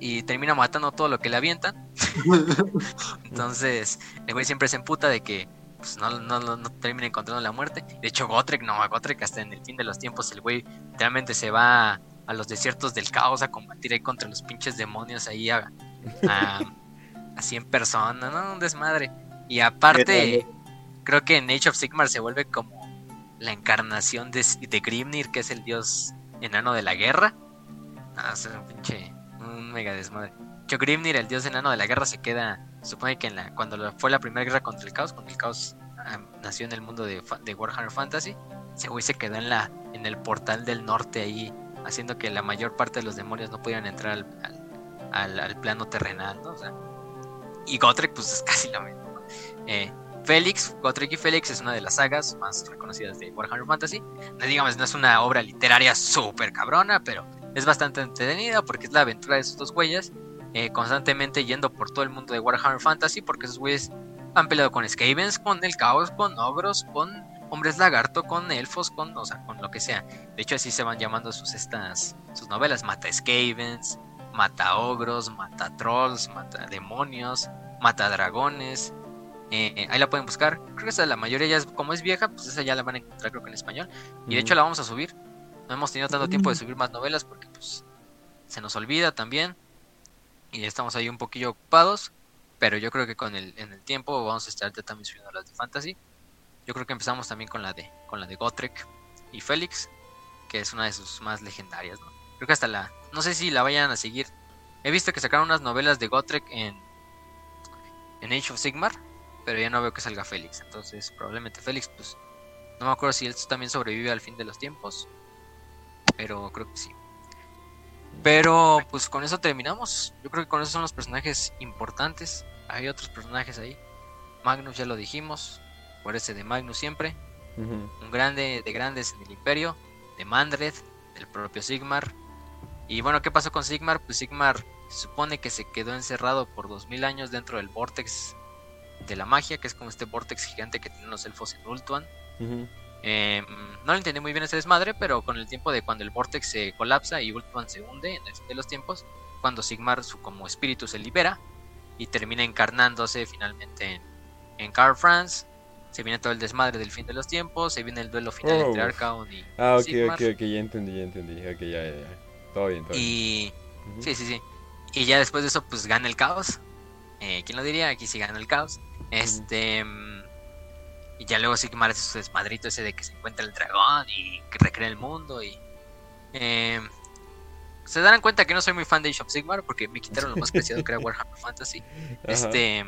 y termina matando todo lo que le avientan. [laughs] Entonces, el güey siempre se emputa de que pues, no, no, termina encontrando la muerte. De hecho, Gotrek no, Gotrek hasta en el fin de los tiempos, el güey realmente se va a los desiertos del caos a combatir ahí contra los pinches demonios ahí a, a, a 100 personas, ¿no? Un desmadre. Y aparte, creo que en Age of Sigmar se vuelve como la encarnación de, de Grimnir, que es el dios enano de la guerra. Ah, es un pinche, un mega desmadre. Grimnir, el dios enano de la guerra, se queda, supone que en la, cuando fue la primera guerra contra el caos, cuando el caos ah, nació en el mundo de, Warhammer Fantasy, ese güey se quedó en la, en el portal del norte ahí, haciendo que la mayor parte de los demonios no pudieran entrar al, al, plano terrenal, ¿no? Y Gotrek, pues es casi lo mismo. Eh, Félix, Gotrek y Félix es una de las sagas más reconocidas de Warhammer Fantasy. No digamos, no es una obra literaria súper cabrona, pero es bastante entretenida porque es la aventura de esos dos güeyes eh, constantemente yendo por todo el mundo de Warhammer Fantasy porque esos güeyes han peleado con Skavens, con el caos, con ogros, con hombres lagarto, con elfos, con, o sea, con lo que sea. De hecho, así se van llamando sus, estas, sus novelas. Mata Skavens, mata ogros, mata trolls, mata demonios, mata dragones. Eh, ahí la pueden buscar. Creo que esa la mayoría ya es, como es vieja, pues esa ya la van a encontrar creo que en español. Y de hecho la vamos a subir. No hemos tenido tanto tiempo de subir más novelas porque pues se nos olvida también. Y estamos ahí un poquillo ocupados. Pero yo creo que con el, en el tiempo vamos a estar también subiendo las de fantasy. Yo creo que empezamos también con la de con la de Gotrek y Félix, que es una de sus más legendarias, Creo que hasta la no sé si la vayan a seguir. He visto que sacaron unas novelas de Gotrek en en Age of Sigmar pero ya no veo que salga Félix. Entonces, probablemente Félix, pues, no me acuerdo si él también sobrevive al fin de los tiempos, pero creo que sí. Pero, pues, con eso terminamos. Yo creo que con eso son los personajes importantes. Hay otros personajes ahí. Magnus ya lo dijimos, por ese de Magnus siempre. Un grande de grandes en el Imperio, de Mandred, del propio Sigmar. Y bueno, ¿qué pasó con Sigmar? Pues Sigmar se supone que se quedó encerrado por 2000 años dentro del Vortex de la magia, que es como este vortex gigante que tienen los elfos en Ultuan. Em, no lo entendí muy bien ese desmadre, pero con el tiempo de cuando el vortex se colapsa y Ultuan se hunde en el fin de los tiempos, cuando Sigmar su como espíritu se libera y termina encarnándose finalmente en, en Carl France. Se viene todo el desmadre del fin de los tiempos, se viene el duelo final entre Arcaon y Ah, ok, ok, ok, ya entendí, ya entendí. Ok, ya, ya, ya. Todo bien, todo y... Sí, sí, sí. Y ya después de eso, pues gana el caos. Eh, ¿Quién lo diría? Aquí sí gana el caos. Este. Y ya luego Sigmar hace su desmadrito ese de que se encuentra el dragón y que recrea el mundo. Y. Eh, se darán cuenta que no soy muy fan de Age of Sigmar porque me quitaron lo más preciado que era Warhammer Fantasy. [laughs] Este.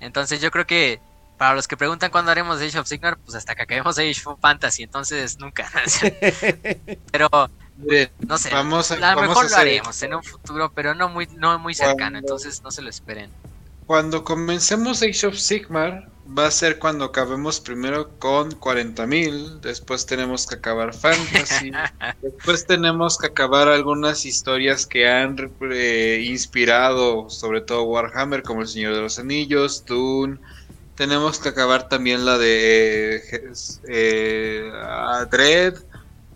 Entonces yo creo que para los que preguntan cuándo haremos Age of Sigmar, pues hasta que acabemos Age of Fantasy, entonces nunca. [laughs] pero no sé, a, lo mejor lo haremos en un futuro, pero no muy, no muy cercano, entonces no se lo esperen. Cuando comencemos Age of Sigmar, va a ser cuando acabemos primero con 40.000, después tenemos que acabar Fantasy, [laughs] después tenemos que acabar algunas historias que han eh, inspirado sobre todo Warhammer, como El Señor de los Anillos, Dune. Tenemos que acabar también la de eh, eh Dread.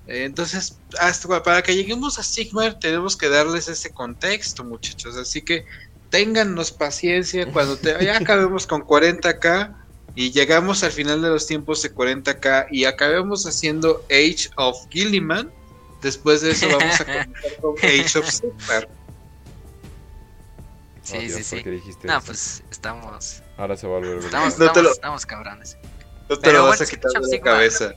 Entonces, hasta para que lleguemos a Sigmar tenemos que darles ese contexto, muchachos. Así que téngannos paciencia [laughs] cuando te, ya acabemos con 40k y llegamos al final de los tiempos de 40k y acabemos haciendo Age of Gilliman. Después de eso vamos a [laughs] comenzar con Age of Sigmar. Sí, oh, sí, sí. No, pues estamos. Ahora se va a volver. Estamos, no estamos, estamos cabrones. No te lo vas a quitar de la cabeza.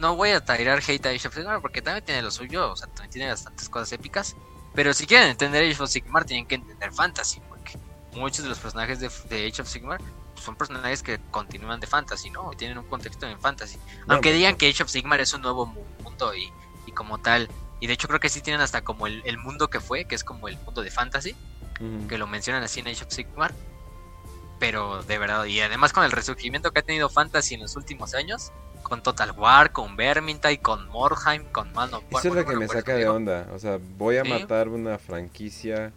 No, voy a tirar hate a Age of Sigmar porque también tiene lo suyo. O sea, también tiene bastantes cosas épicas. Pero si quieren entender Age of Sigmar, tienen que entender Fantasy, porque muchos de los personajes de, Age of Sigmar son personajes que continúan de fantasy, ¿no? Tienen un contexto en fantasy. Aunque digan que Age of Sigmar es un nuevo mundo y, y como tal, y de hecho creo que sí tienen hasta como el, el mundo que fue, que es como el mundo de fantasy, que lo mencionan así en Age of Sigmar. Pero de verdad, y además con el resurgimiento que ha tenido Fantasy en los últimos años, con Total War, con Vermintide, con Morheim, con Man of War. Eso es lo que me saca de onda. O sea, voy a matar una franquicia.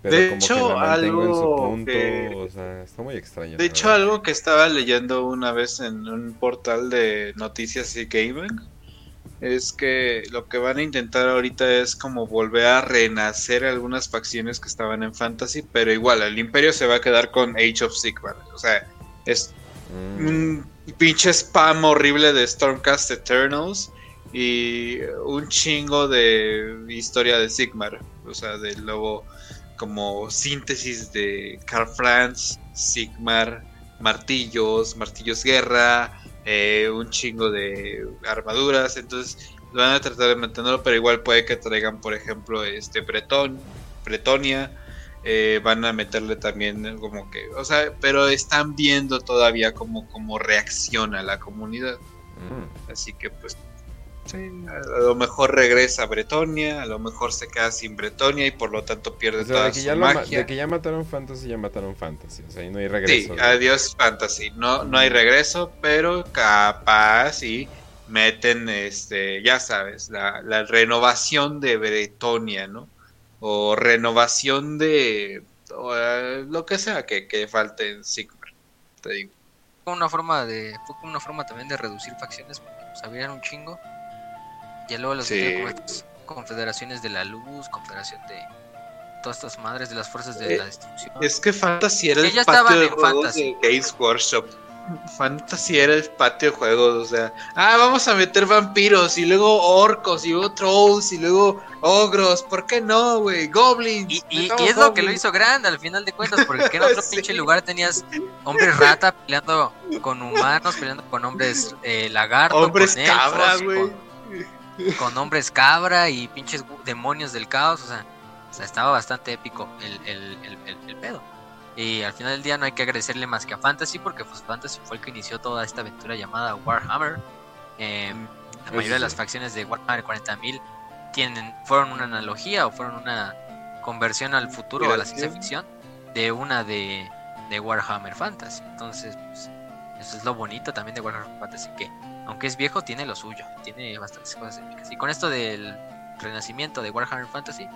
Pero de como hecho, que la algo en su punto, o sea, está muy extraño. De hecho, algo que estaba leyendo una vez en un portal de noticias y gaming es que lo que van a intentar ahorita es como volver a renacer algunas facciones que estaban en Fantasy, pero igual, el Imperio se va a quedar con Age of Sigmar. O sea, es mm. un pinche spam horrible de Stormcast Eternals y un chingo de historia de Sigmar. O sea, del lobo como síntesis de Carl Franz, Sigmar, martillos, martillos guerra, eh, un chingo de armaduras, entonces van a tratar de mantenerlo, pero igual puede que traigan, por ejemplo, este Bretón, Bretonia, eh, van a meterle también como que, o sea, pero están viendo todavía cómo, cómo reacciona la comunidad. Mm. Así que pues a lo mejor regresa a Bretonia, a lo mejor se queda sin Bretonia y por lo tanto pierde toda su magia. de que ya mataron Fantasy, ya mataron Fantasy, o sea, ahí no hay regreso. Sí, adiós Fantasy, no, no hay regreso, pero capaz y meten, este, ya sabes, la, la renovación de Bretonia, ¿no? O renovación de eh, lo que sea que, que falte en Sigmar, te digo. Fue una forma de, fue una forma también de reducir facciones, porque pues, un chingo y luego los confederaciones de la luz, confederación de todas estas madres de las fuerzas de eh, la destrucción. Es que Fantasy era el patio de Games Workshop. Fantasy era el patio de juegos, o sea, ah, vamos a meter vampiros y luego orcos y luego trolls y luego ogros, ¿por qué no, güey? Goblins. Y, es lo que lo hizo grande al final de cuentas, porque en otro [laughs] pinche lugar tenías hombres rata peleando con humanos, peleando con hombres eh, lagarto, hombres cabra, güey con hombres cabra y pinches demonios del caos, o sea, estaba bastante épico el, pedo. Y al final del día no hay que agradecerle más que a Fantasy, porque pues Fantasy fue el que inició toda esta aventura llamada Warhammer. Eh, la mayoría de las facciones de Warhammer 40.000 tienen, fueron una analogía o fueron una conversión al futuro, a la ciencia ficción, de una de, de Warhammer Fantasy. Entonces, pues, eso es lo bonito también de Warhammer Fantasy, que aunque es viejo, tiene lo suyo, tiene bastantes cosas épicas. Y con esto del renacimiento de Warhammer Fantasy,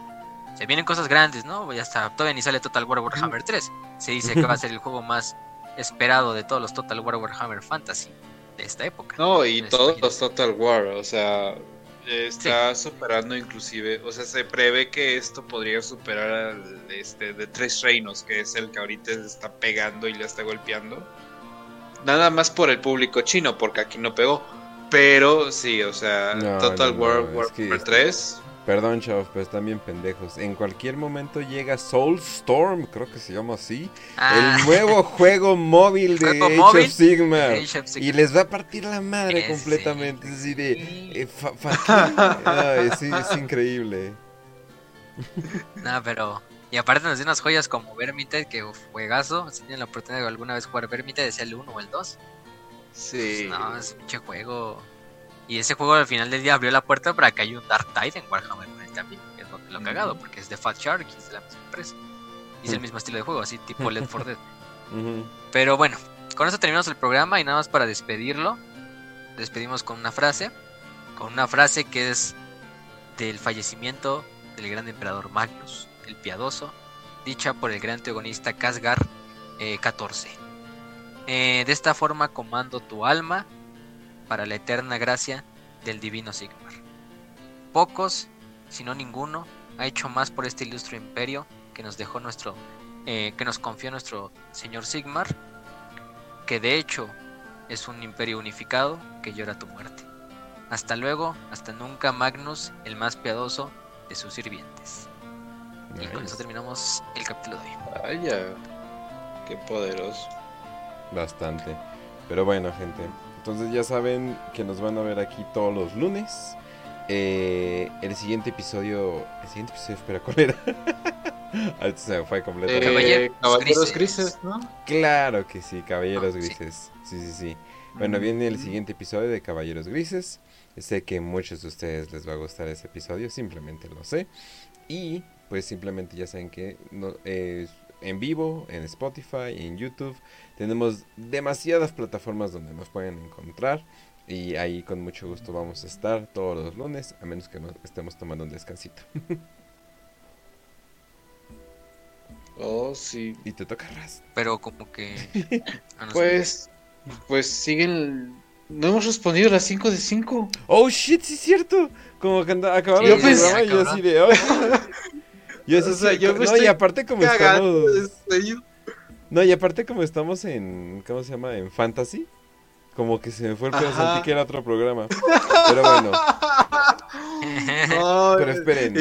se vienen cosas grandes, ¿no? Ya está, todavía ni sale Total War Warhammer 3. Se dice que va a ser el juego más esperado de todos los Total War Warhammer Fantasy de esta época. No, y todos los Total War, o sea, está superando inclusive, o sea, se prevé que esto podría superar al este de Tres Reinos, que es el que ahorita se está pegando y le está golpeando nada más por el público chino, porque aquí no pegó. Pero sí, o sea, Total War Warhammer 3. Perdón, chavos, pero están bien pendejos. En cualquier momento llega Soulstorm, creo que se llama así. Ah. El nuevo [laughs] juego móvil de Age of, Sigmar, Y les va a partir la madre completamente. Es así de. Eh, es, [laughs] increíble. No, pero y aparte nos dio unas joyas como Vermintide, que juegazo. Si tienen la oportunidad de alguna vez jugar Vermintide, sea el 1 o el 2. Sí. Pues no, es un pinche juego. Y ese juego al final del día abrió la puerta para que haya un Dark Tide en Warhammer también. Que es lo, lo cagado, porque es de Fat Shark y es de la misma empresa. Y es el mismo estilo de juego, así tipo Left 4 Dead. [laughs] Pero bueno, con eso terminamos el programa y nada más para despedirlo. Despedimos con una frase. Con una frase que es del fallecimiento del gran emperador Magnus el piadoso, dicha por el gran teogonista Casgar 14. Eh, eh, de esta forma comando tu alma para la eterna gracia del divino Sigmar. Pocos, si no ninguno, ha hecho más por este ilustre imperio que nos dejó nuestro, eh, que nos confió nuestro señor Sigmar, que de hecho es un imperio unificado que llora tu muerte. Hasta luego, hasta nunca Magnus, el más piadoso de sus sirvientes. Y con eso terminamos el capítulo de hoy. Vaya, qué poderoso. Eh, el siguiente episodio. El siguiente episodio, espera, ¿cuál era? [laughs] Ahorita se me fue completamente. Eh, Caballeros Caballeros Grises. Grises, ¿no? Claro que sí, Caballeros Ah. Grises. Sí, sí, sí. Bueno, viene el siguiente episodio de Caballeros Grises. Sé que a muchos de ustedes les va a gustar ese episodio, simplemente lo sé. Y pues simplemente ya saben que no, eh, en vivo, en Spotify, en YouTube, tenemos demasiadas plataformas donde nos pueden encontrar. Y ahí con mucho gusto vamos a estar todos los lunes, a menos que nos estemos tomando un descansito. [laughs] Oh, sí. Y te toca Raz. Pero como que... [laughs] Pues, pues siguen. No hemos respondido a las 5 de 5. Oh shit, sí es cierto. Como que anda- acababa Sí, el programa y yo así de. "Oh". [laughs] Yo O sea, sí, yo no, y aparte como Cagando estamos. No, y aparte como estamos en. ¿Cómo se llama? En Fantasy. Como que se me fue el pedo, sentí que era otro programa. Pero bueno, Pero esperen.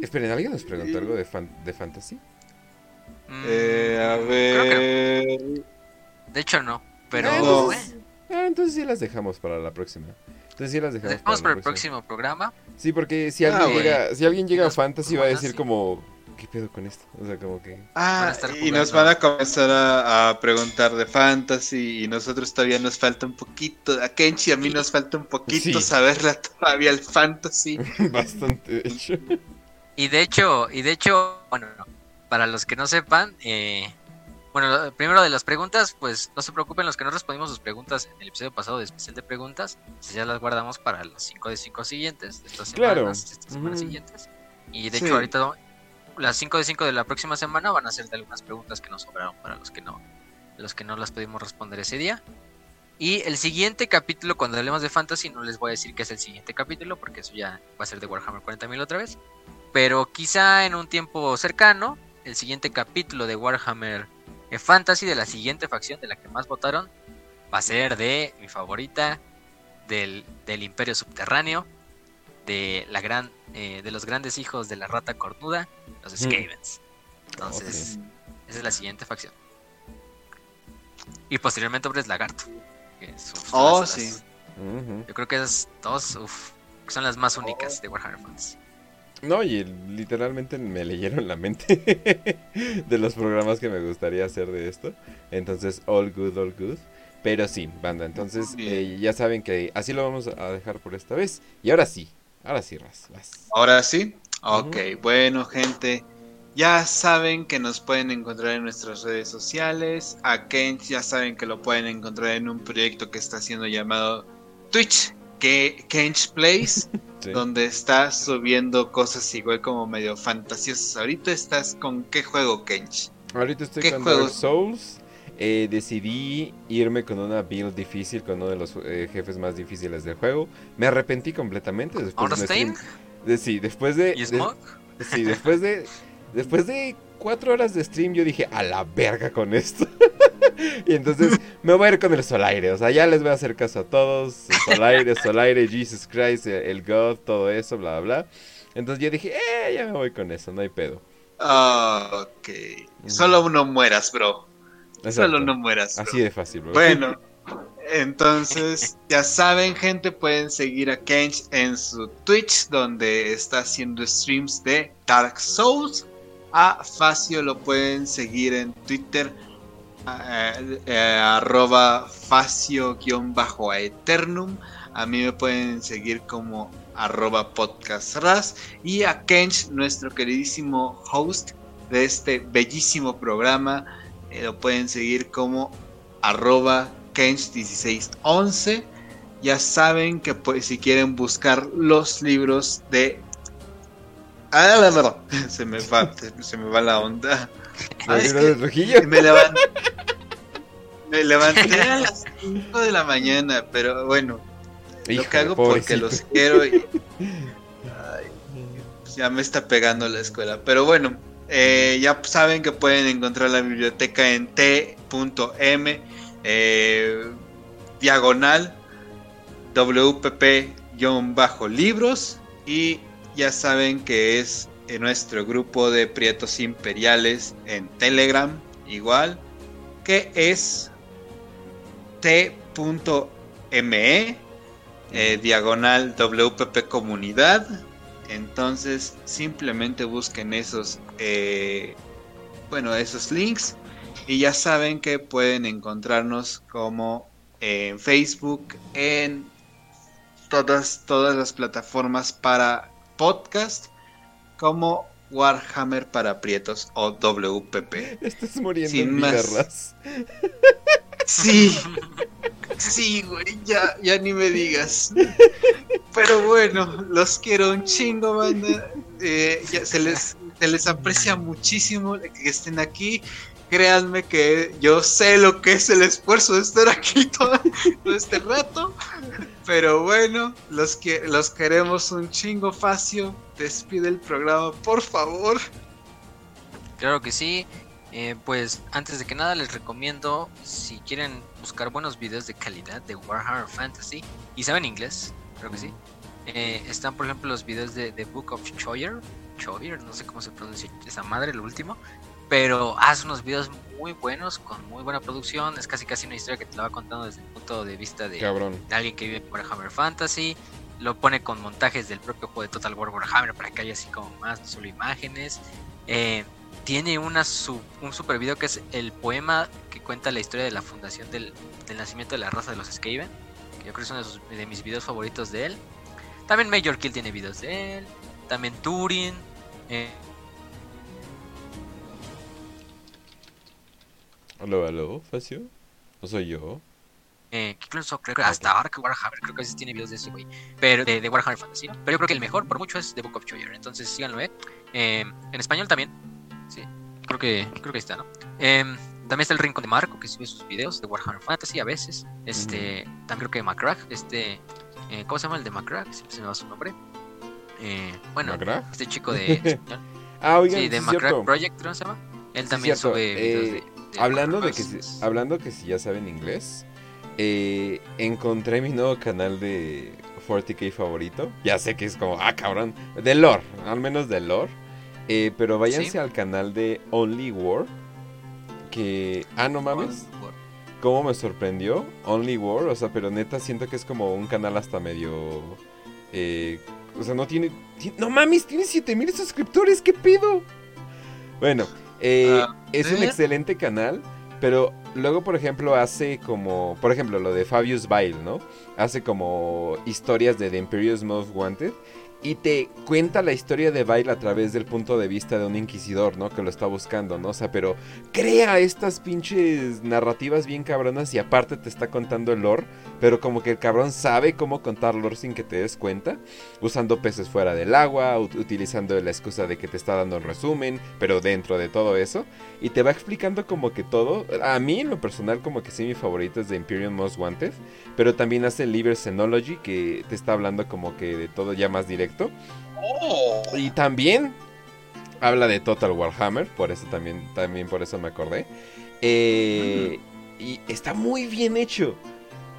esperen, ¿alguien nos preguntó algo de, fan- de Fantasy? Mm, eh, a creo que ver. no. De hecho no, pero... Ah, No. eh, Ah, entonces sí las dejamos para la próxima. Entonces sí las dejamos Dejamos para la el próxima. próximo programa. Sí, porque si Ah, alguien llega, si alguien llega a Fantasy va a decir como ¿qué pedo con esto? O sea, como que Ah, y nos van a comenzar a, a preguntar de fantasy y nosotros todavía nos falta un poquito, a Kenchi y a mí nos falta un poquito Sí. saberla todavía el fantasy. [laughs] bastante de hecho. Y de hecho, y de hecho, bueno, para los que no sepan, eh, bueno, lo- primero de las preguntas, pues no se preocupen los que no respondimos sus preguntas en el episodio pasado de especial de preguntas, pues ya las guardamos para los 5 de 5 siguientes, de estas Claro. semanas, estas semanas siguientes. Y de Sí. hecho ahorita las 5 de 5 de la próxima semana van a ser de algunas preguntas que nos sobraron para los que no, los que no las pudimos responder ese día. Y el siguiente capítulo, cuando hablemos de Fantasy, no les voy a decir que es el siguiente capítulo, porque eso ya va a ser de Warhammer 40.000 otra vez. Pero quizá en un tiempo cercano, el siguiente capítulo de Warhammer eh, Fantasy de la siguiente facción de la que más votaron va a ser de mi favorita, del, del Imperio Subterráneo, de la gran, eh, de los grandes hijos de la rata cornuda, los Skavens. Entonces, esa es la siguiente facción. Y posteriormente Hombres Lagarto. que es, uf, Oh, las- sí. las-. Yo creo que esas dos uf, son las más únicas de Warhammer Fantasy. No, y literalmente me leyeron la mente [laughs] de los programas que me gustaría hacer de esto. Entonces, all good, all good. Pero sí, banda, entonces eh, ya saben que así lo vamos a dejar por esta vez. Y ahora sí, ahora sí, Raz, vas. Ahora sí. Ok, bueno gente, ya saben que nos pueden encontrar en nuestras redes sociales. A Kench ya saben que lo pueden encontrar en un proyecto que está siendo llamado Twitch, que Kench Plays. [laughs] Sí. donde estás subiendo cosas igual como medio fantasiosas. Ahorita estás con qué juego, Kench? Ahorita estoy ¿Qué con? Dark Souls. Eh, decidí irme con una build difícil, con uno de los eh, jefes más difíciles del juego. Me arrepentí completamente después de, stream- de- sí, después de, ¿Y de-? Sí, después de. Después de cuatro horas de stream, yo dije, a la verga con esto. [laughs] y entonces me voy a ir con el Solaire. O sea, ya les voy a hacer caso a todos. El Solaire, Solaire, Jesus Christ, el, el God, todo eso, bla, bla. Entonces yo dije, eh, ya me voy con eso, no hay pedo. Ok. Solo uno mueras, bro. Exacto. Solo no mueras. bro. Así de fácil, bro. Bueno, entonces ya saben, gente, pueden seguir a Kench en su Twitch, donde está haciendo streams de Dark Souls. A Facio lo pueden seguir en Twitter, eh, eh, arroba Facio-Aeternum. A mí me pueden seguir como arroba podcastras. Y a Kench, nuestro queridísimo host de este bellísimo programa, eh, lo pueden seguir como arroba Kench1611. Ya saben que pues, si quieren buscar los libros de... Ah, no, no, no. Se me va, se, me va la onda. ¿El es libro que-? Me levanté, me levanté a las 5 de la mañana, pero bueno, lo que hago porque los quiero y... [laughs] Ay, pues ya me está pegando la escuela. Pero bueno, eh, ya saben que pueden encontrar la biblioteca en t.m eh, diagonal WPP-libros y ya saben que es en nuestro grupo de Prietos Imperiales en Telegram igual que es t.me eh, diagonal WPP Comunidad. Entonces simplemente busquen esos, eh, bueno, esos links y ya saben que pueden encontrarnos como en Facebook, en todas, todas las plataformas para podcast, como Warhammer para Prietos o WPP. Estás muriendo Sin en más. Sí, sí, güey, ya, ya ni me digas. Pero bueno, los quiero un chingo, banda. Eh, ya se les, se les aprecia muchísimo que estén aquí. Créanme que yo sé lo que es el esfuerzo de estar aquí [laughs] todo, todo este rato. Pero bueno, los, que, los queremos un chingo, Facio. Despide el programa, por favor. Claro que sí. Eh, pues antes de que nada les recomiendo, si quieren buscar buenos videos de calidad de Warhammer Fantasy y saben inglés, creo que sí. eh, están por ejemplo los videos de The Book of Choyer, Choyer, no sé cómo se pronuncia esa madre, el último. Pero hace unos videos muy buenos, con muy buena producción. Es casi casi una historia que te la va contando desde el punto de vista de, alguien que vive en Warhammer Fantasy. Lo pone con montajes del propio juego de Total War Warhammer para que haya así como más, no solo imágenes. Eh, tiene una su- un super video que es el poema que cuenta la historia de la fundación del, del nacimiento de la raza de los Skaven. Yo creo que es uno de, sus- de mis videos favoritos de él. También Major Kill tiene videos de él. También Turin. eh, Aló, aló, Facio. ¿No soy yo? Eh, incluso creo que hasta ahora que Warhammer, creo que a veces tiene videos de ese güey. Pero de, de Warhammer Fantasy. Pero yo creo que el mejor por mucho es The Book of Choyer. Entonces síganlo, eh. Eh, en español también. Sí, creo que, creo que ahí está, ¿no? Eh, también está el Rincón de Marco, que sube sus videos de Warhammer Fantasy a veces. Este, también creo que Macrack, este. eh, ¿Cómo se llama el de Macrack? Siempre se me va su nombre. Eh, bueno, este chico de. [laughs] Ah, oigan, sí, sí de Macrack cierto. Project, ¿cómo se llama? Él Sí, también cierto. sube videos Eh, de, de Hablando de que si, hablando que si ya saben inglés, eh, encontré mi nuevo canal de 40k favorito. Ya sé que es como, ah, cabrón, de lore, al menos de lore. Eh, pero váyanse Sí. al canal de Only War. Que, ah, no mames, cómo me sorprendió. Only War, o sea, pero neta siento que es como un canal hasta medio. eh, o sea, no tiene. ti- No mames, tiene 7000 suscriptores, ¿qué pedo? Bueno, eh, Ah, es un ¿eh? excelente canal, pero luego, por ejemplo, hace como. Por ejemplo, lo de Fabius Vile, ¿no? Hace como historias de The Imperious Most Wanted. Y te cuenta la historia de Vile a través del punto de vista de un inquisidor, ¿no? Que lo está buscando, ¿no? O sea, pero crea estas pinches narrativas bien cabronas y aparte te está contando el lore, pero como que el cabrón sabe cómo contar lore sin que te des cuenta, usando peces fuera del agua, ut- utilizando la excusa de que te está dando un resumen, pero dentro de todo eso, y te va explicando como que todo. A mí en lo personal como que sí mi favorito es de Imperium Most Wanted, pero también hace Liber Xenology que te está hablando como que de todo ya más directo. Oh. Y también habla de Total Warhammer, por eso también, también por eso me acordé. Eh, Y está muy bien hecho.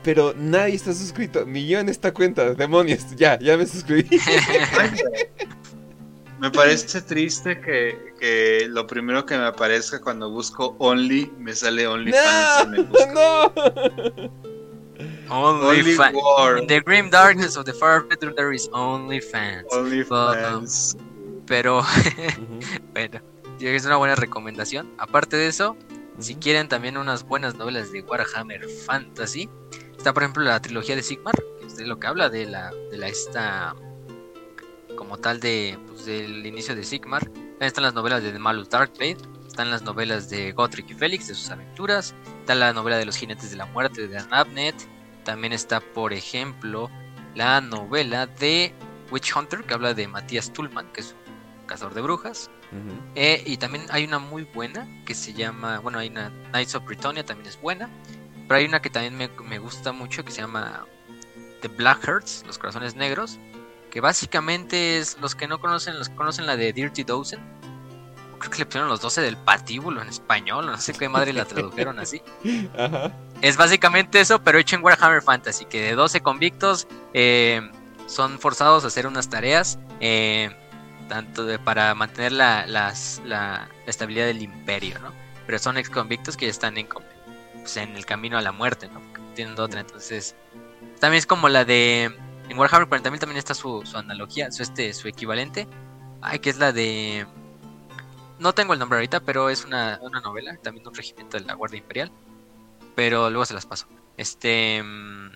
Pero nadie está suscrito, ni yo en esta cuenta, demonios, ya, ya me suscribí. [laughs] Me parece triste que, que lo primero que me aparezca cuando busco Only me sale OnlyFans ¡No! Only, Only. War. In the grim darkness of the far bedroom there is only fans. OnlyFans. Pero, [laughs] bueno, es una buena recomendación. Aparte de eso, si quieren también unas buenas novelas de Warhammer Fantasy, está por ejemplo la trilogía de Sigmar, que es de lo que habla de la, de la esta como tal de pues, del inicio de Sigmar. También están las novelas de The Malus Darkblade, están las novelas de Gotrek y Félix de sus aventuras, está la novela de los jinetes de la muerte de Anabnet, también está por ejemplo la novela de Witch Hunter que habla de Matías Tullman, que es un cazador de brujas. Eh, y también hay una muy buena que se llama, bueno, hay una Knights of Britannia también es buena, pero hay una que también me, me gusta mucho que se llama The Black Hearts, los corazones negros, que básicamente es los que no conocen, los que conocen la de Dirty Dozen. Creo que le pusieron los 12 del patíbulo en español, no sé qué madre la tradujeron así. [laughs] Ajá. Es básicamente eso, pero hecho en Warhammer Fantasy, que de 12 convictos eh, son forzados a hacer unas tareas eh, tanto de- para mantener la, las- la estabilidad del imperio, ¿no? Pero son ex convictos que ya están en, pues, en el camino a la muerte, ¿no? Porque tienen otra, entonces... También es como la de En Warhammer 40.000 también está su, su analogía, su, este, su equivalente. Ay, que es la de... No tengo el nombre ahorita, pero es una, una novela, también un regimiento de la Guardia Imperial. Pero luego se las paso. Este... mm,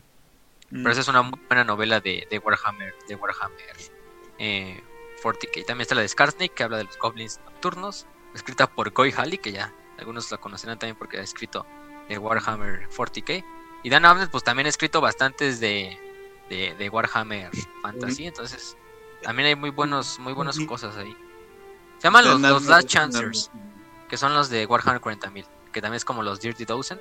Pero esa es una muy buena novela de, de Warhammer, de Warhammer eh, 40k. También está la de Skarsnik, que habla de los goblins nocturnos, escrita por Goy Halley, que ya algunos la conocerán también porque ha escrito de Warhammer 40k. Y Dan Abnett, pues también ha escrito bastantes de, de, de Warhammer Fantasy, entonces también hay muy buenos, muy buenas cosas ahí. Se llaman los, los Last Chancers, que son los de Warhammer 40.000, que también es como los Dirty Dozen,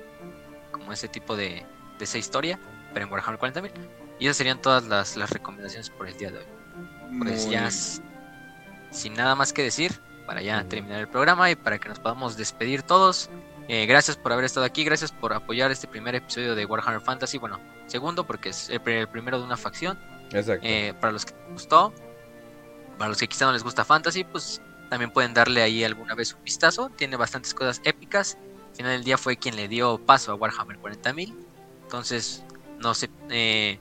como ese tipo de, de esa historia, pero en Warhammer 40.000. Y esas serían todas las, las recomendaciones por el día de hoy. Pues Muy ya, sin nada más que decir, para ya terminar el programa y para que nos podamos despedir todos. Eh, gracias por haber estado aquí, gracias por apoyar este primer episodio de Warhammer Fantasy. Bueno, segundo porque es el, pri- el primero de una facción. Exacto. Eh, para los que les gustó, para los que quizá no les gusta Fantasy, pues también pueden darle ahí alguna vez un vistazo. Tiene bastantes cosas épicas. Al final del día fue quien le dio paso a Warhammer 40.000. Entonces, no se, eh,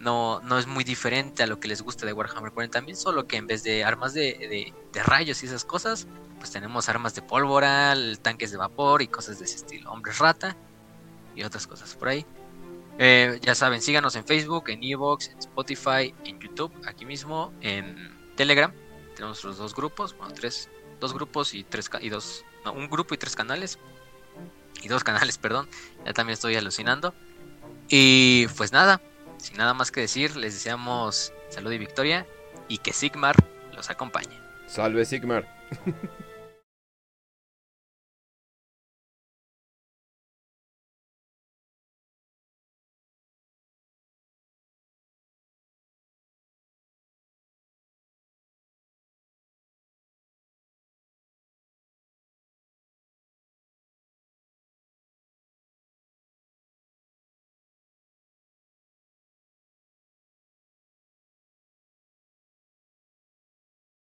no, no es muy diferente a lo que les gusta de Warhammer 40.000, solo que en vez de armas de, de- rayos y esas cosas, pues tenemos armas de pólvora, tanques de vapor y cosas de ese estilo. Hombres rata y otras cosas por ahí. Eh, ya saben, síganos en Facebook, en Evox, en Spotify, en YouTube, aquí mismo, en Telegram. Tenemos los dos grupos, bueno, tres, dos grupos y tres y dos, no, un grupo y tres canales. Y dos canales, [laughs] perdón. Ya también estoy alucinando. Y pues nada, sin nada más que decir, les deseamos salud y victoria y que Sigmar los acompañe. Salve Sigmar. [laughs]